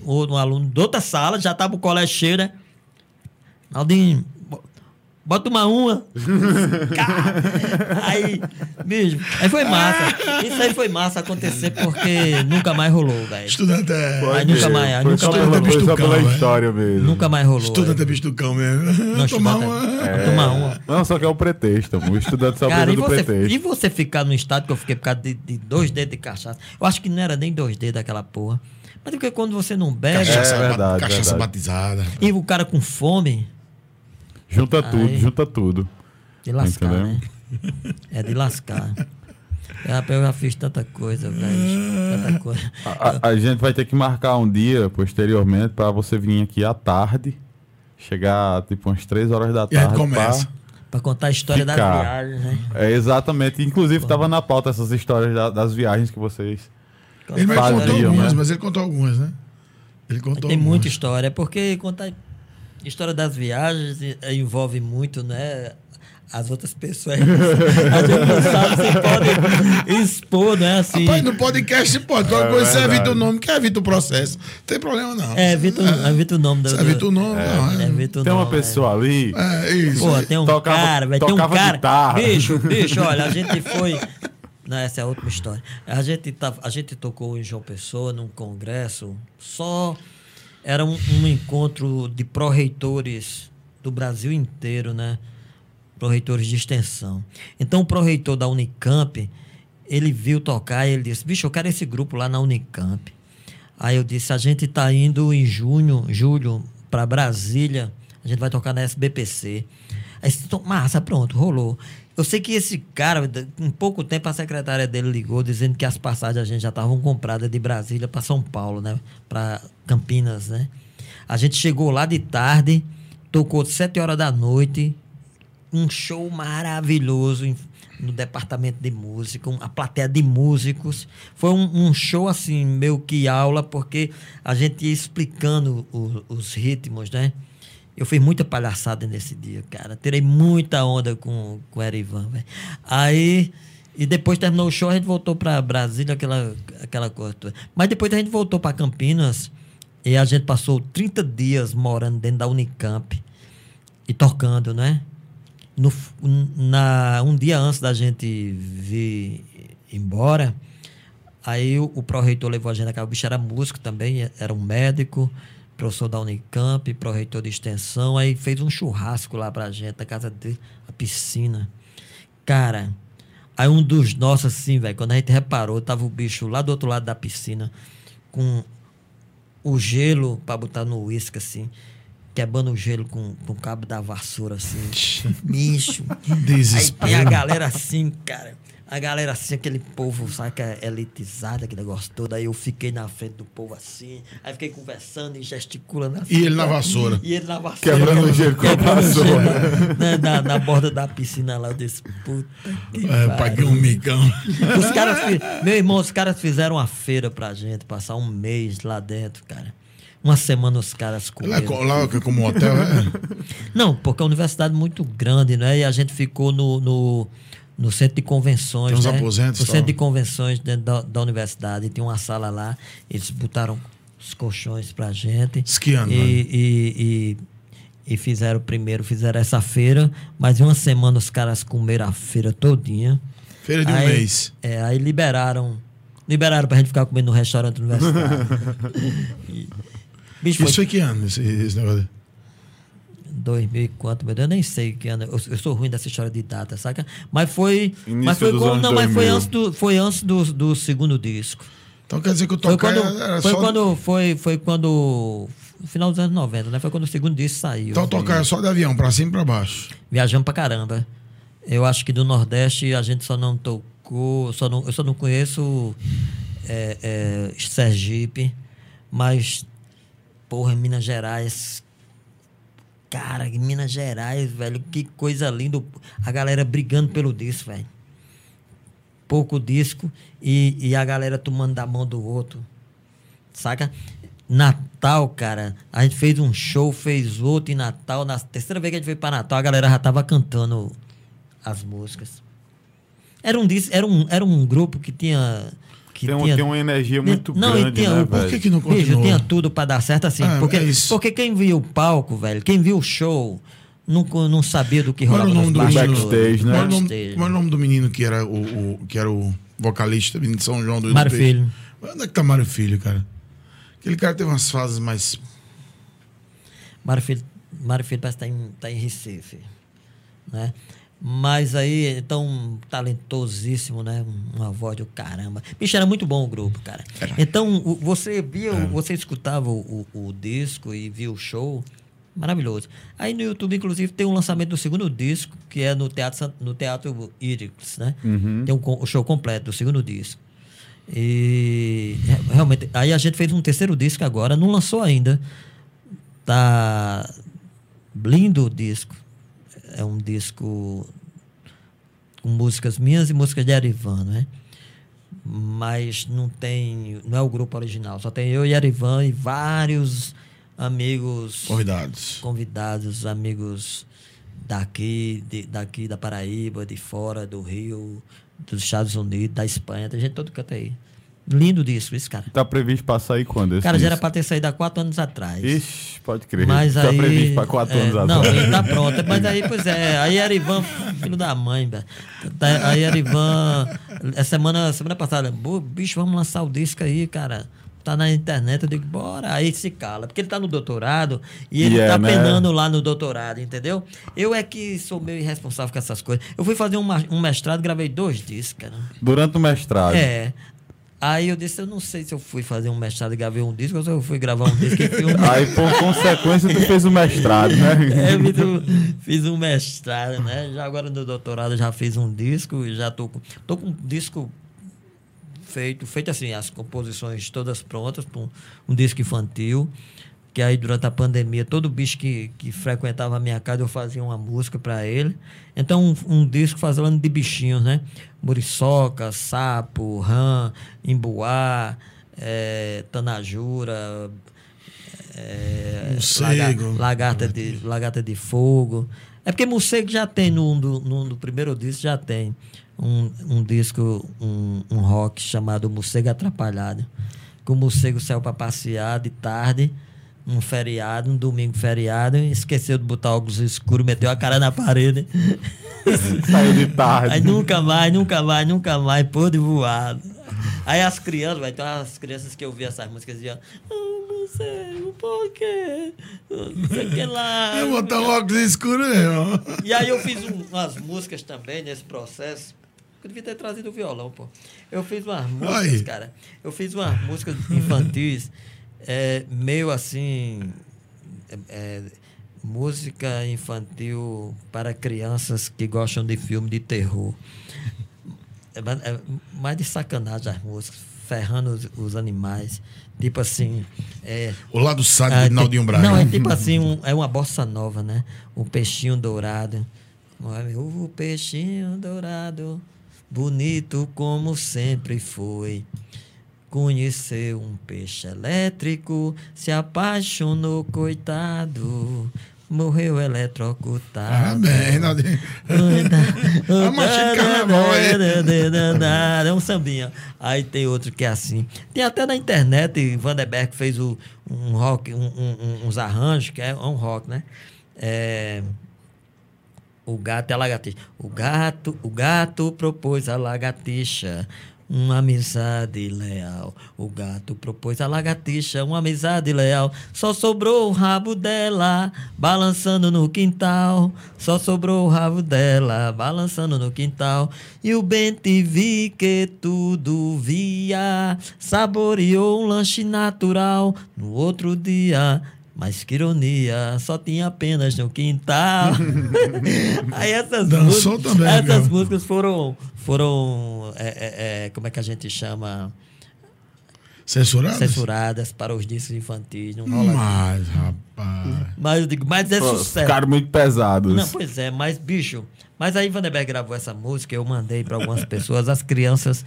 um aluno de outra sala, já tava o colégio cheio, né? Aldinho, bota uma uma. Aí, bicho, aí foi massa. Isso aí foi massa acontecer porque nunca mais rolou, velho. Estudante é. Aí nunca mais, Foi nunca mais rolou. foi só pela cão, história mesmo. Nunca mais rolou. Estudante é bicho do cão mesmo. Não, Tomar estudante uma. é- Tomar uma. Não, só que é o pretexto. O estudante só Cara, precisa e do você, e pretexto. você ficar no estado que eu fiquei por causa de, de dois dedos de cachaça? Eu acho que não era nem dois dedos daquela porra. Mas porque quando você não bebe Cachaça, É ba- verdade, cachaça verdade. batizada. e o cara com fome, Junta tudo, Aí. junta tudo. de lascar, Entendeu? né? É de lascar. Eu já- Eu já fiz tanta coisa, velho. Tanta coisa. A, a- a gente vai ter que marcar um dia posteriormente para você vir aqui à tarde. Chegar tipo umas 3 horas da E tarde. começa. Pra contar a história das Ficar. viagens, né? É, exatamente. Inclusive, estava na pauta essas histórias da- das viagens que vocês. Ele vai Fazia, contar algumas, né? mas ele contou algumas, né? Ele contou Tem algumas. muita história, porque contar a história das viagens eh, envolve muito, né? As outras pessoas. A gente não sabe se pode expor, né? Assim, Rapaz, no podcast pode. É você verdade. evita o nome, que evita o processo. Não tem problema, não. é, evita, o- evita o nome do. Você evita o nome, não. É, é. evita o Tem uma nome, pessoa ali. É, isso. Pô, tem um Tocava- cara, vai ter um cara. guitarra. Bicho, bicho, olha, a gente foi. Não, essa é outra história. A gente, tá, a gente tocou em João Pessoa num congresso, só era um, um encontro de pró-reitores do Brasil inteiro, né? Pró-reitores de extensão. Então o pró-reitor da Unicamp, ele viu tocar e ele disse, bicho, eu quero esse grupo lá na Unicamp. Aí eu disse, a gente está indo em junho, julho, para Brasília, a gente vai tocar na SBPC. Aí disse, "Então, massa, pronto, rolou. Eu sei que esse cara, em pouco tempo, a secretária dele ligou dizendo que as passagens a gente já estavam compradas de Brasília para São Paulo, né? Para Campinas, né? A gente chegou lá de tarde, tocou sete horas da noite, um show maravilhoso no departamento de música, uma plateia de músicos. Foi um, um show assim, meio que aula, porque a gente ia explicando o- os ritmos, né? Eu fiz muita palhaçada nesse dia, cara. Tirei muita onda com, com o Erivan, velho. Aí, e depois terminou o show, a gente voltou para Brasília, aquela, aquela coisa. Mas depois a gente voltou para Campinas e a gente passou 30 dias morando dentro da Unicamp e tocando, né? No, na, um dia antes da gente vir embora, aí o, o pró-reitor levou a gente. O bicho era músico também, era um médico, professor da Unicamp, pró-reitor de extensão. Aí fez um churrasco lá pra gente, na casa dele, a piscina. Cara, Aí um dos nossos, assim, velho, quando a gente reparou, tava o bicho lá do outro lado da piscina, com o gelo pra botar no uísque, assim, quebrando o gelo com, com o cabo da vassoura, assim. bicho. Aí Desespero. tem a galera assim, cara. A galera assim, aquele povo, sabe, que é elitizado, aquele negócio todo. Aí eu fiquei na frente do povo assim. Aí fiquei conversando e gesticulando assim. E ele na vassoura. E ele na vassoura. Quebrando o gelo com a vassoura. né, na, na borda da piscina lá. Eu disse, puta que É, paguei um migão. Os caras, meu irmão, os caras fizeram uma feira pra gente, passar um mês lá dentro, cara. Uma semana os caras Lá, é comeram. co- lá que é como hotel, é? Não, porque é uma universidade muito grande, né? E a gente ficou no, no, no centro de convenções. Tem uns né? aposentos No tal. centro de convenções dentro da, da universidade. Tem uma sala lá. Eles botaram os colchões pra gente. Esquiando, E, né? e, e, e fizeram primeiro, fizeram essa feira. Mas em uma semana os caras comeram a feira todinha. Feira de um Aí- mês. É, aí liberaram. Liberaram pra gente ficar comendo no restaurante universitário. E- bicho, Isso foi que ano, esse, esse negócio? 2000 e quanto, meu Deus, eu nem sei que ano. Eu, eu sou ruim dessa história de data, saca? Mas foi. Início mas foi dos quando, anos não, mas foi 2000. antes do, foi antes do, do segundo disco. Então quer dizer que o Foi tocar quando. era Foi só... quando. Foi, foi quando. no Final dos anos 90, né? Foi quando o segundo disco saiu. Então tocar é só de avião, pra cima e pra baixo. Viajamos pra caramba. Eu acho que do Nordeste a gente só não tocou. Só não, eu só não conheço é, é, Sergipe, mas, porra, Minas Gerais. Cara, Minas Gerais, velho, que coisa linda. A galera brigando pelo disco, velho. Pouco disco e, e a galera tomando da mão do outro. Saca? Natal, cara, a gente fez um show, fez outro em Natal. Na terceira vez que a gente veio pra Natal, a galera já tava cantando as músicas. Era um, era um, era um grupo que tinha. Que Tem, um- tinha tem uma energia muito Não, e grande, tem né, Por velho? que, que não Bicho, continuou? tinha tudo pra dar certo assim. Ah, porque, é isso. porque quem viu o palco, velho, quem viu o show, não, não sabia do que rolava o nome nos do menino? bastidores. backstage, né? Qual era o nome, do menino que era o, o- que era o vocalista menino de São João do Mário Filho. Onde é que tá Mário Filho, cara? Aquele cara teve umas fases mais. Mário Filho, Mário Filho parece que tá em, tá em Recife. Né? Mas aí, então, talentosíssimo, né? Uma voz do caramba. Bicho, era muito bom o grupo, cara. Então, você via, o- você escutava o, o- o disco e via o show. Maravilhoso. Aí no YouTube, inclusive, tem um lançamento do segundo disco, que é no Teatro, no teatro Irix, né? Tem um, o show completo do segundo disco. E re- realmente, aí a gente fez um terceiro disco agora, não lançou ainda. Tá lindo o disco. É um disco com músicas minhas e músicas de Arivan, né? Mas não tem, não é o grupo original, só tem eu e Arivan e vários amigos Convidados. convidados, amigos daqui, de- daqui da Paraíba, de fora do Rio, dos Estados Unidos, da Espanha, tem gente todo canto aí. Lindo disso, isso, cara. Tá previsto pra sair quando? esse Cara, já era pra ter saído há quatro anos atrás. Ixi, pode crer. Mas tá aí. previsto pra quatro é, anos Não, atrás. ele tá pronto. Mas aí, pois é, aí Arivan, filho da mãe, velho. Tá- Aí Arivan, essa semana, semana passada, "Pô, bicho, vamos lançar o disco aí, cara. Tá na internet, eu digo, bora. Aí se cala, porque ele tá no doutorado e ele é, tá né? penando lá no doutorado, entendeu? Eu é que sou meio irresponsável com essas coisas. Eu fui fazer um, um mestrado, gravei dois discos, cara. Durante o mestrado. É. Aí eu disse, eu não sei se eu fui fazer um mestrado e gravei um disco ou se eu fui gravar um disco e um Aí, por consequência, tu fez o mestrado, né? É, fiz um, fiz um mestrado, né? Já agora no doutorado já fiz um disco e já tô com, tô com um disco feito, feito assim, as composições todas prontas, um, um disco infantil, que aí durante a pandemia, todo bicho que, que frequentava a minha casa, eu fazia uma música para ele. Então, um, um disco falando de bichinhos, né? Muriçoca, sapo, rã, embuá, eh, tanajura, laga- lagarta, de, lagarta de fogo. É porque morcego já tem no, no, no- no primeiro disco, já tem um, um disco, um, um rock chamado Morcego Atrapalhado. Que o morcego saiu para passear de tarde, um feriado, um domingo feriado, e esqueceu de botar óculos escuros, meteu a cara na parede. Saiu de tarde. Aí nunca mais, nunca mais, nunca mais, pôde voar. Aí as crianças, vai, então as crianças que ouviam essas músicas diziam, ah, morcego, por quê? Não sei o que lá. É botar um óculos escuro mesmo. E aí eu fiz um- umas músicas também nesse processo. Eu devia ter trazido o violão, pô. Eu fiz umas músicas, Aí. cara. Eu fiz umas músicas infantis, é, meio assim. É, é, música infantil para crianças que gostam de filme de terror. É, é mais de sacanagem as músicas, ferrando os, os animais. Tipo assim. É, o lado sádico é, de Naldinho Braga. Não, é tipo assim, um, é uma bossa nova, né? O peixinho dourado. O peixinho dourado, bonito como sempre foi. Conheceu um peixe elétrico, se apaixonou, coitado morreu eletrocutado. Ah, bem, Naldinho. a machinha carnaval aí. É um sambinha. Aí tem outro que é assim. Tem até na internet, Vanderberg fez o, um rock, um, um, uns arranjos, que é um rock, né? É, o gato é a lagartixa. O gato, o gato propôs a lagartixa uma amizade leal. O gato propôs a lagartixa, uma amizade leal. Só sobrou o rabo dela, balançando no quintal. Só sobrou o rabo dela, balançando no quintal. E o Bente vi que tudo via, saboreou um lanche natural. No outro dia, mas que ironia, só tinha apenas no quintal. Aí essas, músicas, também, essas músicas foram, foram é, é, é, como é que a gente chama? Censuradas? Censuradas para os discos infantis. Não rola mas, rapaz. Mas eu digo, mas é Pô, sucesso. Ficaram muito pesados. Não, pois é, mas, bicho. Mas aí Vanderberg gravou essa música, eu mandei para algumas pessoas, as crianças,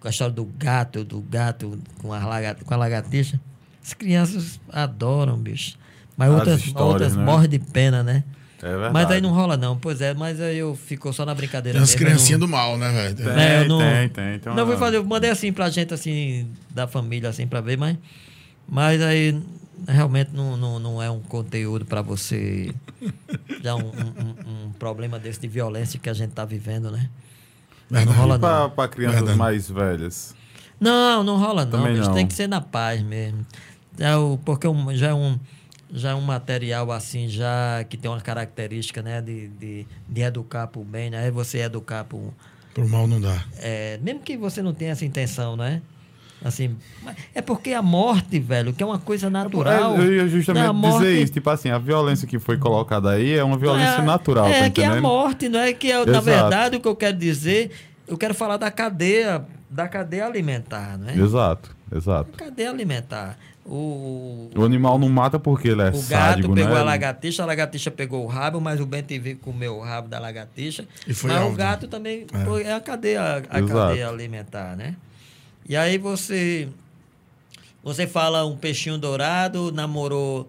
com a história do gato, do gato com a, lagat, com a lagartixa. As crianças adoram, bicho. Mas As outras, outras né? morrem de pena, né? É verdade. Mas aí não rola, não. Pois é, mas aí eu fico só na brincadeira. Tem as criancinhas não... do mal, né, velho? Tem, é, não... tem, tem. Então, não, vou fazer, eu mandei assim pra gente, assim, da família, assim, pra ver, mas. Mas aí realmente não, não, não é um conteúdo para você. Já um, um, um, problema desse de violência que a gente tá vivendo, né? Não, não rola, não. Para crianças Verdade. mais velhas. Não, não rola, não. Também não. Tem que ser na paz mesmo. É o, porque já é um já é um material assim já que tem uma característica né de, de, de educar para o bem né? Você educar para o mal não dá. é, mesmo que você não tenha essa intenção né? Assim é porque a morte velho que é uma coisa natural. é, eu ia justamente morte... dizer isso tipo assim a violência que foi colocada aí é uma violência é, natural é tá que é a morte não é que é, na verdade o que eu quero dizer eu quero falar da cadeia da cadeia alimentar né? Exato exato. Cadeia alimentar o, o animal não mata porque ele é O sádico, gato pegou né? a lagartixa, a lagartixa pegou o rabo, mas o Ben TV comeu o rabo da lagartixa. E foi mas o gato também é, foi, é a cadeia, a cadeia alimentar, né? E aí você você fala um peixinho dourado, namorou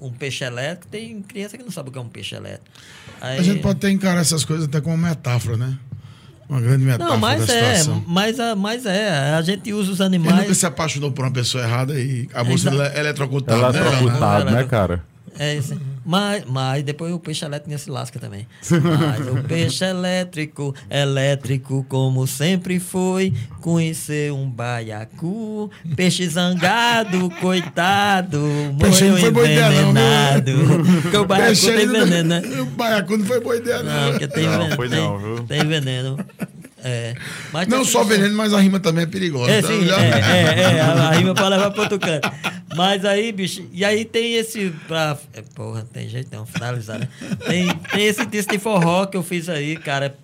um peixe elétrico, tem criança que não sabe o que é um peixe elétrico. Aí... A gente pode ter encarar essas coisas até como metáfora, né? Uma grande metáfora Não, mas da é, mas, a, mas é, a gente usa os animais... Ele nunca se apaixonou por uma pessoa errada e acabou sendo eletrocutado, né? Eletrocutado, né, cara? É isso. Mas, mas depois o peixe elétrico se lasca também. Mas o peixe elétrico, elétrico como sempre foi, conhecer um baiacu, peixe zangado, coitado, morreu envenenado. Porque o baiacu tem veneno, né? O baiacu não foi boa ideia, não. Não, porque tem não, veneno. Foi não, viu? Tem veneno. É. Mas não só veneno, mas a rima também é perigosa. É, sim, é, é, é, a rima para levar para outro canto. Mas aí, bicho, e aí tem esse. Pra, é, porra, tem jeito não, finalizar, né? Tem, tem esse disco de forró que eu fiz aí, cara,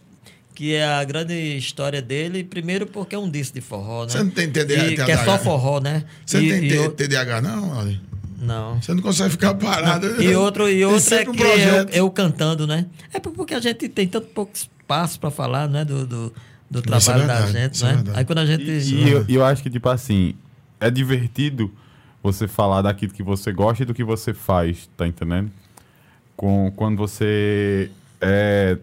que é a grande história dele. Primeiro porque é um disco de forró, né? Você não tem TDAH? E, que é só forró, né? Você não tem TDAH, não, Ali? Não. Você não consegue ficar parado. E outro, e outro é que um eu, eu, cantando, né? É porque a gente tem tanto pouco espaço para falar, né? Do, do, do é trabalho é verdade, da gente, né? É Aí quando a gente. E, e eu, eu acho que, tipo assim, é divertido você falar daquilo que você gosta e do que você faz, tá entendendo? Com, quando você é,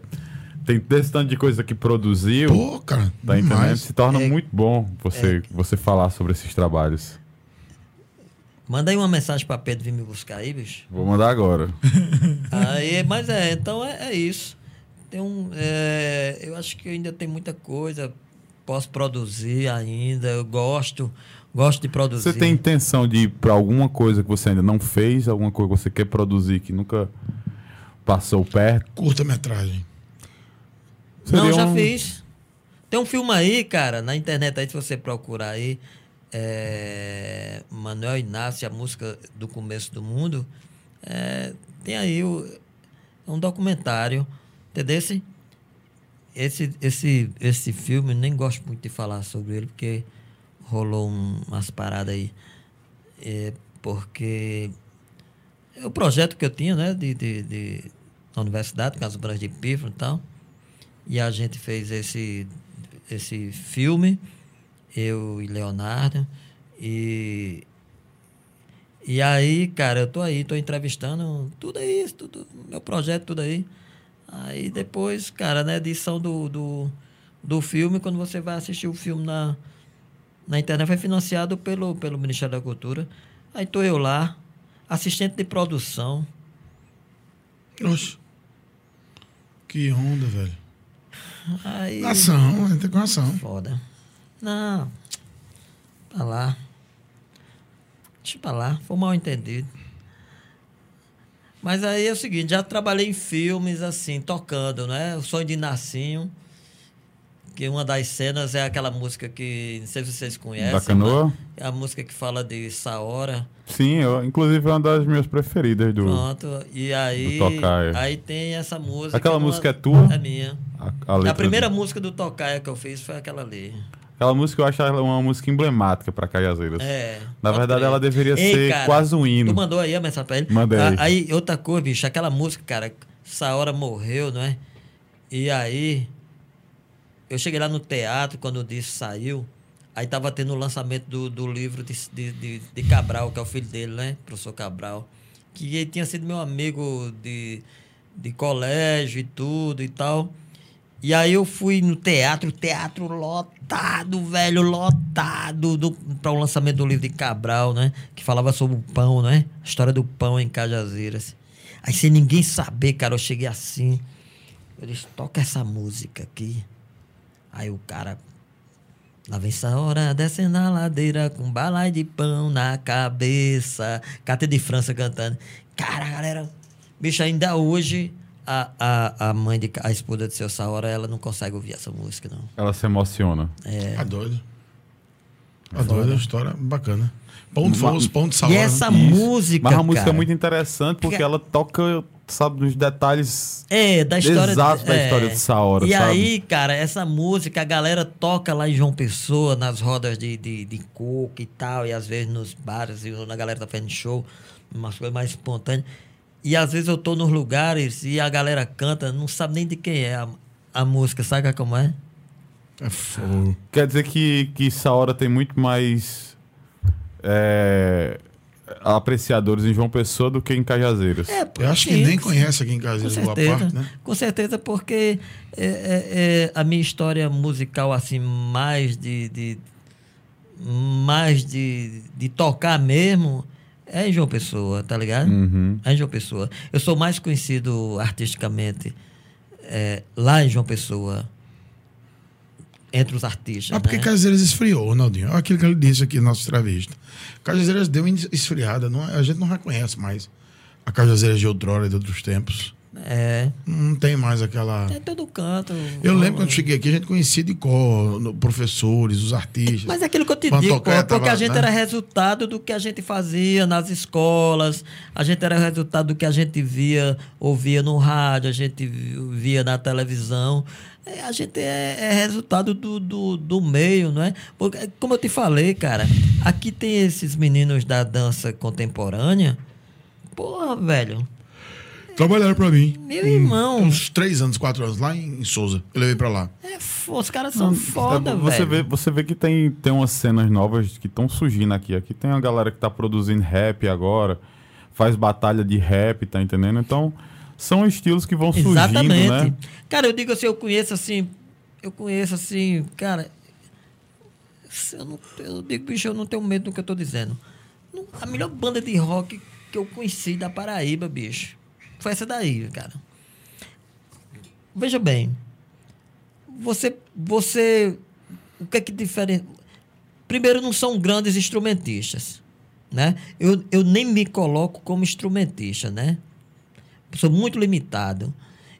tem desse tanto de coisa que produziu, Pô, cara, tá entendendo? Se torna é, muito bom você, é. você falar sobre esses trabalhos. Manda aí uma mensagem para Pedro vir me buscar aí, bicho. Vou mandar agora. aí, mas é, então é, é isso. Tem um, é, eu acho que ainda tem muita coisa, posso produzir ainda, eu gosto, gosto de produzir. Você tem intenção de ir para alguma coisa que você ainda não fez, alguma coisa que você quer produzir que nunca passou perto? Curta-metragem. Não, já um... fiz. Tem um filme aí, cara, na internet aí, se você procurar aí, é, Manuel Inácio, a música do começo do mundo, é, tem aí o, um documentário, entendeu? Esse, esse, esse, esse filme, nem gosto muito de falar sobre ele, porque rolou um, umas paradas aí. É, porque é o projeto que eu tinha, né, de, de, de na universidade, Casa Branca de Pifro e tal, e a gente fez esse, esse filme, eu e Leonardo, e e aí, cara, eu tô aí, tô entrevistando tudo isso, tudo, meu projeto, tudo aí. Aí depois, cara, na edição do, do, do filme, quando você vai assistir o filme na, na internet, foi financiado pelo, pelo Ministério da Cultura. Aí tô eu lá, assistente de produção. Oxe. Que onda, velho. Aí, Nação, tem com ação. Foda. Não. Tá lá. Deixa pra lá. Foi mal entendido. Mas aí é o seguinte, já trabalhei em filmes assim, tocando, né? O Sonho de Narcinho. Que uma das cenas é aquela música que, não sei se vocês conhecem. Da canoa? né? É a música que fala de Saora. Sim, eu, inclusive é uma das minhas preferidas do. Pronto. E aí. Tocaia. Aí tem essa música. Aquela uma- música é tua? É minha. A, a A primeira do- música do Tocaia que eu fiz foi aquela ali. Aquela música eu acho ela uma música emblemática pra Cajazeiras. É. Na verdade, ela deveria Ei, ser cara, quase um hino. Tu mandou aí a mensagem pra ele? Mandei. Ah, Aí, outra coisa, bicho, aquela música, cara, essa hora morreu, não é? E aí, eu cheguei lá no teatro, quando o disco saiu, aí tava tendo o lançamento do, do livro de, de, de, de Cabral, que é o filho dele, né? Professor Cabral. Que ele tinha sido meu amigo de, de colégio e tudo e tal. E aí eu fui no teatro, teatro lotado, velho, lotado, do, para o lançamento do livro de Cabral, né? Que falava sobre o pão, né? A história do pão em Cajazeiras. Aí sem ninguém saber, cara, eu cheguei assim. Eu disse, toca essa música aqui. Aí o cara. Lá vem essa hora descendo a ladeira com balai de pão na cabeça. Cata de França cantando. Cara, galera. Bicho, ainda hoje a, a, a mãe de a esposa de seu Saora, ela não consegue ouvir essa música, não. Ela se emociona. É. Tá doido. Tá doido, é uma história bacana. Pão de fogo, pão de E salada. essa né? música. Mas a música cara, é muito interessante porque Porque- ela toca, sabe, nos detalhes. É, da história Exato da é. história de Saora, E sabe? aí, cara, essa música a galera toca lá em João Pessoa, nas rodas de, de, de coco e tal, e às vezes nos bares, e a galera tá fazendo show, umas coisas mais espontâneas. E às vezes eu tô nos lugares e a galera canta, não sabe nem de quem é a, a música, sabe como é? É fogo. Quer dizer que, que Saora tem muito mais é, apreciadores em João Pessoa do que em Cajazeiras. É, Eu acho que nem conhece aqui em Casilhas boa parte, né? com certeza, porque é, é, é, a minha história musical, assim, mais de, de mais de, de tocar mesmo, é em João Pessoa, tá ligado? Uhum. É em João Pessoa. Eu sou mais conhecido artisticamente é, lá em João Pessoa, entre os artistas. Ah, porque né? Esfriou, Ronaldinho. Olha aquilo que ele disse aqui na nossa entrevista. Cajazeiras deu uma esfriada. Não, é- a gente não reconhece mais a Cajazeiras de outrora e de outros tempos. É, Não tem mais aquela. é todo canto. Eu lembro quando cheguei aqui, a gente conhecia de cor, professores, os artistas. Mas é aquilo que eu te digo, pô, porque a gente né? era resultado do que a gente fazia nas escolas, a gente era resultado do que a gente via, ouvia no rádio, a gente vi- via na televisão. É, a gente é, é resultado do, do, do meio, não é? Porque, como eu te falei, cara, aqui tem esses meninos da dança contemporânea. Porra, velho. Trabalharam pra mim. Meu irmão. Uns três anos, quatro anos, lá em, em Souza. Eu levei pra lá. É, os caras são foda, É, você velho. Vê, você vê que tem, tem umas cenas novas que estão surgindo aqui. Aqui tem uma galera que tá produzindo rap agora, faz batalha de rap, tá entendendo? Então, são estilos que vão surgindo, Exatamente. né? Cara, eu digo assim, eu conheço assim, eu conheço assim, cara, eu, não, eu digo, bicho, eu não tenho medo do que eu tô dizendo. A melhor banda de rock que eu conheci da Paraíba, bicho, foi essa daí, cara. Veja bem, você, você, o que é que difere? Primeiro, não são grandes instrumentistas, né? Eu, eu nem me coloco como instrumentista, né? sou muito limitado.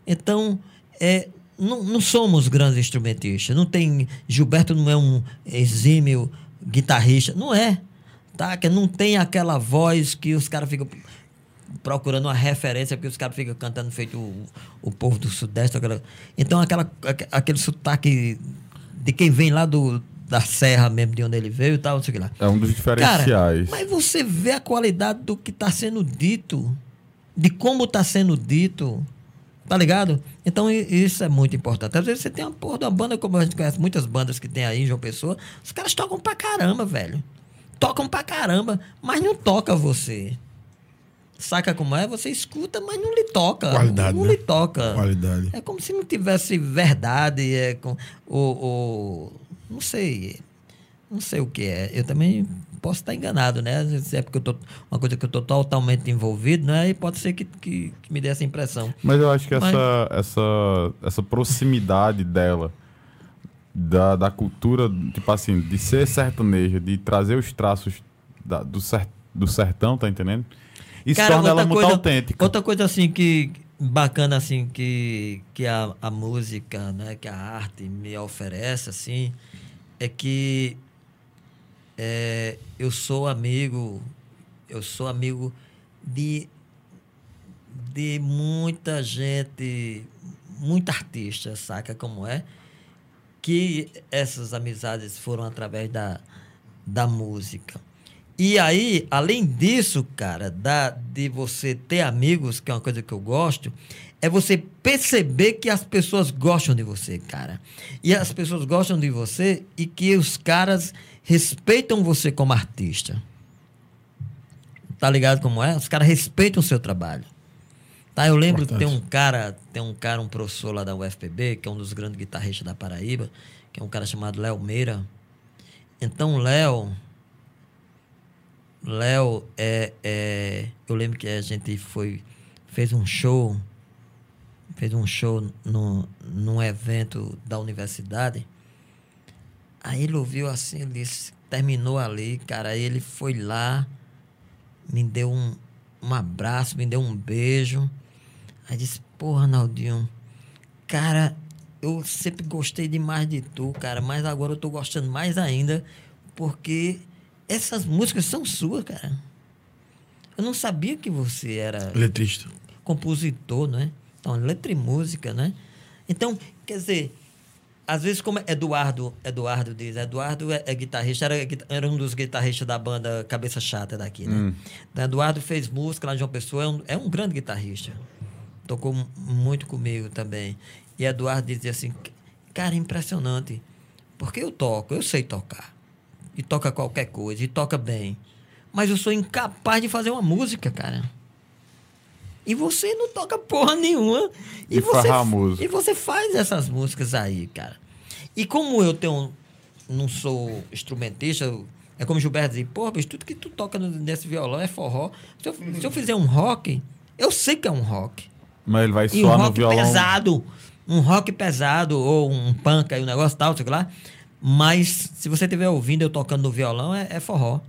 Então, é, não, não somos grandes instrumentistas. Não tem. Gilberto não é um exímio guitarrista. Não é. Tá? Que não tem aquela voz que os caras ficam procurando uma referência, porque os caras ficam cantando feito o, o povo do Sudeste. Aquela, então, aquela, aquele sotaque de quem vem lá do, da serra mesmo, de onde ele veio e tal, não sei o que lá. É um dos diferenciais. Cara, mas você vê a qualidade do que está sendo dito, de como está sendo dito. Tá ligado? Então isso é muito importante. Às vezes você tem uma porra de uma banda, como a gente conhece muitas bandas que tem aí em João Pessoa, os caras tocam pra caramba, velho. Tocam pra caramba, mas não toca você. Saca como é? Você escuta, mas não lhe toca. Qualidade. Não, né? lhe toca. Qualidade. É como se não tivesse verdade. É com, ou, ou, não sei. Não sei o que é. Eu também posso estar enganado, né? É porque eu tô, uma coisa que eu estou totalmente envolvido, né? E pode ser que, que, que, me dê essa impressão. Mas eu acho que Mas... essa, essa, essa proximidade dela, da, da cultura, tipo assim, de ser sertaneja, de trazer os traços da, do, ser, do sertão, tá entendendo? Isso Cara, torna ela muito autêntica. Outra coisa assim que bacana assim que, que a, a música, né, que a arte me oferece assim, é que é, eu sou amigo, eu sou amigo de de muita gente, muita artista, saca como é? Que essas amizades foram através da, da música. E aí, além disso, cara, da, de você ter amigos, que é uma coisa que eu gosto, é você perceber que as pessoas gostam de você, cara. E as pessoas gostam de você e que os caras respeitam você como artista. Tá ligado como é? Os caras respeitam o seu trabalho. Tá, eu lembro Importante. que tem um cara, tem um cara, um professor lá da UFPB, que é um dos grandes guitarristas da Paraíba, que é um cara chamado Léo Meira. Então, Léo, Léo, é, é, eu lembro que a gente foi, fez um show, fez um show no, num evento da universidade. Aí ele ouviu assim, ele disse, terminou ali, cara. Aí ele foi lá, me deu um, um abraço, me deu um beijo. Aí disse, porra, Naldinho, cara, eu sempre gostei demais de tu, cara, mas agora eu tô gostando mais ainda, porque essas músicas são suas, cara. Eu não sabia que você era. Letrista. Compositor, né? Então, letra e música, né? Então, quer dizer, às vezes, como Eduardo, Eduardo diz, Eduardo é, é guitarrista, era, era, um dos guitarristas da banda Cabeça Chata daqui, né? Hum. Então, Eduardo fez música lá de uma pessoa, é um, é um grande guitarrista. Tocou muito comigo também. E Eduardo dizia assim, cara, impressionante. Porque eu toco, eu sei tocar e toca qualquer coisa, e toca bem. Mas eu sou incapaz de fazer uma música, cara. E você não toca porra nenhuma. E, e você, música. e você faz essas músicas aí, cara. E como eu tenho, não sou instrumentista, é como Gilberto diz, porra, bicho, tudo que tu toca nesse violão é forró. Se eu, se eu fizer um rock, eu sei que é um rock. Mas ele vai e soar um no violão. pesado. Um rock pesado, ou um punk aí, um negócio tal, sei lá. Mas se você estiver ouvindo eu tocando no violão, é, é forró.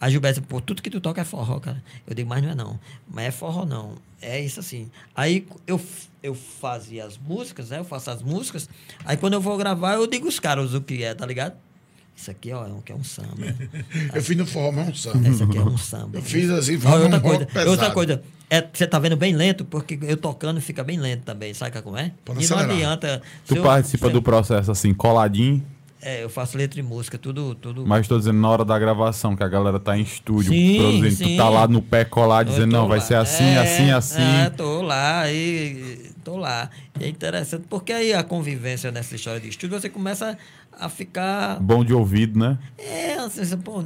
A Gilberto, pô, tudo que tu toca é forró, cara. Eu digo, mas não é não. Mas é forró não. É isso assim. Aí eu, eu fazia as músicas, né? Eu faço as músicas. Aí quando eu vou gravar, eu digo os caras o que é, tá ligado? Isso aqui, ó, é um, que é um samba. eu fiz no forró, mas é um samba. Esse aqui é um samba. Eu fiz assim, foi outra, um coisa, outra coisa. É, você tá vendo bem lento, porque eu tocando fica bem lento também, sabe como é? Pode e não adianta. Tu eu, participa do processo assim, coladinho? É, eu faço letra e música, tudo. tudo... Mas estou dizendo na hora da gravação, que a galera tá em estúdio sim, produzindo. Sim. Tu tá lá no pé colado dizendo, não, lá. vai ser assim, é, assim, assim. É, tô lá e tô lá. E é interessante, porque aí a convivência nessa história de estúdio, você começa a ficar. Bom de ouvido, né? É, assim, pô,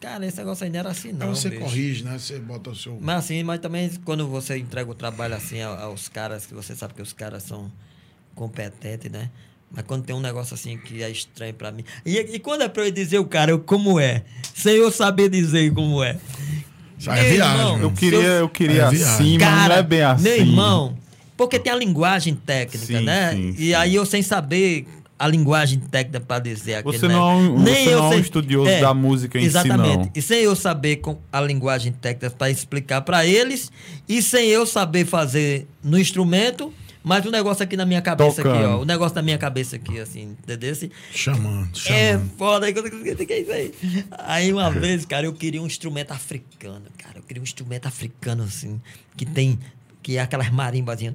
cara, esse negócio aí não era assim, não. Aí você bicho. corrige, né? Você bota o seu. Mas assim, mas também quando você entrega o trabalho assim aos caras, que você sabe que os caras são competentes, né? Mas quando tem um negócio assim que é estranho para mim. E, e, quando é pra eu dizer o cara como é, sem eu saber dizer como é. Já é viagem. Irmão, eu queria, eu queria é assim, cara, mas não é bem assim. Meu irmão, porque tem a linguagem técnica, sim, né? Sim, e sim. aí eu sem saber a linguagem técnica para dizer aquilo. Você não, né? Nem você eu não é um estudioso é, da música em exatamente. si, E sem eu saber com a linguagem técnica para explicar para eles, e sem eu saber fazer no instrumento, Mas o negócio aqui na minha cabeça aqui, ó. Tocando. O negócio na minha cabeça aqui, assim, entendeu? Assim, Chamando, é chamando. foda, aí, que é isso aí? Aí uma vez, cara, eu queria um instrumento africano, cara. Eu queria um instrumento africano, assim, que tem. Que é aquelas marimbazinhas.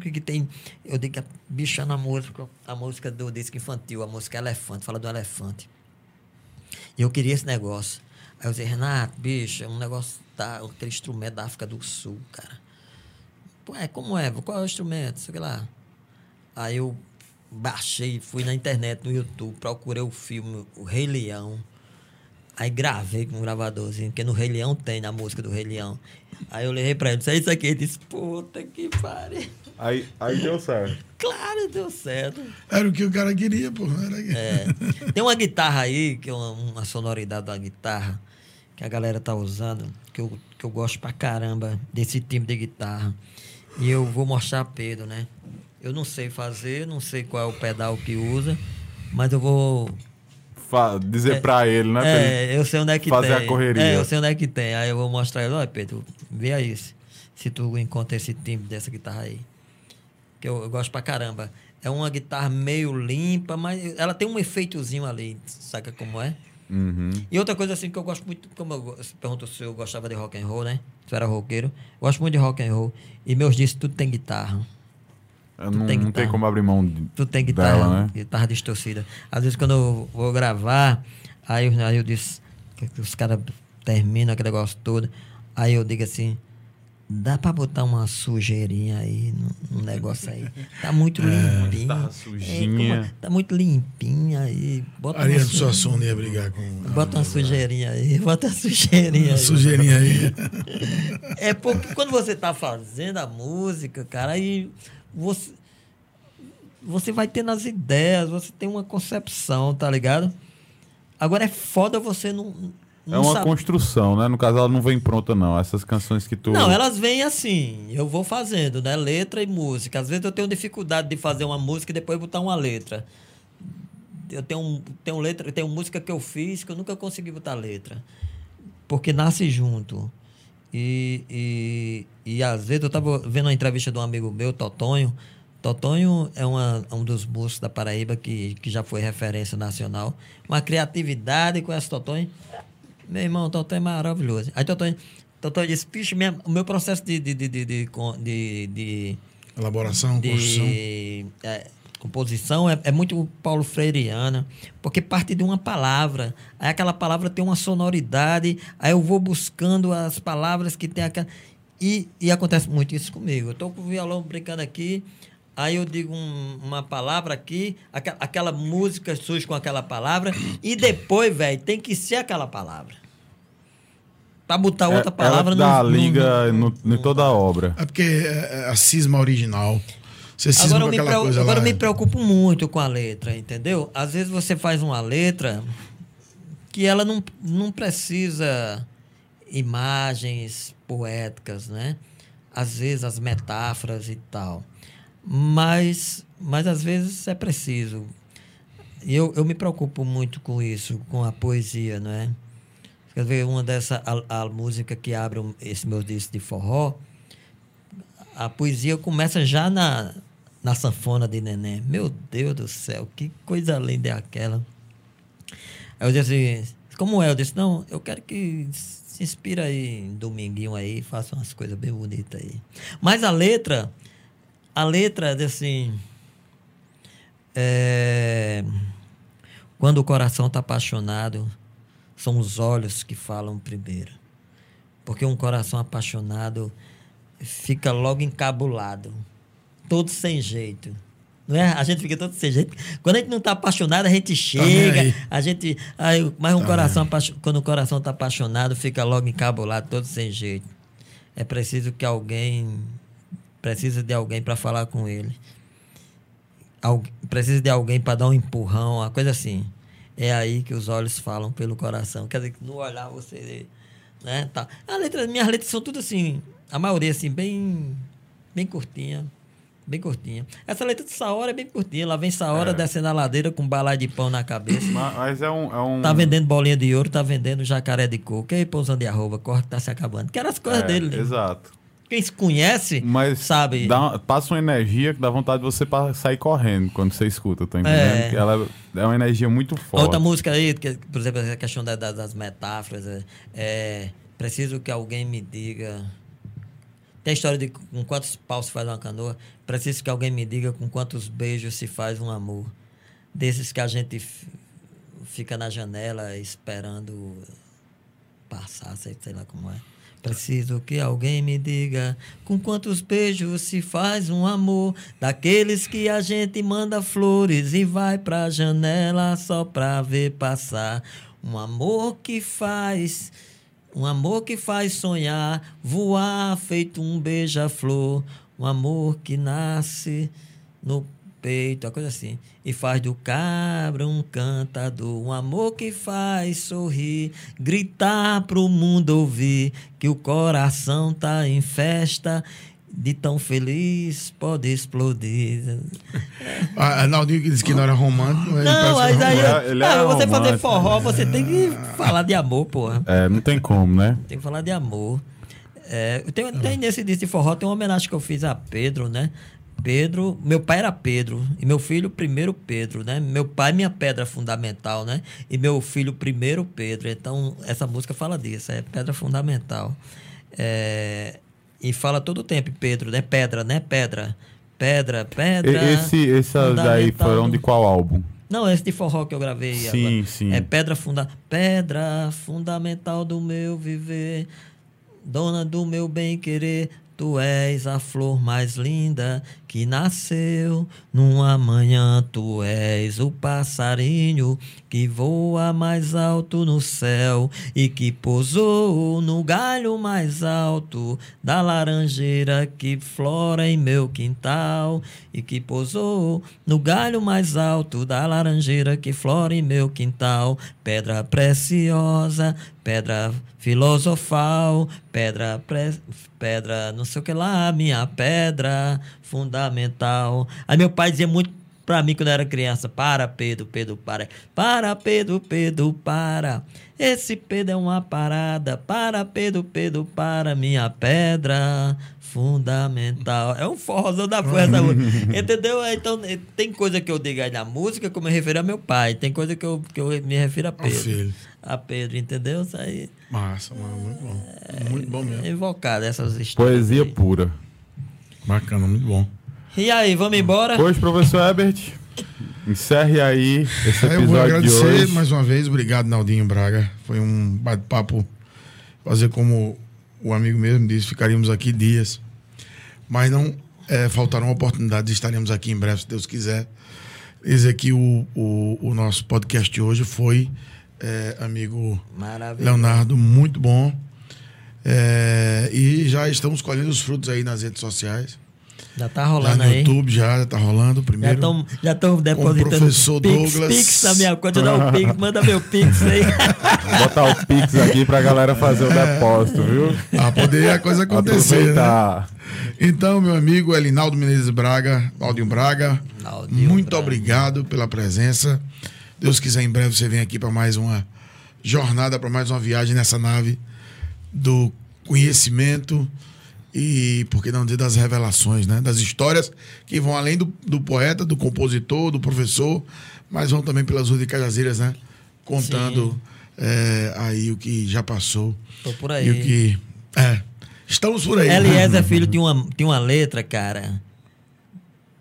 Que, que tem. Eu digo que bicha na música, a música do disco infantil, a música Elefante, fala do elefante. E eu queria esse negócio. Aí eu disse, Renato, bicho, é um negócio da, aquele instrumento da África do Sul, cara. Pô, é, como é? Qual é o instrumento? Sei lá. Aí eu baixei, fui na internet, no YouTube, procurei o filme O Rei Leão. Aí gravei com um gravadorzinho, porque no Rei Leão tem, na música do Rei Leão. Aí eu levei pra ele, disse, é isso aqui. Ele disse, puta que pariu. Aí, aí deu certo. Claro, deu certo. Era o que o cara queria, pô. Era... É. Tem uma guitarra aí, que é uma, uma sonoridade da guitarra, que a galera tá usando, que eu, que eu gosto pra caramba desse tipo de guitarra. E eu vou mostrar a Pedro, né? Eu não sei fazer, não sei qual é o pedal que usa, mas eu vou. Dizer pra ele, né? pra ele- É, eu sei onde é que fazer tem. a correria. É, eu sei onde é que tem. Aí eu vou mostrar ele, olha, Pedro, vê aí se, se tu encontra esse timbre dessa guitarra aí. Que eu, eu gosto pra caramba. É uma guitarra meio limpa, mas ela tem um efeitozinho ali, saca como é? Uhum. E outra coisa assim que eu gosto muito, como eu perguntou se eu gostava de rock and roll, né? Se eu era roqueiro. Eu gosto muito de rock and roll. E meus discos tudo tem guitarra. Não, tem não tem como abrir mão de, Tu tem guitarra, dela, né? guitarra distorcida. Às vezes quando eu vou gravar, aí, eu- aí eu disse, que os caras terminam aquele negócio todo, aí eu digo assim, dá pra botar uma sujeirinha aí no, no negócio aí. Tá muito limpinho. Tá É, sujinha. como- tá muito limpinha aí. Bota uma, Ariano su- Suassuna ia brigar com. bota uma sujeirinha aí, bota uma sujeirinha aí. Sujeirinha aí. É porque quando você tá fazendo a música, cara, aí você, você vai tendo as ideias, você tem uma concepção, tá ligado? Agora é foda você não. É não uma sabe- construção, né? No caso, ela não vem pronta, não. Essas canções que tu. Não, elas vêm assim, eu vou fazendo, né? Letra e música. Às vezes eu tenho dificuldade de fazer uma música e depois botar uma letra. Eu tenho, tenho letra, tenho música que eu fiz que eu nunca consegui botar letra. Porque nasce junto. E, e, e às vezes eu estava vendo uma entrevista de um amigo meu, Totonho. Totonho é uma, um dos músicos da Paraíba que, que já foi referência nacional. Uma criatividade, conhece Totonho? Meu irmão, Totonho é maravilhoso. Aí Totonho, Totonho disse, bicho, minha- o meu processo de, de, de, de, de, de, de Elaboração, construção. de é, composição é, é muito Paulo Freireana, porque parte de uma palavra. Aí aquela palavra tem uma sonoridade, aí eu vou buscando as palavras que tem aquela. E, e acontece muito isso comigo. Eu estou com o violão brincando aqui, aí eu digo um- uma palavra aqui, aquela, aquela música surge com aquela palavra, e depois, velho, tem que ser aquela palavra. Para botar outra É- palavra ela dá não- liga no, em toda a obra. É porque é é a cisma original. Você cisma Agora, eu me, preo- coisa agora lá. eu me preocupo muito com a letra, entendeu? Às vezes você faz uma letra que ela não, não precisa imagens poéticas, né? Às vezes as metáforas e tal. Mas, mas às vezes é preciso. E eu, eu me preocupo muito com isso, com a poesia, não é? Quer ver, uma dessa, a, a música que abre esse meu disco de forró, a poesia começa já na, na sanfona de neném. Meu Deus do céu, que coisa linda é aquela. Aí eu disse assim, como é? Eu disse, não, eu quero que se inspira aí em dominguinho aí, faça umas coisas bem bonitas aí. Mas a letra, a letra, assim, é, quando o coração está apaixonado, são os olhos que falam primeiro. Porque um coração apaixonado fica logo encabulado, todo sem jeito. Não é? A gente fica todo sem jeito. Quando a gente não está apaixonado, a gente nem chega, a gente. Aí, mas um Tá coração, quando o coração está apaixonado, fica logo encabulado, todo sem jeito. É preciso que alguém. Precisa de alguém para falar com ele. Al- precisa de alguém para dar um empurrão, uma coisa assim. É aí que os olhos falam pelo coração. Quer dizer, que no olhar você. Né, tá. A letra, minhas letras são tudo assim, a maioria assim, bem, bem curtinha. Bem curtinha. Essa letra de Saora é bem curtinha. Lá vem Saora É. descendo a ladeira com balai de pão na cabeça. Ma- Mas é um. É um Tá vendendo bolinha de ouro, tá vendendo jacaré de coco. E aí, pousando de arroba, corre que tá se acabando. Que eram as coisas é, dele. né? Exato. quem se conhece Mas sabe. dá- passa uma energia que dá vontade de você sair correndo quando você escuta, tá entendendo? É. Ela é uma energia muito forte. Outra música aí, que, por exemplo, a questão da- das metáforas. É, é, preciso que alguém me diga. Tem a história de com quantos paus se faz uma canoa. Preciso que alguém me diga com quantos beijos se faz um amor. Desses que a gente fica na janela esperando passar, sei, sei lá como é. Preciso que alguém me diga com quantos beijos se faz um amor. Daqueles que a gente manda flores e vai pra janela só pra ver passar. Um amor que faz, um amor que faz sonhar, voar feito um beija-flor. Um amor que nasce no peito, uma coisa assim. E faz do cabra um cantador, um amor que faz sorrir, gritar pro mundo ouvir que o coração tá em festa, de tão feliz pode explodir. A, a Naldinho que disse que não era romântico. ele Não, mas aí, romântico. Ele é ah, você fazer forró, você tem que falar de amor, porra. É, não tem como, né? Tem que falar de amor. É, tem, tem nesse disco de forró, tem uma homenagem que eu fiz a Pedro, né? Pedro, meu pai era Pedro e meu filho primeiro Pedro, né? Meu pai minha pedra fundamental, né? E meu filho primeiro Pedro. Então essa música fala disso, é pedra fundamental. É, e fala todo o tempo Pedro, né? Pedra, né? Pedra, pedra, pedra. Esse, essas fundamental foram de qual álbum? não, esse de forró que eu gravei Sim, agora. sim. É pedra funda pedra fundamental do meu viver, dona do meu bem querer. Tu és a flor mais linda que nasceu numa manhã. Tu és o passarinho que voa mais alto no céu e que pousou no galho mais alto da laranjeira que flora em meu quintal e que pousou no galho mais alto da laranjeira que flora em meu quintal. Pedra preciosa, pedra filosofal, pedra, pre- pedra não sei o que lá, minha pedra fundamental. Aí meu pai dizia muito pra mim quando eu era criança, para Pedro, Pedro, para. Para Pedro, Pedro, para. Esse Pedro é uma parada, para Pedro, Pedro, para minha pedra fundamental. É um forrozão da força. Entendeu? Então, eh, tem coisa que eu digo aí na música que eu me refiro a meu pai. Tem coisa que eu, que eu me refiro a Pedro. filho. A Pedro, entendeu? Isso aí Massa, mano, muito bom. Muito bom é mesmo. invocado, essas histórias. Poesia aí. pura. Bacana, muito bom. E aí, vamos embora? Hoje, professor Herbert, encerre aí esse Aí eu vou episódio de agradecer hoje. mais uma vez. Obrigado, Naldinho Braga. Foi um bate-papo. Fazer como o amigo mesmo disse, ficaríamos aqui dias. Mas não é, faltaram oportunidades. Estaremos aqui em breve, se Deus quiser. Dizer que o, o, o nosso podcast de hoje foi, é, amigo Maravilha. Leonardo, muito bom. É, e já estamos colhendo os frutos aí nas redes sociais. Já tá rolando no aí. YouTube já, já tá rolando. o Já Primeiro. estão já depositando professor pix, Douglas. pix na minha conta. Dá o pix, manda meu pix aí. Botar o Pix aqui pra galera fazer o depósito, viu? Ah, poderia a coisa acontecer, né? Então, meu amigo Elinaldo Menezes Braga, Claudinho Braga, Claudinho muito Braga. obrigado pela presença. Deus quiser, em breve você vem aqui para mais uma jornada, para mais uma viagem nessa nave do conhecimento e, por que não dizer, das revelações, né? Das histórias que vão além do, do poeta, do compositor, do professor, mas vão também pelas ruas de Cajazeiras, né? Contando é, aí o que já passou. Tô por E o aí. que. É. Estamos por aí. Eliezer Filho tinha uma, tinha uma letra, cara.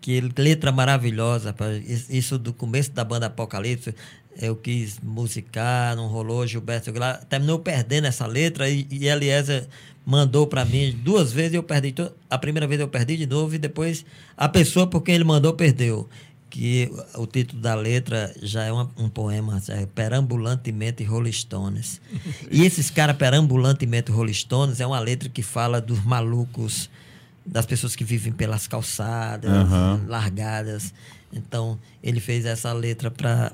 Que letra maravilhosa. rapaz. Isso do começo da banda Apocalipse. Eu quis musicar, não rolou. Gilberto Gla- terminou perdendo essa letra e, e Eliezer mandou pra mim duas vezes e eu perdi. to- A primeira vez eu perdi de novo e depois a pessoa por quem ele mandou perdeu. Que o título da letra já é uma- um poema, é Perambulantemente Rolling Stones. E esses caras, Perambulantemente Rolling Stones, é uma letra que fala dos malucos, das pessoas que vivem pelas calçadas, Aham. largadas. Então, ele fez essa letra para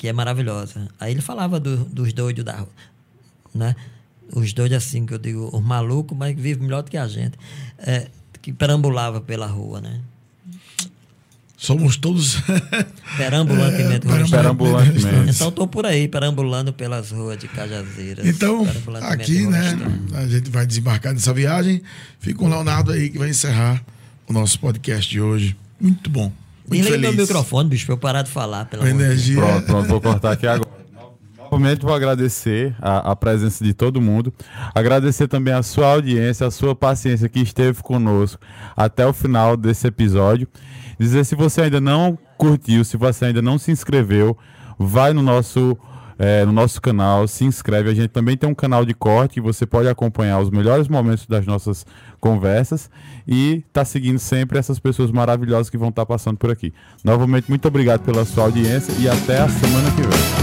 que é maravilhosa. Aí ele falava do- dos doidos da rua, né? Os doidos assim que eu digo, os malucos, mas que vivem melhor do que a gente, é, que perambulava pela rua, né? Somos todos. Perambulantemente. É. Perambulantemente. Então estou por aí, perambulando pelas ruas de Cajazeiras. Então, aqui, né, a gente vai desembarcar nessa viagem. Fica com o Leonardo aí que vai encerrar o nosso podcast de hoje. Muito bom. Muito meu feliz. microfone, bicho, pra eu parar de falar. Pelo A amor de Deus. energia. Pronto, pronto, vou cortar aqui agora. Novamente vou agradecer a, a presença de todo mundo, agradecer também a sua audiência, a sua paciência que esteve conosco até o final desse episódio. Dizer se você ainda não curtiu, se você ainda não se inscreveu, vai no nosso eh, no nosso canal, se inscreve. A gente também tem um canal de corte que você pode acompanhar os melhores momentos das nossas conversas e tá seguindo sempre essas pessoas maravilhosas que vão estar passando por aqui. Novamente, muito obrigado pela sua audiência e até a semana que vem.